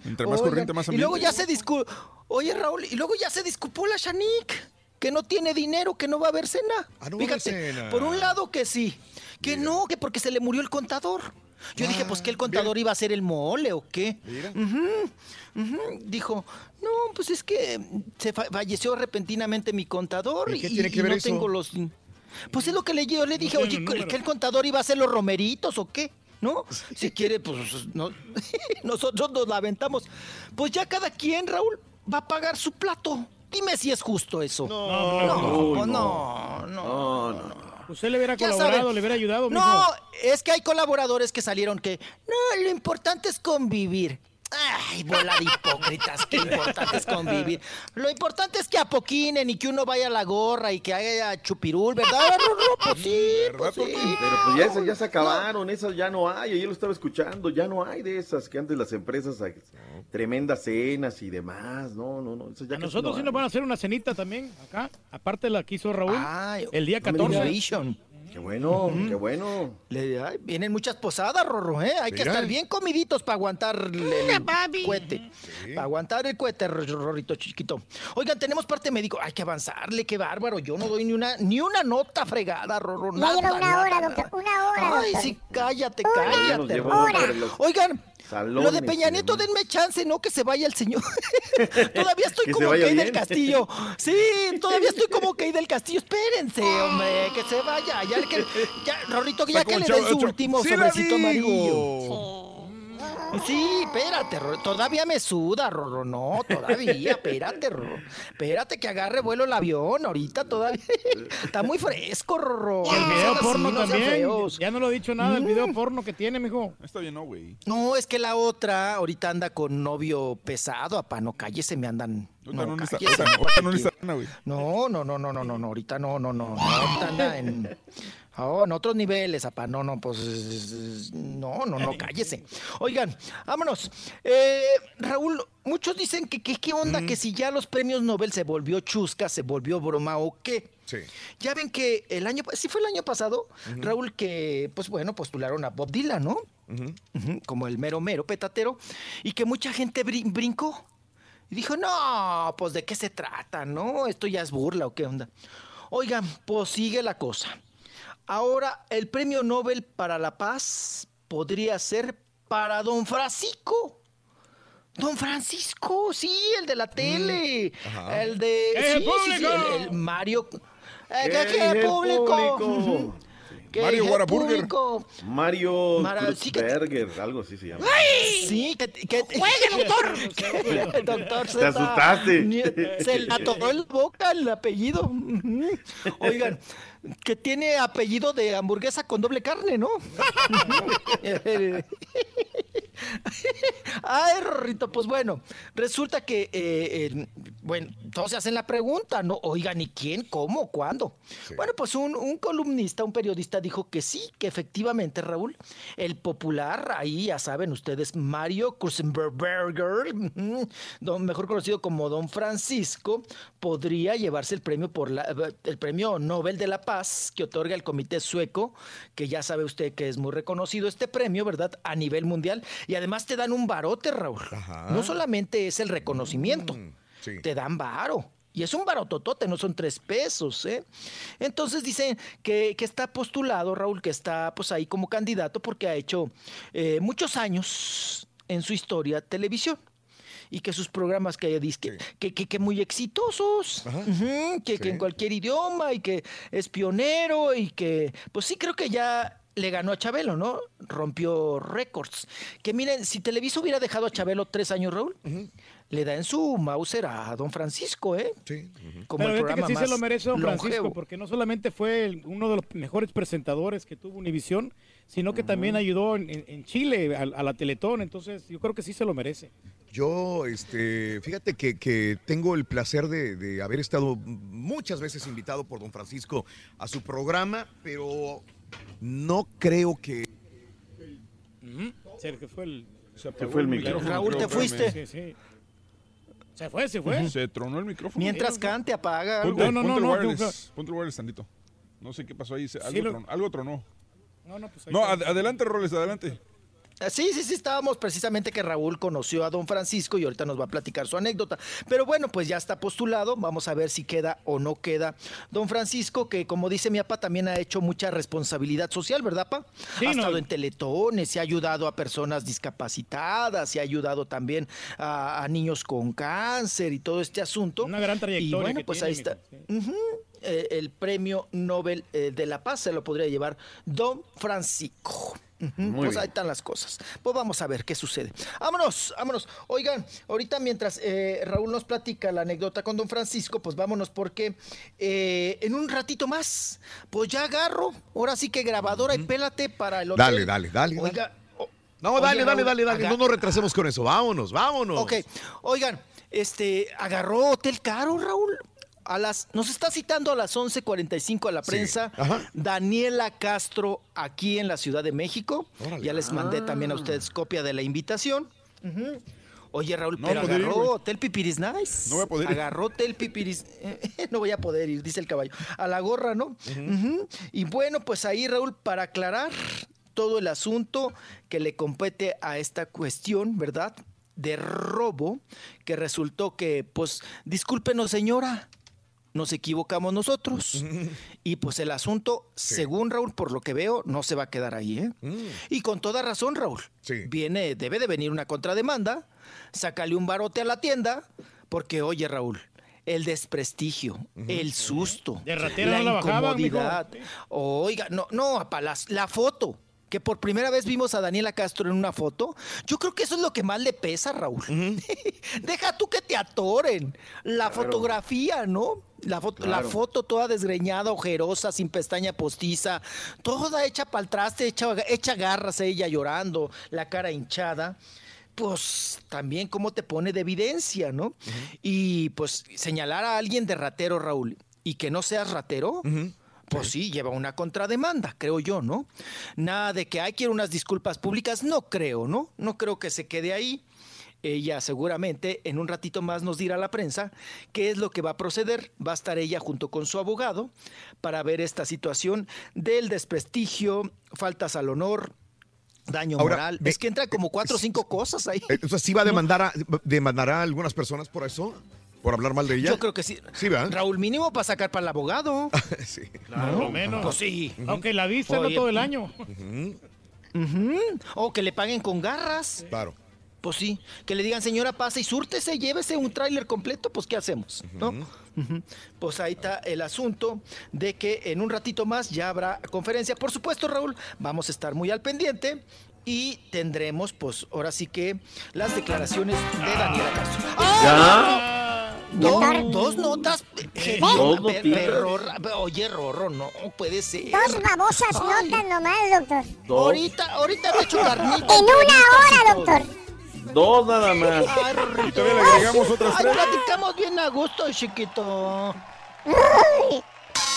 [SPEAKER 23] Entre más
[SPEAKER 43] Oigan,
[SPEAKER 23] corriente, más
[SPEAKER 43] Y
[SPEAKER 23] ambiente.
[SPEAKER 43] luego ya se disculpó. Oye, Raúl, y luego ya se disculpó la Shanique, que no tiene dinero, que no va a haber cena.
[SPEAKER 1] Ah, no
[SPEAKER 43] Fíjate,
[SPEAKER 1] cena.
[SPEAKER 43] por un lado que sí, que no, que porque se le murió el contador. Yo dije, pues que el contador iba a ser el mole o qué.
[SPEAKER 1] Mira.
[SPEAKER 43] Dijo, no, pues es que se fa- falleció repentinamente mi contador
[SPEAKER 1] ¿Y tiene que
[SPEAKER 43] y
[SPEAKER 1] ver
[SPEAKER 43] no
[SPEAKER 1] eso?
[SPEAKER 43] tengo los... Pues es lo que le, yo le dije, oye,
[SPEAKER 3] el.
[SPEAKER 43] ¿que el contador iba a hacer los romeritos o qué? ¿No? Si quiere, pues no, nosotros nos la aventamos. Pues ya cada quien, Raúl, va a pagar su plato. Dime si es justo eso.
[SPEAKER 3] No,
[SPEAKER 43] no, pues
[SPEAKER 42] no.
[SPEAKER 43] no, no.
[SPEAKER 42] No, no, no.
[SPEAKER 3] Usted le hubiera colaborado, le hubiera ayudado, mijo.
[SPEAKER 43] No, es que hay colaboradores que salieron que, no, lo importante es convivir. Ay, bola de hipócritas, qué importante es convivir. Lo importante es que apoquinen y que uno vaya a la gorra y que haya chupirul, ¿verdad? Pues sí, pues sí.
[SPEAKER 42] Pero pues ya, esas ya se acabaron, esas ya no hay. Ayer lo estaba escuchando, ya no hay de esas que antes las empresas, tremendas cenas y demás. No, no, no. Esas ya
[SPEAKER 3] A nosotros
[SPEAKER 42] no
[SPEAKER 3] sí
[SPEAKER 42] hay.
[SPEAKER 3] nos van a hacer una cenita también, acá. Aparte de la que hizo Raúl.
[SPEAKER 43] Ay,
[SPEAKER 3] el día
[SPEAKER 43] no me
[SPEAKER 3] 14.
[SPEAKER 42] Qué bueno, qué bueno.
[SPEAKER 43] Le- ay, vienen muchas posadas, Rorro, ¿eh? Hay que estar bien comiditos para aguantar el, el cohete. Para aguantar el cohete, Ro- Rorrito chiquito. Oigan, tenemos parte médico. Hay que avanzarle, qué bárbaro. Yo no doy ni una, ni una nota fregada, Rorro.
[SPEAKER 2] Ya
[SPEAKER 43] nada,
[SPEAKER 2] lleva una
[SPEAKER 43] nada,
[SPEAKER 2] hora,
[SPEAKER 43] nada.
[SPEAKER 2] doctor. Una hora,
[SPEAKER 43] Ay,
[SPEAKER 2] doctor.
[SPEAKER 43] sí, cállate,
[SPEAKER 2] Una
[SPEAKER 43] cállate. Rorro. Lo de Peña Nieto, denme chance, no que se vaya el señor. todavía estoy
[SPEAKER 42] Que
[SPEAKER 43] como Kay del. Castillo. Sí, todavía estoy como Kay del Castillo. Espérense, hombre, que se vaya. Ya, que, ya Rorrito, ya que le den su último
[SPEAKER 23] ¡Sí la
[SPEAKER 43] sobrecito amarillo. Sí, espérate, Rorro. Todavía me suda, Rorro. No, todavía, espérate, Rorro. Espérate que agarre vuelo el avión. Ahorita todavía. Está muy fresco, Rorro.
[SPEAKER 3] Y el
[SPEAKER 43] No
[SPEAKER 3] video
[SPEAKER 43] así,
[SPEAKER 3] porno
[SPEAKER 43] no
[SPEAKER 3] también. Ya no lo he dicho nada, el video porno que tiene, mijo.
[SPEAKER 23] Está bien, no, güey.
[SPEAKER 43] No, es que la otra ahorita anda con novio pesado, apá, no cállese, me andan.
[SPEAKER 23] No no güey.
[SPEAKER 43] No, no, no, no, no, no, no, ahorita no, no, no, no, ahorita anda en, oh, en otros niveles, apá, no, no, pues, no, no, no, cállese. Oigan, vámonos. Eh, Raúl, muchos dicen que, que qué onda, que si ya los premios Nobel se volvió chusca, se volvió broma o qué.
[SPEAKER 1] Sí.
[SPEAKER 43] Ya ven que el año, sí fue el año pasado, Raúl, que, pues bueno, postularon a Bob Dylan, ¿no? Como el mero mero petatero, y que mucha gente brin- brincó. Y dijo, no, pues de qué se trata, ¿no? Esto ya es burla o qué onda. Oigan, pues sigue la cosa. Ahora el premio Nobel para la paz podría ser para don Francisco. Don Francisco, sí, el de la tele.
[SPEAKER 1] ajá.
[SPEAKER 43] El de.
[SPEAKER 3] ¡Eh,
[SPEAKER 43] sí, sí, sí,
[SPEAKER 3] público!
[SPEAKER 43] el, el Mario. Eh,
[SPEAKER 42] ¿Qué
[SPEAKER 43] ¿Qué, qué,
[SPEAKER 42] dice el
[SPEAKER 43] público? ¿Qué
[SPEAKER 23] Mario
[SPEAKER 43] el público?
[SPEAKER 42] Mario
[SPEAKER 43] Mara- sí que-
[SPEAKER 42] Kruzberger, algo así se llama.
[SPEAKER 43] Sí, que, que
[SPEAKER 4] ¡Juegue, doctor!
[SPEAKER 43] que- doctor
[SPEAKER 42] Te
[SPEAKER 43] Z,
[SPEAKER 42] asustaste.
[SPEAKER 43] Se le atoró en la boca el apellido. Oigan, que tiene apellido de hamburguesa con doble carne, ¿no? Ay, Rorrito, pues bueno, resulta que, eh, eh, bueno, todos se hacen la pregunta, ¿no? Oigan, ¿y quién, cómo, cuándo? Bueno, pues un, un columnista, un periodista dijo que sí, que efectivamente, Raúl, el popular, ahí ya saben ustedes, Mario Kurzenberger, mejor conocido como Don Francisco, podría llevarse el premio por la, el premio Nobel de la Paz que otorga el Comité Sueco, que ya sabe usted que es muy reconocido este premio, ¿verdad? A nivel mundial. Y además te dan un barote, Raúl. No solamente es el reconocimiento,
[SPEAKER 1] sí.
[SPEAKER 43] te dan varo. Y es un barototote, no son tres pesos, ¿eh? Entonces dicen que, que está postulado, Raúl, que está pues ahí como candidato porque ha hecho eh, muchos años en su historia televisión. Y que sus programas que dice que, que, que- que muy exitosos, que en cualquier idioma y que es pionero y que, pues sí, creo que ya le ganó a Chabelo, ¿no? Rompió récords. Que miren, si Televisa hubiera dejado a Chabelo tres años, Raúl, le da en su Mauser a don Francisco, ¿eh?
[SPEAKER 1] Sí.
[SPEAKER 43] Como
[SPEAKER 3] Pero
[SPEAKER 43] el
[SPEAKER 3] fíjate que
[SPEAKER 43] programa
[SPEAKER 3] sí se lo merece don Francisco,
[SPEAKER 43] longevo.
[SPEAKER 3] porque no solamente fue el- uno de los mejores presentadores que tuvo Univisión, sino que también ayudó en, en- en Chile a, a la Teletón, entonces yo creo que sí se lo merece.
[SPEAKER 1] Yo, este, fíjate que, que tengo el placer de, de haber estado muchas veces invitado por don Francisco a su programa, pero no creo que...
[SPEAKER 3] Se que fue el,
[SPEAKER 23] Se
[SPEAKER 42] fue el micrófono.
[SPEAKER 43] Raúl, ¿te fuiste?
[SPEAKER 3] Sí, sí. Se fue, se fue.
[SPEAKER 23] Se tronó el micrófono.
[SPEAKER 43] Mientras cante, apaga algo.
[SPEAKER 23] Ponte,
[SPEAKER 3] No, no,
[SPEAKER 23] ponte
[SPEAKER 3] no,
[SPEAKER 23] el
[SPEAKER 3] no,
[SPEAKER 23] wireless, ponte el wireless tantito. No sé qué pasó ahí.
[SPEAKER 3] Sí,
[SPEAKER 23] Algo,
[SPEAKER 3] lo-
[SPEAKER 23] tronó, algo tronó.
[SPEAKER 3] No, no, pues ahí
[SPEAKER 23] No, ad- adelante, Roles, adelante.
[SPEAKER 43] Ah, Sí, sí, sí, estábamos precisamente que Raúl conoció a don Francisco y ahorita nos va a platicar su anécdota. Pero bueno, pues ya está postulado, vamos a ver si queda o no queda don Francisco, que como dice mi papá, también ha hecho mucha responsabilidad social, ¿verdad, pa?
[SPEAKER 3] Sí,
[SPEAKER 43] ha
[SPEAKER 3] no.
[SPEAKER 43] estado en teletones, se ha ayudado a personas discapacitadas, se ha ayudado también a, a niños con cáncer y todo este asunto.
[SPEAKER 3] Una gran
[SPEAKER 43] Y
[SPEAKER 3] trayectoria
[SPEAKER 43] bueno,
[SPEAKER 3] que
[SPEAKER 43] pues
[SPEAKER 3] tiene,
[SPEAKER 43] ahí está. eh, el premio Nobel eh, de la Paz se lo podría llevar don Francisco.
[SPEAKER 42] Muy
[SPEAKER 43] pues
[SPEAKER 42] bien.
[SPEAKER 43] ahí están las cosas. Pues vamos a ver qué sucede. Vámonos, vámonos. Oigan, ahorita mientras eh, Raúl nos platica la anécdota con don Francisco, pues vámonos porque eh, en un ratito más, pues ya agarro, ahora sí que grabadora y pélate para el hotel.
[SPEAKER 1] Dale, dale, dale.
[SPEAKER 43] Oiga,
[SPEAKER 1] No, dale, dale,
[SPEAKER 43] Raúl,
[SPEAKER 1] dale, dale. No nos retrasemos con eso. Vámonos, vámonos.
[SPEAKER 43] Ok, oigan, este, agarró Hotel Caro, Raúl. A las, nos está citando a las 11.45 a la prensa. Daniela Castro aquí en la Ciudad de México.
[SPEAKER 1] Órale.
[SPEAKER 43] Ya les mandé también a ustedes copia de la invitación. Oye, Raúl,
[SPEAKER 23] No
[SPEAKER 43] pero
[SPEAKER 23] ir,
[SPEAKER 43] agarró
[SPEAKER 23] güey.
[SPEAKER 43] Tel Pipiris Nice.
[SPEAKER 23] No voy a poder ir.
[SPEAKER 43] Agarró Tel Pipiris. no voy a poder ir, dice el caballo. A la gorra, ¿no? Y bueno, pues ahí, Raúl, para aclarar todo el asunto que le compete a esta cuestión, ¿verdad? De robo, que resultó que, pues, discúlpenos, señora. Nos equivocamos nosotros. Y pues el asunto, según Raúl, por lo que veo, no se va a quedar ahí, ¿eh? Y con toda razón, Raúl. Viene, debe de venir una contrademanda, sácale un barote a la tienda, porque oye, Raúl, el desprestigio, el susto,
[SPEAKER 3] De
[SPEAKER 43] la
[SPEAKER 3] no la bajaban, mijo.
[SPEAKER 43] incomodidad. Oiga, no, no, pa, las- la foto. Que por primera vez vimos a Daniela Castro en una foto. Yo creo que eso es lo que más le pesa, Raúl. Deja tú que te atoren. La fotografía, ¿no? La, foto, la foto toda desgreñada, ojerosa, sin pestaña postiza, toda hecha para el traste, hecha, hecha garras ella llorando, la cara hinchada. Pues también cómo te pone de evidencia, ¿no? Y pues señalar a alguien de ratero, Raúl, y que no seas ratero, pues sí, lleva una contrademanda, creo yo, ¿no? Nada de que hay quiero unas disculpas públicas, no creo, ¿no? No creo que se quede ahí. Ella seguramente en un ratito más nos dirá a la prensa qué es lo que va a proceder. Va a estar ella junto con su abogado para ver esta situación del desprestigio, faltas al honor, daño
[SPEAKER 1] Ahora,
[SPEAKER 43] moral.
[SPEAKER 1] ve-
[SPEAKER 43] es que entra como cuatro o cinco cosas ahí.
[SPEAKER 1] Eh, O sea, ¿sí va a demandar a, demandará a algunas personas por eso? ¿Por hablar mal de ella?
[SPEAKER 43] Yo creo que sí.
[SPEAKER 1] Sí, ¿verdad?
[SPEAKER 43] Raúl, mínimo para sacar para el abogado.
[SPEAKER 1] sí.
[SPEAKER 3] Por lo menos.
[SPEAKER 43] Pues sí.
[SPEAKER 3] Aunque la vista no todo el año.
[SPEAKER 43] O que le paguen con garras.
[SPEAKER 1] Claro.
[SPEAKER 43] Pues sí. Que le digan, señora, pase y súrtese, llévese un tráiler completo, pues ¿qué hacemos? ¿No? Pues ahí está el asunto de que en un ratito más ya habrá conferencia. Por supuesto, Raúl, vamos a estar muy al pendiente y tendremos, pues ahora sí que las declaraciones de Daniela Castro. ¡Ah! Do- dos notas. eh, perro, oye, Rorro, no puede ser.
[SPEAKER 2] Dos babosas
[SPEAKER 43] Ay.
[SPEAKER 2] notas nomás, doctor.
[SPEAKER 43] Ahorita, ahorita te echo carnita.
[SPEAKER 2] En una hora, doctor.
[SPEAKER 42] Dos nada más.
[SPEAKER 43] Ay.
[SPEAKER 42] Y todavía le agregamos otras
[SPEAKER 43] Ay,
[SPEAKER 42] tres.
[SPEAKER 43] platicamos bien a gusto, chiquito.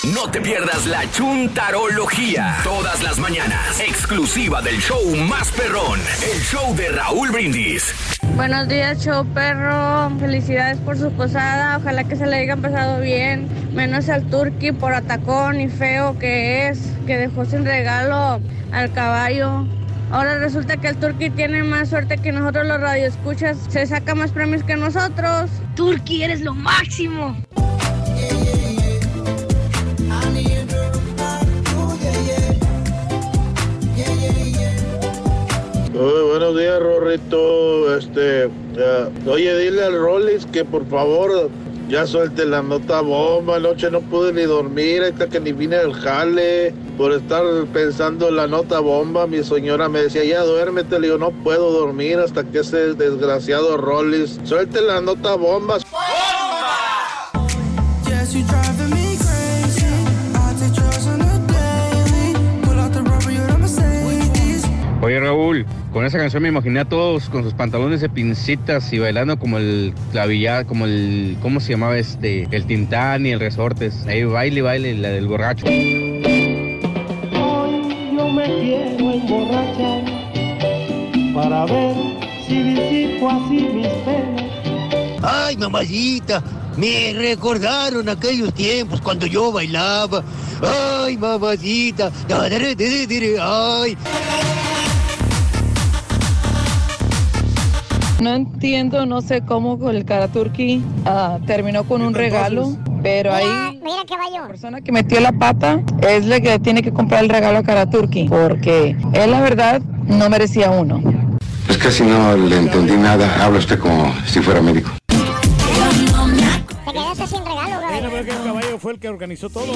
[SPEAKER 8] No te pierdas la chuntarología. Todas las mañanas. Exclusiva del show más perrón. El show de Raúl Brindis.
[SPEAKER 52] Buenos días, show perro. Felicidades por su posada. Ojalá que se le hayan pasado bien. Menos al turqui por atacón y feo que es, que dejó sin regalo al caballo. Ahora resulta que el turqui tiene más suerte que nosotros los radioescuchas. Se saca más premios que nosotros. Turqui, eres lo máximo.
[SPEAKER 53] Uy, buenos días, Rorrito. Este, oye, dile al Rollins que por favor ya suelte la nota bomba. Anoche no pude ni dormir, hasta que ni vine al jale por estar pensando en la nota bomba. Mi señora me decía, ya duérmete. Le digo, no puedo dormir hasta que ese desgraciado Rollins suelte la nota bomba.
[SPEAKER 31] Yes,
[SPEAKER 46] Oye Raúl, con esa canción me imaginé a todos con sus pantalones de pincitas y bailando como el clavillar, como el, ¿cómo se llamaba este? El Tintán y el Resortes. Ahí baile y baile, la del borracho.
[SPEAKER 31] Hoy yo me quiero emborrachar para ver si disipo así mis penas.
[SPEAKER 28] Ay, mamacita, me recordaron aquellos tiempos cuando yo bailaba. Ay, mamacita, ay.
[SPEAKER 52] No entiendo, no sé cómo el Karaturki ah, terminó con un regalo, pero ahí
[SPEAKER 2] Mira, caballo.
[SPEAKER 52] la persona que metió la pata es la que tiene que comprar el regalo a Karaturki, porque él la verdad no merecía uno.
[SPEAKER 54] Pues casi no le entendí nada. Habla usted como si fuera médico.
[SPEAKER 2] Te quedaste sin regalo, caballo.
[SPEAKER 3] pero que el caballo fue el que organizó todo.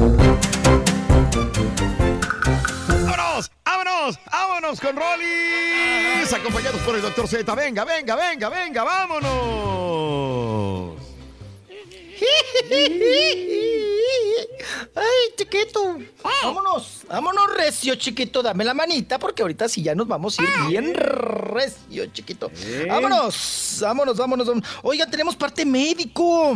[SPEAKER 1] ¡Vámonos! ¡Vámonos! ¡Vámonos con Rollis! Acompañados por el doctor Z. Venga, venga, venga, venga, vámonos.
[SPEAKER 43] Ay, chiquito. Vámonos, vámonos recio, chiquito. Dame la manita porque ahorita sí ya nos vamos a ir bien recio, chiquito. Vámonos, vámonos, vámonos. vámonos. Oiga, tenemos parte médico.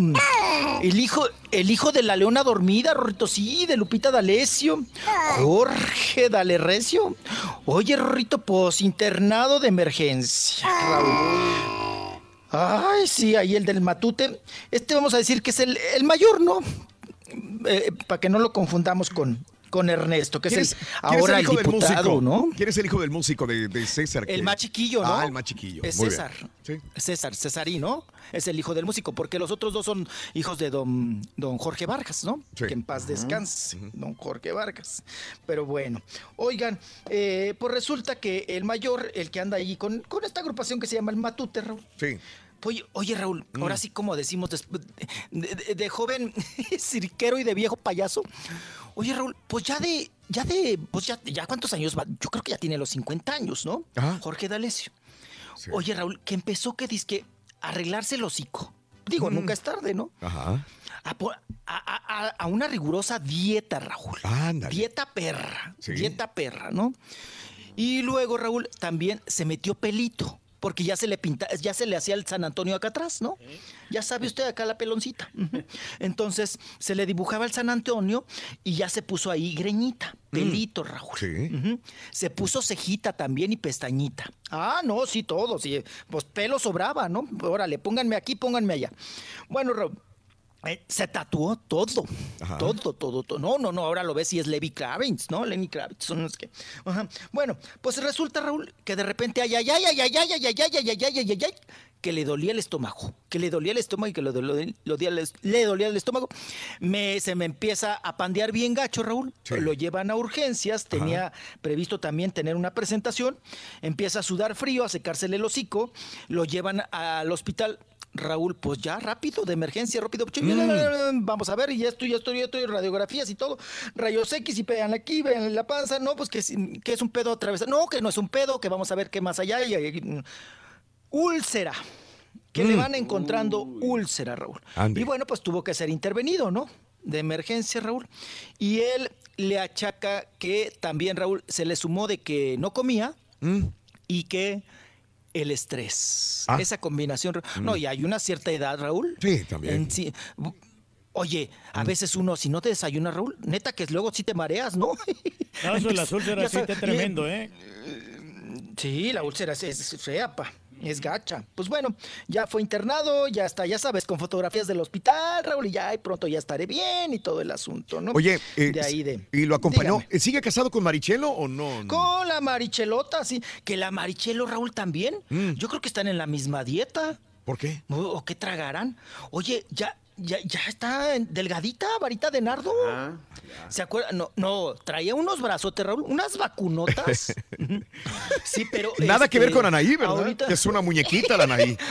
[SPEAKER 43] El hijo, el hijo de la leona dormida, Rorrito, sí, de Lupita D'Alessio. Jorge Dale Recio. Oye, Rorrito, pues internado de emergencia. Raúl. Ay, sí, ahí el del matute. Este vamos a decir que es el, el mayor, ¿no? Para que no lo confundamos con, con Ernesto, que es el, ahora
[SPEAKER 1] el
[SPEAKER 43] el
[SPEAKER 1] hijo del
[SPEAKER 43] diputado,
[SPEAKER 1] músico?
[SPEAKER 43] ¿no?
[SPEAKER 1] ¿Quién es el hijo del músico de, de César?
[SPEAKER 43] El
[SPEAKER 1] que-
[SPEAKER 43] más chiquillo, ¿no?
[SPEAKER 1] Ah, el más chiquillo.
[SPEAKER 43] Es
[SPEAKER 1] Muy
[SPEAKER 43] César.
[SPEAKER 1] bien.
[SPEAKER 43] César. Es el hijo del músico, porque los otros dos son hijos de don, don Jorge Vargas, ¿no? Que en paz descanse, don Jorge Vargas. Pero bueno, oigan, eh, pues resulta que el mayor, el que anda ahí con, con esta agrupación que se llama el Matute.
[SPEAKER 1] Sí.
[SPEAKER 43] Oye, oye, Raúl,
[SPEAKER 1] Mm.
[SPEAKER 43] ahora sí como decimos después de, de- de joven cirquero y de viejo payaso. Oye, Raúl, pues ya de, ya de, pues ya, ya cuántos años va, yo creo que ya tiene los 50 años, ¿no? Jorge D'Alessio. Oye, Raúl, que empezó que que arreglarse el hocico. Digo,
[SPEAKER 1] Mm.
[SPEAKER 43] nunca es tarde, ¿no?
[SPEAKER 1] Ajá.
[SPEAKER 43] A, po- a- a- a- a una rigurosa dieta, Raúl. Dieta perra.
[SPEAKER 1] Sí.
[SPEAKER 43] Dieta perra, ¿no? Y luego, Raúl, también se metió pelito. Porque ya se le pinta, ya se le hacía el San Antonio acá atrás, ¿no? Ya sabe usted acá la peloncita. Entonces se le dibujaba el San Antonio y ya se puso ahí greñita, pelito, Raúl. Se puso cejita también y pestañita. Ah, no, sí, todo, sí. Pues pelo sobraba, ¿no? Órale, pónganme aquí, pónganme allá. Bueno, Raúl, eh, se tatuó todo, todo, todo, todo. No, no, no, ahora lo ves y es Levi Kravitz, ¿no? Lenny Kravitz, son los que... Ajá. Bueno, pues resulta, Raúl, que de repente, ay, ay, ay, ay, ay, ay, ay, ay, ay, ay, ay, ay, ay, ay, que le dolía el estómago, que le dolía el estómago y que le dolía, lo dolía el- le dolía el estómago. Me, se me empieza a pandear bien gacho, Raúl. Lo llevan a urgencias, tenía previsto también tener una presentación, empieza a sudar frío, a secársele el hocico, lo llevan al hospital. Raúl, pues ya rápido, de emergencia, rápido. Vamos a ver, y esto, y esto, y esto, y radiografías y todo. Rayos X y vean aquí, vean la panza. No, pues que, es- que es un pedo atravesado. No, que no es un pedo, que vamos a ver qué más allá hay. hay- Úlcera. Que le
[SPEAKER 1] Mm.
[SPEAKER 43] van encontrando úlcera, Raúl. Y bueno, pues tuvo que ser intervenido, ¿no? De emergencia, Raúl. Y él le achaca que también, Raúl, se le sumó de que no comía y que el estrés.
[SPEAKER 1] Ah.
[SPEAKER 43] Esa combinación. Ra-
[SPEAKER 1] Mm.
[SPEAKER 43] No, y hay una cierta edad, Raúl.
[SPEAKER 1] Sí, también.
[SPEAKER 43] En sí- bu- Oye, a veces uno, si no te desayunas, Raúl, neta que luego sí te mareas, ¿no?
[SPEAKER 3] No, eso de las úlceras sí está tremendo, ¿eh?
[SPEAKER 43] Sí, la úlcera es, es fea, pa. Es gacha. Pues bueno, ya fue internado, ya está, ya sabes, con fotografías del hospital, Raúl, y ya y pronto ya estaré bien y todo el asunto, ¿no?
[SPEAKER 1] Oye, eh,
[SPEAKER 43] de ahí de.
[SPEAKER 1] ¿y lo acompañó?
[SPEAKER 43] Dígame.
[SPEAKER 1] ¿Sigue casado con Marichelo o no?
[SPEAKER 43] Con la Marichelota, sí. Que la Marichelo, Raúl, también. Yo creo que están en la misma dieta.
[SPEAKER 1] Mm. ¿Por qué?
[SPEAKER 43] ¿O, o qué tragarán? Oye, ya, ya, ya está delgadita, varita de nardo. ¿Se acuerdan? No, no, traía unos brazotes, Raúl, unas vacunotas. sí, pero.
[SPEAKER 1] Nada que ver
[SPEAKER 43] este,
[SPEAKER 1] con Anaí, ¿verdad?
[SPEAKER 43] ahorita-
[SPEAKER 1] es una muñequita la Anaí.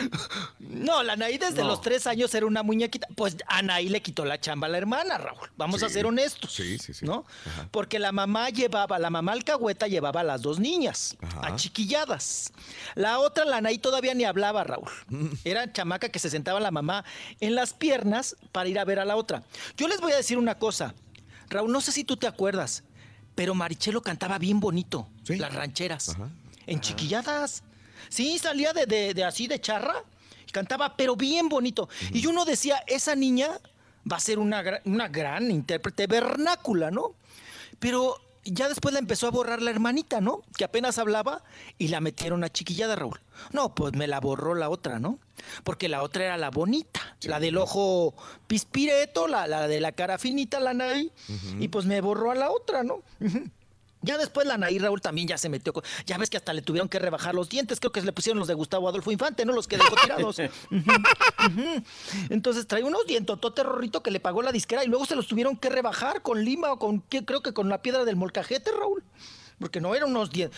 [SPEAKER 43] No, la Anaí desde
[SPEAKER 1] No.
[SPEAKER 43] los tres años era una muñequita. Pues Anaí le quitó la chamba a la hermana, Raúl. Vamos a ser honestos.
[SPEAKER 1] Sí, sí, sí.
[SPEAKER 43] ¿No? Porque la mamá llevaba, la mamá alcahueta llevaba a las dos niñas,
[SPEAKER 1] Ajá.
[SPEAKER 43] achiquilladas. La otra, la Anaí, todavía ni hablaba, Raúl. Era chamaca que se sentaba la mamá en las piernas para ir a ver a la otra. Yo les voy a decir una cosa. Raúl, no sé si tú te acuerdas, pero Marichelo cantaba bien bonito. Las rancheras. En chiquilladas. Sí, salía de, de- de así de charra. y Cantaba, pero bien bonito. Y uno decía, esa niña va a ser una, una gran intérprete vernácula, ¿no? Pero ya después la empezó a borrar la hermanita, ¿no? Que apenas hablaba y la metieron a chiquillada, Raúl. No, pues me la borró la otra, ¿no? Porque la otra era la bonita, la del ojo pispireto, la, la de la cara finita, la nariz. Y pues me borró a la otra, ¿no? Ya después la Anaí Raúl también ya se metió. con- Ya ves que hasta le tuvieron que rebajar los dientes. Creo que le pusieron los de Gustavo Adolfo Infante, ¿no? Los que dejó tirados. Entonces trae unos dientototes rorrito que le pagó la disquera y luego se los tuvieron que rebajar con lima o con, ¿qué? creo que con la piedra del molcajete, Raúl. Porque no eran unos dientes.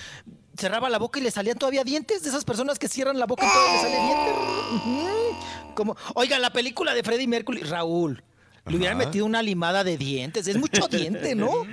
[SPEAKER 43] Cerraba la boca y le salían todavía dientes de esas personas que cierran la boca y todavía le sale dientes. Ujú. Como, oigan, la película de Freddie Mercury, Raúl. Le hubieran metido una limada de dientes. Es mucho diente, ¿no?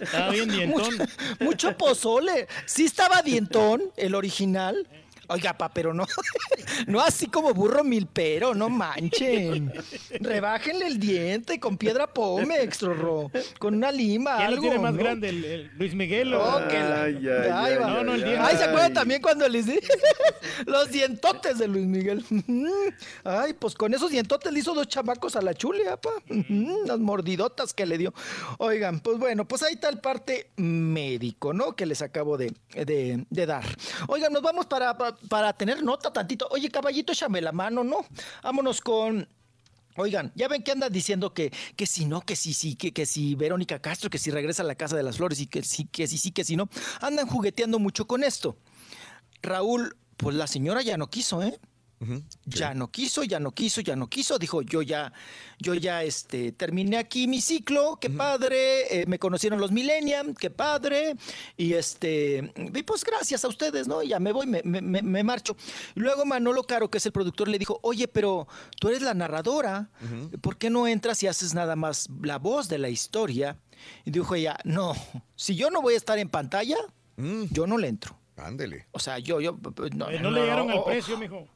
[SPEAKER 3] Estaba bien dientón.
[SPEAKER 43] Mucho, mucho pozole. Sí estaba dientón, el original. Oiga, pa, pero no, no así como burro milpero, no manchen. Rebájenle el diente con piedra Pómex, Rorro, con una lima,
[SPEAKER 3] ¿Quién
[SPEAKER 43] algo.
[SPEAKER 3] lo tiene más
[SPEAKER 43] ¿no?
[SPEAKER 3] grande, el, el Luis Miguel o...?
[SPEAKER 43] Oh, que la-
[SPEAKER 42] Ay, ay,
[SPEAKER 43] Ay,
[SPEAKER 42] ay,
[SPEAKER 43] va.
[SPEAKER 3] No, no, el diente.
[SPEAKER 43] Ay, ¿se acuerdan también cuando les di los dientotes de Luis Miguel? Ay, pues con esos dientotes le hizo dos chamacos a la chulia, pa. Las mordidotas que le dio. Oigan, pues bueno, pues ahí está el parte médico, ¿no? Que les acabo de, de- de dar. Oigan, nos vamos para, para, para tener nota tantito. Oye, caballito, échame la mano, ¿no? Vámonos con... Oigan, ya ven que andan diciendo que, que si no, que sí, sí, que, que si Verónica Castro, que si regresa a la Casa de las Flores y que sí, que sí, sí, que si no. Andan jugueteando mucho con esto. Raúl, pues la señora ya no quiso, ¿eh? Ya no quiso, ya no quiso, ya no quiso. Dijo, yo ya, yo ya este, terminé aquí mi ciclo, qué padre. eh, me conocieron los Millennium, qué padre. Y este, y pues gracias a ustedes, ¿no? Ya me voy, me, me- me- marcho. Luego Manolo Caro, que es el productor, le dijo, oye, pero tú eres la narradora, ¿por qué no entras y haces nada más la voz de la historia? Y dijo ella, no, si yo no voy a estar en pantalla, yo no le entro.
[SPEAKER 1] Ándele.
[SPEAKER 43] O sea, yo, yo, no,
[SPEAKER 3] Eh, no le al
[SPEAKER 43] o-
[SPEAKER 3] precio, mijo.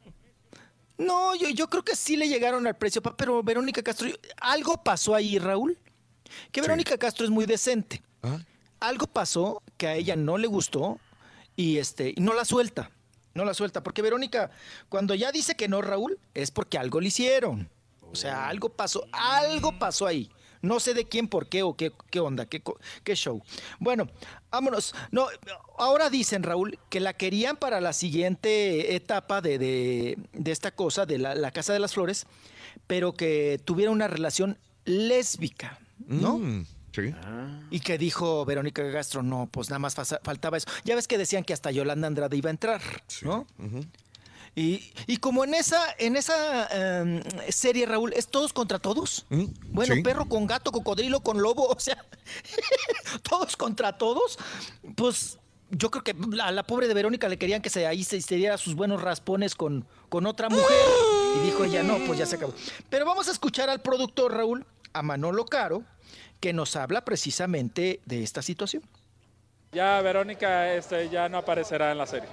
[SPEAKER 43] No, yo, yo creo que sí le llegaron al precio, pero Verónica Castro, algo pasó ahí, Raúl, que Verónica Castro es muy decente. Algo pasó que a ella no le gustó y este no la suelta, no la suelta, porque Verónica cuando ya dice que no, Raúl, es porque algo le hicieron. O sea, algo pasó, algo pasó ahí. No sé de quién, por qué o qué, qué onda, qué, qué show. Bueno, vámonos. No, ahora dicen, Raúl, que la querían para la siguiente etapa de, de- de esta cosa, de la, la Casa de las Flores, pero que tuviera una relación lésbica, ¿no?
[SPEAKER 1] Mm, sí.
[SPEAKER 43] Y que dijo Verónica Castro, no, pues nada más faltaba eso. Ya ves que decían que hasta Yolanda Andrade iba a entrar, ¿no? Y, y como en esa, en esa em, serie, Raúl, es todos contra todos. Bueno,
[SPEAKER 1] sí.
[SPEAKER 43] perro con gato, cocodrilo con lobo, o sea, todos contra todos. Pues yo creo que a la pobre de Verónica le querían que se ahí se, se diera sus buenos raspones con, con otra mujer. Y dijo ella, no, pues ya se acabó. Pero vamos a escuchar al productor, Raúl, a Manolo Caro, que nos habla precisamente de esta situación.
[SPEAKER 55] Ya Verónica este, ya no aparecerá en la serie.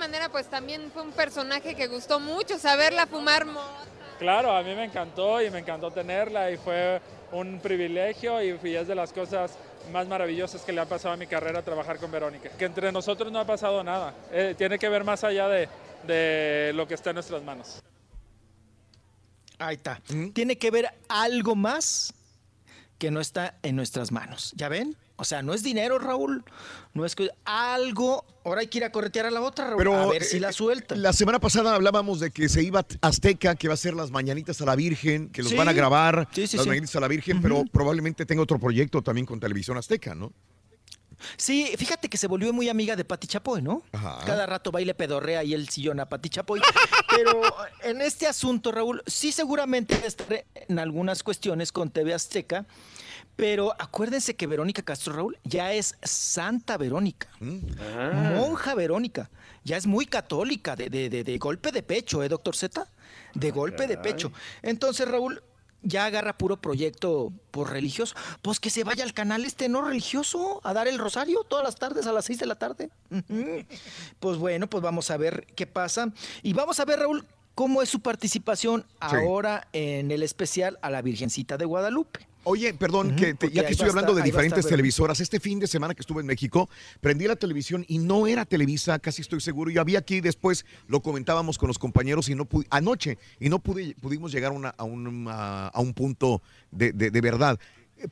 [SPEAKER 56] Manera, pues también fue un personaje que gustó mucho saberla fumar mo-
[SPEAKER 55] Claro, a mí me encantó y me encantó tenerla y fue un privilegio y, y es de las cosas más maravillosas que le ha pasado a mi carrera trabajar con Verónica. Que entre nosotros no ha pasado nada. Eh, tiene que ver más allá de, de lo que está en nuestras manos.
[SPEAKER 43] Ahí está. Tiene que ver algo más que no está en nuestras manos. ¿Ya ven? O sea, no es dinero, Raúl. No es que algo. Ahora hay que ir a corretear a la otra, Raúl.
[SPEAKER 1] Pero,
[SPEAKER 43] a ver
[SPEAKER 1] eh,
[SPEAKER 43] si la suelta.
[SPEAKER 1] La semana pasada hablábamos de que se iba Azteca, que va a hacer las mañanitas a la Virgen, que los
[SPEAKER 43] Sí.
[SPEAKER 1] van a grabar
[SPEAKER 43] Sí, sí,
[SPEAKER 1] las mañanitas a la Virgen, pero probablemente tenga otro proyecto también con Televisión Azteca, ¿no?
[SPEAKER 43] Sí, fíjate que se volvió muy amiga de Pati Chapoy, ¿no?
[SPEAKER 1] Ajá.
[SPEAKER 43] Cada rato baile pedorrea y el sillón a Pati Chapoy. Pero en este asunto, Raúl, sí seguramente estaré en algunas cuestiones con TV Azteca. Pero acuérdense que Verónica Castro Raúl ya es Santa Verónica, monja Verónica, ya es muy católica, de, de- de- de golpe de pecho, ¿eh, doctor Z? De golpe de pecho. Entonces, Raúl, ya agarra puro proyecto por religioso, pues que se vaya al canal este no religioso a dar el rosario todas las tardes a las 6 de la tarde. Pues bueno, pues vamos a ver qué pasa. Y vamos a ver, Raúl, cómo es su participación ahora en el especial a la Virgencita de Guadalupe.
[SPEAKER 1] Oye, perdón, que te- ya que estoy hablando de diferentes televisoras, este fin de semana que estuve en México, prendí la televisión y no era Televisa, casi estoy seguro. Yo había aquí después, lo comentábamos con los compañeros y no pude, anoche, y no pude, pudimos llegar a, una- a un, a- a un punto de, de- de verdad.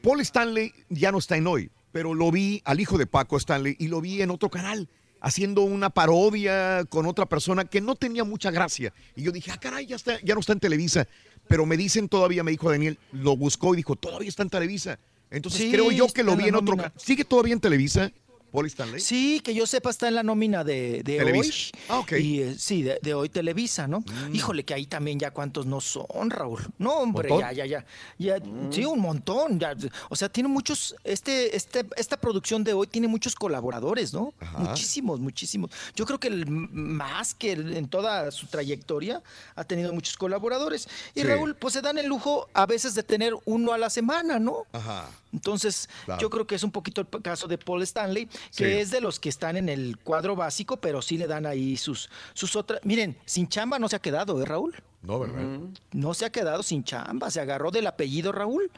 [SPEAKER 1] Paul Stanley ya no está en hoy, pero lo vi al hijo de Paco Stanley y lo vi en otro canal haciendo una parodia con otra persona que no tenía mucha gracia. Y yo dije, ah, caray, ya, está, ya no está en Televisa. Pero me dicen todavía, me dijo Daniel, lo buscó y dijo, todavía está en Televisa. Entonces
[SPEAKER 43] Sí,
[SPEAKER 1] creo yo que lo vi en otro. ¿Sigue todavía en Televisa, Paul Stanley?
[SPEAKER 43] Sí, que yo sepa está en la nómina de, de
[SPEAKER 1] Televisa. Ah,
[SPEAKER 43] hoy. Y, eh, sí, de, de hoy Televisa, ¿no? Híjole, que ahí también ya cuántos no son, Raúl. No, hombre,
[SPEAKER 1] ¿Montón?
[SPEAKER 43] ya, ya, ya. ya Sí, un montón. ya. O sea, tiene muchos, este, este, esta producción de hoy tiene muchos colaboradores, ¿no? Muchísimos, muchísimos. Yo creo que el más que el- en toda su trayectoria ha tenido muchos colaboradores. Y
[SPEAKER 1] Sí.
[SPEAKER 43] Raúl, pues se dan el lujo a veces de tener uno a la semana, ¿no?
[SPEAKER 1] Ajá.
[SPEAKER 43] Entonces,
[SPEAKER 1] Claro.
[SPEAKER 43] yo creo que es un poquito el caso de Paul Stanley, que
[SPEAKER 1] Sí.
[SPEAKER 43] es de los que están en el cuadro básico, pero sí le dan ahí sus, sus otras. Miren, sin chamba no se ha quedado, ¿eh, Raúl?
[SPEAKER 1] No, ¿verdad?
[SPEAKER 43] No se ha quedado sin chamba, se agarró del apellido Raúl.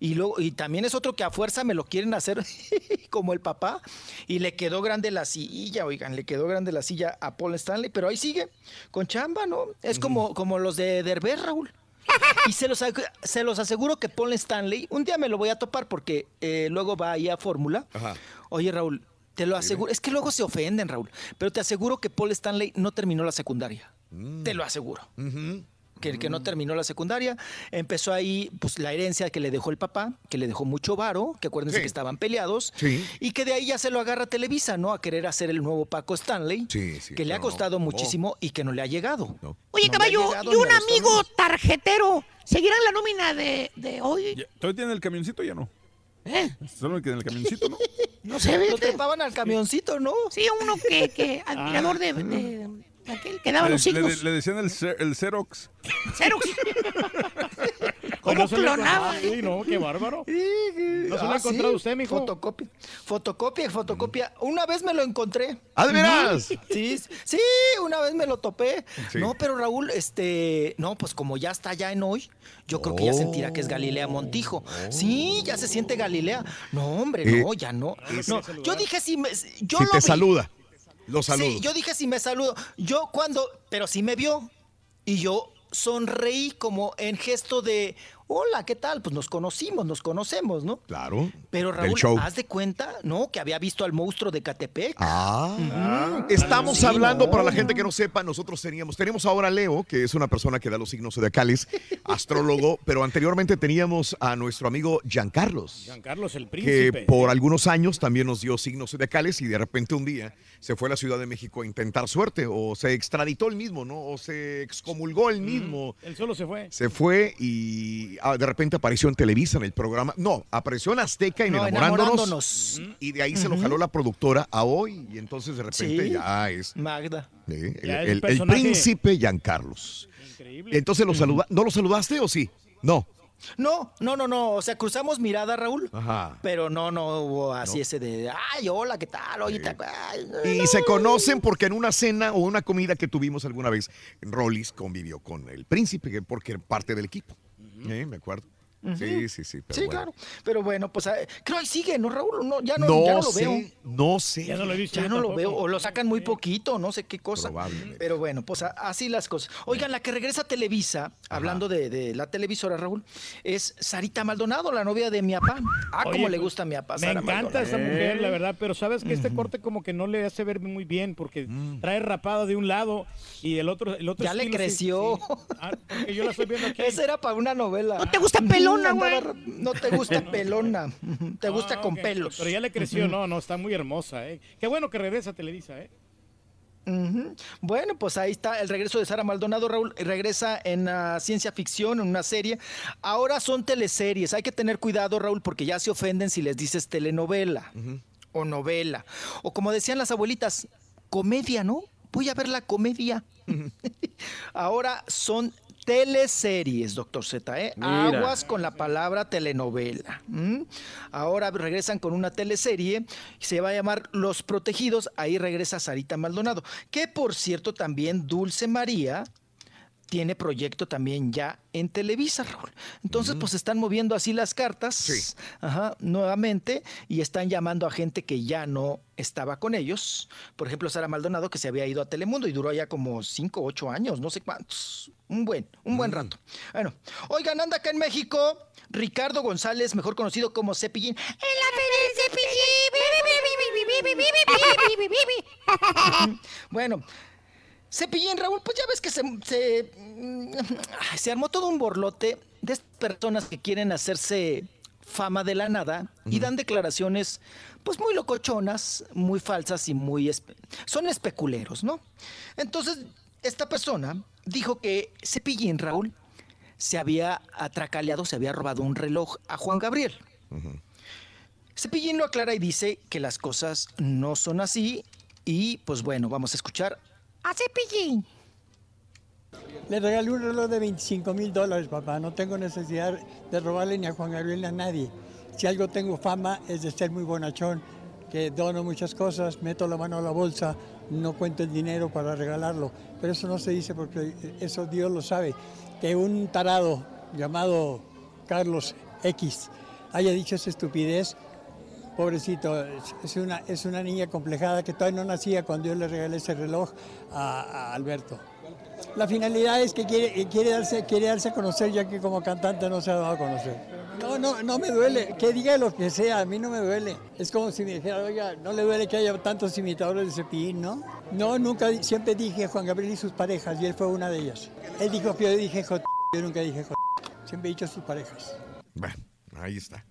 [SPEAKER 43] Y luego, y también es otro que a fuerza me lo quieren hacer como el papá. Y le quedó grande la silla, oigan, le quedó grande la silla a Paul Stanley, pero ahí sigue, con chamba, ¿no? Es como, como los de Derbez, Raúl. Y se los, se los aseguro que Paul Stanley, un día me lo voy a topar porque eh, luego va ahí a Fórmula. Oye, Raúl, te lo aseguro, es que luego se ofenden, Raúl, pero te aseguro que Paul Stanley no terminó la secundaria.
[SPEAKER 1] Mm.
[SPEAKER 43] Te lo aseguro. Que, que no terminó la secundaria, empezó ahí pues la herencia que le dejó el papá, que le dejó mucho varo, que acuérdense
[SPEAKER 1] Sí.
[SPEAKER 43] que estaban peleados,
[SPEAKER 1] Sí.
[SPEAKER 43] y que de ahí ya se lo agarra Televisa, ¿no? A querer hacer el nuevo Paco Stanley,
[SPEAKER 1] Sí, sí,
[SPEAKER 43] que le ha costado
[SPEAKER 1] No.
[SPEAKER 43] muchísimo y que no le ha llegado.
[SPEAKER 4] Oye,
[SPEAKER 43] No
[SPEAKER 4] caballo,
[SPEAKER 43] llegado
[SPEAKER 4] y un amigo tarjetero, ¿seguirán la nómina de, de hoy?
[SPEAKER 23] Ya, ¿Todavía tiene el camioncito o ya no?
[SPEAKER 4] ¿Eh?
[SPEAKER 23] Solo que en el camioncito, ¿no?
[SPEAKER 4] No sé,
[SPEAKER 43] Lo trepaban al camioncito, ¿no?
[SPEAKER 4] Sí, uno que, que admirador de, de- de aquel que daba
[SPEAKER 23] Le,
[SPEAKER 4] los
[SPEAKER 23] le-
[SPEAKER 4] signos.
[SPEAKER 23] le decían el, el Xerox.
[SPEAKER 4] Xerox. ¿Cómo
[SPEAKER 3] no se le ha
[SPEAKER 4] clonaba?
[SPEAKER 3] Sí, no, qué bárbaro. ¿No se lo ha
[SPEAKER 43] Ah,
[SPEAKER 3] encontrado
[SPEAKER 43] sí.
[SPEAKER 3] usted, mijo?
[SPEAKER 43] Fotocopia, fotocopia, fotocopia. Una vez me lo encontré.
[SPEAKER 1] ¿Ah, de veras?
[SPEAKER 43] Sí, sí, una vez me lo topé.
[SPEAKER 1] Sí.
[SPEAKER 43] No, pero Raúl, este, no, pues como ya está ya en hoy, yo creo que ya
[SPEAKER 1] Oh.
[SPEAKER 43] sentirá que es Galilea Montijo. Sí, ya se siente Galilea. No, hombre,
[SPEAKER 1] Eh,
[SPEAKER 43] no, ya no. No, yo dije si me, yo
[SPEAKER 1] si
[SPEAKER 43] lo
[SPEAKER 1] te
[SPEAKER 43] vi.
[SPEAKER 1] saluda, lo saludo.
[SPEAKER 43] Sí, yo dije si me saludo. Yo cuando, pero sí me vio. Y yo sonreí como en gesto de, hola, ¿qué tal? Pues nos conocimos, nos conocemos, ¿no?
[SPEAKER 1] Claro.
[SPEAKER 43] Pero Raúl,
[SPEAKER 1] show.
[SPEAKER 43] haz de cuenta, ¿no? Que había visto al monstruo de Catepec.
[SPEAKER 1] Ah, estamos
[SPEAKER 43] Sí,
[SPEAKER 1] hablando
[SPEAKER 43] no.
[SPEAKER 1] para la gente que no sepa, nosotros teníamos, tenemos ahora a Leo, que es una persona que da los signos zodiacales, astrólogo, pero anteriormente teníamos a nuestro amigo Giancarlos,
[SPEAKER 3] Giancarlos, el
[SPEAKER 1] que
[SPEAKER 3] príncipe.
[SPEAKER 1] por algunos años también nos dio signos zodiacales y de repente un día se fue a la Ciudad de México a intentar suerte, o se extraditó él mismo, ¿no? O se excomulgó él mismo.
[SPEAKER 3] Él solo se fue.
[SPEAKER 1] Se fue y ah, de repente apareció en Televisa en el programa. No, apareció en Azteca en
[SPEAKER 43] No,
[SPEAKER 1] enamorándonos.
[SPEAKER 43] enamorándonos.
[SPEAKER 1] Y de ahí se lo jaló la productora a hoy. Y entonces de repente
[SPEAKER 43] Sí.
[SPEAKER 1] ya es
[SPEAKER 43] Magda.
[SPEAKER 1] eh, el,
[SPEAKER 3] Ya es
[SPEAKER 1] el- el
[SPEAKER 3] personaje.
[SPEAKER 1] príncipe Giancarlos.
[SPEAKER 3] Increíble.
[SPEAKER 1] Entonces lo saluda, ¿no lo saludaste o sí? No.
[SPEAKER 43] No, no, no, no. O sea, cruzamos mirada, Raúl.
[SPEAKER 1] Ajá.
[SPEAKER 43] Pero no, no hubo así
[SPEAKER 1] No.
[SPEAKER 43] ese de, ay, hola, ¿qué tal? Oye, te- ay, no,
[SPEAKER 1] Y
[SPEAKER 43] no".
[SPEAKER 1] se conocen porque en una cena o una comida que tuvimos alguna vez, Rollis convivió con el príncipe que- porque era parte del equipo. Eh, Me acuerdo. Sí, sí, sí. pero
[SPEAKER 43] Sí,
[SPEAKER 1] bueno.
[SPEAKER 43] claro. Pero bueno, pues ah, creo ahí sigue, ¿no, Raúl? No, ya no,
[SPEAKER 1] No
[SPEAKER 43] ya no lo
[SPEAKER 1] sé,
[SPEAKER 43] veo.
[SPEAKER 1] no sé.
[SPEAKER 3] Ya no lo he visto.
[SPEAKER 43] Ya no lo veo, o lo sacan muy poquito, no sé qué cosa.
[SPEAKER 1] Probablemente.
[SPEAKER 43] Pero bueno, pues así las cosas. Oigan, la que regresa a Televisa, hablando de, de la televisora, Raúl, es Sarita Maldonado, la novia de mi papá. Ah,
[SPEAKER 3] Oye,
[SPEAKER 43] cómo le
[SPEAKER 3] pues,
[SPEAKER 43] gusta a mi papá.
[SPEAKER 3] Me
[SPEAKER 43] Sara
[SPEAKER 3] encanta
[SPEAKER 43] Maldonado.
[SPEAKER 3] esa mujer, la verdad, pero sabes que este corte como que no le hace ver muy bien porque trae rapado de un lado y el otro el otro
[SPEAKER 43] Ya le
[SPEAKER 3] sí-
[SPEAKER 43] creció.
[SPEAKER 3] sí. Ah, porque yo la estoy viendo aquí.
[SPEAKER 43] Esa era para una novela.
[SPEAKER 4] ¿No te gusta pelona, güey?
[SPEAKER 43] andaba- No te gusta pelona. Te gusta
[SPEAKER 3] Ah,
[SPEAKER 43] con
[SPEAKER 3] ok,
[SPEAKER 43] pelos.
[SPEAKER 3] Pero ya le creció, no, no, está muy hermosa, ¿eh? Qué bueno que regresa a Televisa, ¿eh?
[SPEAKER 43] Bueno, pues ahí está el regreso de Sara Maldonado, Raúl. Regresa en ah, ciencia ficción, en una serie. Ahora son teleseries. Hay que tener cuidado, Raúl, porque ya se ofenden si les dices telenovela o novela. O como decían las abuelitas, comedia, ¿no? Voy a ver la comedia. Ahora son teleseries, doctor Z, ¿eh? Aguas con la palabra telenovela. Ahora regresan con una teleserie, se va a llamar Los Protegidos, ahí regresa Sarita Maldonado, que por cierto también Dulce María tiene proyecto también ya en Televisa, Raúl. Entonces, pues están moviendo así las cartas, ajá, nuevamente, y están llamando a gente que ya no estaba con ellos. Por ejemplo, Sara Maldonado, que se había ido a Telemundo y duró ya como cinco, ocho años, no sé cuántos. Un buen, un buen rato. Bueno, oigan, anda acá en México, Ricardo González, mejor conocido como Cepillín.
[SPEAKER 4] En la Cepillín.
[SPEAKER 43] Bueno, Cepillín, Raúl, pues ya ves que se, se, mm, se armó todo un borlote de personas que quieren hacerse fama de la nada y dan declaraciones pues muy locochonas, muy falsas y muy... espe- son especuleros, ¿no? Entonces, esta persona dijo que Cepillín, Raúl, se había atracaleado, se había robado un reloj a Juan Gabriel. Cepillín lo aclara y dice que las cosas no son así y pues bueno, vamos a escuchar
[SPEAKER 4] A Cepillín.
[SPEAKER 57] Le regalé un reloj de 25 mil dólares, papá. No tengo necesidad de robarle ni a Juan Gabriel ni a nadie. si algo tengo fama es de ser muy bonachón, que dono muchas cosas, meto la mano a la bolsa, no cuento el dinero para regalarlo. Pero eso no se dice porque eso Dios lo sabe. Que un tarado llamado Carlos X haya dicho esa estupidez, pobrecito, es- una, es una niña complejada que todavía no nacía cuando yo le regalé ese reloj a, Alberto. La finalidad es que quiere, quiere, darse, quiere darse a conocer ya que como cantante no se ha dado a conocer. No, no, no me duele. Que diga lo que sea, a mí no me duele. Es como si me dijera, oiga, no le duele que haya tantos imitadores de Cepillín, ¿no? No, nunca, siempre dije Juan Gabriel y sus parejas y él fue una de ellas. Él dijo que yo dije J, yo nunca dije J. Siempre he dicho sus parejas.
[SPEAKER 1] Bueno, ahí está.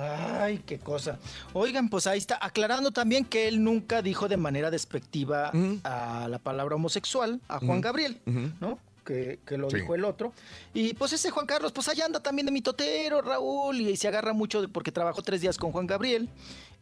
[SPEAKER 43] Ay, qué cosa. Oigan, pues ahí está, aclarando también que él nunca dijo de manera despectiva a la palabra homosexual a Juan. Gabriel. ¿no? Que, que lo
[SPEAKER 1] Sí.
[SPEAKER 43] dijo el otro. Y pues ese Juan Carlos, pues allá anda también de mitotero, Raúl, y se agarra mucho porque trabajó tres días con Juan Gabriel.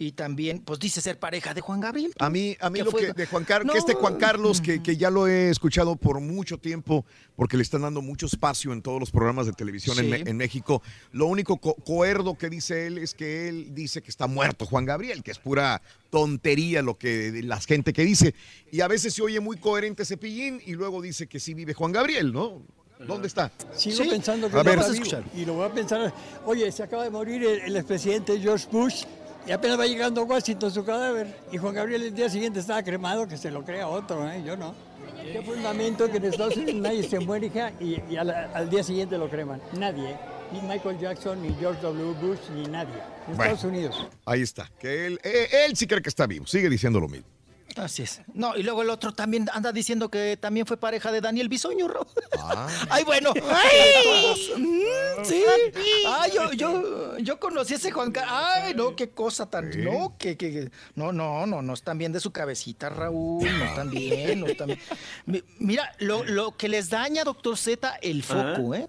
[SPEAKER 43] Y también, pues dice ser pareja de Juan Gabriel.
[SPEAKER 1] A mí, a mí
[SPEAKER 43] ¿Qué
[SPEAKER 1] lo
[SPEAKER 43] fue?
[SPEAKER 1] que de Juan Carlos,
[SPEAKER 43] No.
[SPEAKER 1] que este Juan Carlos, que, que ya lo he escuchado por mucho tiempo, porque le están dando mucho espacio en todos los programas de televisión en,
[SPEAKER 43] Sí.
[SPEAKER 1] En México. Lo único co- coerdo que dice él es que él dice que está muerto Juan Gabriel, que es pura tontería lo que la gente que dice. Y a veces se oye muy coherente Cepillín y luego dice que sí vive Juan Gabriel, ¿no? ¿Dónde está?
[SPEAKER 57] Sigo pensando que
[SPEAKER 1] A
[SPEAKER 57] no
[SPEAKER 1] ver.
[SPEAKER 57] está vivo. Y lo voy a pensar, oye, se acaba de morir el, el expresidente George Bush y apenas va llegando a Washington su cadáver. Y Juan Gabriel el día siguiente estaba cremado, que se lo crea otro, ¿eh? yo no. ¿Qué fundamento que en Estados Unidos nadie se muere hija, y, y al, al día siguiente lo creman? Nadie, ¿eh? ni Michael Jackson, ni George W. Bush, ni nadie. En
[SPEAKER 1] Bueno.
[SPEAKER 57] Estados Unidos.
[SPEAKER 1] Ahí está. Que él, eh, él sí cree que está vivo. Sigue diciendo lo mismo.
[SPEAKER 43] Así es. No, y luego el otro también anda diciendo que también fue pareja de Daniel Bisoño, Raúl. Ay, bueno. Mm, sí. Ay, yo, yo, yo conocí a ese Juan Carlos. Ay, no, qué cosa tan. No, que, que, No, no, no, no están bien de su cabecita, Raúl. No están bien, no están bien. Mi- Mira, lo, lo que les daña, doctor Z, el foco, ¿eh?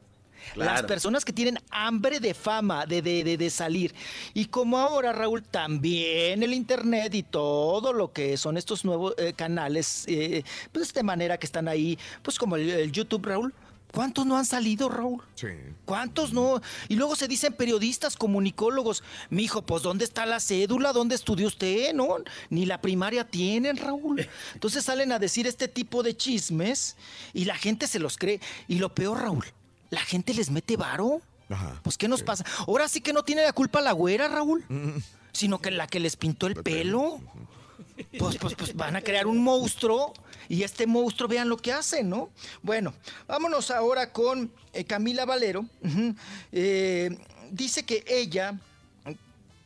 [SPEAKER 43] Las personas que tienen hambre de fama, de, de, de, de salir. Y como ahora, Raúl, también el Internet y todo lo que son estos nuevos eh, canales, eh, pues de manera que están ahí, pues como el, el YouTube, Raúl. ¿Cuántos no han salido, Raúl?
[SPEAKER 1] Sí.
[SPEAKER 43] ¿Cuántos no? Y luego se dicen periodistas, comunicólogos. Mijo, pues ¿dónde está la cédula? ¿Dónde estudió usted? No, ni la primaria tienen, Raúl. Entonces salen a decir este tipo de chismes y la gente se los cree. Y lo peor, Raúl, la gente les mete varo. Pues ¿qué nos pasa? Ahora sí que no tiene la culpa la güera, Raúl, sino que la que les pintó el pelo. Pues, pues, pues van a crear un monstruo y este monstruo vean lo que hace, ¿no? Bueno, vámonos ahora con eh, Camila Valero. Eh, dice que ella,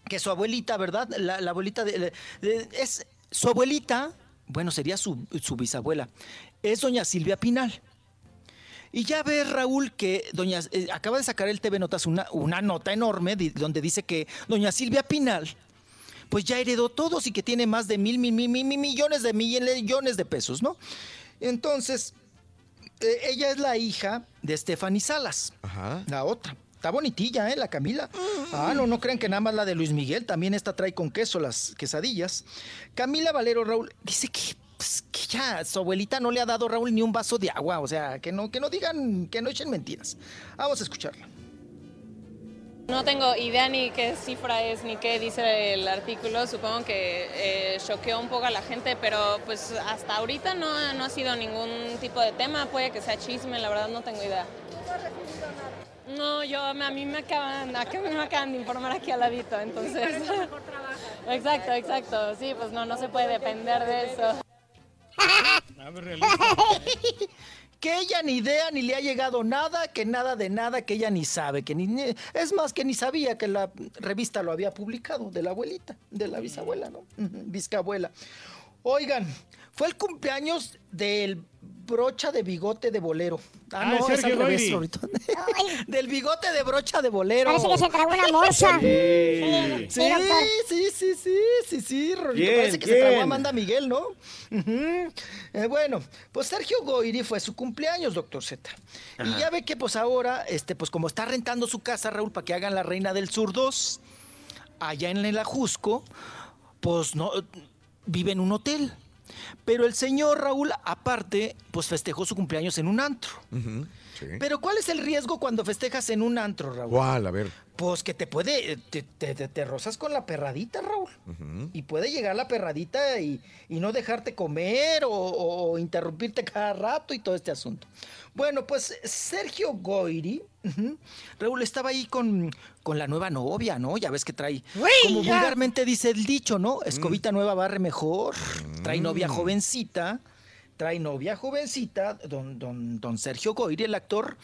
[SPEAKER 43] que su abuelita, ¿verdad? La, la abuelita de, de- es su abuelita, bueno, sería su, su bisabuela, es doña Silvia Pinal. Y ya ves, Raúl, que doña eh, acaba de sacar el TV Notas una, una nota enorme di- donde dice que doña Silvia Pinal, pues ya heredó todos y que tiene más de mil, mil, mil, mil, mil millones de millones de pesos, ¿no? Entonces, eh, ella es la hija de Stephanie Salas, la otra. Está bonitilla, ¿eh? La Camila. Ah, no, no crean que nada más la de Luis Miguel. También esta trae con queso las quesadillas. Camila Valero Raúl dice que, pues, que ya su abuelita no le ha dado Raúl ni un vaso de agua. O sea, que no, que no digan, que no echen mentiras. Vamos a escucharla.
[SPEAKER 58] No tengo idea ni qué cifra es ni qué dice el artículo. Supongo que eh, choqueó un poco a la gente, pero pues hasta ahorita no, no ha sido ningún tipo de tema. Puede que sea chisme, la verdad no tengo idea. No, yo a mí me acaban, a mí me acaban de informar aquí al ladito, entonces. Exacto, exacto. Sí, pues no, no se puede depender de eso.
[SPEAKER 43] que ella ni idea ni le ha llegado nada, que nada de nada, que ella ni sabe, que ni, es más que ni sabía que la revista lo había publicado de la abuelita, de la bisabuela, ¿no? Ujú, Bisabuela. Oigan, fue el cumpleaños del brocha de bigote de bolero.
[SPEAKER 3] Ah,
[SPEAKER 43] no, es al revés. Del bigote de brocha de bolero.
[SPEAKER 2] Parece que se tragó una morsa.
[SPEAKER 43] Sí,
[SPEAKER 2] Sí,
[SPEAKER 43] sí, sí, sí, sí, sí, Rorrito.
[SPEAKER 42] ¿Quién?
[SPEAKER 43] Parece que se
[SPEAKER 42] ¿Quién?
[SPEAKER 43] tragó a Amanda Miguel, ¿no? Eh, bueno, pues Sergio Goyri fue su cumpleaños, doctor Z. Y ya ve que pues ahora, este, pues como está rentando su casa, Raúl, para que hagan la Reina del Sur 2, allá en el Ajusco, pues no, vive en un hotel. Pero el señor Raúl, aparte, pues festejó su cumpleaños en un antro.
[SPEAKER 1] Sí.
[SPEAKER 43] Pero ¿cuál es el riesgo cuando festejas en un antro, Raúl?
[SPEAKER 1] ¿Cuál? A ver.
[SPEAKER 43] Pues que te puede, te, te, te- te rozas con la perradita, Raúl. Y puede llegar la perradita y, y no dejarte comer o, o interrumpirte cada rato y todo este asunto. Bueno, pues Sergio Goiri, ujú, Raúl estaba ahí con, con la nueva novia, ¿no? Ya ves que trae, como
[SPEAKER 4] ya.
[SPEAKER 43] vulgarmente dice el dicho, ¿no? Escobita nueva barre mejor, trae novia jovencita. Trae novia jovencita, don, don, don Sergio Goiri, el actor.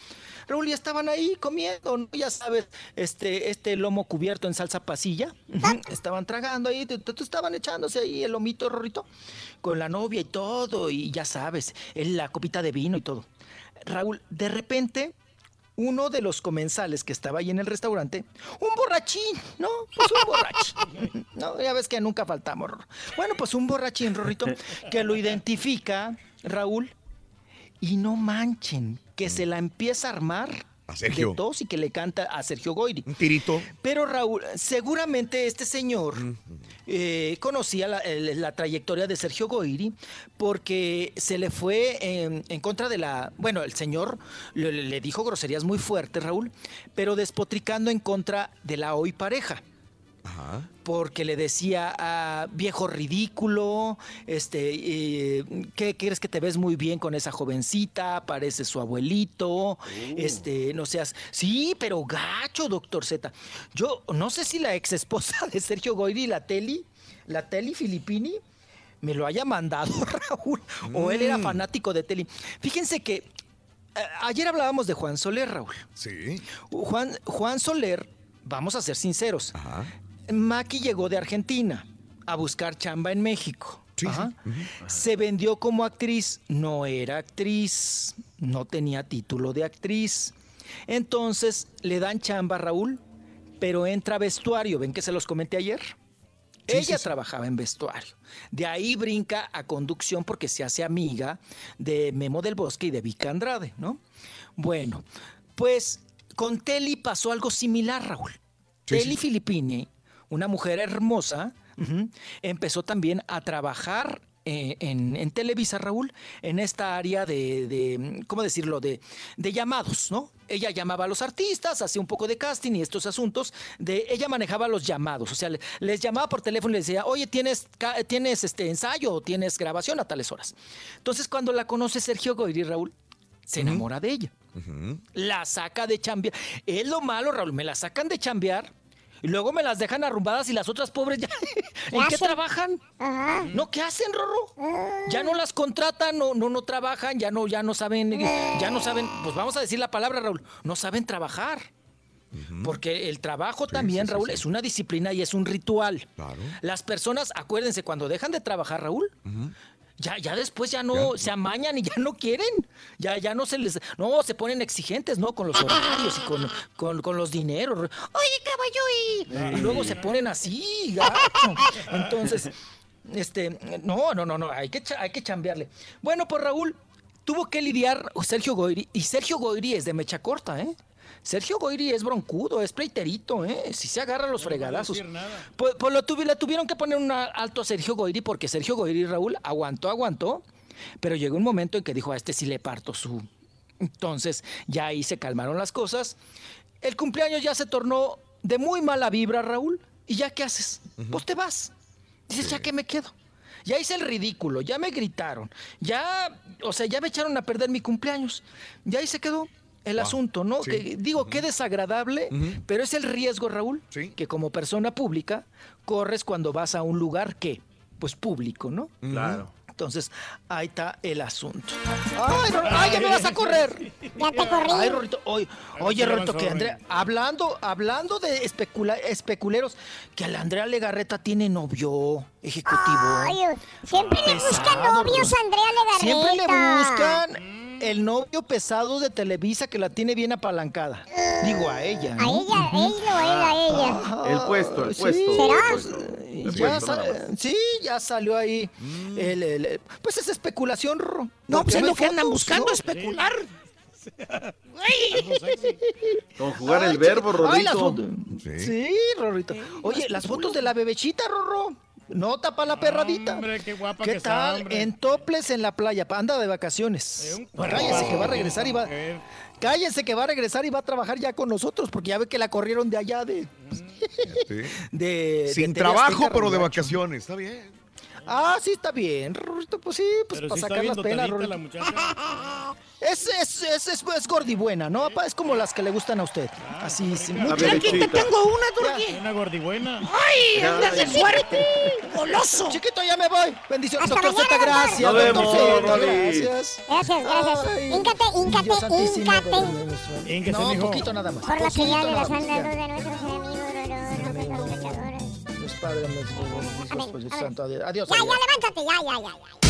[SPEAKER 43] Raúl, ya estaban ahí comiendo, ¿no? ya sabes, este, este lomo cubierto en salsa pasilla. Estaban tragando ahí, estaban echándose ahí el lomito, Rorrito, con la novia y todo, y ya sabes, la copita de vino y todo. Raúl, de repente, uno de los comensales que estaba ahí en el restaurante, un borrachín, ¿no? Pues un borrachín. No, ya ves que nunca faltamos. Bueno, pues un borrachín, Rorrito, que lo identifica, Raúl, y no manchen, que se la empieza a armar
[SPEAKER 1] A Sergio.
[SPEAKER 43] de tos y que le canta a Sergio Goyri.
[SPEAKER 1] Un tirito.
[SPEAKER 43] Pero Raúl, seguramente este señor eh, conocía la, la trayectoria de Sergio Goyri porque se le fue en, en contra de la... Bueno, el señor le, le- le dijo groserías muy fuertes, Raúl, pero despotricando en contra de la hoy pareja porque le decía ah, viejo ridículo, este, eh, ¿qué quieres que te ves muy bien con esa jovencita? Parece su abuelito, este, no seas, sí, pero gacho, doctor Z. Yo no sé si la ex esposa de Sergio Goyri, la Teli, la Teli Filippini, me lo haya mandado Raúl, o él era
[SPEAKER 1] Mm.
[SPEAKER 43] fanático de Teli. Fíjense que eh, ayer hablábamos de Juan Soler, Raúl.
[SPEAKER 1] Sí.
[SPEAKER 43] Juan, Juan Soler, vamos a ser sinceros. Maki llegó de Argentina a buscar chamba en México. Ajá. Se vendió como actriz, no era actriz, no tenía título de actriz. Entonces le dan chamba a Raúl, pero entra a vestuario. ¿Ven que se los comenté ayer? Ella trabajaba en vestuario. De ahí brinca a conducción porque se hace amiga de Memo del Bosque y de Vika Andrade, ¿no? Bueno, pues con Teli pasó algo similar, Raúl. Teli Filippini, una mujer hermosa, empezó también a trabajar eh, en, en Televisa, Raúl, en esta área de, de, ¿cómo decirlo?, de, de llamados, ¿no? Ella llamaba a los artistas, hacía un poco de casting y estos asuntos, de, ella manejaba los llamados, o sea, le- les llamaba por teléfono y les decía, oye, ¿tienes, tienes este ensayo o tienes grabación a tales horas? Entonces, cuando la conoce Sergio Goyri, Raúl, se enamora de ella la saca de chambear. Es lo malo, Raúl, me la sacan de chambear y luego me las dejan arrumbadas y las otras pobres ya. ¿En qué trabajan? No, ¿qué hacen, Rorro? Ya no las contratan, no, no, no trabajan, ya no, ya no saben, ya no saben, pues vamos a decir la palabra, Raúl, no saben trabajar. Porque el trabajo también, Raúl, es una disciplina y es un ritual. Las personas, acuérdense, cuando dejan de trabajar, Raúl, ya, ya después ya no se amañan y ya no quieren. Ya, ya no se les. No, se ponen exigentes, ¿no? Con los horarios y con, con- con los dineros. Oye, caballo, y. Y luego se ponen así, gacho. Entonces, este. No, no, no, no. Hay que, hay que chambearle. Bueno, pues Raúl, tuvo que lidiar Sergio Goyri. Y Sergio Goyri es de mecha corta, ¿eh? Sergio Goyri es broncudo, es pleiterito, ¿eh? Si se agarra los fregadazos. Pues, pues lo tuvi- le tuvieron que poner un alto a Sergio Goyri porque Sergio Goyri, Raúl, aguantó, aguantó, pero llegó un momento en que dijo, a este sí le parto su... Entonces, ya ahí se calmaron las cosas. El cumpleaños ya se tornó de muy mala vibra, Raúl. ¿Y ya qué haces? Pues te vas. Dices, ¿ya qué me quedo? Ya hice el ridículo, ya me gritaron, ya, o sea, ya me echaron a perder mi cumpleaños. Y ahí se quedó el
[SPEAKER 1] Wow.
[SPEAKER 43] asunto, ¿no?
[SPEAKER 1] Sí.
[SPEAKER 43] Que, digo, qué desagradable, pero es el riesgo, Raúl, que como persona pública corres cuando vas a un lugar que, pues público, ¿no?
[SPEAKER 42] Claro.
[SPEAKER 43] Entonces, ahí está el asunto. ¡Ay, ya me vas a correr!
[SPEAKER 2] Ya te corrí.
[SPEAKER 43] Ay, Rorrito, oye, oye,
[SPEAKER 2] avanzó,
[SPEAKER 43] que Andrea, hablando, hablando de especula- especuleros, que la Andrea Legarreta tiene novio ejecutivo.
[SPEAKER 2] Ay, siempre le buscan novios a Andrea Legarreta.
[SPEAKER 43] Siempre le buscan el novio pesado de Televisa que la tiene bien apalancada. Digo, a ella.
[SPEAKER 2] A
[SPEAKER 43] ¿no?
[SPEAKER 2] ella, él o él a ella.
[SPEAKER 42] El puesto, el
[SPEAKER 43] Sí,
[SPEAKER 42] puesto.
[SPEAKER 43] pues,
[SPEAKER 42] El
[SPEAKER 43] ya
[SPEAKER 42] puesto, más.
[SPEAKER 43] sí, ya salió ahí. el- el- el- pues es especulación, Rorro.
[SPEAKER 4] No, pues es lo que andan buscando,
[SPEAKER 43] ¿no?
[SPEAKER 4] especular.
[SPEAKER 42] Conjugar
[SPEAKER 43] Ay,
[SPEAKER 42] el verbo, Rorrito.
[SPEAKER 43] fotos- Sí, Rorrito. Oye, las fotos de la bebechita, Rorro. No tapa la perradita.
[SPEAKER 3] Hombre, qué guapa
[SPEAKER 43] ¿Qué
[SPEAKER 3] que está,
[SPEAKER 43] tal?
[SPEAKER 3] hombre.
[SPEAKER 43] En toples en la playa. Anda de vacaciones. Cállese que va a regresar y va. Cállense que va a regresar y va a trabajar ya con nosotros, porque ya ve que la corrieron de allá de. de
[SPEAKER 1] Sin
[SPEAKER 43] de TV
[SPEAKER 1] trabajo, pero de vacaciones. Está bien.
[SPEAKER 43] Ah, sí, está bien, Rorrito, pues sí, pues
[SPEAKER 3] Pero
[SPEAKER 43] para
[SPEAKER 3] sí
[SPEAKER 43] sacar las penas,
[SPEAKER 3] la
[SPEAKER 43] Rorrito.
[SPEAKER 3] muchacha.
[SPEAKER 43] Es, es, es, es, es gordibuena, ¿no, papá? Es como las que le gustan a usted. Así, sí,
[SPEAKER 4] Aquí te tengo una, Turquí.
[SPEAKER 3] Una gordibuena.
[SPEAKER 4] ¡Ay, andas de suerte! ¡Goloso!
[SPEAKER 43] Chiquito, ya me voy. Bendiciones,
[SPEAKER 2] Hasta
[SPEAKER 43] doctor Z, gracias.
[SPEAKER 42] Nos
[SPEAKER 43] doctor
[SPEAKER 42] vemos,
[SPEAKER 43] gracias.
[SPEAKER 2] Gracias, gracias.
[SPEAKER 43] Santísimo,
[SPEAKER 2] híncate.
[SPEAKER 3] Ínquese,
[SPEAKER 43] No,
[SPEAKER 3] mijo.
[SPEAKER 43] poquito nada más.
[SPEAKER 2] Por la
[SPEAKER 43] Poquito
[SPEAKER 2] señal de
[SPEAKER 43] nada
[SPEAKER 2] la
[SPEAKER 43] más,
[SPEAKER 2] santa
[SPEAKER 43] ya.
[SPEAKER 2] luz de nuestros enemigos,
[SPEAKER 43] Padre, Hijo, Espíritu Santo. Adiós. Adiós.
[SPEAKER 2] Ya, levántate, ya, ya, ya, ya.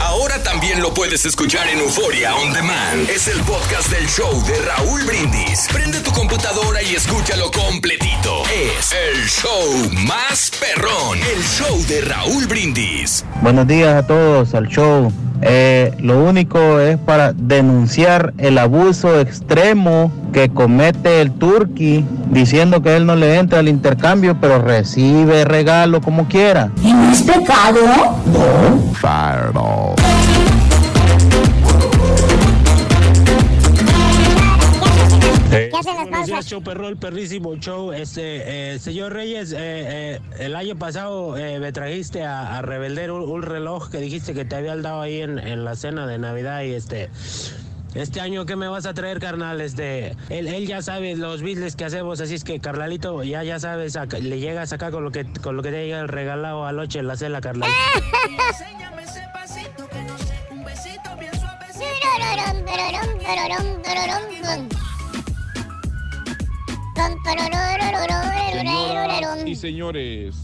[SPEAKER 8] Ahora también lo puedes escuchar en Euforia On Demand. Es el podcast del show de Raúl Brindis. Prende tu computadora y escúchalo completito. Es el show más perrón. El show de Raúl Brindis.
[SPEAKER 59] Buenos días a todos al show. Eh, lo único es para denunciar el abuso extremo que comete el turqui diciendo que él no le entra al intercambio pero recibe regalo como quiera.
[SPEAKER 31] ¿Y no es pecado?
[SPEAKER 59] No. Fireball.
[SPEAKER 2] ¿Qué hacen las
[SPEAKER 60] Buenos días,
[SPEAKER 2] pausas?
[SPEAKER 60] show perro, el perrísimo show. Este, eh, señor Reyes, eh, eh, el año pasado eh, me trajiste a, a un, un reloj que dijiste que te habían dado ahí en, en la cena de Navidad y este. Este año, ¿qué me vas a traer, carnal? Este, él, él ya sabe los business que hacemos, así es que, carnalito, ya, ya sabes, acá- le llegas acá con lo que, con lo que te llega el regalado anoche en la cena, carnal.
[SPEAKER 61] Señoras y señores,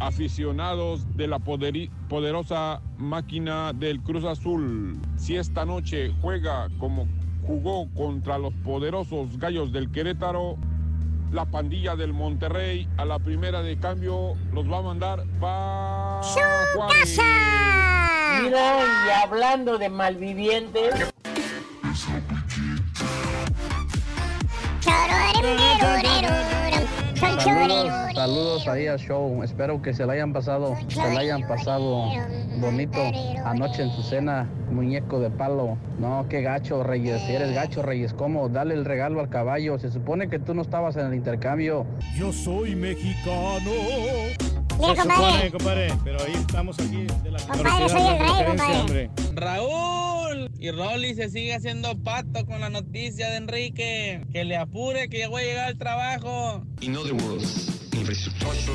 [SPEAKER 61] aficionados de la poderi- poderosa máquina del Cruz Azul, si esta noche juega como jugó contra los poderosos gallos del Querétaro, la pandilla del Monterrey a la primera de cambio los va a mandar para Juárez.
[SPEAKER 4] Mira, y hablando de malvivientes.
[SPEAKER 59] Saludos, saludos ahí al show. Espero que se la hayan pasado, se la hayan pasado bonito anoche en su cena, muñeco de palo. No, qué gacho, Reyes. Si eres gacho, Reyes, ¿cómo? Dale el regalo al caballo. Se supone que tú no estabas en el intercambio.
[SPEAKER 3] Yo soy mexicano.
[SPEAKER 2] Mira, compadre.
[SPEAKER 3] supone, compadre, pero ahí estamos aquí de la
[SPEAKER 2] Compadre, soy el rey, compadre.
[SPEAKER 62] Raúl y Rolly se sigue haciendo pato con la noticia de Enrique. Que le apure, que ya voy a llegar al trabajo.
[SPEAKER 54] In other words, infrastructure.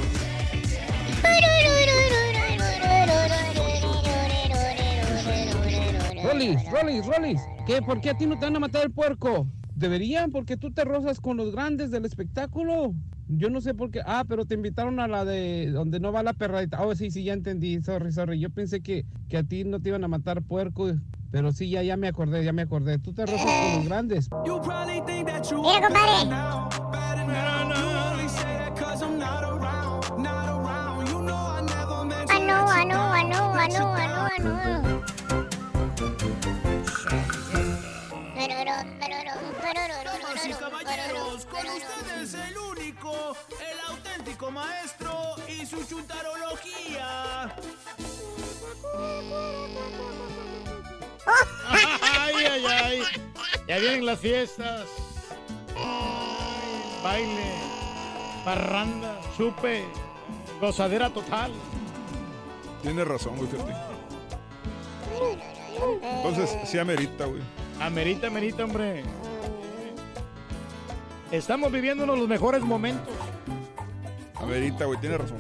[SPEAKER 62] Rolis, Rolis, Rolis, ¿qué? ¿Por qué a ti no te van a matar el puerco? Deberían, porque tú te rozas con los grandes del espectáculo. Yo no sé por qué. Ah, pero te invitaron a la de donde no va la perradita. Oh, sí, sí, ya entendí. Sorry, sorry. Yo pensé que, que a ti no te iban a matar puerco. Pero sí, ya, ya me acordé, ya me acordé. Tú te rozas con los grandes.
[SPEAKER 2] Mira, compadre. Ah, ah, ah, ah, ah, ah,
[SPEAKER 63] y
[SPEAKER 2] tururun,
[SPEAKER 63] caballeros, con
[SPEAKER 2] tururun.
[SPEAKER 63] ustedes el único, el auténtico maestro y su chuntarología.
[SPEAKER 3] Ay, ay, ay. Ya vienen las fiestas. Ay, baile, parranda, chupe, gozadera total.
[SPEAKER 23] Tienes razón, güey. Entonces, sí amerita, güey.
[SPEAKER 3] Amerita, amerita, hombre. Estamos viviendo uno de los mejores momentos.
[SPEAKER 23] Amerita, güey, tienes razón.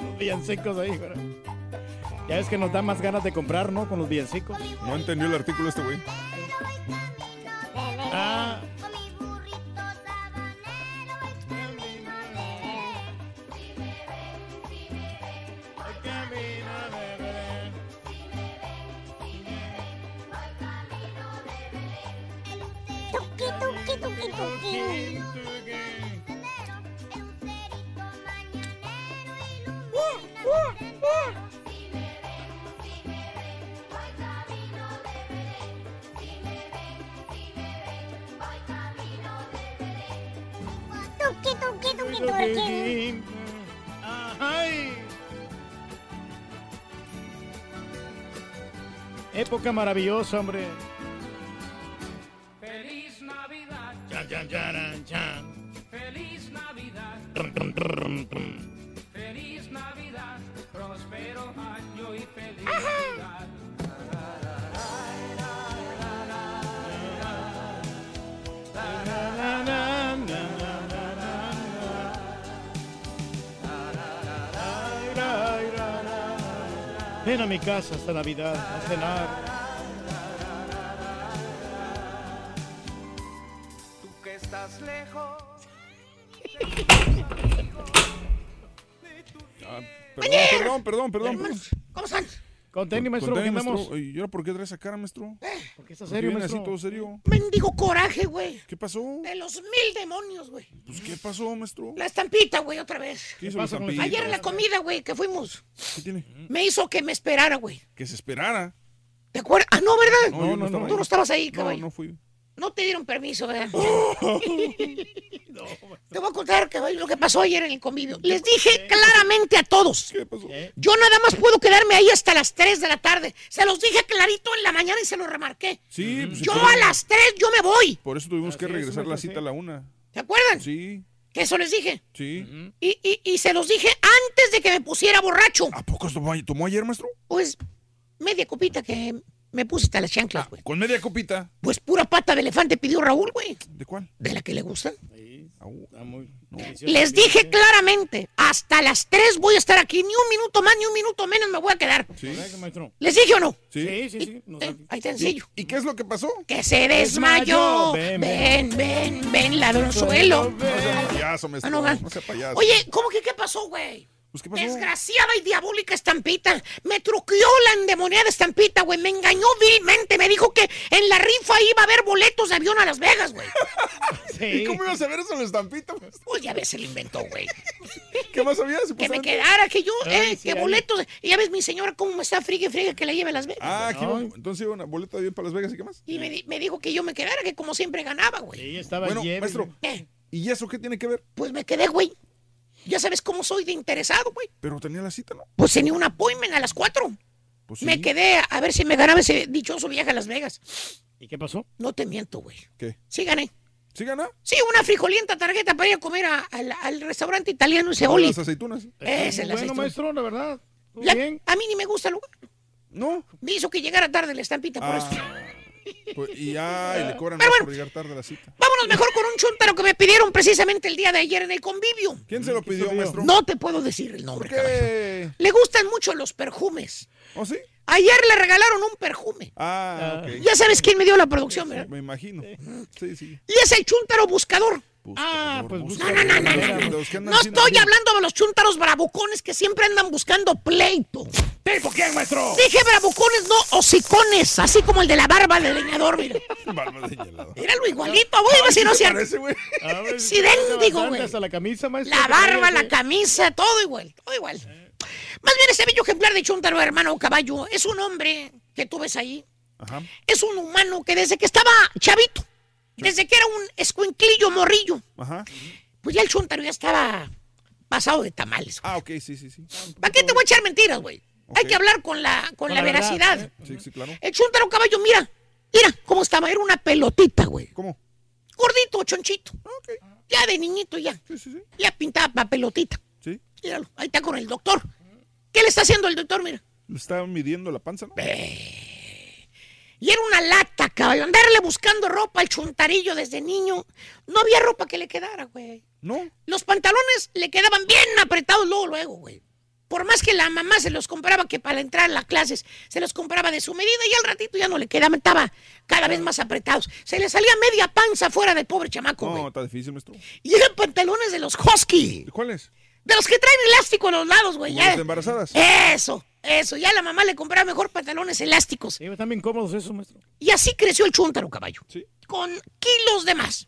[SPEAKER 3] Unos villancicos ahí, güey. Ya ves que nos da más ganas de comprar, ¿no? Con los villancicos.
[SPEAKER 23] No entendió el artículo este, güey.
[SPEAKER 3] Ah. Ay. Época maravillosa, hombre.
[SPEAKER 63] Feliz Navidad.
[SPEAKER 3] Chan, chan, chan,
[SPEAKER 63] Feliz Navidad.
[SPEAKER 3] Ven a mi casa esta Navidad a cenar.
[SPEAKER 63] Tú que estás lejos.
[SPEAKER 23] Ah, perdón, perdón, perdón, perdón.
[SPEAKER 4] ¿Cómo están?
[SPEAKER 3] Con tenis, maestro,
[SPEAKER 23] Con
[SPEAKER 3] ¿qué
[SPEAKER 23] tenis,
[SPEAKER 3] andamos?
[SPEAKER 23] maestro. ¿Y ahora por qué traes esa cara, maestro?
[SPEAKER 3] ¿Por qué está
[SPEAKER 23] ¿Por qué
[SPEAKER 3] serio,
[SPEAKER 23] viene así
[SPEAKER 3] maestro?
[SPEAKER 23] todo serio?
[SPEAKER 4] Mendigo coraje, güey.
[SPEAKER 23] ¿Qué pasó?
[SPEAKER 4] De los mil demonios, güey.
[SPEAKER 23] Pues, ¿qué pasó, maestro?
[SPEAKER 4] La estampita, güey, otra vez.
[SPEAKER 23] ¿Qué hizo la estampita?
[SPEAKER 4] Ayer en la comida, güey, que fuimos,
[SPEAKER 23] ¿Qué tiene?
[SPEAKER 4] me hizo que me esperara, güey.
[SPEAKER 23] Que se esperara.
[SPEAKER 4] ¿Te acuerdas? Ah, no, ¿verdad?
[SPEAKER 23] No, no estaba
[SPEAKER 4] Tú no estabas ahí,
[SPEAKER 23] No,
[SPEAKER 4] caballo.
[SPEAKER 23] no fui.
[SPEAKER 4] No te dieron permiso, ¿verdad? Te voy a contar, lo que pasó ayer en el convivio. Les dije claramente a todos.
[SPEAKER 23] ¿Qué pasó?
[SPEAKER 4] Yo nada más puedo quedarme ahí hasta las 3 de la tarde. Se los dije clarito en la mañana y se lo remarqué.
[SPEAKER 23] Sí, pues,
[SPEAKER 4] Yo a las 3 yo me voy.
[SPEAKER 23] Por eso tuvimos que
[SPEAKER 3] Así
[SPEAKER 23] regresar la cita a la una.
[SPEAKER 4] ¿Se acuerdan?
[SPEAKER 23] Sí,
[SPEAKER 4] Que eso les dije.
[SPEAKER 23] sí.
[SPEAKER 4] Y, y- y se los dije antes de que me pusiera borracho.
[SPEAKER 23] ¿A poco tomó, tomó ayer, maestro?
[SPEAKER 4] Pues media copita que me puse hasta las chanclas, güey.
[SPEAKER 23] Con media copita.
[SPEAKER 4] Pues pura pata de elefante pidió Raúl, güey.
[SPEAKER 23] ¿De cuál?
[SPEAKER 4] De la que le gusta.
[SPEAKER 23] Au.
[SPEAKER 3] Está muy
[SPEAKER 4] Les dije claramente, hasta las 3 voy a estar aquí. Ni un minuto más, ni un minuto menos me voy a quedar.
[SPEAKER 23] Sí.
[SPEAKER 4] ¿Les dije o no?
[SPEAKER 23] Sí.
[SPEAKER 3] Sí, sí, sí.
[SPEAKER 4] Eh, ahí te enseño.
[SPEAKER 23] ¿Y qué es lo que pasó?
[SPEAKER 4] Que se desmayó.
[SPEAKER 3] Ven,
[SPEAKER 4] Ven, ven, ven, ladronzuelo.
[SPEAKER 23] No sea payaso, maestro.
[SPEAKER 4] Ah, no,
[SPEAKER 23] no, payaso.
[SPEAKER 4] Oye, ¿cómo que qué pasó, güey?
[SPEAKER 23] Pues, ¿qué pasó?
[SPEAKER 4] Desgraciada y diabólica estampita. Me truqueó la endemoniada estampita, güey. Me engañó vilmente. Me dijo que en la rifa iba a haber boletos de avión a Las Vegas, güey.
[SPEAKER 23] ¿Y cómo ibas a ver eso en la estampita? maestro?
[SPEAKER 4] Pues ya ves, se lo inventó, güey.
[SPEAKER 23] ¿Qué más había?
[SPEAKER 4] Que me quedara, que yo,
[SPEAKER 3] Ay,
[SPEAKER 4] eh,
[SPEAKER 3] sí,
[SPEAKER 4] que
[SPEAKER 3] ahí.
[SPEAKER 4] boletos. Y ya ves mi señora cómo me está frigue, frigue que la lleve a Las Vegas.
[SPEAKER 23] Ah, aquí iba- entonces iba una boleta de bien para Las Vegas y qué más.
[SPEAKER 4] Y me, di- me dijo que yo me quedara, que como siempre ganaba, güey.
[SPEAKER 3] Sí, estaba
[SPEAKER 23] Bueno,
[SPEAKER 3] lleve.
[SPEAKER 23] maestro, ¿y eso qué tiene que ver?
[SPEAKER 4] pues me quedé, güey. Ya sabes cómo soy de interesado, güey.
[SPEAKER 23] Pero tenía la cita, ¿no?
[SPEAKER 4] Pues tenía un appointment a las 4.
[SPEAKER 23] Pues sí.
[SPEAKER 4] Me quedé a, a ver si me ganaba ese dichoso viaje a Las Vegas.
[SPEAKER 3] ¿Y qué pasó?
[SPEAKER 4] No te miento, güey.
[SPEAKER 23] ¿Qué?
[SPEAKER 4] Sí gané.
[SPEAKER 23] ¿Sí gana?
[SPEAKER 4] Sí, una frijolienta tarjeta para ir a comer a- al, al restaurante italiano ese
[SPEAKER 23] ¿Con
[SPEAKER 4] Oli.
[SPEAKER 23] Las aceitunas.
[SPEAKER 4] Ese es la
[SPEAKER 3] bueno,
[SPEAKER 4] aceituna.
[SPEAKER 3] maestro, la verdad. Muy bien.
[SPEAKER 4] A mí ni me gusta el lugar.
[SPEAKER 23] No.
[SPEAKER 4] Me hizo que llegara tarde la estampita por eso.
[SPEAKER 23] Ah, pues, y ya, y le cobran más
[SPEAKER 4] bueno.
[SPEAKER 23] por llegar tarde a la cita.
[SPEAKER 4] Vámonos mejor con un chuntaro que me pidieron precisamente el día de ayer en el convivio.
[SPEAKER 23] ¿Quién se lo pidió, maestro?
[SPEAKER 4] No te puedo decir el
[SPEAKER 23] ¿Por
[SPEAKER 4] nombre, caballo.
[SPEAKER 23] qué?
[SPEAKER 4] Le gustan mucho los perfumes.
[SPEAKER 23] ¿Oh, sí?
[SPEAKER 4] Ayer le regalaron un perfume.
[SPEAKER 23] Ah, ok.
[SPEAKER 4] Ya sabes quién me dio la producción, ¿verdad?
[SPEAKER 23] Me imagino. Sí, sí.
[SPEAKER 4] Y es el chúntaro buscador.
[SPEAKER 3] Ah, pues
[SPEAKER 4] No, no, no, no, no. No estoy hablando de los chúntaros bravucones que siempre andan buscando pleito.
[SPEAKER 3] ¿Tipo quién, maestro?
[SPEAKER 4] Dije bravucones, no hocicones, así como el de la barba de leñador, mira.
[SPEAKER 23] Barba de hielado.
[SPEAKER 4] Míralo igualito, güey, a si no
[SPEAKER 23] ¿Qué
[SPEAKER 4] se
[SPEAKER 23] parece, güey?
[SPEAKER 4] Es idéntico, güey.
[SPEAKER 3] Hasta la camisa, maestro.
[SPEAKER 4] La barba, la
[SPEAKER 3] ¿sí?
[SPEAKER 4] camisa, todo igual, todo igual. Más bien ese bello ejemplar de chúntaro, hermano caballo, es un hombre que tú ves ahí.
[SPEAKER 23] Ajá.
[SPEAKER 4] Es un humano que desde que estaba chavito, desde que era un escuinclillo morrillo,
[SPEAKER 23] Ajá.
[SPEAKER 4] pues ya el chúntaro ya estaba pasado de tamales.
[SPEAKER 23] Ah, ok, sí, sí, sí.
[SPEAKER 4] ¿Para qué te voy a echar mentiras, güey? Hay que hablar con la, con
[SPEAKER 3] Con
[SPEAKER 4] la,
[SPEAKER 3] la verdad,
[SPEAKER 4] veracidad.
[SPEAKER 3] ¿eh?
[SPEAKER 23] Sí, sí, claro.
[SPEAKER 4] El chúntaro caballo, mira, mira cómo estaba, era una pelotita, güey.
[SPEAKER 23] ¿Cómo?
[SPEAKER 4] Gordito, chonchito.
[SPEAKER 23] Ok.
[SPEAKER 4] Ya de niñito, ya.
[SPEAKER 23] Sí, sí, sí.
[SPEAKER 4] Ya pintaba pa' pelotita.
[SPEAKER 23] Sí.
[SPEAKER 4] Míralo, ahí está con el doctor. ¿Qué le está haciendo el doctor, mira?
[SPEAKER 23] Le estaba midiendo la panza, ¿no?
[SPEAKER 4] Y era una lata, caballo. Andarle buscando ropa al chuntarillo desde niño. No había ropa que le quedara, güey.
[SPEAKER 23] No.
[SPEAKER 4] Los pantalones le quedaban bien apretados luego, luego, güey. Por más que la mamá se los compraba, que para entrar a las clases se los compraba de su medida y al ratito ya no le quedaba, estaba cada vez más apretados. Se le salía media panza fuera del pobre chamaco, güey.
[SPEAKER 23] No, está difícil, maestro.
[SPEAKER 4] Y eran pantalones de los Husky.
[SPEAKER 23] ¿De cuáles?
[SPEAKER 4] De los que traen elástico a los lados, güey.
[SPEAKER 23] Las embarazadas.
[SPEAKER 4] Eso, eso. Ya la mamá le compraba mejor pantalones elásticos.
[SPEAKER 3] Sí, están bien cómodos esos, maestro.
[SPEAKER 4] Y así creció el chúntaro, caballo.
[SPEAKER 23] Sí.
[SPEAKER 4] Con kilos de más.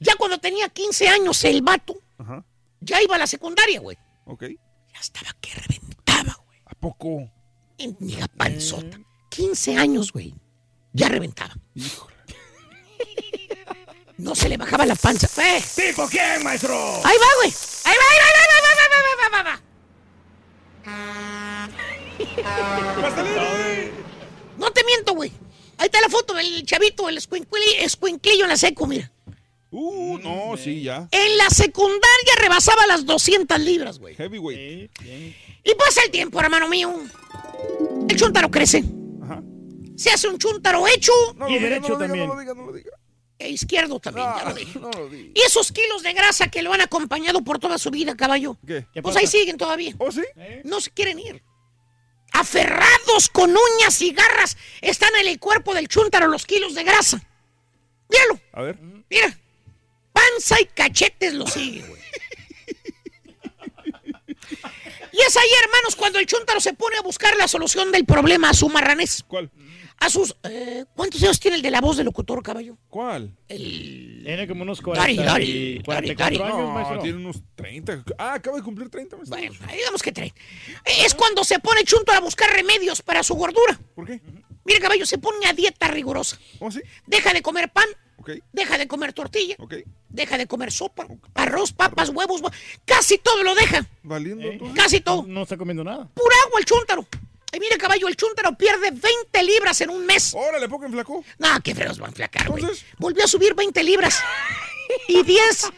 [SPEAKER 4] Ya cuando tenía 15 años, el vato
[SPEAKER 23] Ajá.
[SPEAKER 4] ya iba a la secundaria, güey.
[SPEAKER 23] Ok.
[SPEAKER 4] Ya estaba que reventaba, güey.
[SPEAKER 23] ¿A poco?
[SPEAKER 4] Mendiga panzota. 15 años, güey. Ya reventaba.
[SPEAKER 23] Híjole.
[SPEAKER 4] No se le bajaba la panza. ¡Eh!
[SPEAKER 3] ¿Tipo quién, maestro?
[SPEAKER 4] Ahí va, güey. Ahí va, ahí va, ahí va, ahí va, ahí va, ahí va, ahí va. No te güey. Ahí está la foto del chavito, el escuincli- escuinclillo en la seco, mira.
[SPEAKER 23] Uh, no, sí, ya.
[SPEAKER 4] En la secundaria rebasaba las 200 libras, güey.
[SPEAKER 23] Heavyweight.
[SPEAKER 4] Y pasa el tiempo, hermano mío. El chúntaro crece. Se hace un chúntaro hecho.
[SPEAKER 23] No lo diga, no lo diga, no lo diga, no lo diga.
[SPEAKER 4] E izquierdo también, ya lo dije.
[SPEAKER 23] No lo diga.
[SPEAKER 4] Y esos kilos de grasa que lo han acompañado por toda su vida, caballo.
[SPEAKER 23] ¿Qué?
[SPEAKER 4] Pues ahí siguen todavía.
[SPEAKER 23] ¿Oh, sí?
[SPEAKER 4] No se quieren ir. Aferrados con uñas y garras están en el cuerpo del chúntaro los kilos de grasa. Míralo,
[SPEAKER 23] A ver.
[SPEAKER 4] mira. Panza y cachetes lo siguen, güey. Y es ahí, hermanos, cuando el chúntaro se pone a buscar la solución del problema a su marranés.
[SPEAKER 23] ¿Cuál?
[SPEAKER 4] A sus... eh, ¿Cuántos años tiene el de la voz de locutor, caballo?
[SPEAKER 23] ¿Cuál?
[SPEAKER 3] Tiene como unos
[SPEAKER 4] Dari,
[SPEAKER 3] 40
[SPEAKER 4] Dari, Dari,
[SPEAKER 3] 44
[SPEAKER 4] Dari.
[SPEAKER 3] años,
[SPEAKER 23] No,
[SPEAKER 3] maestro.
[SPEAKER 23] tiene unos 30. Ah, acaba de cumplir 30, maestro.
[SPEAKER 4] Bueno, digamos que trae. Es cuando se pone chúntaro a buscar remedios para su gordura.
[SPEAKER 23] ¿Por qué?
[SPEAKER 4] Mire, caballo, se pone a dieta rigurosa.
[SPEAKER 23] ¿Oh, sí?
[SPEAKER 4] Deja de comer pan,
[SPEAKER 23] Ok,
[SPEAKER 4] deja de comer tortilla,
[SPEAKER 23] ok.
[SPEAKER 4] Deja de comer sopa, arroz, papas, huevos, hue- casi todo lo deja.
[SPEAKER 23] Valiendo entonces.
[SPEAKER 4] Casi todo.
[SPEAKER 3] No está comiendo nada.
[SPEAKER 4] Pura agua el chúntaro. Y mire, caballo, el chúntaro pierde 20 libras en un mes.
[SPEAKER 23] Órale, poco enflacó.
[SPEAKER 4] No, qué freos van a flacar, güey. Volvió a subir 20 libras. Y 10,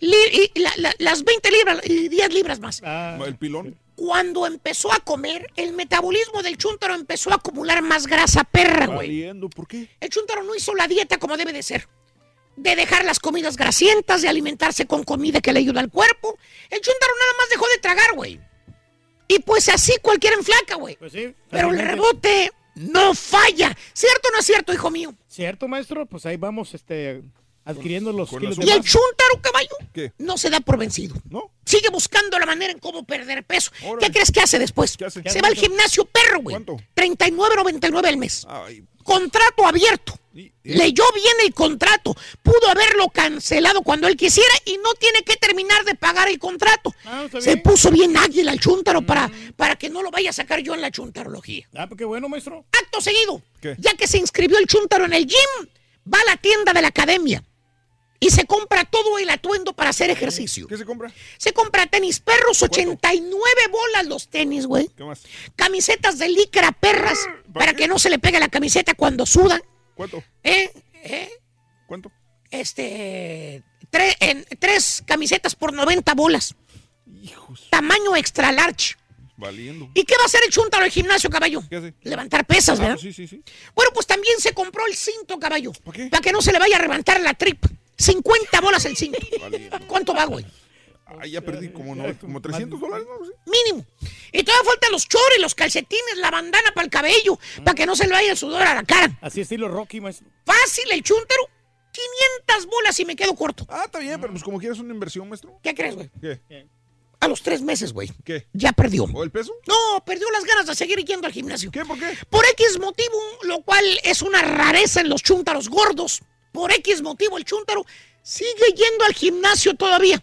[SPEAKER 4] li- y la- la- las 20 libras, y 10 libras más.
[SPEAKER 23] El pilón.
[SPEAKER 4] Cuando empezó a comer, el metabolismo del chúntaro empezó a acumular más grasa perra, güey.
[SPEAKER 23] ¿por qué?
[SPEAKER 4] El chúntaro no hizo la dieta como debe de ser. De dejar las comidas grasientas, de alimentarse con comida que le ayuda al cuerpo. El chúntaro nada más dejó de tragar, güey. Y pues así cualquiera enflaca, güey.
[SPEAKER 3] Pues sí.
[SPEAKER 4] Pero el rebote no falla. ¿Cierto o no es cierto, hijo mío?
[SPEAKER 3] ¿Cierto, maestro? Pues ahí vamos este, adquiriendo los
[SPEAKER 23] con
[SPEAKER 3] kilos de
[SPEAKER 4] Y el
[SPEAKER 3] más.
[SPEAKER 4] chúntaro, caballo,
[SPEAKER 23] ¿Qué?
[SPEAKER 4] no se da por vencido.
[SPEAKER 23] ¿No?
[SPEAKER 4] Sigue buscando la manera en cómo perder peso.
[SPEAKER 23] Órale.
[SPEAKER 4] ¿Qué crees que hace después?
[SPEAKER 23] ¿Qué hace?
[SPEAKER 4] Se va al gimnasio perro, güey.
[SPEAKER 23] ¿Cuánto?
[SPEAKER 4] 39.99 al mes.
[SPEAKER 23] Ay,
[SPEAKER 4] Contrato abierto.
[SPEAKER 23] y- y-
[SPEAKER 4] Leyó bien el contrato. Pudo haberlo cancelado cuando él quisiera y no tiene que terminar de pagar el contrato.
[SPEAKER 3] Ah,
[SPEAKER 4] Se puso bien águila el chúntaro para, para que no lo vaya a sacar yo en la chuntarología.
[SPEAKER 3] Ah, pues qué bueno, maestro.
[SPEAKER 4] Acto seguido,
[SPEAKER 23] ¿Qué?
[SPEAKER 4] ya que se inscribió el chúntaro en el gym, va a la tienda de la academia y se compra todo el atuendo para hacer ejercicio.
[SPEAKER 23] ¿Qué se compra?
[SPEAKER 4] Se compra tenis perros, 89 bolas los tenis, güey.
[SPEAKER 23] ¿Qué más?
[SPEAKER 4] Camisetas de licra perras para que no se le pegue la camiseta cuando sudan.
[SPEAKER 23] ¿Cuánto?
[SPEAKER 4] ¿Eh? ¿Eh?
[SPEAKER 23] ¿Cuánto?
[SPEAKER 4] Este. tre- en- tres camisetas por 90 bolas.
[SPEAKER 23] Hijos.
[SPEAKER 4] Tamaño extra large.
[SPEAKER 23] Valiendo.
[SPEAKER 4] ¿Y qué va a hacer el chúntaro al gimnasio, caballo?
[SPEAKER 23] ¿Qué hace?
[SPEAKER 4] Levantar pesas,
[SPEAKER 23] Ah,
[SPEAKER 4] ¿verdad?
[SPEAKER 23] sí, sí, sí.
[SPEAKER 4] Bueno, pues también se compró el cinto, caballo.
[SPEAKER 23] ¿Para qué?
[SPEAKER 4] Para que no se le vaya a levantar la tripa. 50 bolas el cinto. ¿Cuánto va, güey?
[SPEAKER 23] Ah, ya perdí como, no- como 300 dólares, ¿no? Sí.
[SPEAKER 4] Mínimo. Y todavía faltan los chores, los calcetines, la bandana para el cabello, para que no se le vaya el sudor a la cara.
[SPEAKER 3] Así estilo Rocky, maestro.
[SPEAKER 4] Fácil el chúntaro. 500 bolas y me quedo corto.
[SPEAKER 23] Ah, está bien, pero pues como quieras una inversión, maestro.
[SPEAKER 4] ¿Qué crees, güey?
[SPEAKER 23] ¿Qué?
[SPEAKER 4] A los tres meses, güey.
[SPEAKER 23] ¿Qué?
[SPEAKER 4] Ya perdió.
[SPEAKER 23] ¿O el peso?
[SPEAKER 4] No, perdió las ganas de seguir yendo al gimnasio.
[SPEAKER 23] ¿Qué? ¿Por qué?
[SPEAKER 4] Por X motivo, lo cual es una rareza en los chúntaros gordos. Por X motivo, el chúntaro sigue yendo al gimnasio todavía.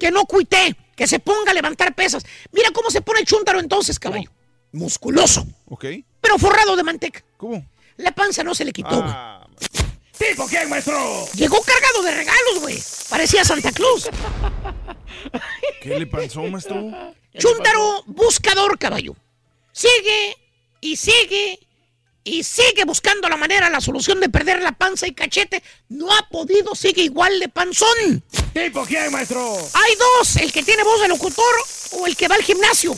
[SPEAKER 4] Que no cuite, que se ponga a levantar pesas. Mira cómo se pone el chúntaro entonces, caballo. Musculoso,
[SPEAKER 23] Ok.
[SPEAKER 4] pero forrado de manteca.
[SPEAKER 23] ¿Cómo?
[SPEAKER 4] La panza no se le quitó, güey.
[SPEAKER 23] Ah,
[SPEAKER 3] ¿Tipo quién, maestro?
[SPEAKER 4] Llegó cargado de regalos, güey. Parecía Santa Claus.
[SPEAKER 23] ¿qué le pasó, maestro?
[SPEAKER 4] Chúntaro buscador, caballo. Sigue y sigue y sigue buscando la manera, la solución de perder la panza y cachete. No ha podido, sigue igual de panzón.
[SPEAKER 3] ¿Tipo quién, maestro?
[SPEAKER 4] Hay dos, el que tiene voz de locutor o el que va al gimnasio.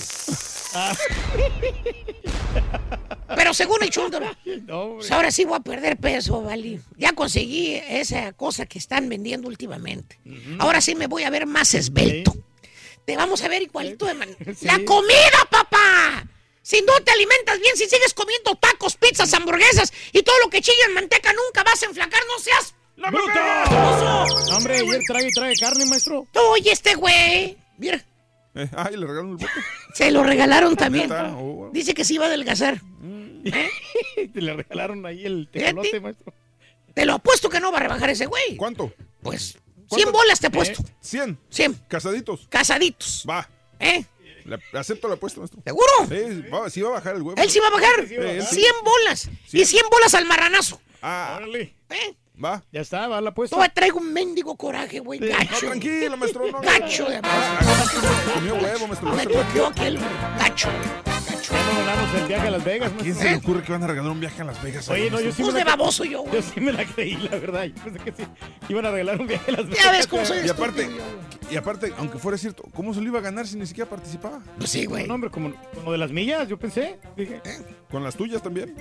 [SPEAKER 4] Pero según el chúntaro,
[SPEAKER 3] No,
[SPEAKER 4] pues ahora sí voy a perder peso, ¿vale? Ya conseguí esa cosa que están vendiendo últimamente. Ahora sí me voy a ver más esbelto. Te vamos a ver igualito de man-
[SPEAKER 3] Sí.
[SPEAKER 4] ¡La comida, papá! Si no te alimentas bien, si sigues comiendo tacos, pizzas, hamburguesas y todo lo que chilla en manteca, nunca vas a enflacar, no seas...
[SPEAKER 3] ¡Bruto! Hombre, ayer trae y trae carne, maestro.
[SPEAKER 4] Oye, este güey, mira,
[SPEAKER 23] Eh, ay, le regalaron el bote.
[SPEAKER 4] se lo regalaron también.
[SPEAKER 23] Oh,
[SPEAKER 4] Dice que se iba a adelgazar.
[SPEAKER 3] Te le regalaron ahí el tecolote, maestro.
[SPEAKER 4] Te lo apuesto que no va a rebajar ese güey.
[SPEAKER 23] ¿Cuánto?
[SPEAKER 4] Pues,
[SPEAKER 23] ¿Cuánto?
[SPEAKER 4] 100 bolas te he puesto.
[SPEAKER 23] 100.
[SPEAKER 4] 100.
[SPEAKER 23] Casaditos.
[SPEAKER 4] Casaditos.
[SPEAKER 23] Va.
[SPEAKER 4] ¿Eh?
[SPEAKER 23] Le- acepto la apuesta, maestro.
[SPEAKER 4] ¿Seguro?
[SPEAKER 23] Sí, va, sí va a bajar el huevo.
[SPEAKER 4] Él sí va a bajar.
[SPEAKER 23] Sí, sí.
[SPEAKER 4] 100 bolas. Y 100 bolas al marranazo.
[SPEAKER 23] Ah,
[SPEAKER 3] Órale.
[SPEAKER 4] ¿Eh?
[SPEAKER 23] va.
[SPEAKER 3] Ya está, va la apuesta.
[SPEAKER 4] Todavía traigo un mendigo coraje, güey.
[SPEAKER 23] No,
[SPEAKER 4] Gacho.
[SPEAKER 23] tranquilo, maestro. No, no.
[SPEAKER 4] Gacho de
[SPEAKER 23] Ah, Comió huevo, maestro.
[SPEAKER 4] Me toqueó aquel gacho.
[SPEAKER 3] Ganamos el viaje a Las Vegas.
[SPEAKER 23] ¿Quién se le ocurre que van a regalar un viaje a Las Vegas?
[SPEAKER 3] Oye, no, yo sí
[SPEAKER 4] Pues de baboso yo, güey.
[SPEAKER 3] Yo sí me la creí, la verdad. Yo pensé que sí. Iban a regalar un viaje a Las Vegas.
[SPEAKER 4] Ya ves cómo soy
[SPEAKER 23] Y aparte, y aparte, aunque fuera cierto, ¿cómo se lo iba a ganar si ni siquiera participaba?
[SPEAKER 4] Pues sí, güey.
[SPEAKER 3] No, hombre, como, como de las millas, yo pensé. Dije,
[SPEAKER 23] Con las tuyas también.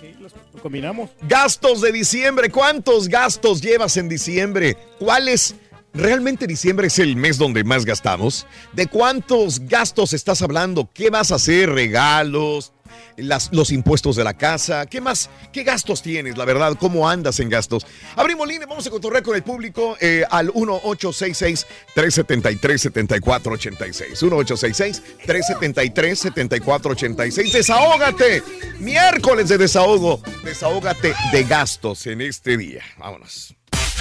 [SPEAKER 3] sí, los lo combinamos.
[SPEAKER 1] Gastos de diciembre. ¿Cuántos gastos llevas en diciembre? ¿Cuáles? ¿Realmente diciembre es el mes donde más gastamos? ¿De cuántos gastos estás hablando? ¿Qué vas a hacer? ¿Regalos? Las- los impuestos de la casa. ¿Qué más? ¿Qué gastos tienes? La verdad, ¿cómo andas en gastos? Abrimos línea, vamos a cotorrear con el público eh, al 1866-373-7486. 1866-373-7486. Desahógate. Miércoles de desahogo. Desahógate de gastos en este día. Vámonos.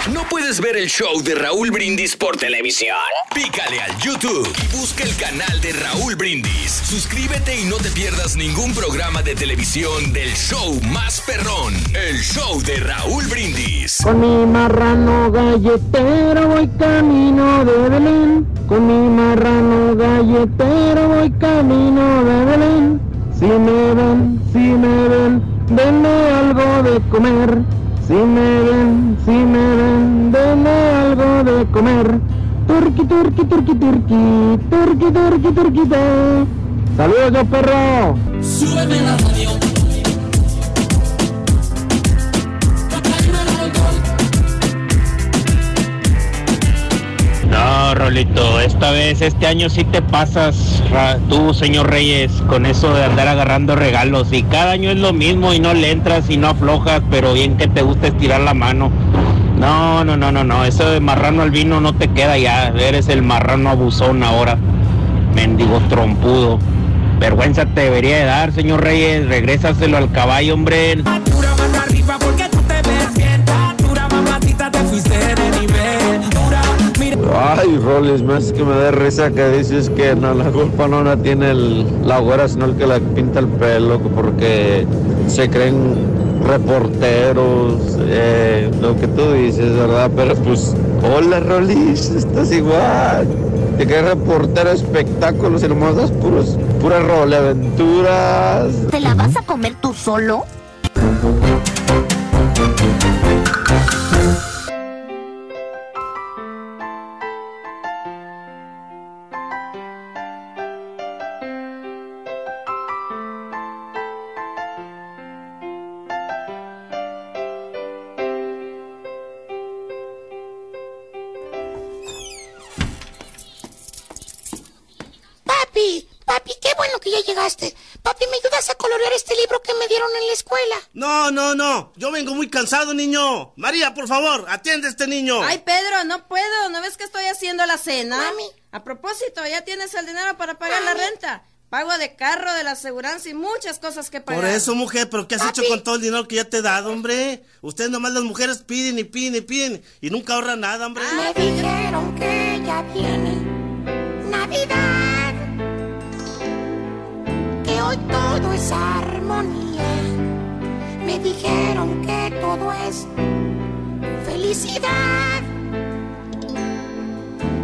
[SPEAKER 8] ¿No puedes ver el show de Raúl Brindis por televisión? Pícale al YouTube y busca el canal de Raúl Brindis. Suscríbete y no te pierdas ningún programa de televisión del show más perrón, el show de Raúl Brindis.
[SPEAKER 62] Con mi marrano galletero voy camino de Belén. Con mi marrano galletero voy camino de Belén. Si me ven, si me ven, denme algo de comer. Si me ven, si me ven, denme algo de comer. Turqui, turqui, turqui, turqui, turqui, turqui, turquito. Saludos, perro.
[SPEAKER 31] Súbeme la radio.
[SPEAKER 60] Rolito, esta vez, este año sí te pasas, tú, señor Reyes, con eso de andar agarrando regalos. Y cada año es lo mismo y no le entras y no aflojas, pero bien que te gusta estirar la mano. No, no, no, no, no, eso de marrano al vino no te queda ya. Eres el marrano abusón ahora. Mendigo trompudo. Vergüenza te debería de dar, señor Reyes. Regrésaselo al caballo, hombre.
[SPEAKER 64] Ay, Rolis, más que me da risa que dices que no, la culpa no la tiene el, la güera, sino el que la pinta el pelo, porque se creen reporteros, eh, lo que tú dices, ¿verdad? Pero pues, hola, Rolis, estás igual. Te crees reportero espectáculos das puros, puras role aventuras.
[SPEAKER 2] ¿Te la vas a comer tú solo?
[SPEAKER 4] Papi, ¿me ayudas a colorear este libro que me dieron en la escuela?
[SPEAKER 63] No, no, no. Yo vengo muy cansado, niño. María, por favor, atiende a este niño.
[SPEAKER 65] Ay, Pedro, no puedo. ¿No ves que estoy haciendo la cena? Mami. A propósito, ya tienes el dinero para pagar la renta. Pago de carro, de la aseguranza y muchas cosas que pagar.
[SPEAKER 63] Por eso, mujer, pero ¿qué has hecho con todo el dinero que ya te he dado, hombre? Ustedes nomás las mujeres piden y piden y piden y nunca ahorran nada, hombre.
[SPEAKER 4] Me dijeron que ya viene Navidad, hoy todo es armonía. Me dijeron que todo es felicidad,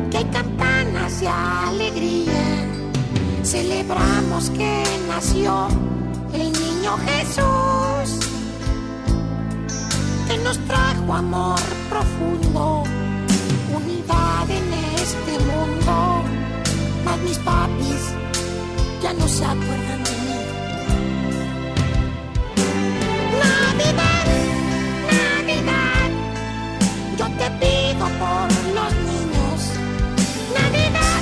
[SPEAKER 4] que hay campanas de alegría. Celebramos que nació el niño Jesús, que nos trajo amor profundo unidad en este mundo. Mas mis papis ya no se acuerdan de mí. Navidad, Navidad, yo te pido por los niños. Navidad,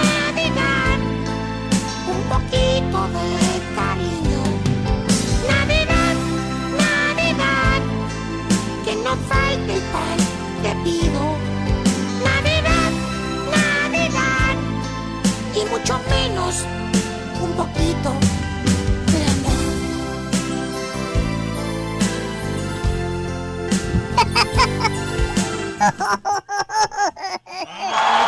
[SPEAKER 4] Navidad, un poquito de cariño. Navidad, Navidad, que no falte el pan, te pido. Navidad, Navidad, y mucho menos un poquito de amor.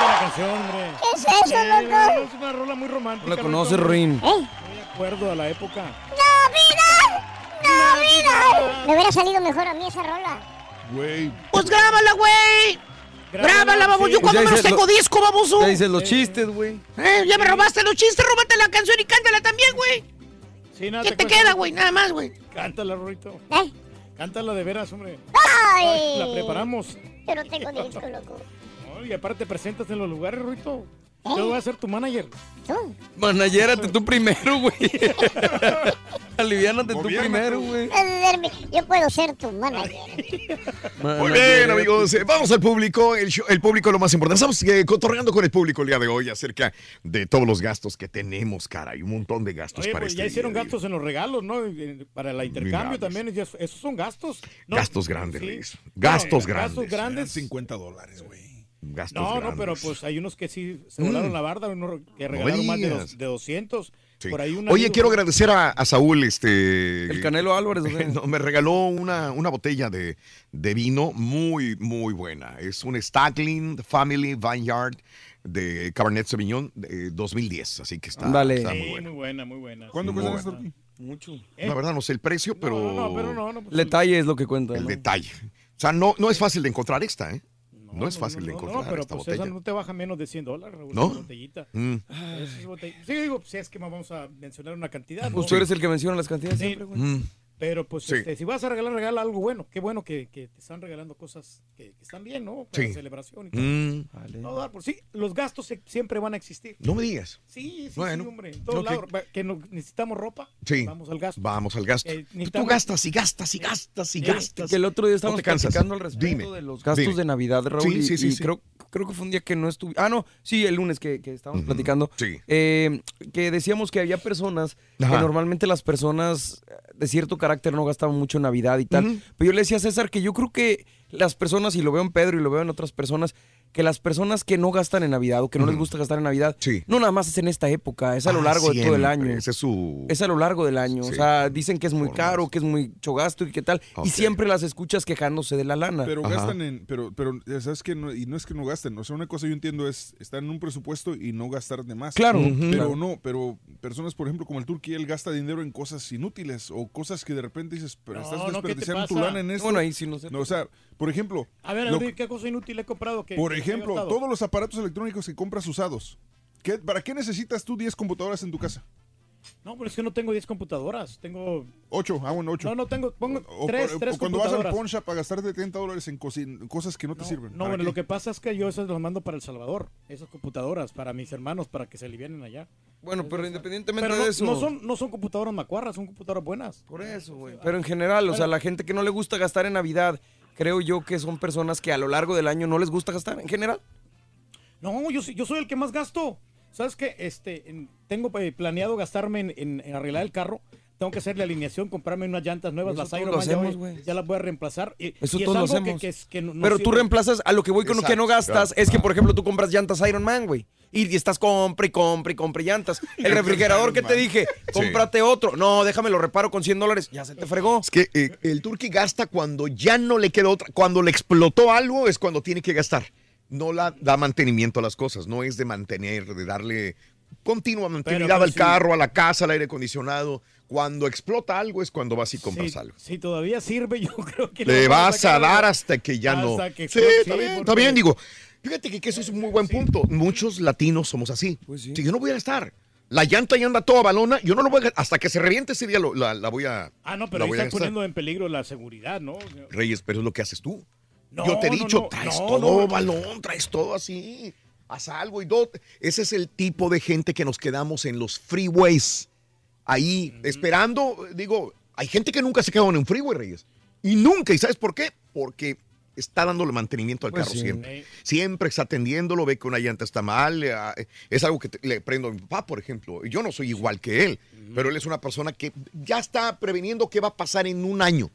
[SPEAKER 3] la canción, hombre.
[SPEAKER 2] ¿Qué es eso, loco?
[SPEAKER 3] Es una rola muy romántica.
[SPEAKER 66] La conoces. Ruin.
[SPEAKER 2] ¿Eh?
[SPEAKER 3] Muy de acuerdo a la época.
[SPEAKER 2] ¡Navidad! ¡Navidad! Me hubiera salido mejor a mí esa rola.
[SPEAKER 23] Güey.
[SPEAKER 4] Pues grábala, güey. Grábala, vamos. Yo
[SPEAKER 66] Pues
[SPEAKER 4] cuando menos
[SPEAKER 66] dices
[SPEAKER 4] tengo
[SPEAKER 66] lo-
[SPEAKER 4] disco, baboso.
[SPEAKER 66] Ya dices los chistes, güey.
[SPEAKER 4] Eh, ya me robaste los chistes, róbate la canción y cántala también, güey.
[SPEAKER 3] Sí, nada,
[SPEAKER 4] ¿Qué
[SPEAKER 3] te
[SPEAKER 4] te queda, güey? Nada más, güey.
[SPEAKER 3] Cántala, Rorito.
[SPEAKER 2] ¿Eh?
[SPEAKER 3] Cántala de veras, hombre.
[SPEAKER 2] ¡Ay!
[SPEAKER 3] La preparamos.
[SPEAKER 2] Yo no tengo disco, loco.
[SPEAKER 3] No, y aparte te presentas en los lugares, Rorito.
[SPEAKER 2] ¿Eh?
[SPEAKER 3] Yo voy a ser tu manager.
[SPEAKER 67] Managérate tú primero, güey. Aliviánate tú primero, güey.
[SPEAKER 2] Yo puedo ser tu manager.
[SPEAKER 1] Muy bien, amigos. Vamos al público. El, show- el público es lo más importante. Estamos eh, cotorreando con el público el día de hoy acerca de todos los gastos que tenemos, cara. Hay un montón de gastos
[SPEAKER 3] Oye,
[SPEAKER 1] para
[SPEAKER 3] pues
[SPEAKER 1] este
[SPEAKER 3] ya hicieron
[SPEAKER 1] día.
[SPEAKER 3] gastos en los regalos, ¿no? Para el intercambio también. ya- Esos son gastos. No,
[SPEAKER 1] Gastos grandes,
[SPEAKER 3] sí.
[SPEAKER 1] Luis.
[SPEAKER 3] No,
[SPEAKER 1] Gastos
[SPEAKER 3] Gastos
[SPEAKER 1] grandes.
[SPEAKER 3] grandes.
[SPEAKER 23] 50 dólares, güey.
[SPEAKER 1] Gastos
[SPEAKER 3] No, no, pero pues hay unos que sí se
[SPEAKER 1] Mm.
[SPEAKER 3] volaron la barda, unos que
[SPEAKER 1] No
[SPEAKER 3] regalaron más de, dos- de 200.
[SPEAKER 1] Sí.
[SPEAKER 3] Por ahí un
[SPEAKER 1] Oye,
[SPEAKER 3] amigo-
[SPEAKER 1] quiero agradecer a, a Saúl, este...
[SPEAKER 67] El Canelo Álvarez,
[SPEAKER 1] me regaló una, una botella de, de vino muy, muy buena. Es un Stagling Family Vineyard de Cabernet Sauvignon de 2010, así que está,
[SPEAKER 67] Ándale.
[SPEAKER 1] está
[SPEAKER 3] Sí,
[SPEAKER 1] muy
[SPEAKER 3] muy buena, muy buena.
[SPEAKER 23] ¿Cuánto
[SPEAKER 1] Muy
[SPEAKER 23] cuesta
[SPEAKER 1] buena.
[SPEAKER 23] esto?
[SPEAKER 67] Mucho.
[SPEAKER 1] La verdad no sé el precio, pero...
[SPEAKER 3] No, no, pero no, no, pues,
[SPEAKER 67] El detalle es lo que cuenta.
[SPEAKER 1] El
[SPEAKER 67] ¿no?
[SPEAKER 1] detalle. O sea, no, no es fácil de encontrar esta, ¿eh? No, es fácil de encontrar
[SPEAKER 3] no, pero
[SPEAKER 1] esta
[SPEAKER 3] pues
[SPEAKER 1] botella.
[SPEAKER 3] esa no te baja menos de 100 dólares, Raúl,
[SPEAKER 1] ¿No?
[SPEAKER 3] esa botellita.
[SPEAKER 1] Mm.
[SPEAKER 3] Esa es botella- Sí, digo, si es que vamos a mencionar una cantidad.
[SPEAKER 67] Pues
[SPEAKER 3] ¿no?
[SPEAKER 67] tú eres el que menciona las cantidades
[SPEAKER 3] Sí.
[SPEAKER 67] siempre, güey.
[SPEAKER 1] Mm.
[SPEAKER 3] Pero pues
[SPEAKER 1] Sí.
[SPEAKER 3] este, si vas a regalar, regala algo bueno. Qué bueno que, que te están regalando cosas que, que están bien, ¿no? Para
[SPEAKER 1] Sí.
[SPEAKER 3] la celebración y todo.
[SPEAKER 1] Mm.
[SPEAKER 3] No, dar por sí, los gastos se- siempre van a existir.
[SPEAKER 1] No me digas.
[SPEAKER 3] Sí, sí,
[SPEAKER 1] Bueno,
[SPEAKER 3] sí, hombre. En todos lados. Que no- necesitamos ropa.
[SPEAKER 1] Sí.
[SPEAKER 3] Vamos al gasto.
[SPEAKER 1] Vamos al gasto.
[SPEAKER 3] Eh,
[SPEAKER 1] Tú- gastas y gastas y gastas y
[SPEAKER 3] Eh,
[SPEAKER 1] gastas.
[SPEAKER 67] Que el otro día estábamos platicando al respecto
[SPEAKER 1] Dime,
[SPEAKER 67] de los gastos
[SPEAKER 1] dime.
[SPEAKER 67] de Navidad, Raúl.
[SPEAKER 1] Sí, sí, sí,
[SPEAKER 67] y
[SPEAKER 1] sí.
[SPEAKER 67] creo, creo que fue un día que no estuve. Ah, no, sí, el lunes que, que estábamos platicando.
[SPEAKER 1] Sí.
[SPEAKER 67] Eh, que decíamos que había personas
[SPEAKER 1] Ajá.
[SPEAKER 67] que normalmente las personas de cierto carácter no gastaban mucho en Navidad y tal. Pero yo le decía a César que yo creo que las personas, y lo veo en Pedro y lo veo en otras personas, que las personas que no gastan en Navidad o que no les gusta gastar en Navidad, no nada más es en esta época, es a lo
[SPEAKER 1] Ah,
[SPEAKER 67] largo de todo el año.
[SPEAKER 1] Ese es su...
[SPEAKER 67] Es a lo largo del año. O sea, dicen que es muy caro, que es muy chogasto y qué tal. Y siempre las escuchas quejándose de la lana.
[SPEAKER 23] Pero gastan en, pero, pero, ¿sabes que no, Y no es que no gasten, o sea, una cosa yo entiendo es estar en un presupuesto y no gastar de más.
[SPEAKER 67] Claro.
[SPEAKER 23] Pero.
[SPEAKER 67] Claro.
[SPEAKER 23] no, pero personas, por ejemplo, como el Turqui, él gasta dinero en cosas inútiles o cosas que de repente dices, pero
[SPEAKER 3] No,
[SPEAKER 23] estás
[SPEAKER 3] no, ¿qué te
[SPEAKER 23] desperdiciando tu lana en esto.
[SPEAKER 67] Bueno, ahí sí no sé.
[SPEAKER 23] o sea, por ejemplo,
[SPEAKER 3] A ver,
[SPEAKER 23] lo-
[SPEAKER 3] a ver, ¿qué cosa inútil he comprado? Que,
[SPEAKER 23] por
[SPEAKER 3] que he
[SPEAKER 23] ejemplo, todos los aparatos electrónicos que compras usados. ¿Qué- ¿Para qué necesitas tú 10 computadoras en tu casa?
[SPEAKER 3] No, pero es que no tengo 10 computadoras. Tengo.
[SPEAKER 23] 8, ah, bueno, 8.
[SPEAKER 3] No, no tengo. Pongo
[SPEAKER 23] O,
[SPEAKER 3] 3,
[SPEAKER 23] o-
[SPEAKER 3] 3
[SPEAKER 23] o cuando vas al. Poncha para gastarte 30 dólares en cosi- cosas que no te sirven.
[SPEAKER 3] No,
[SPEAKER 23] ¿Para
[SPEAKER 3] bueno,
[SPEAKER 23] qué?
[SPEAKER 3] lo que pasa es que yo esas las mando para El Salvador. Esas computadoras, para mis hermanos, para que se alivianen allá.
[SPEAKER 67] Bueno, pero independientemente
[SPEAKER 3] Pero no,
[SPEAKER 67] de eso.
[SPEAKER 3] no son, no son computadoras macuarras, son computadoras buenas.
[SPEAKER 67] Por eso, güey. Pero en general, o sea, la gente que no le gusta gastar en Navidad, creo yo que son personas que a lo largo del año no les gusta gastar en general.
[SPEAKER 3] No, yo, soy- yo soy el que más gasto. ¿Sabes qué? Este, en- tengo eh, planeado gastarme en, en- en arreglar el carro. Tengo que hacerle alineación, comprarme unas llantas nuevas,
[SPEAKER 67] Eso
[SPEAKER 3] las Iron Man, ya
[SPEAKER 67] hacemos, güey.
[SPEAKER 3] ya, las voy a reemplazar. Y,
[SPEAKER 67] Eso
[SPEAKER 3] y es
[SPEAKER 67] todos lo
[SPEAKER 3] algo que-
[SPEAKER 67] hacemos.
[SPEAKER 3] que es- que no- no
[SPEAKER 67] Pero tú
[SPEAKER 3] sirve.
[SPEAKER 67] reemplazas a lo que voy con lo que no gastas. Es que,
[SPEAKER 1] claro.
[SPEAKER 67] por ejemplo, tú compras llantas Iron Man, güey. Y estás compra y compra y compra llantas. El refrigerador que te dije, cómprate otro. No, déjame lo reparo con 100 dólares. Ya se te fregó.
[SPEAKER 1] Es que eh, el turqui gasta cuando ya no le queda otra. Cuando le explotó algo es cuando tiene que gastar. No la da mantenimiento a las cosas. No es de mantener, de darle continua mantenimiento
[SPEAKER 3] pero
[SPEAKER 1] al
[SPEAKER 3] sí.
[SPEAKER 1] carro, a la casa, al aire acondicionado. Cuando explota algo es cuando vas y compras
[SPEAKER 3] Sí,
[SPEAKER 1] algo.
[SPEAKER 3] Si todavía sirve, yo creo que...
[SPEAKER 1] Le vas a
[SPEAKER 3] sacar
[SPEAKER 1] dar hasta que ya no.
[SPEAKER 3] hasta que
[SPEAKER 1] sí, está bien, está bien, digo. Fíjate que, que eso es un muy buen punto. Muchos latinos somos así. Si yo no voy a gastar. La llanta ya anda toda balona, yo no lo voy a. Hasta que se reviente ese día lo- la, la voy a.
[SPEAKER 3] Ah, no, pero ahí
[SPEAKER 1] a
[SPEAKER 3] estás poniendo en peligro la seguridad, ¿no?
[SPEAKER 1] Reyes, pero es lo que haces tú.
[SPEAKER 3] No,
[SPEAKER 1] Yo te he
[SPEAKER 3] no,
[SPEAKER 1] dicho,
[SPEAKER 3] no,
[SPEAKER 1] traes
[SPEAKER 3] no,
[SPEAKER 1] todo
[SPEAKER 3] no.
[SPEAKER 1] balón, traes todo así. Haz algo y do- Ese es el tipo de gente que nos quedamos en los freeways. Ahí, esperando. Digo, hay gente que nunca se queda en un freeway, Reyes. Y nunca. ¿Y sabes por qué? Porque está dándole mantenimiento al
[SPEAKER 67] Pues
[SPEAKER 1] carro
[SPEAKER 67] sí.
[SPEAKER 1] siempre. Siempre está atendiéndolo, ve que una llanta está mal. eh, ah, Es algo que te- le prendo a mi papá, por ejemplo. Yo no soy igual que él, pero él es una persona que ya está preveniendo qué va a pasar en un año.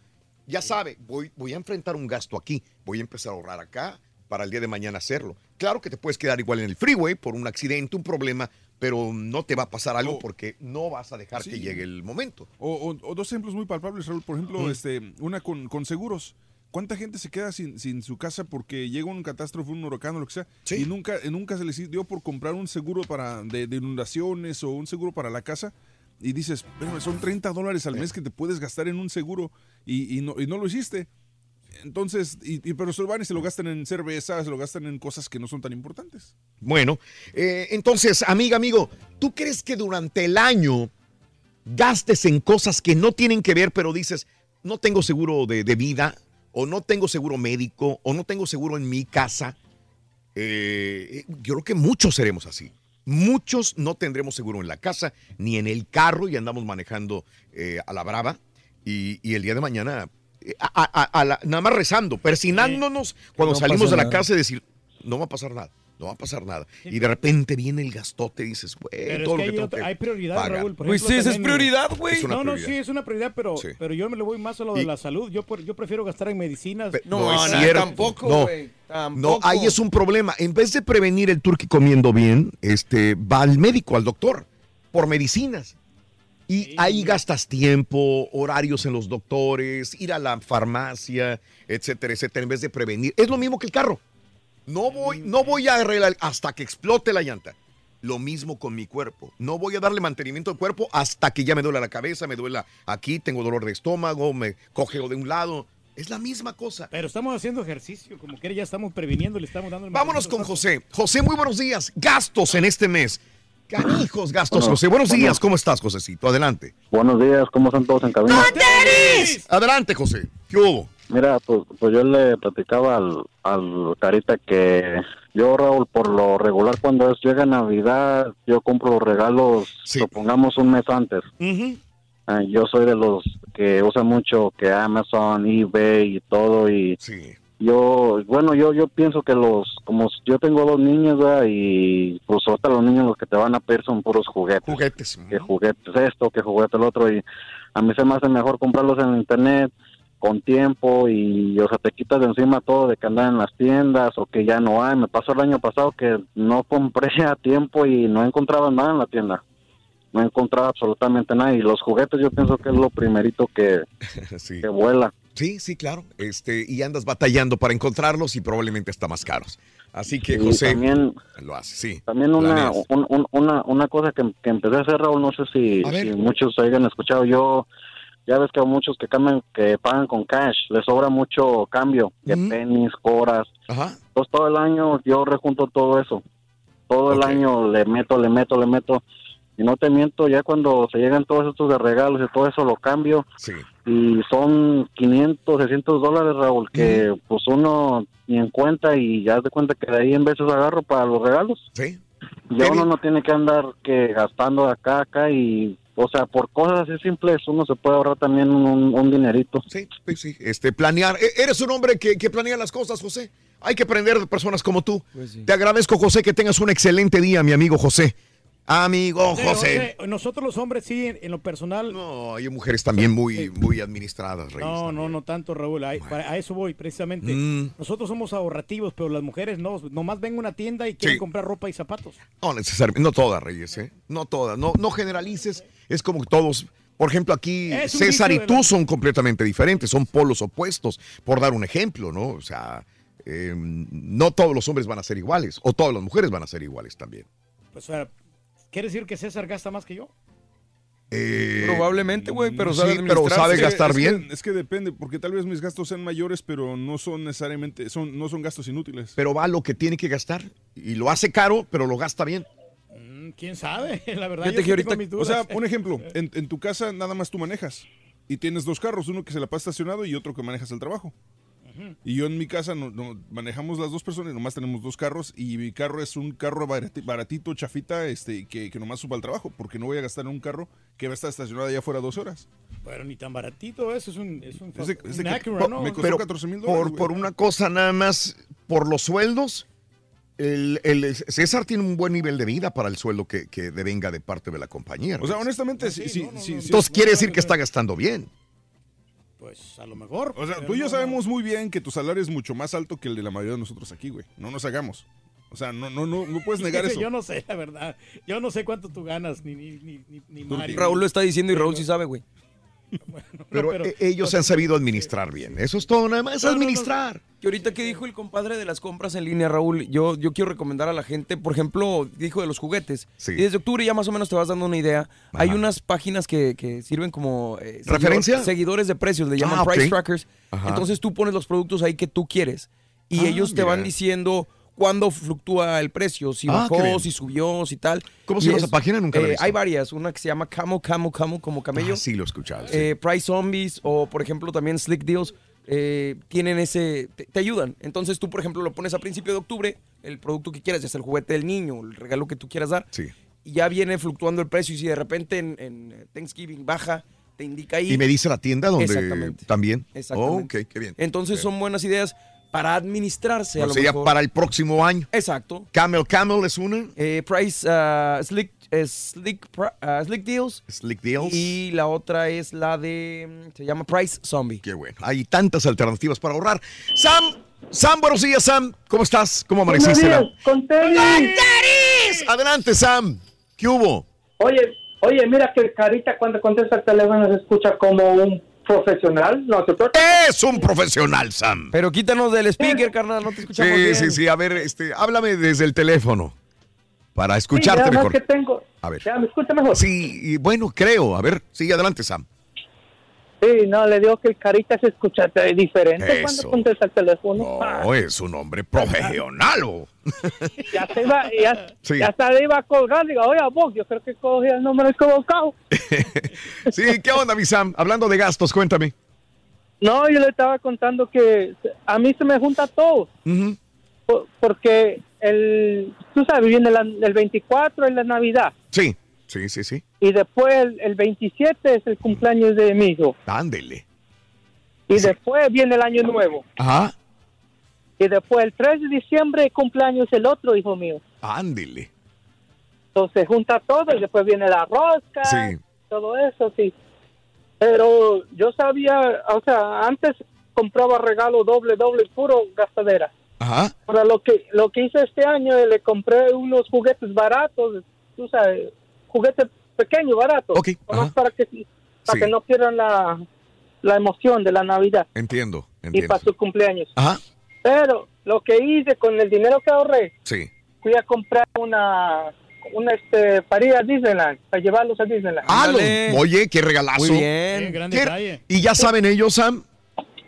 [SPEAKER 1] Ya sabe, voy, voy a enfrentar un gasto aquí, voy a empezar a ahorrar acá para el día de mañana hacerlo. Claro que te puedes quedar igual en el freeway por un accidente, un problema, pero no te va a pasar algo porque no vas a dejar
[SPEAKER 23] Sí.
[SPEAKER 1] que llegue el momento.
[SPEAKER 23] O, o- o dos ejemplos muy palpables, Raúl. Por ejemplo,
[SPEAKER 1] Mm.
[SPEAKER 23] este, una con, con seguros. ¿Cuánta gente se queda sin, sin su casa porque llega un catástrofe, un huracán o lo que sea? Y nunca, nunca se les dio por comprar un seguro para, de, de inundaciones o un seguro para la casa. Y dices, "Pero son 30 dólares al mes que te puedes gastar en un seguro y, y no, y no lo hiciste. Entonces, y, y- pero se lo van y se lo gastan en cerveza, se lo gastan en cosas que no son tan importantes.
[SPEAKER 1] Bueno, eh, entonces, amiga, amigo, ¿tú crees que durante el año gastes en cosas que no tienen que ver, pero dices, no tengo seguro de, vida, o no tengo seguro médico, o no tengo seguro en mi casa. Eh, yo creo que muchos seremos así. Muchos no tendremos seguro en la casa ni en el carro y andamos manejando eh, a la brava. Y, el día de mañana, a- a- a la- nada más rezando, persinándonos cuando
[SPEAKER 67] No
[SPEAKER 1] salimos de la
[SPEAKER 67] nada.
[SPEAKER 1] casa y decir, no va a pasar nada, no va a pasar nada. Y de repente viene el gastote y dices, güey,
[SPEAKER 3] es
[SPEAKER 1] todo
[SPEAKER 3] que
[SPEAKER 1] lo que
[SPEAKER 3] hay,
[SPEAKER 1] tengo que
[SPEAKER 3] hay prioridad,
[SPEAKER 1] pagar".
[SPEAKER 3] Raúl. Por
[SPEAKER 67] Pues
[SPEAKER 3] ejemplo,
[SPEAKER 67] sí, esa es prioridad, güey.
[SPEAKER 3] No, no,
[SPEAKER 1] prioridad.
[SPEAKER 3] sí, es una prioridad, pero,
[SPEAKER 1] Sí.
[SPEAKER 3] pero yo me le voy más a lo de
[SPEAKER 1] Y-
[SPEAKER 3] la salud. Yo, yo prefiero gastar en medicinas.
[SPEAKER 1] No, es cierto. no, no, ahí es un problema. En vez de prevenir el turqui comiendo bien, este, va al médico, al doctor, por medicinas. Y ahí gastas tiempo, horarios en los doctores, ir a la farmacia, etcétera, etcétera, en vez de prevenir. Es lo mismo que el carro. No voy, no voy a arreglar hasta que explote la llanta. Lo mismo con mi cuerpo. No voy a darle mantenimiento al cuerpo hasta que ya me duele la cabeza, me duela aquí, tengo dolor de estómago, me cogeo de un lado. Es la misma cosa.
[SPEAKER 3] Pero estamos haciendo ejercicio, como que ya estamos previniendo, le estamos dando el
[SPEAKER 1] Vámonos con. José. José, muy buenos días. Gastos en este mes. Canijos gastos,
[SPEAKER 68] Bueno,
[SPEAKER 1] José. Buenos
[SPEAKER 68] bueno.
[SPEAKER 1] días. ¿Cómo estás, Josecito? Adelante.
[SPEAKER 68] Buenos días, ¿cómo están todos en cabina?
[SPEAKER 1] Adelante, José. ¿Qué hubo?
[SPEAKER 68] Mira, pues, pues yo le platicaba al, al Carita que yo, Raúl, por lo regular cuando es, llega Navidad, yo compro los regalos, supongamos un mes antes. Ah, yo soy de los que usa mucho que Amazon, eBay y todo y yo, bueno, yo yo pienso que los, como yo tengo dos niños ¿verdad? y pues ahorita los niños los que te van a pedir son puros juguetes.
[SPEAKER 1] Juguetes.
[SPEAKER 68] Que juguetes esto, que juguete el otro y a mí se me hace mejor comprarlos en internet con tiempo y, o sea, te quitas de encima todo de que andan en las tiendas o que ya no hay. Me pasó el año pasado que no compré a tiempo y no encontraba nada en la tienda. No encontraba absolutamente nada y los juguetes yo pienso que es lo primerito que,
[SPEAKER 1] Sí.
[SPEAKER 68] que vuela.
[SPEAKER 1] Sí, sí, claro. Este, y andas batallando para encontrarlos y probablemente está más caros. Así que, José,
[SPEAKER 68] también-
[SPEAKER 1] lo hace, sí.
[SPEAKER 68] También una, un- un- una, una cosa que, que empecé a hacer, Raúl, no sé si,
[SPEAKER 1] A
[SPEAKER 68] si muchos hayan escuchado, yo, ya ves que hay muchos que cambian, que pagan con cash, les sobra mucho cambio, de pennies, horas. Entonces todo el año yo rejunto todo eso. Todo el año le meto, le meto, le meto. Y no te miento, ya cuando se llegan todos estos de regalos y todo eso lo cambio. Y son 500, 600 dólares, Raúl, que pues uno ni en cuenta y ya de cuenta que de ahí en veces agarro para los regalos.
[SPEAKER 1] Sí.
[SPEAKER 68] Ya uno no tiene que andar que gastando de acá a acá y, o sea, por cosas así simples uno se puede ahorrar también un, un dinerito.
[SPEAKER 1] Sí, sí, sí. Este, planear. E- Eres un hombre que, que planea las cosas, José. Hay que aprender de personas como tú. Te agradezco, José, que tengas un excelente día, mi amigo José. Amigo José.
[SPEAKER 3] José, nosotros los hombres sí, en, en lo personal.
[SPEAKER 1] No, hay mujeres también muy, muy administradas, Reyes.
[SPEAKER 3] No, no, no tanto, Raúl. A, para- a eso voy, precisamente.
[SPEAKER 1] Mm.
[SPEAKER 3] Nosotros somos ahorrativos, pero las mujeres no. Nomás ven a una tienda y quieren
[SPEAKER 1] Sí.
[SPEAKER 3] comprar ropa y zapatos.
[SPEAKER 1] No necesariamente, no todas, Reyes, ¿eh? No todas, no, no generalices, es como que todos, por ejemplo, aquí César y tú son completamente diferentes, son polos opuestos, por dar un ejemplo, ¿no? O sea, eh, no todos los hombres van a ser iguales, o todas las mujeres van a ser iguales también.
[SPEAKER 3] Pues, o sea, ¿quiere decir que César gasta más que yo?
[SPEAKER 1] Eh,
[SPEAKER 67] Probablemente, güey, pero
[SPEAKER 1] sí,
[SPEAKER 67] sabe
[SPEAKER 1] pero
[SPEAKER 67] administrarse.
[SPEAKER 1] sabe
[SPEAKER 23] Es que-
[SPEAKER 1] gastar
[SPEAKER 23] es que-
[SPEAKER 1] bien.
[SPEAKER 23] es que depende, porque tal vez mis gastos sean mayores, pero no son necesariamente, son, no son gastos inútiles.
[SPEAKER 1] Pero va lo que tiene que gastar, y lo hace caro, pero lo gasta bien.
[SPEAKER 3] Mm, ¿Quién sabe? La verdad, yo
[SPEAKER 23] que ahorita,
[SPEAKER 3] tengo mis
[SPEAKER 23] o
[SPEAKER 3] dudas.
[SPEAKER 23] sea, un ejemplo, en, en tu casa nada más tú manejas y tienes dos carros, uno que se la pasa estacionado y otro que manejas al trabajo. Y yo en mi casa no, no- manejamos las dos personas, nomás tenemos dos carros y mi carro es un carro barati- baratito, chafita, este, que, que nomás suba al trabajo, porque no voy a gastar en un carro que va a estar estacionado allá afuera dos horas.
[SPEAKER 3] Pero ni tan baratito eso, es un, es un,
[SPEAKER 23] Es de- es de
[SPEAKER 3] un Acura, ¿no?
[SPEAKER 23] me costó
[SPEAKER 1] Pero
[SPEAKER 23] 14 mil
[SPEAKER 1] por,
[SPEAKER 23] dólares.
[SPEAKER 1] por una cosa nada más, por los sueldos, el, el- César tiene un buen nivel de vida para el sueldo que, que devenga de parte de la compañía.
[SPEAKER 23] O sea, honestamente, sí, sí, sí, sí.
[SPEAKER 1] Entonces quiere decir que está gastando bien.
[SPEAKER 3] Pues a lo mejor.
[SPEAKER 23] O sea, tú y yo
[SPEAKER 3] no,
[SPEAKER 23] sabemos muy bien que tu salario es mucho más alto que el de la mayoría de nosotros aquí, güey. No nos hagamos. O sea, no, no, no, no puedes negar eso.
[SPEAKER 3] Yo no sé, la verdad. Yo no sé cuánto tú ganas, ni, ni, ni, ni, ni Mario.
[SPEAKER 67] Raúl lo está diciendo y Raúl sí sabe, güey.
[SPEAKER 1] Pero,
[SPEAKER 3] pero-
[SPEAKER 1] eh, ellos se han sabido administrar bien. Eso es todo, nada más administrar.
[SPEAKER 67] Que ahorita que dijo el compadre de las compras en línea, Raúl, yo, yo quiero recomendar a la gente, por ejemplo, dijo de los juguetes.
[SPEAKER 1] Sí.
[SPEAKER 67] Y desde octubre ya más o menos te vas dando una idea. Hay unas páginas que, que sirven como eh,
[SPEAKER 1] ¿Referencia?
[SPEAKER 67] seguidores de precios, le llaman
[SPEAKER 1] Ah, ok.
[SPEAKER 67] price trackers.
[SPEAKER 1] Ajá.
[SPEAKER 67] Entonces tú pones los productos ahí que tú quieres y
[SPEAKER 1] Ah,
[SPEAKER 67] ellos te
[SPEAKER 1] mira.
[SPEAKER 67] van diciendo cuándo fluctúa el precio, si
[SPEAKER 1] Ah,
[SPEAKER 67] bajó, si subió, si tal.
[SPEAKER 1] ¿Cómo se llama
[SPEAKER 67] es-
[SPEAKER 1] esa página? Nunca la he
[SPEAKER 67] eh,
[SPEAKER 1] visto.
[SPEAKER 67] Hay varias, una que se llama Camo, Camo, Camo, como camello.
[SPEAKER 1] Ah, sí, lo he escuchado. sí.
[SPEAKER 67] Eh, Price Zombies o, por ejemplo, también Slick Deals eh, tienen ese, te, te ayudan. Entonces tú, por ejemplo, lo pones a principio de octubre, el producto que quieras, ya sea el juguete del niño, el regalo que tú quieras dar, y ya viene fluctuando el precio y si de repente en, en Thanksgiving baja, te indica ahí.
[SPEAKER 1] y me dice la tienda donde
[SPEAKER 67] Exactamente.
[SPEAKER 1] también.
[SPEAKER 67] Exactamente.
[SPEAKER 1] ok, qué bien.
[SPEAKER 67] Entonces son buenas ideas para administrarse. a
[SPEAKER 1] O
[SPEAKER 67] lo
[SPEAKER 1] sería
[SPEAKER 67] mejor.
[SPEAKER 1] para el próximo año.
[SPEAKER 67] Exacto.
[SPEAKER 1] Camel Camel es una.
[SPEAKER 67] Eh, Price ah, Slick, eh, Slick, Pri- ah, Slick Deals.
[SPEAKER 1] Slick Deals.
[SPEAKER 67] Y la otra es la de. mm, Se llama Price Zombie.
[SPEAKER 1] Qué bueno. Hay tantas alternativas para ahorrar. Sam, Sam, buenos días, Sam. ¿Cómo estás? ¿Cómo amaneciste?
[SPEAKER 69] Buenos días, con Tenis.
[SPEAKER 1] Adelante, Sam. ¿Qué hubo?
[SPEAKER 69] Oye, oye, mira que Carita cuando contesta el teléfono se escucha como un profesional. No te
[SPEAKER 1] Es un profesional, Sam.
[SPEAKER 67] Pero quítanos del speaker, carnal, no te escuchamos
[SPEAKER 1] Sí,
[SPEAKER 67] bien.
[SPEAKER 1] sí, sí. A ver, este, háblame desde el teléfono para escucharte
[SPEAKER 69] sí,
[SPEAKER 1] mejor.
[SPEAKER 69] que tengo.
[SPEAKER 1] A ver.
[SPEAKER 69] Ya me escucha mejor.
[SPEAKER 1] Sí, y bueno, creo. A ver, sigue adelante, Sam.
[SPEAKER 69] Sí, no, le digo que el Carita se escucha diferente
[SPEAKER 1] Eso.
[SPEAKER 69] cuando contesta el teléfono.
[SPEAKER 1] No, es un hombre profesional.
[SPEAKER 69] ya se iba, ya,
[SPEAKER 1] Sí.
[SPEAKER 69] ya le iba a colgar. Digo, oye, vos, yo creo que cogí el número equivocado.
[SPEAKER 1] Sí, ¿qué onda, mi Sam? Hablando de gastos, cuéntame.
[SPEAKER 69] No, yo le estaba contando que a mí se me junta todo. Por- porque el, tú sabes, viene la- el 24 es la Navidad.
[SPEAKER 1] Sí, sí, sí, sí.
[SPEAKER 69] Y después el, el 27 es el cumpleaños de mi hijo.
[SPEAKER 1] Ándele.
[SPEAKER 69] Y después viene el año nuevo.
[SPEAKER 1] Ajá,
[SPEAKER 69] Y después el 3 de diciembre cumpleaños el otro hijo mío.
[SPEAKER 1] ándele.
[SPEAKER 69] Entonces junta todo y después viene la rosca,
[SPEAKER 1] Sí.
[SPEAKER 69] todo eso, sí. Pero yo sabía, o sea, antes compraba regalo doble, doble, puro gastadera.
[SPEAKER 1] Ajá.
[SPEAKER 69] Ahora lo que lo que hice este año, eh, le compré unos juguetes baratos, tú sabes, juguetes pequeños, baratos, nomás para que para
[SPEAKER 1] Sí.
[SPEAKER 69] que no pierdan la, la emoción de la Navidad
[SPEAKER 1] Entiendo,
[SPEAKER 69] y para su cumpleaños.
[SPEAKER 1] Ajá,
[SPEAKER 69] Pero lo que hice con el dinero que ahorré,
[SPEAKER 1] sí.
[SPEAKER 69] fui a comprar una una este para ir a Disneyland, para llevarlos a Disneyland.
[SPEAKER 1] Ah, lo- oye, qué regalazo.
[SPEAKER 69] Muy bien.
[SPEAKER 3] Qué gran
[SPEAKER 1] ¿Qué-
[SPEAKER 3] detalle.
[SPEAKER 1] ¿Y ya saben ellos, Sam?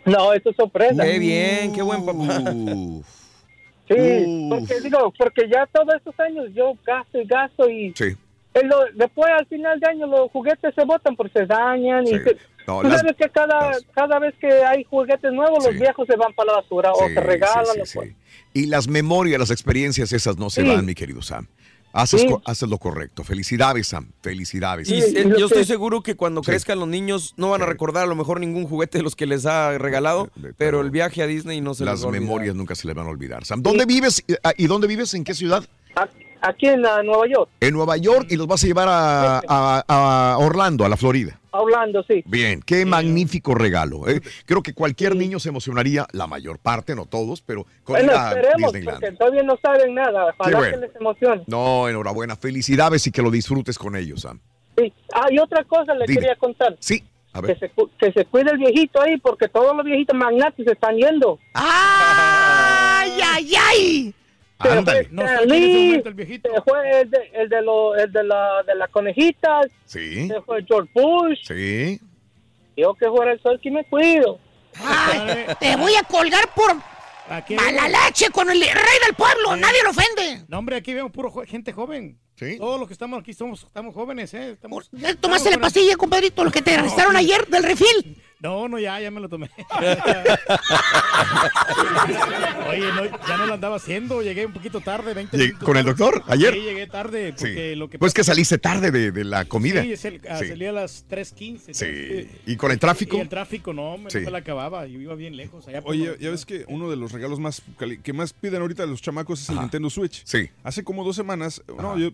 [SPEAKER 69] No, eso es sorpresa.
[SPEAKER 67] Qué bien, qué buen papá.
[SPEAKER 69] Sí, porque digo, porque ya todos estos años yo gasto y gasto y
[SPEAKER 1] Sí.
[SPEAKER 69] Lo- después al final de año los juguetes se botan porque se dañan y se-
[SPEAKER 1] No,
[SPEAKER 69] tú
[SPEAKER 1] las-
[SPEAKER 69] sabes que cada, cada vez que hay juguetes nuevos los viejos se van para la basura o se regalan.
[SPEAKER 1] sí,
[SPEAKER 69] o
[SPEAKER 1] sí,
[SPEAKER 69] pues.
[SPEAKER 1] sí. Y las memorias, las experiencias esas no se
[SPEAKER 69] Sí.
[SPEAKER 1] van, mi querido Sam. Haces, co- haces lo correcto. Felicidades, Sam. Felicidades.
[SPEAKER 67] Y yo estoy seguro que cuando crezcan los niños no van a recordar a lo mejor ningún juguete de los que les ha regalado, pero el viaje a Disney no se les
[SPEAKER 1] Las
[SPEAKER 67] va a olvidar.
[SPEAKER 1] memorias nunca se les van a olvidar. Sam, ¿dónde vives y- ah, y dónde vives? ¿En qué ciudad?
[SPEAKER 69] Aquí en ah, Nueva York,
[SPEAKER 1] En Nueva York y los vas a llevar a, a- a Orlando, a la Florida.
[SPEAKER 69] hablando, sí.
[SPEAKER 1] Bien, qué magnífico regalo. ¿eh? Creo que cualquier niño se emocionaría, la mayor parte, no todos, pero con
[SPEAKER 69] Bueno,
[SPEAKER 1] ir a
[SPEAKER 69] esperemos,
[SPEAKER 1] Disneyland.
[SPEAKER 69] porque todavía no saben nada. Ojalá
[SPEAKER 1] bueno.
[SPEAKER 69] que les emocione.
[SPEAKER 1] No, enhorabuena. Felicidades y que lo disfrutes con ellos, Sam.
[SPEAKER 69] Sí. Ah, y otra cosa le
[SPEAKER 1] Dime.
[SPEAKER 69] quería contar.
[SPEAKER 1] Sí, a
[SPEAKER 69] Que
[SPEAKER 1] ver.
[SPEAKER 69] se, cu- que se cuide el viejito ahí, porque todos los viejitos magnates se están yendo.
[SPEAKER 4] ¡Ay, ay, ay!
[SPEAKER 69] Se
[SPEAKER 1] Ándale.
[SPEAKER 69] fue Stan Lee, se fue el de, el de, lo- el de la, de las conejitas,
[SPEAKER 1] Sí,
[SPEAKER 69] se fue George Bush.
[SPEAKER 1] sí.
[SPEAKER 69] Yo que fuera el sol que me cuido.
[SPEAKER 4] Ay, te voy a colgar por mala leche con el rey del pueblo. Nadie lo ofende.
[SPEAKER 3] No, hombre, aquí vemos puro jo- gente joven.
[SPEAKER 1] Sí.
[SPEAKER 3] Todos los que estamos aquí somos, estamos jóvenes, ¿eh? Estamos,
[SPEAKER 4] Tomaste la pastilla, compadrito, lo que te restaron ayer del refil.
[SPEAKER 3] No, no, ya, ya me lo tomé. Oye, no, ya no lo andaba haciendo, llegué un poquito tarde, 20
[SPEAKER 1] Lleg-
[SPEAKER 3] minutos
[SPEAKER 1] ¿Con el doctor ayer?
[SPEAKER 3] Sí, llegué tarde, porque
[SPEAKER 1] Sí.
[SPEAKER 3] lo que
[SPEAKER 1] Pues que saliste tarde de, de la comida.
[SPEAKER 3] Sí, es el- ah,
[SPEAKER 1] Sí.
[SPEAKER 3] salí a las 3.15.
[SPEAKER 1] Sí. ¿Y con el tráfico?
[SPEAKER 3] Y el tráfico, no, me,
[SPEAKER 1] Sí.
[SPEAKER 3] no me la acababa, yo iba bien lejos. Allá
[SPEAKER 23] Oye, ya ves que uno de los regalos más que más piden ahorita los chamacos es el
[SPEAKER 1] Ajá.
[SPEAKER 23] Nintendo Switch.
[SPEAKER 1] Sí.
[SPEAKER 23] Hace como dos semanas, no, yo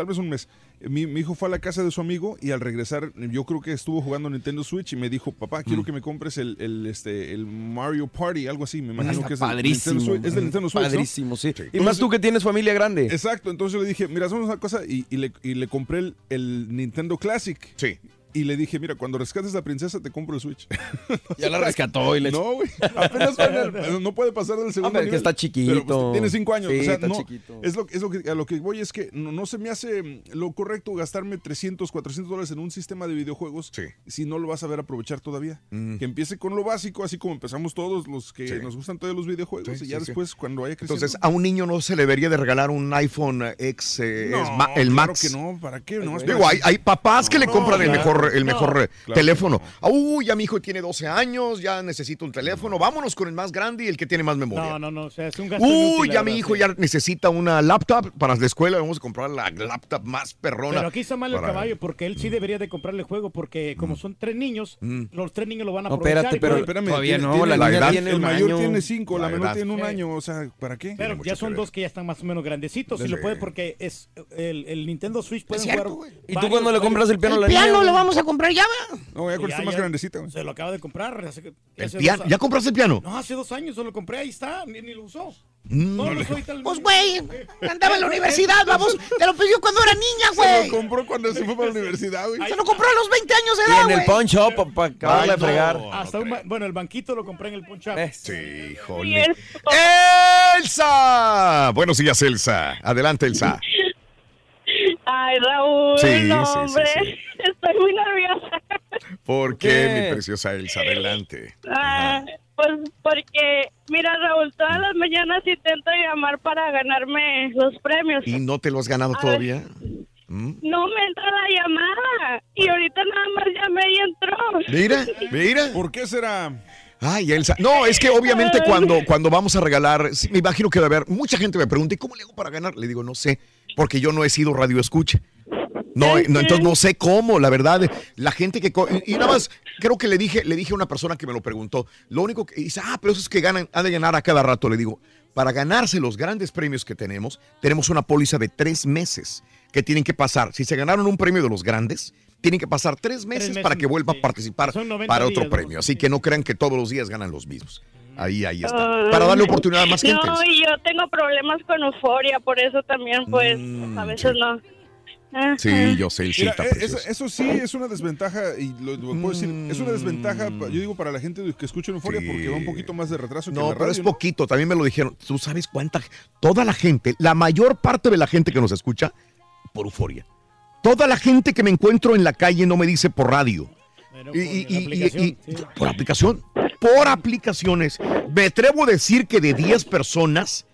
[SPEAKER 23] tal vez un mes. Mi, mi hijo fue a la casa de su amigo y al regresar, yo creo que estuvo jugando Nintendo Switch y me dijo, papá, quiero
[SPEAKER 1] Mm.
[SPEAKER 23] que me compres el, el, este, el Mario Party, algo así. Me imagino
[SPEAKER 67] Está
[SPEAKER 23] que es
[SPEAKER 67] padrísimo.
[SPEAKER 23] Nintendo Switch. Es del Nintendo Switch, ¿no?
[SPEAKER 67] Padrísimo, sí. Y más tú que tienes familia grande.
[SPEAKER 23] Exacto, entonces yo le dije, mira, hacemos una cosa y, y le, y le compré el, el Nintendo Classic.
[SPEAKER 1] Sí.
[SPEAKER 23] Y le dije, mira, cuando rescates a la princesa te compro el Switch.
[SPEAKER 67] Ya la rescató y le
[SPEAKER 23] No, güey. Apenas el- no puede pasar del segundo
[SPEAKER 67] Hombre, que está chiquito.
[SPEAKER 23] Pero, pues, tiene cinco años.
[SPEAKER 67] Sí,
[SPEAKER 23] o sea,
[SPEAKER 67] está
[SPEAKER 23] no,
[SPEAKER 67] chiquito.
[SPEAKER 23] Es lo, es lo que, a lo que voy es que no, no se me hace mm, lo correcto gastarme 300, 400 dólares en un sistema de videojuegos si no lo vas a ver aprovechar todavía.
[SPEAKER 1] Mm.
[SPEAKER 23] Que empiece con lo básico, así como empezamos todos los que
[SPEAKER 1] Sí.
[SPEAKER 23] nos gustan todos los videojuegos
[SPEAKER 1] Sí,
[SPEAKER 23] y ya
[SPEAKER 1] sí, sí.
[SPEAKER 23] después cuando vaya creciendo.
[SPEAKER 1] Entonces, a un niño no se le debería de regalar un iPhone X, eh,
[SPEAKER 23] No,
[SPEAKER 1] el
[SPEAKER 23] claro
[SPEAKER 1] Max.
[SPEAKER 23] que no, ¿para qué? Nomás
[SPEAKER 1] Digo, hay, hay papás que le
[SPEAKER 23] No,
[SPEAKER 1] compran el
[SPEAKER 23] claro.
[SPEAKER 1] Mejor, el
[SPEAKER 23] No,
[SPEAKER 1] mejor eh,
[SPEAKER 23] claro
[SPEAKER 1] teléfono. Uy, ya mi hijo tiene 12 años, ya necesita un teléfono. Vámonos con el más grande y el que tiene más memoria.
[SPEAKER 3] No, no, no, o sea, es un gasto
[SPEAKER 1] Uy, ya mi hijo
[SPEAKER 3] sí.
[SPEAKER 1] ya necesita una laptop para la escuela. Vamos a comprar la laptop más perrona.
[SPEAKER 3] Pero aquí está mal el
[SPEAKER 1] para-
[SPEAKER 3] caballo porque él sí debería de comprarle juego porque como son tres niños,
[SPEAKER 1] Mm.
[SPEAKER 3] los tres niños lo van a
[SPEAKER 67] No,
[SPEAKER 3] aprovechar.
[SPEAKER 67] espérate,
[SPEAKER 3] y
[SPEAKER 67] pero
[SPEAKER 23] Espérame,
[SPEAKER 67] Todavía no,
[SPEAKER 23] tiene-
[SPEAKER 67] la
[SPEAKER 23] la edad-
[SPEAKER 67] tiene
[SPEAKER 23] el mayor
[SPEAKER 67] año.
[SPEAKER 23] tiene cinco, la,
[SPEAKER 1] La
[SPEAKER 23] menor tiene un
[SPEAKER 3] Eh.
[SPEAKER 23] año, o sea, ¿para qué?
[SPEAKER 3] Pero ya son dos que ya están más o menos grandecitos. Y lo puede porque es el, el Nintendo Switch
[SPEAKER 4] cierto,
[SPEAKER 3] jugar.
[SPEAKER 67] ¿Y tú cuando le compras el piano a
[SPEAKER 4] El
[SPEAKER 67] la niña?
[SPEAKER 4] piano lo vamos a comprar ya, ¿verdad?
[SPEAKER 23] No, ya cuando
[SPEAKER 3] Ya,
[SPEAKER 23] esté más grandecita. güey.
[SPEAKER 3] Se lo acaba de comprar. hace-
[SPEAKER 1] El
[SPEAKER 3] hace
[SPEAKER 1] piano- ¿Ya
[SPEAKER 3] a-
[SPEAKER 1] compraste el piano?
[SPEAKER 3] No, hace dos años se lo compré. Ahí está. Ni, ni lo usó.
[SPEAKER 1] Mm.
[SPEAKER 3] No, no soy tal.
[SPEAKER 4] Pues, güey, andaba en la universidad, vamos. Te lo pidió cuando era niña,
[SPEAKER 23] Se
[SPEAKER 4] güey.
[SPEAKER 23] lo compró cuando se fue para la universidad, güey.
[SPEAKER 4] Se lo compró a los 20 años de edad,
[SPEAKER 67] en el shop para acabarle de
[SPEAKER 1] no.
[SPEAKER 67] fregar.
[SPEAKER 3] Hasta un ba- bueno, el banquito lo compré en el punch up.
[SPEAKER 1] Sí, híjole. ¡Elsa! Buenos días, Elsa. Adelante, Elsa.
[SPEAKER 70] Ay, Raúl,
[SPEAKER 1] Sí,
[SPEAKER 70] no,
[SPEAKER 1] sí, sí,
[SPEAKER 70] hombre,
[SPEAKER 1] sí.
[SPEAKER 70] estoy muy nerviosa.
[SPEAKER 1] ¿Por
[SPEAKER 67] ¿Qué?
[SPEAKER 1] qué, mi preciosa Elsa? Adelante.
[SPEAKER 70] Ah, pues porque, mira, Raúl, todas las mañanas intento llamar para ganarme los premios.
[SPEAKER 1] ¿Y no te lo has ganado
[SPEAKER 70] A
[SPEAKER 1] todavía? ¿Mm?
[SPEAKER 70] No me entra la llamada y ahorita nada más llamé y entró.
[SPEAKER 1] Mira, mira.
[SPEAKER 23] ¿Por qué será?
[SPEAKER 1] Ay, Elsa. No, es que obviamente cuando, cuando vamos a regalar, sí, me imagino que va a haber, mucha gente me pregunta, ¿y cómo le hago para ganar? Le digo, no sé, porque yo no he sido radio escucha. No, no, entonces no sé cómo, la verdad, la gente que... y nada más, creo que le dije, le dije a una persona que me lo preguntó, lo único que dice, ah, pero eso es que ganan, han de ganar a cada rato. Le digo, para ganarse los grandes premios que tenemos, tenemos una póliza de tres meses que tienen que pasar. Si se ganaron un premio de los grandes, tienen que pasar tres meses,
[SPEAKER 3] meses,
[SPEAKER 1] para que vuelva
[SPEAKER 3] sí.
[SPEAKER 1] a participar
[SPEAKER 3] Son 90
[SPEAKER 1] para otro
[SPEAKER 3] días,
[SPEAKER 1] premio. Así que no crean que todos los días ganan los mismos. Ahí, ahí está. Para darle oportunidad a más gente.
[SPEAKER 70] No, y yo tengo problemas con euforia, por eso también, pues,
[SPEAKER 1] Mm,
[SPEAKER 70] a veces no. Ah,
[SPEAKER 1] Sí, yo sé, el
[SPEAKER 23] Mira, eh, eso, sí es una desventaja, y lo, lo puedo decir, es una desventaja, yo digo, para la gente que escucha en Euforia,
[SPEAKER 1] Sí.
[SPEAKER 23] porque va un poquito más de retraso que
[SPEAKER 1] No,
[SPEAKER 23] la
[SPEAKER 1] pero
[SPEAKER 23] radio,
[SPEAKER 1] es
[SPEAKER 23] ¿no?
[SPEAKER 1] poquito, también me lo dijeron. ¿Tú sabes cuánta? Toda la gente, la mayor parte de la gente que nos escucha, por euforia. Toda la gente que me encuentro en la calle no me dice por radio.
[SPEAKER 3] Pero
[SPEAKER 1] Y- y- y-
[SPEAKER 3] aplicación,
[SPEAKER 1] y-
[SPEAKER 3] sí.
[SPEAKER 1] Por aplicación. Por aplicaciones. Me atrevo a decir que de 10 personas,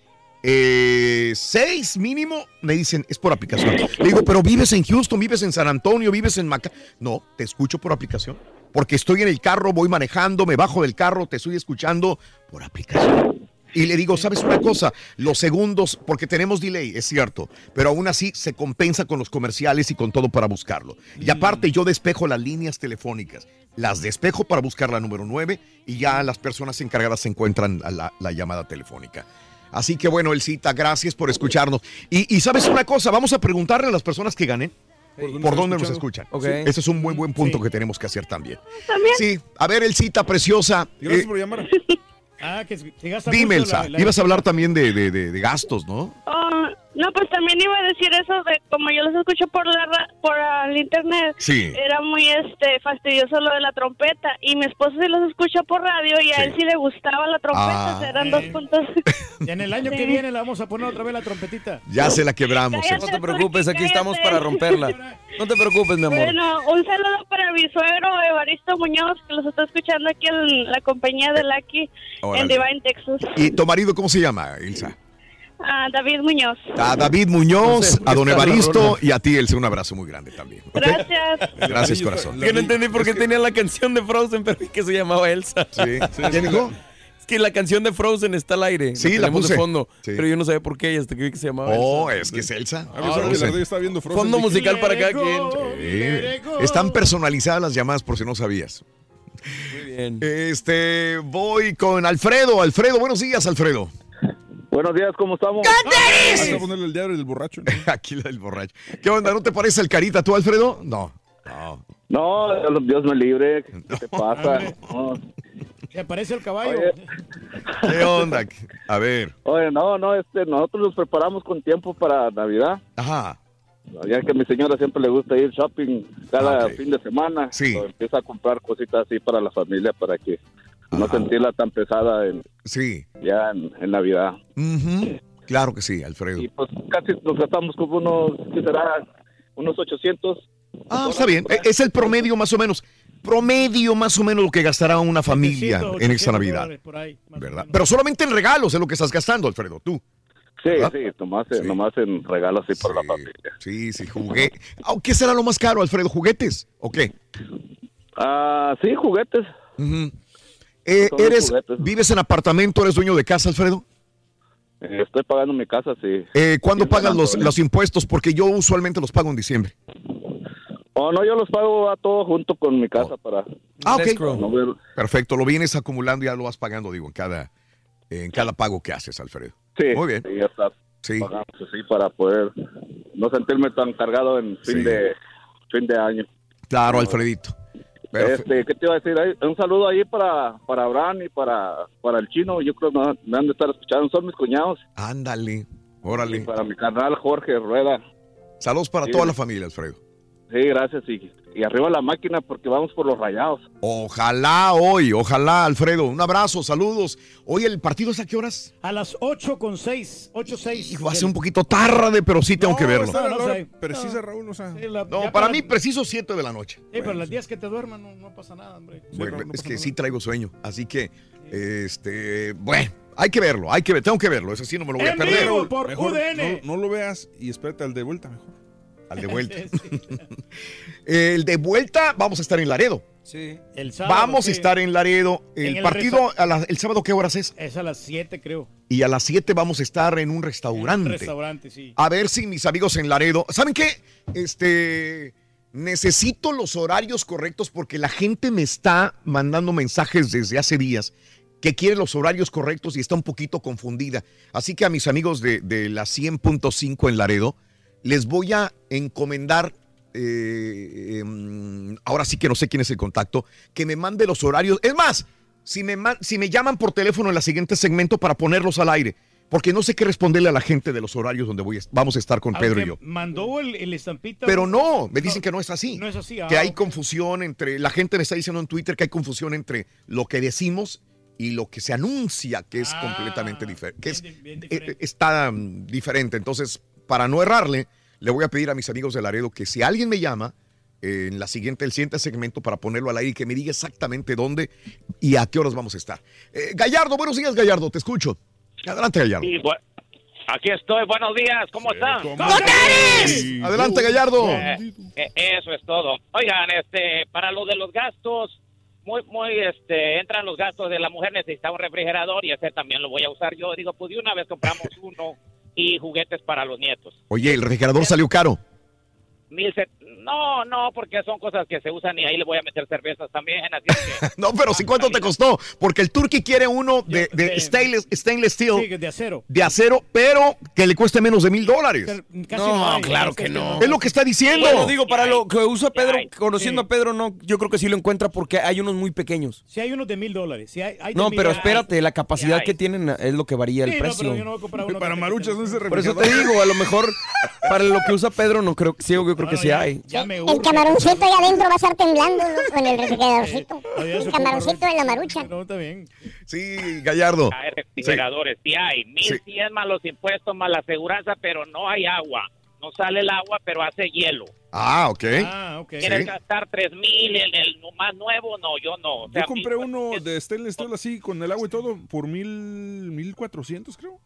[SPEAKER 1] eh, 6 mínimo me dicen es por aplicación. Le digo, pero vives en Houston, vives en San Antonio, vives en Maca. No, te escucho por aplicación. Porque estoy en el carro, voy manejando, me bajo del carro, te estoy escuchando por aplicación. Y le digo, ¿sabes una cosa? Los segundos, porque tenemos delay, es cierto, pero aún así se compensa con los comerciales y con todo para buscarlo. Y aparte yo despejo las líneas telefónicas, las despejo para buscar la número 9 y ya las personas encargadas se encuentran a la, la llamada telefónica. Así que bueno, Elcita, gracias por escucharnos. Y, y sabes una cosa, vamos a preguntarle a las personas que ganen. ¿Por dónde, nos escuchan?
[SPEAKER 67] Ok.
[SPEAKER 1] Sí, Ese es un muy buen punto que tenemos que hacer también.
[SPEAKER 70] ¿También?
[SPEAKER 1] Sí, a ver, Elcita, preciosa.
[SPEAKER 23] Gracias
[SPEAKER 1] eh,
[SPEAKER 23] por llamar.
[SPEAKER 3] Ah, que, que gasta
[SPEAKER 1] Dime,
[SPEAKER 3] mucho la-
[SPEAKER 1] Elsa,
[SPEAKER 3] la-
[SPEAKER 1] ibas a hablar también de, de- de- de gastos, ¿no?
[SPEAKER 70] Oh, no, pues también iba a decir eso de como yo los escucho por la ra- por el internet.
[SPEAKER 1] Sí.
[SPEAKER 70] Era muy este fastidioso lo de la trompeta y mi esposo sí los escucha por radio y a
[SPEAKER 1] Sí.
[SPEAKER 70] él sí le gustaba la trompeta,
[SPEAKER 1] Ah.
[SPEAKER 70] eran dos puntos.
[SPEAKER 3] Y en el año que
[SPEAKER 70] Sí.
[SPEAKER 3] viene le vamos a poner otra vez la trompetita.
[SPEAKER 1] Ya se la quebramos.
[SPEAKER 70] Cállate.
[SPEAKER 67] No te preocupes, aquí
[SPEAKER 70] Cállate.
[SPEAKER 67] estamos para romperla. No te preocupes, mi amor.
[SPEAKER 70] Bueno, un saludo para mi suegro Evaristo Muñoz, que los está escuchando aquí en la compañía de Lucky en
[SPEAKER 1] Órale.
[SPEAKER 70] Divine, Texas.
[SPEAKER 1] ¿Y tu marido cómo se llama, Elsa?
[SPEAKER 70] Ah, David Muñoz.
[SPEAKER 1] A David
[SPEAKER 67] No
[SPEAKER 1] Muñoz,
[SPEAKER 67] sé
[SPEAKER 1] a don
[SPEAKER 67] está la
[SPEAKER 1] Evaristo y a ti, Elsa, un abrazo muy grande también.
[SPEAKER 70] Gracias.
[SPEAKER 1] Gracias, corazón.
[SPEAKER 67] Que no entendí por qué tenía la canción de Frozen, pero vi que se llamaba Elsa.
[SPEAKER 1] Sí. ¿Quién dijo?
[SPEAKER 67] Es que la canción de Frozen está al aire.
[SPEAKER 1] Sí, la
[SPEAKER 67] tenemos
[SPEAKER 1] puse.
[SPEAKER 67] de fondo.
[SPEAKER 1] Sí.
[SPEAKER 67] Pero yo no sabía por qué y hasta que vi que se llamaba
[SPEAKER 1] Oh,
[SPEAKER 67] Elsa.
[SPEAKER 1] es que es Elsa.
[SPEAKER 23] Ah,
[SPEAKER 1] no
[SPEAKER 23] que la radio estaba viendo Frozen.
[SPEAKER 67] Fondo musical para cada quien.
[SPEAKER 1] Sí. Están personalizadas las llamadas por si no sabías.
[SPEAKER 67] Muy bien.
[SPEAKER 1] Este, voy con Alfredo. Alfredo, buenos días, Alfredo.
[SPEAKER 68] Buenos días, ¿cómo estamos?
[SPEAKER 23] Vas a ponerle el diario del borracho. ¿no?
[SPEAKER 1] Aquí la del borracho. ¿Qué onda? ¿No te parece el carita tú, Alfredo? No. No.
[SPEAKER 68] No, Dios me libre. ¿Qué te pasa? No.
[SPEAKER 3] Se parece el caballo.
[SPEAKER 68] Oye.
[SPEAKER 1] ¿Qué onda? A ver.
[SPEAKER 68] Oye, no, no, este, nosotros nos preparamos con tiempo para Navidad
[SPEAKER 1] Ajá.
[SPEAKER 68] Ya que a mi señora siempre le gusta ir shopping cada
[SPEAKER 1] Ah,
[SPEAKER 68] fin de semana.
[SPEAKER 1] Sí.
[SPEAKER 68] empieza a comprar cositas así para la familia para que no sentirla tan pesada en,
[SPEAKER 1] Sí.
[SPEAKER 68] ya en, en Navidad.
[SPEAKER 1] Claro que sí, Alfredo.
[SPEAKER 68] Y pues casi nos gastamos como unos, ¿qué será? Unos 800.
[SPEAKER 1] Ah, está bien. E- Es el promedio más o menos. Promedio más o menos lo que gastará una familia
[SPEAKER 3] 700,
[SPEAKER 1] en esta
[SPEAKER 3] 800
[SPEAKER 1] Navidad.
[SPEAKER 3] por ahí,
[SPEAKER 1] ¿Verdad? Pero solamente en regalos es lo que estás gastando, Alfredo, tú.
[SPEAKER 68] Sí,
[SPEAKER 1] ¿Verdad?
[SPEAKER 68] sí, nomás, en- nomás en regalos así para la familia.
[SPEAKER 1] Sí, sí, jugué. Ah, ¿Qué será lo más caro, Alfredo? ¿Juguetes o qué?
[SPEAKER 68] Ah, sí, juguetes.
[SPEAKER 1] Ujú. Eh, eres,
[SPEAKER 68] juguetes.
[SPEAKER 1] ¿Vives en apartamento? ¿Eres dueño de casa, Alfredo?
[SPEAKER 68] Eh, Estoy pagando mi casa, sí.
[SPEAKER 1] Eh, ¿Cuándo
[SPEAKER 68] Sí,
[SPEAKER 1] pagas los, los impuestos? Porque yo usualmente los pago en diciembre.
[SPEAKER 68] Oh, no, yo los pago a todo junto con mi casa para...
[SPEAKER 1] Ah, ok.
[SPEAKER 68] no
[SPEAKER 1] Perfecto, lo vienes acumulando y ya lo vas pagando, digo, en cada, en cada pago que haces, Alfredo.
[SPEAKER 68] Sí,
[SPEAKER 1] Muy bien.
[SPEAKER 68] sí, ya está.
[SPEAKER 1] Sí.
[SPEAKER 68] Pagamos así para poder no sentirme tan cargado en fin
[SPEAKER 1] Sí.
[SPEAKER 68] de fin de año.
[SPEAKER 1] Claro, Alfredito.
[SPEAKER 68] Este, ¿Qué te iba a decir? Un saludo ahí para, para Abraham y para, para el chino. Yo creo que me, me han de estar escuchando. Son mis cuñados.
[SPEAKER 1] Ándale, órale.
[SPEAKER 68] Y para mi carnal Jorge Rueda.
[SPEAKER 1] Saludos para
[SPEAKER 68] Sí.
[SPEAKER 1] toda la familia, Alfredo.
[SPEAKER 68] Sí, gracias. Y, y arriba la máquina porque vamos por los rayados.
[SPEAKER 1] Ojalá hoy, ojalá, Alfredo. Un abrazo, saludos. Hoy el partido es a qué horas?
[SPEAKER 3] A las 8 con 6, 8 6.
[SPEAKER 1] Hijo, hace un poquito tarde, pero sí tengo que verlo.
[SPEAKER 3] No,
[SPEAKER 23] precisa, Raúl, o sea.
[SPEAKER 1] No, para mí preciso 7 de la noche.
[SPEAKER 3] Sí, pero las días que te duerman no, no pasa nada, hombre.
[SPEAKER 1] Bueno, es que sí traigo sueño, así que, este, bueno, hay que verlo, hay que ver, tengo que verlo, eso sí no me lo voy a perder.
[SPEAKER 3] vivo por
[SPEAKER 23] Mejor
[SPEAKER 3] UDN.
[SPEAKER 23] no, no lo veas y espérate al de vuelta mejor.
[SPEAKER 1] Al de vuelta. El de vuelta, vamos a estar en Laredo.
[SPEAKER 67] Sí.
[SPEAKER 3] El sábado,
[SPEAKER 1] Vamos
[SPEAKER 3] sí.
[SPEAKER 1] a estar en Laredo.
[SPEAKER 3] En
[SPEAKER 1] El partido,
[SPEAKER 3] resta-
[SPEAKER 1] a la- el sábado, ¿qué horas es?
[SPEAKER 3] Es a las 7, creo.
[SPEAKER 1] Y a las 7 vamos a estar en un
[SPEAKER 3] Un
[SPEAKER 1] restaurante.
[SPEAKER 3] restaurante, sí.
[SPEAKER 1] A ver si mis amigos en Laredo. ¿Saben qué? Este. Necesito los horarios correctos porque la gente me está mandando mensajes desde hace días que quiere los horarios correctos y está un poquito confundida. Así que a mis amigos de, de la 100.5 en Laredo, les voy a encomendar, eh, em, ahora sí que no sé quién es el contacto, que me mande los horarios. Es más, si me, si me llaman por teléfono en la siguiente segmento para ponerlos al aire, porque no sé qué responderle a la gente de los horarios donde voy a- vamos a estar con Pedro y yo.
[SPEAKER 3] Mandó el, el estampita.
[SPEAKER 1] Pero no, me dicen que no es así.
[SPEAKER 3] No es así. ah,
[SPEAKER 1] que hay confusión entre, la gente me está diciendo en Twitter que hay confusión entre lo que decimos y lo que se anuncia, que es completamente diferente, que es, eh, está mm, diferente. Entonces, para no errarle, le voy a pedir a mis amigos de Laredo que si alguien me llama eh, en la siguiente, el siguiente segmento para ponerlo al aire y que me diga exactamente dónde y a qué horas vamos a estar. Eh, Gallardo, buenos días, Gallardo, te escucho. Adelante, Gallardo.
[SPEAKER 71] Sí, aquí estoy, buenos días, ¿cómo están?
[SPEAKER 1] Adelante, Gallardo.
[SPEAKER 71] Eh, eh, eso es todo. Oigan, este, para lo de los gastos, muy, muy, este, entran los gastos de la mujer, necesita un refrigerador y ese también lo voy a usar yo. Digo, pues de una vez compramos uno y juguetes para los nietos.
[SPEAKER 1] Oye, el refrigerador salió caro.
[SPEAKER 71] Mil set- No, no, porque son cosas que se usan y ahí le voy a meter cervezas también. Así que,
[SPEAKER 1] No, pero sí, ¿cuánto te costó? Porque el Turkey quiere uno de, de stainless, stainless steel.
[SPEAKER 3] Sí, de acero.
[SPEAKER 1] de acero, pero que le cueste menos de mil dólares.
[SPEAKER 3] Casi no hay,
[SPEAKER 67] claro que no.
[SPEAKER 1] Es lo que está diciendo.
[SPEAKER 67] Bueno, digo, para lo que usa Pedro, conociendo a Pedro, no, yo creo que sí lo encuentra porque hay unos muy pequeños.
[SPEAKER 3] Si hay unos de mil dólares. Si hay, hay de
[SPEAKER 67] No, pero espérate, la capacidad que tienen es lo que varía el
[SPEAKER 3] Sí, no,
[SPEAKER 67] precio.
[SPEAKER 3] pero yo no voy a comprar uno
[SPEAKER 23] Para
[SPEAKER 3] que-
[SPEAKER 23] maruchas no es de
[SPEAKER 67] Por eso te digo, a lo mejor para lo que usa Pedro, no creo, sí, yo creo que
[SPEAKER 3] Bueno,
[SPEAKER 67] sí
[SPEAKER 3] ya-
[SPEAKER 67] hay.
[SPEAKER 3] Ya me
[SPEAKER 2] El camaroncito ahí adentro va a estar temblando loco, en el refrigeradorcito. El camaroncito de la marucha.
[SPEAKER 3] No, está bien.
[SPEAKER 1] Sí, Gallardo.
[SPEAKER 71] hay refrigeradores, sí hay. Mil
[SPEAKER 1] Sí.
[SPEAKER 71] cien más los impuestos, más la aseguranza, pero no hay agua. No sale el agua, pero hace hielo.
[SPEAKER 1] Ah, ok.
[SPEAKER 3] Ah, ok.
[SPEAKER 71] ¿Quieres
[SPEAKER 1] Sí.
[SPEAKER 71] gastar tres mil en el más nuevo? No, yo no. O sea,
[SPEAKER 23] Yo compré uno de stainless steel así con el agua y todo por mil, mil cuatrocientos creo.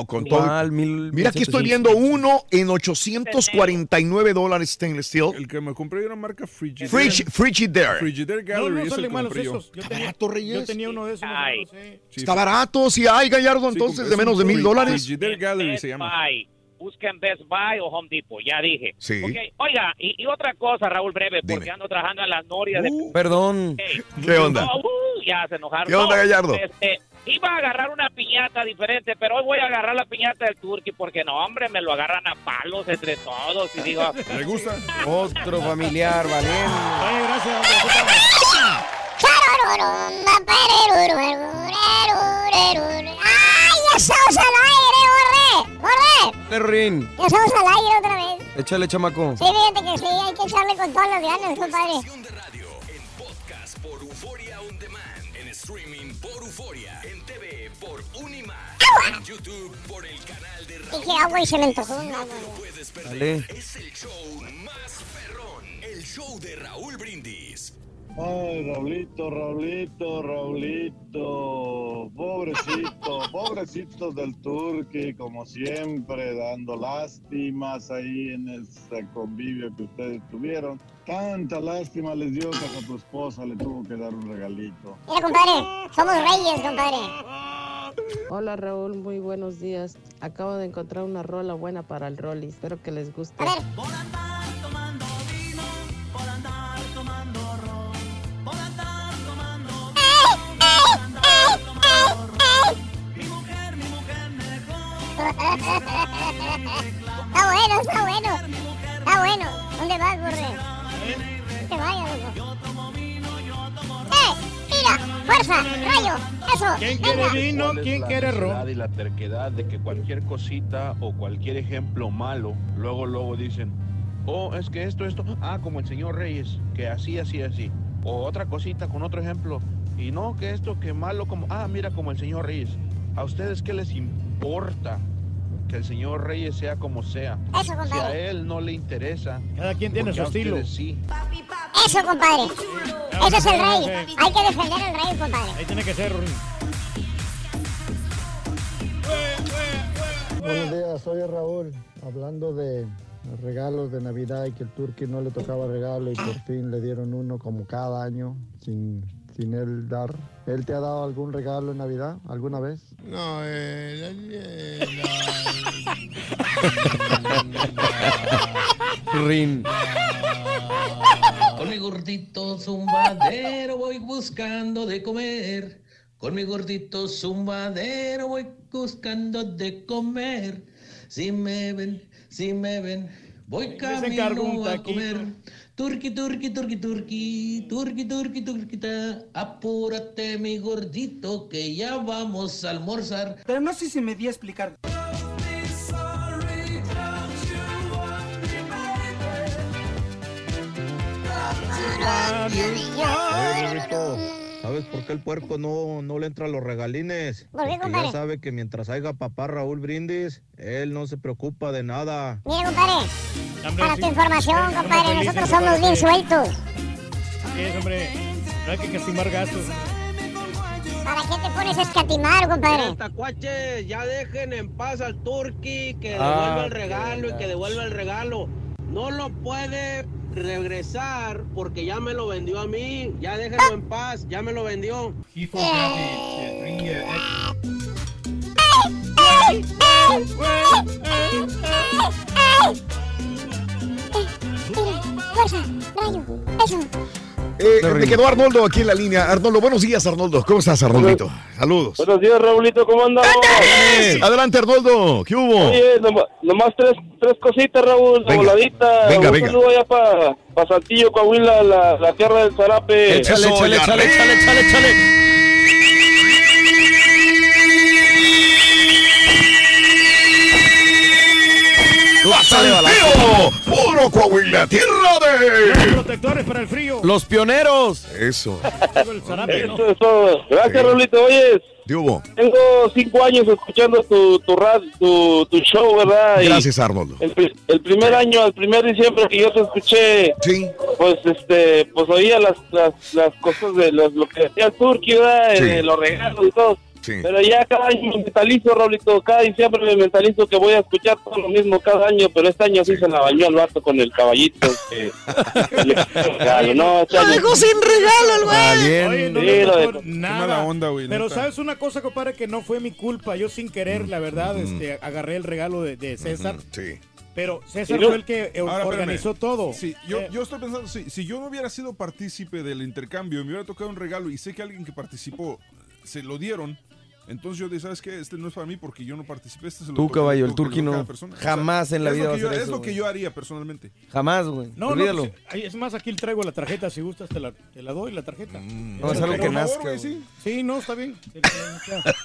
[SPEAKER 1] O con todo.
[SPEAKER 67] Igual, mil-
[SPEAKER 1] Mira, aquí estoy
[SPEAKER 67] 1700.
[SPEAKER 1] viendo uno en 849 dólares stainless steel.
[SPEAKER 23] El que me compré era marca Frigidaire.
[SPEAKER 1] Frigi- Frigidaire.
[SPEAKER 23] Frigidaire
[SPEAKER 3] No,
[SPEAKER 23] Gallery
[SPEAKER 3] no
[SPEAKER 23] es el
[SPEAKER 3] salen
[SPEAKER 23] que
[SPEAKER 3] malos
[SPEAKER 23] compré
[SPEAKER 3] esos. Yo tenía,
[SPEAKER 1] barato, Reyes?
[SPEAKER 3] yo tenía uno de esos.
[SPEAKER 71] Ay.
[SPEAKER 3] sí.
[SPEAKER 23] Sí,
[SPEAKER 1] Está barato, sí hay, Gallardo,
[SPEAKER 23] sí,
[SPEAKER 1] entonces,
[SPEAKER 23] compré-
[SPEAKER 1] de menos de mil dólares.
[SPEAKER 23] Frigidaire Gallery
[SPEAKER 71] Best
[SPEAKER 23] se llama.
[SPEAKER 71] Buy. Busquen Best Buy o Home Depot, ya dije.
[SPEAKER 1] Sí.
[SPEAKER 71] Ok, Oiga, y, y otra cosa, Raúl Breve,
[SPEAKER 1] Dime.
[SPEAKER 71] porque ando trabajando en las norias de...
[SPEAKER 23] Uh,
[SPEAKER 67] Perdón.
[SPEAKER 71] Ok.
[SPEAKER 1] ¿Qué onda?
[SPEAKER 71] No, uh, ya se enojaron.
[SPEAKER 1] ¿Qué onda,
[SPEAKER 71] No,
[SPEAKER 1] Gallardo?
[SPEAKER 71] Este, iba a agarrar una piñata diferente, pero hoy voy a agarrar la piñata del Turqui porque no, hombre, me lo agarran a palos entre todos y digo...
[SPEAKER 23] ¿Le gusta?
[SPEAKER 67] Otro familiar, valiente.
[SPEAKER 3] Oye, gracias. hombre, aquí estamos.
[SPEAKER 2] ¡Ay, ya estamos al aire, borré! ¡Borré!
[SPEAKER 67] Terrín.
[SPEAKER 2] Ya estamos al aire otra vez.
[SPEAKER 67] Échale, chamaco.
[SPEAKER 2] Sí, fíjate que sí, hay que echarle con todas las ganas, compadre.
[SPEAKER 8] Podcast por Euforia On Demand. En streaming por Euforia. En TV por Unima. En YouTube por el canal de
[SPEAKER 2] Dije agua y se me antojó un agua.
[SPEAKER 8] Puedes perder.
[SPEAKER 67] Dale.
[SPEAKER 8] Es el show más perrón. El show de Raúl Brindis.
[SPEAKER 72] Ay, Raulito, Raulito, Raulito, pobrecito, pobrecitos del Turqui, como siempre, dando lástimas ahí en ese convivio que ustedes tuvieron. Tanta lástima les dio que a tu esposa le tuvo que dar un regalito.
[SPEAKER 2] Mira, compadre, somos reyes, compadre.
[SPEAKER 73] Hola Raúl, muy buenos días. Acabo de encontrar una rola buena para el Rolly. Espero que les guste.
[SPEAKER 2] Está bueno, está bueno. Está bueno. ¿Dónde vas, Borre? No te vayas, loco. ¡Fuerza! ¡Rayo! ¡Eso!
[SPEAKER 3] ¿Quién
[SPEAKER 2] venga.
[SPEAKER 3] quiere vino? ¿Quién quiere ron?
[SPEAKER 17] y la terquedad de que cualquier cosita o cualquier ejemplo malo, luego, luego dicen, oh, es que esto, esto, ah, como el señor Reyes, que así, así, así. O otra cosita con otro ejemplo, y no, que esto, que malo, como, ah, mira, como el señor Reyes. ¿A ustedes qué les importa que el señor Reyes sea como sea?
[SPEAKER 2] Eso,
[SPEAKER 17] si a
[SPEAKER 2] compadre.
[SPEAKER 17] él no le interesa.
[SPEAKER 3] Cada quien tiene
[SPEAKER 17] ¿por
[SPEAKER 3] su estilo.
[SPEAKER 17] sí?
[SPEAKER 2] Eso, compadre. Ese es el rey. Hay que defender al rey, compadre.
[SPEAKER 3] Ahí tiene que ser.
[SPEAKER 74] Buenos días, soy Raúl, hablando de regalos de Navidad y que el turqui no le tocaba regalo y por fin le dieron uno como cada año sin, sin él dar. ¿Él te ha dado algún regalo en Navidad alguna vez?
[SPEAKER 75] No, eh,
[SPEAKER 67] Rin.
[SPEAKER 76] Con mi gordito zumbadero voy buscando de comer. Con mi gordito zumbadero voy buscando de comer. Si me ven, si me ven, voy camino a comer. Turqui, turqui, turqui, turqui, turqui, turqui, turquita. Apúrate, mi gordito, que ya vamos a almorzar.
[SPEAKER 77] Pero no sé si me di a explicar.
[SPEAKER 78] ¿Sabes por qué el puerco no, no le entra a los regalines?
[SPEAKER 2] ¿Por qué, compadre?
[SPEAKER 78] ya sabe que mientras haya papá Raúl Brindis, él no se preocupa de nada.
[SPEAKER 2] Mira, compadre. Para tu información, compadre, nosotros somos bien sueltos.
[SPEAKER 3] Sí, es, hombre. No hay que castimar gastos.
[SPEAKER 2] ¿Para qué te pones a escatimar, compadre?
[SPEAKER 79] Tacuaches, ya dejen en paz al turqui, que
[SPEAKER 2] Ah,
[SPEAKER 79] devuelva el regalo y que devuelva el regalo. No lo puede regresar porque ya me lo vendió a mí. Ya déjenlo en paz, ya me lo vendió.
[SPEAKER 2] Fuerza, rayo, eso.
[SPEAKER 1] Eh, me quedó Arnoldo aquí en la línea. Arnoldo, buenos días, Arnoldo. ¿Cómo estás, Arnoldito? Saludos.
[SPEAKER 70] Buenos días, Raulito, ¿cómo andamos?
[SPEAKER 1] Adelante, Arnoldo. ¿Qué hubo?
[SPEAKER 70] Oye, nomás, nomás tres, tres cositas, Raúl, de
[SPEAKER 1] Venga,
[SPEAKER 70] voladita.
[SPEAKER 1] venga,
[SPEAKER 70] Un
[SPEAKER 1] venga.
[SPEAKER 70] saludo allá para pa Saltillo, Coahuila, la, la tierra del zarape.
[SPEAKER 67] Échale, échale, échale, échale, échale, échale.
[SPEAKER 1] ¡Puro Coahuila! ¡Tierra de...!
[SPEAKER 3] Protectores para el frío.
[SPEAKER 67] Los pioneros.
[SPEAKER 1] Eso.
[SPEAKER 70] Eso, eso. Gracias, Raulito. Oye,
[SPEAKER 1] ¿Qué hubo?
[SPEAKER 70] tengo cinco años escuchando tu, tu, rad- tu, tu show, ¿verdad? Y
[SPEAKER 1] Gracias, Arnoldo.
[SPEAKER 70] El, pri- el primer año, el primer diciembre que yo te escuché, pues este, pues oía las, las, las cosas de los, lo que decía el Turqui, ¿verdad?
[SPEAKER 1] Sí.
[SPEAKER 70] Eh, los regalos y todo.
[SPEAKER 1] Sí.
[SPEAKER 70] Pero ya cada año me mentalizo, Raulito, cada diciembre me mentalizo que voy a escuchar todo lo mismo cada año, pero este año sí, se la bañó el vato con el caballito. Que, le regalo, ¿no? Este año-
[SPEAKER 2] regalo el
[SPEAKER 3] Oye, no
[SPEAKER 70] Sí, lo
[SPEAKER 3] nada.
[SPEAKER 23] mala onda, güey,
[SPEAKER 3] Pero
[SPEAKER 23] neta.
[SPEAKER 3] sabes una cosa, compadre, que no fue mi culpa. Yo sin querer, la verdad, este, agarré el regalo de, de César.
[SPEAKER 1] Sí.
[SPEAKER 3] Pero César fue el que eh,
[SPEAKER 23] Ahora,
[SPEAKER 3] organizó
[SPEAKER 23] espérame.
[SPEAKER 3] todo.
[SPEAKER 23] Sí, yo,
[SPEAKER 3] Eh,
[SPEAKER 23] yo estoy pensando, si, si yo no hubiera sido partícipe del intercambio, me hubiera tocado un regalo y sé que alguien que participó se lo dieron, Entonces yo dije, ¿sabes qué? Este no es para mí porque yo no participé. Este se lo
[SPEAKER 67] Tú, caballo,
[SPEAKER 23] lo
[SPEAKER 67] el
[SPEAKER 23] toca-
[SPEAKER 67] turqui
[SPEAKER 23] lo toca
[SPEAKER 67] no.
[SPEAKER 23] a persona.
[SPEAKER 67] Jamás en la vida
[SPEAKER 23] lo
[SPEAKER 67] va
[SPEAKER 23] yo-
[SPEAKER 67] hacer
[SPEAKER 23] Es
[SPEAKER 67] eso,
[SPEAKER 23] lo que yo haría personalmente.
[SPEAKER 67] Jamás, güey.
[SPEAKER 3] No, no,
[SPEAKER 67] Olvídalo.
[SPEAKER 3] pues, ahí- es más, aquí traigo la tarjeta. Si gustas, te la, te la doy, la tarjeta.
[SPEAKER 67] No, es algo que nazca, güey.
[SPEAKER 3] Sí. sí, no, está bien.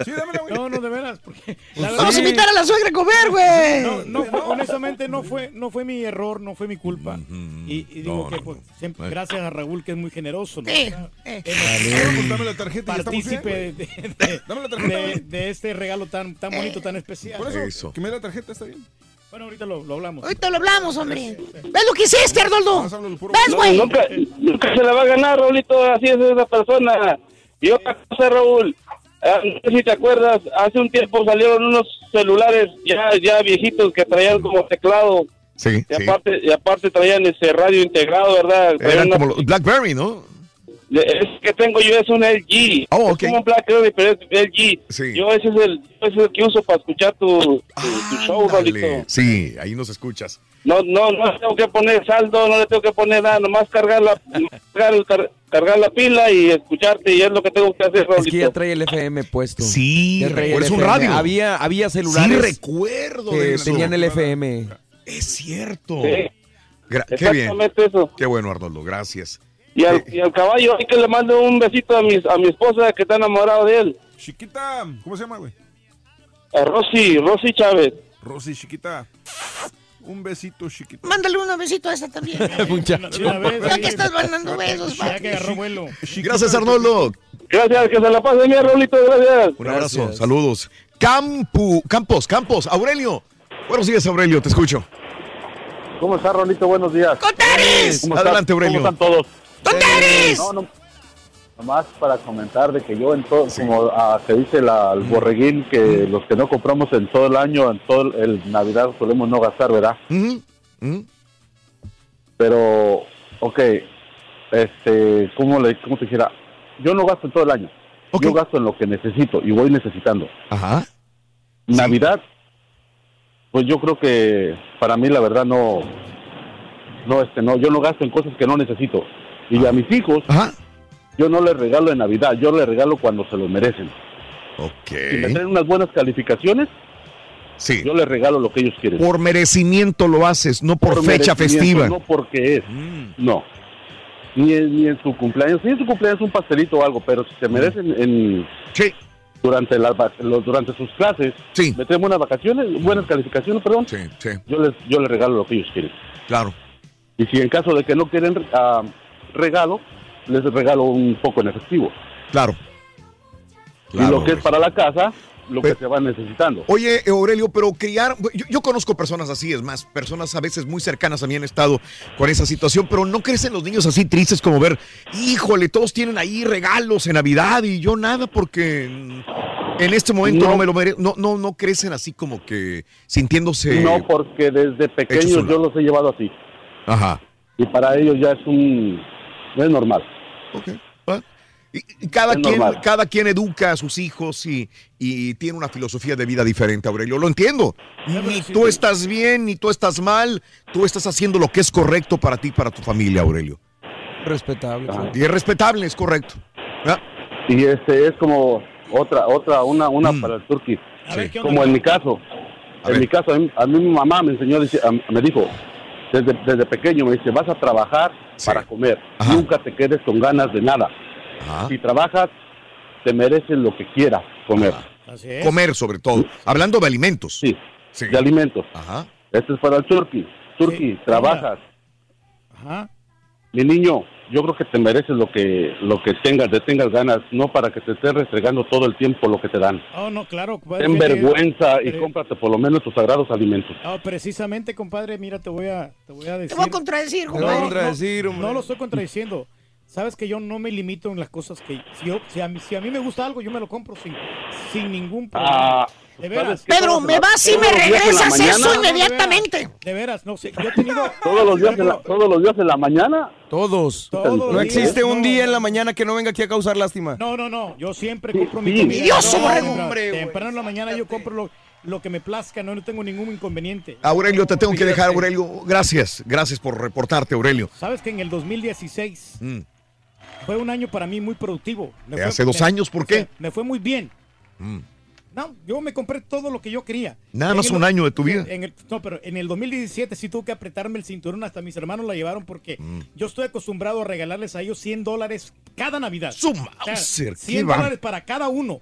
[SPEAKER 23] Sí, dámela, güey.
[SPEAKER 3] No, no, de veras. Porque
[SPEAKER 67] Pues
[SPEAKER 4] Vamos a invitar a la suegra a comer, güey.
[SPEAKER 3] No, no honestamente no fue, no fue mi error, no fue mi culpa. Y, y digo que pues, siempre- gracias a Raúl que es muy generoso. ¿no?
[SPEAKER 4] Eh,
[SPEAKER 3] O sea,
[SPEAKER 4] eh.
[SPEAKER 23] Pues dame la tarjeta y estamos bien,
[SPEAKER 3] Partícipe
[SPEAKER 23] Dame la tarjeta,
[SPEAKER 3] de- este regalo tan, tan bonito, tan especial.
[SPEAKER 23] Por eso, que me dé la tarjeta, está bien.
[SPEAKER 3] Bueno, ahorita lo, lo hablamos.
[SPEAKER 4] Ahorita lo hablamos, hombre. ¿Ves lo que hiciste, Arnoldo? ¿Ves,
[SPEAKER 73] No,
[SPEAKER 4] güey?
[SPEAKER 73] nunca, nunca se la va a ganar, Raulito. Así es esa persona. Y otra cosa, Raúl. ah, No sé si te acuerdas, hace un tiempo salieron unos celulares ya, ya viejitos que traían como teclado.
[SPEAKER 1] Sí,
[SPEAKER 73] Y
[SPEAKER 1] sí.
[SPEAKER 73] aparte, y aparte traían ese radio integrado, ¿verdad? Traían
[SPEAKER 1] Eran
[SPEAKER 73] una-
[SPEAKER 1] como los Blackberry, ¿no?
[SPEAKER 73] Es que tengo yo es un LG.
[SPEAKER 1] Oh,
[SPEAKER 73] Es
[SPEAKER 1] ok.
[SPEAKER 73] como un Blackberry, pero es LG.
[SPEAKER 1] Sí.
[SPEAKER 73] Yo ese es el, ese es el que uso para escuchar tu, tu, tu show.
[SPEAKER 1] Dale. Sí, ahí nos escuchas.
[SPEAKER 73] No, no, no le tengo que poner saldo, no le tengo que poner nada, nomás cargar la, cargar, car- cargar la pila y escucharte y es lo que tengo que hacer,
[SPEAKER 67] Es
[SPEAKER 73] Raulito.
[SPEAKER 67] que ya trae el FM puesto.
[SPEAKER 1] Sí,
[SPEAKER 67] el
[SPEAKER 1] recuerdas un
[SPEAKER 67] FM.
[SPEAKER 1] radio.
[SPEAKER 67] Había, había celulares
[SPEAKER 1] Sí, recuerdo de
[SPEAKER 67] que
[SPEAKER 1] eso.
[SPEAKER 67] tenían el FM.
[SPEAKER 1] Es cierto.
[SPEAKER 73] Sí.
[SPEAKER 1] Gra- qué bien.
[SPEAKER 73] Eso.
[SPEAKER 1] Qué bueno, Arnoldo. Gracias.
[SPEAKER 73] Y al, y al caballo hay que le mando un besito a mi, a mi esposa que está enamorada de él.
[SPEAKER 23] Chiquita, ¿cómo se llama, güey?
[SPEAKER 73] A Rosy, Rosy Chávez.
[SPEAKER 23] Rosy, chiquita. Un besito, chiquita.
[SPEAKER 4] Mándale un besito a esta también.
[SPEAKER 67] Muchacho.
[SPEAKER 4] Ya que estás mandando besos,
[SPEAKER 3] Ya que agarró vuelo.
[SPEAKER 1] Gracias, Arnoldo.
[SPEAKER 73] Gracias, que se la pase bien, Raulito, gracias.
[SPEAKER 1] Un abrazo.
[SPEAKER 67] Gracias.
[SPEAKER 1] Saludos. Campu, Campos, Campos. Aurelio. Buenos días, Aurelio. Te escucho.
[SPEAKER 73] ¿Cómo está, Rolito? Buenos días.
[SPEAKER 4] ¡Contaris!
[SPEAKER 73] ¿Cómo
[SPEAKER 1] Adelante? Aurelio.
[SPEAKER 73] ¿Cómo están todos?
[SPEAKER 4] ¡Contaris!
[SPEAKER 73] No, no. Nomás para comentar de que yo en todo, como ah, se dice la, el borreguín, que los que no compramos en todo el año, en todo el, el Navidad solemos no gastar, ¿verdad? Pero, ok, este, ¿cómo, le, cómo te dijera? Yo no gasto en todo el año. Yo gasto en lo que necesito y voy necesitando.
[SPEAKER 1] Ajá.
[SPEAKER 73] Navidad, pues yo creo que para mí la verdad no, no, este, no, yo no gasto en cosas que no necesito. Y a mis hijos,
[SPEAKER 1] Ajá.
[SPEAKER 73] yo no les regalo en Navidad, yo les regalo cuando se lo merecen. Si me
[SPEAKER 1] Ok.
[SPEAKER 73] traen unas buenas calificaciones,
[SPEAKER 1] Sí.
[SPEAKER 73] yo les regalo lo que ellos quieren.
[SPEAKER 1] Por merecimiento lo haces, no por,
[SPEAKER 73] Por
[SPEAKER 1] fecha festiva.
[SPEAKER 73] No porque es,
[SPEAKER 1] Mm.
[SPEAKER 73] no. Ni en, ni en su cumpleaños, ni en su cumpleaños un pastelito o algo, pero si se merecen en
[SPEAKER 1] Sí.
[SPEAKER 73] durante las durante sus clases,
[SPEAKER 1] Sí.
[SPEAKER 73] me traen buenas vacaciones, buenas calificaciones, perdón,
[SPEAKER 1] Sí, sí.
[SPEAKER 73] yo les yo les regalo lo que ellos quieren.
[SPEAKER 1] Claro.
[SPEAKER 73] Y si en caso de que no quieren ah, regalo, les regalo un poco en efectivo.
[SPEAKER 1] Claro.
[SPEAKER 73] y lo que es para la casa, lo
[SPEAKER 1] Pero-
[SPEAKER 73] que se va necesitando.
[SPEAKER 1] Oye, Aurelio, pero criar, yo, yo conozco personas así, es más, personas a veces muy cercanas a mí han estado con esa situación, pero no crecen los niños así tristes como ver, híjole, todos tienen ahí regalos en Navidad y yo nada porque en este momento no,
[SPEAKER 73] No.
[SPEAKER 1] me lo merezco, no, no, no crecen así como que sintiéndose...
[SPEAKER 73] no, porque desde pequeños yo los he llevado así.
[SPEAKER 1] Ajá.
[SPEAKER 73] Y para ellos ya es un... no es normal.
[SPEAKER 1] Ok. Ah, Y, cada,
[SPEAKER 73] Es
[SPEAKER 1] quien,
[SPEAKER 73] normal.
[SPEAKER 1] cada quien educa a sus hijos y, y tiene una filosofía de vida diferente, Aurelio. Lo entiendo. Ni tú estás bien, ni tú estás mal. Tú estás haciendo lo que es correcto para ti y para tu familia, Aurelio.
[SPEAKER 67] Respetable.
[SPEAKER 73] Ah.
[SPEAKER 1] Y es respetable, es correcto. Ah,
[SPEAKER 73] Y este es como otra, otra, una, una
[SPEAKER 1] Mm.
[SPEAKER 73] para el turqui.
[SPEAKER 3] A ver, ¿qué onda?
[SPEAKER 73] Como en mi caso.
[SPEAKER 1] A
[SPEAKER 73] en
[SPEAKER 1] ver.
[SPEAKER 73] mi caso, a mí, a mí mi mamá me enseñó, me dijo, desde, desde pequeño, me dice, vas a trabajar
[SPEAKER 1] Sí.
[SPEAKER 73] para comer.
[SPEAKER 1] Ajá.
[SPEAKER 73] Nunca te quedes con ganas de nada.
[SPEAKER 1] ajá.
[SPEAKER 73] Si trabajas, te mereces lo que quieras comer.
[SPEAKER 1] Ajá.
[SPEAKER 3] Así es.
[SPEAKER 1] Comer, sobre todo. Hablando de alimentos.
[SPEAKER 73] Sí,
[SPEAKER 1] Sí.
[SPEAKER 73] de alimentos.
[SPEAKER 1] Ajá.
[SPEAKER 73] Este es para el turqui. Turqui,
[SPEAKER 3] Sí.
[SPEAKER 73] trabajas.
[SPEAKER 3] Ajá.
[SPEAKER 73] Mi niño, yo creo que te mereces lo que lo que tengas, te tengas ganas, no para que te estés restregando todo el tiempo lo que te dan.
[SPEAKER 3] Oh, no, claro. compadre,
[SPEAKER 73] Ten vergüenza y
[SPEAKER 3] Pero-
[SPEAKER 73] cómprate por lo menos tus sagrados alimentos.
[SPEAKER 3] Ah, precisamente, compadre, mira, te voy a, te voy a
[SPEAKER 4] Te
[SPEAKER 3] decir.
[SPEAKER 4] voy a contradecir,
[SPEAKER 67] Te voy a
[SPEAKER 4] compadre.
[SPEAKER 67] contradecir, hombre.
[SPEAKER 3] No lo estoy contradiciendo. Sabes que yo no me limito en las cosas que si, yo, si, a, mí, si a mí me gusta algo, yo me lo compro sin, sin ningún problema.
[SPEAKER 73] Ah,
[SPEAKER 3] de veras.
[SPEAKER 4] Pedro, me vas y me regresas eso inmediatamente.
[SPEAKER 3] De veras, no sé. Yo he tenido.
[SPEAKER 73] Todos los días en la, todos los días en la mañana.
[SPEAKER 67] Todos.
[SPEAKER 3] Todos
[SPEAKER 67] No existe
[SPEAKER 3] días,
[SPEAKER 67] un
[SPEAKER 3] no.
[SPEAKER 67] día en la mañana que no venga aquí a causar lástima.
[SPEAKER 3] No, no, no. Yo siempre compro mi
[SPEAKER 73] sí.
[SPEAKER 3] comida. Temprano-
[SPEAKER 67] Hombre.
[SPEAKER 3] Temprano en la mañana yo compro lo, lo que me plazca. No, no tengo ningún inconveniente.
[SPEAKER 1] Aurelio, te tengo que dejar. Aurelio. Gracias. Gracias por reportarte, Aurelio.
[SPEAKER 3] Sabes que en el 2016
[SPEAKER 1] Mm.
[SPEAKER 3] fue un año para mí muy productivo. Me
[SPEAKER 1] ¿De
[SPEAKER 3] fue-
[SPEAKER 1] hace dos
[SPEAKER 3] me-
[SPEAKER 1] años? ¿Por qué?
[SPEAKER 3] Me fue muy bien.
[SPEAKER 1] Mm.
[SPEAKER 3] No, yo me compré todo lo que yo quería.
[SPEAKER 1] Nada
[SPEAKER 3] En
[SPEAKER 1] más
[SPEAKER 3] el-
[SPEAKER 1] un año de tu vida.
[SPEAKER 3] en el- no, pero en el 2017 sí tuve que apretarme el cinturón. Hasta mis hermanos la llevaron porque
[SPEAKER 1] Mm.
[SPEAKER 3] yo estoy acostumbrado a regalarles a ellos 100 dólares cada Navidad.
[SPEAKER 1] Su
[SPEAKER 3] O sea,
[SPEAKER 1] Mauser, qué
[SPEAKER 3] 100
[SPEAKER 1] bar-
[SPEAKER 3] dólares para cada uno.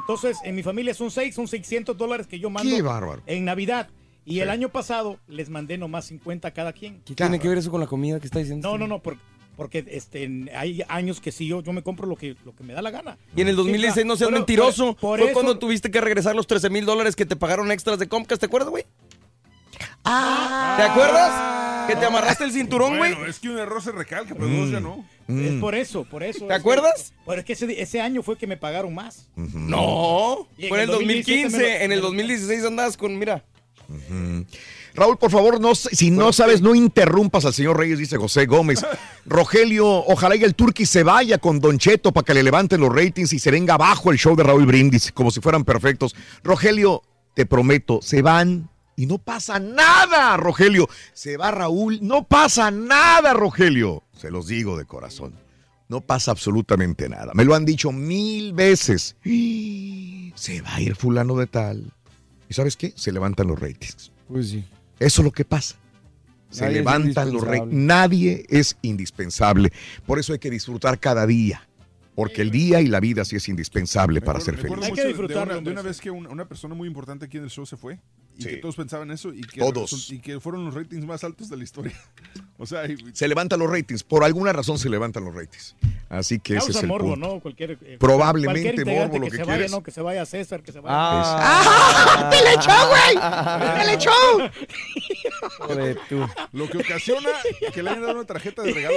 [SPEAKER 3] Entonces, en mi familia son 6, son 600 dólares que yo mando
[SPEAKER 1] Qué bárbaro.
[SPEAKER 3] en Navidad. Y el año pasado les mandé nomás 50 a cada quien.
[SPEAKER 67] ¿Qué tiene que ver eso con la comida que está diciendo?
[SPEAKER 3] No, no, no, por- porque este, en- hay años que sí, yo, yo me compro lo que, lo que me da la gana.
[SPEAKER 67] Y en el 2016 no seas
[SPEAKER 3] Por-
[SPEAKER 67] mentiroso.
[SPEAKER 3] por- por
[SPEAKER 67] Fue
[SPEAKER 3] eso-
[SPEAKER 67] cuando tuviste que regresar los 13 mil dólares que te pagaron extras de Comcast, ¿te acuerdas, güey?
[SPEAKER 1] Ah.
[SPEAKER 67] ¿Te acuerdas? Que te amarraste el cinturón, güey.
[SPEAKER 23] Bueno, es que un error se recalca, pero dos ya no.
[SPEAKER 3] Es por eso, por eso.
[SPEAKER 67] ¿Te
[SPEAKER 3] es
[SPEAKER 67] acuerdas?
[SPEAKER 3] que- Pero es que ese, ese año fue que me pagaron más.
[SPEAKER 67] No. Fue en el
[SPEAKER 3] el 2017
[SPEAKER 67] 2015.
[SPEAKER 3] me lo-
[SPEAKER 67] En el 2016 andabas con, mira.
[SPEAKER 1] Raúl, por favor, no, si no sabes, no interrumpas al señor Reyes, dice José Gómez. Rogelio, ojalá y el Turqui se vaya con Don Cheto para que le levanten los ratings y se venga abajo el show de Raúl Brindis, como si fueran perfectos. Rogelio, te prometo, se van y no pasa nada, Rogelio. Se va Raúl, no pasa nada, Rogelio. Se los digo de corazón. No pasa absolutamente nada. Me lo han dicho mil veces. Se va a ir fulano de tal. ¿Y sabes qué? Se levantan los ratings.
[SPEAKER 67] Pues sí.
[SPEAKER 1] Eso es lo que pasa. Se
[SPEAKER 67] Nadie
[SPEAKER 1] levantan los reyes. Nadie es indispensable. Por eso hay que disfrutar cada día. Porque el día y la vida sí es indispensable para ser
[SPEAKER 23] Recuerdo
[SPEAKER 1] feliz.
[SPEAKER 23] mucho de una, de una vez que un- una persona muy importante aquí en el show se fue y
[SPEAKER 1] Sí.
[SPEAKER 23] que todos pensaban eso y que,
[SPEAKER 1] Todos.
[SPEAKER 23] y que fueron los ratings más altos de la historia. O sea, y-
[SPEAKER 1] Se levantan los ratings. Por alguna razón se levantan los ratings. Así que ese
[SPEAKER 3] Causa
[SPEAKER 1] es el
[SPEAKER 3] morbo,
[SPEAKER 1] punto.
[SPEAKER 3] ¿no? Cualquier, eh,
[SPEAKER 1] Probablemente
[SPEAKER 3] cualquier
[SPEAKER 1] morbo, lo
[SPEAKER 3] que,
[SPEAKER 1] que
[SPEAKER 3] se vaya. ¿no? Que se vaya César, que se vaya.
[SPEAKER 1] ¡Ah! ¡Te le echó, güey! ¡Te le echó!
[SPEAKER 23] lo que ocasiona que le hayan dado una tarjeta de regalo.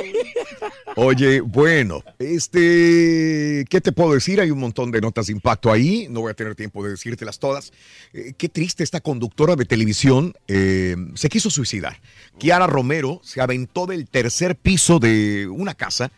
[SPEAKER 1] Oye, bueno, este, ¿qué te puedo decir? Hay un montón de notas de impacto ahí, no voy a tener tiempo de decírtelas todas. Eh, qué triste esta conductora de televisión, eh, se quiso suicidar. Kiara Romero se aventó del tercer piso de una casa,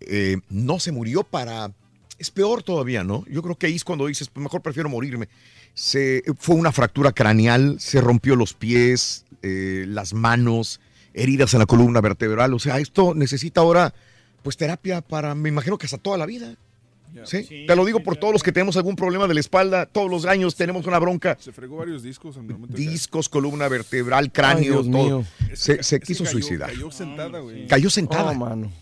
[SPEAKER 1] eh, no se murió para... Es peor todavía, ¿no? Yo creo que ahí es cuando dices, pues mejor prefiero morirme. Se, fue una fractura craneal, se rompió los pies, eh, las manos, heridas en la columna vertebral. O sea, esto necesita ahora, pues, terapia para, me imagino que hasta toda la vida. ¿Sí? Te lo digo por todos los que tenemos algún problema de la espalda, todos los años tenemos una bronca.
[SPEAKER 23] Se fregó varios discos
[SPEAKER 1] Discos, columna vertebral, cráneo, todo.
[SPEAKER 67] mío.
[SPEAKER 1] Se, quiso
[SPEAKER 23] cayó-
[SPEAKER 1] suicidar.
[SPEAKER 23] Cayó sentada, güey.
[SPEAKER 1] Cayó sentada.
[SPEAKER 67] Oh, mano.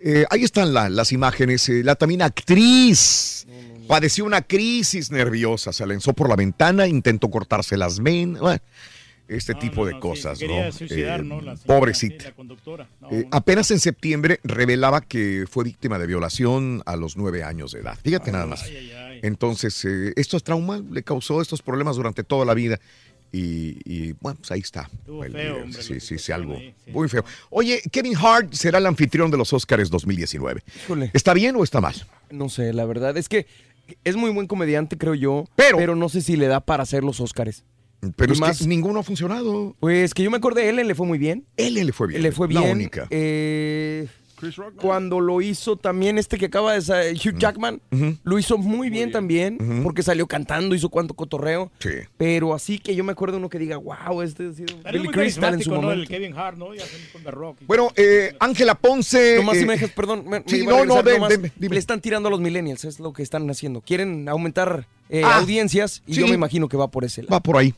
[SPEAKER 1] Eh, ahí están la- las imágenes. eh, la también actriz padeció una crisis nerviosa. Se lanzó por la ventana, intentó cortarse las venas. bueno, este tipo de cosas, ¿no?
[SPEAKER 3] suicidar,
[SPEAKER 1] Eh,
[SPEAKER 3] ¿no? La señora,
[SPEAKER 1] pobrecita.
[SPEAKER 3] la
[SPEAKER 1] Eh, apenas en septiembre revelaba que fue víctima de violación a los nueve años de edad. Fíjate nada más. Entonces, eh, estos traumas le causó estos problemas durante toda la vida. Y, y, bueno, pues ahí está. El-
[SPEAKER 3] feo, hombre,
[SPEAKER 1] sí, sí, sí, algo muy feo. Oye, Kevin Hart será el anfitrión de los Oscars 2019.
[SPEAKER 67] Híjole.
[SPEAKER 1] ¿Está bien o está mal?
[SPEAKER 67] No sé, la verdad es que es muy buen comediante, creo yo. Pero, no sé si le da para hacer los Oscars.
[SPEAKER 1] Pero es
[SPEAKER 67] más-
[SPEAKER 1] que ninguno ha funcionado.
[SPEAKER 67] Pues que yo me acordé, Ellen le fue muy bien.
[SPEAKER 1] Ellen le fue bien.
[SPEAKER 67] Le fue
[SPEAKER 1] la
[SPEAKER 67] bien.
[SPEAKER 1] única.
[SPEAKER 67] Eh, cuando lo hizo también este que acaba de sa- Hugh Jackman, lo hizo muy bien también, porque salió cantando, hizo cuanto cotorreo.
[SPEAKER 1] Sí.
[SPEAKER 67] Pero así que yo me acuerdo uno que diga, wow, este ha sido Billy Crystal en su
[SPEAKER 3] ¿no? El
[SPEAKER 67] momento.
[SPEAKER 3] Kevin Hart, ¿no? Con The Rock.
[SPEAKER 1] Bueno, eh, Ángela Ponce.
[SPEAKER 67] Nomás si
[SPEAKER 1] eh,
[SPEAKER 67] me dejas, perdón, me- me
[SPEAKER 1] sí,
[SPEAKER 67] a
[SPEAKER 1] no, no, de-
[SPEAKER 67] nomás.
[SPEAKER 1] de- dime.
[SPEAKER 67] le están tirando a los millennials, es lo que están haciendo. Quieren aumentar eh,
[SPEAKER 1] Ah,
[SPEAKER 67] audiencias y
[SPEAKER 1] sí.
[SPEAKER 67] yo me imagino que va por ese lado.
[SPEAKER 1] Va por ahí.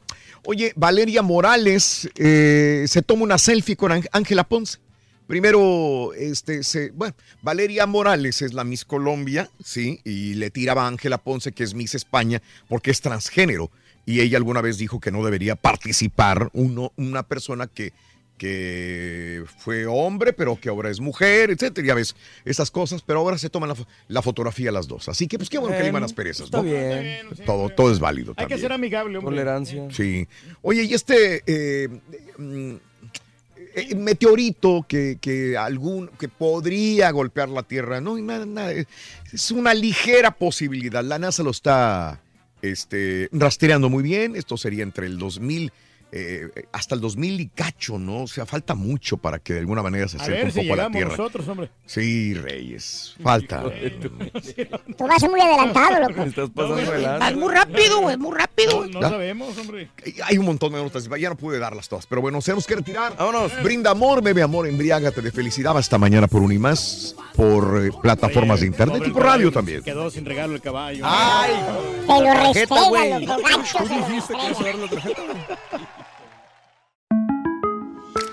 [SPEAKER 1] Oye, Valeria Morales eh, se toma una selfie con Ángel- Ángela Ponce. Primero, este, se, bueno, Valeria Morales es la Miss Colombia, sí, y le tiraba a Ángela Ponce, que es Miss España, porque es transgénero. Y ella alguna vez dijo que no debería participar uno, una persona que, que fue hombre, pero que ahora es mujer, etcétera. Ya ves, esas cosas, pero ahora se toman la, fo- la fotografía las dos. Así que, pues qué bueno que liman las perezas,
[SPEAKER 67] está
[SPEAKER 1] ¿no?
[SPEAKER 67] bien.
[SPEAKER 1] Todo, todo es válido
[SPEAKER 3] Hay que ser amigable, hombre.
[SPEAKER 67] Tolerancia.
[SPEAKER 1] Sí. Oye, y este eh, mm, eh, meteorito que, que algún que podría golpear la Tierra, no, nada, nada, es una ligera posibilidad. La NASA lo está este, rastreando muy bien. Esto sería entre el eh, hasta el 2000 y cacho, ¿no? O sea, falta mucho para que de alguna manera se acerque un
[SPEAKER 3] si
[SPEAKER 1] poco a la Tierra.
[SPEAKER 3] nosotros, hombre.
[SPEAKER 1] Sí, Reyes, falta.
[SPEAKER 2] Tú vas muy adelantado, loco.
[SPEAKER 67] Estás pasando de lanza.
[SPEAKER 4] Es muy rápido, es muy rápido.
[SPEAKER 3] No
[SPEAKER 1] ¿Ya?
[SPEAKER 3] sabemos, hombre.
[SPEAKER 1] Hay un montón de notas, ya no pude darlas todas, pero bueno, tenemos que retirar. Vámonos. Brinda amor, bebe amor, embriágate de felicidad. Hasta mañana por una y más, por eh, plataformas de internet y por radio también.
[SPEAKER 3] Quedó sin regalo el caballo.
[SPEAKER 67] ¡Ay!
[SPEAKER 2] Te lo
[SPEAKER 67] güey.
[SPEAKER 2] loco, gancho.
[SPEAKER 67] Tú dijiste que ibas a dar la tarjeta.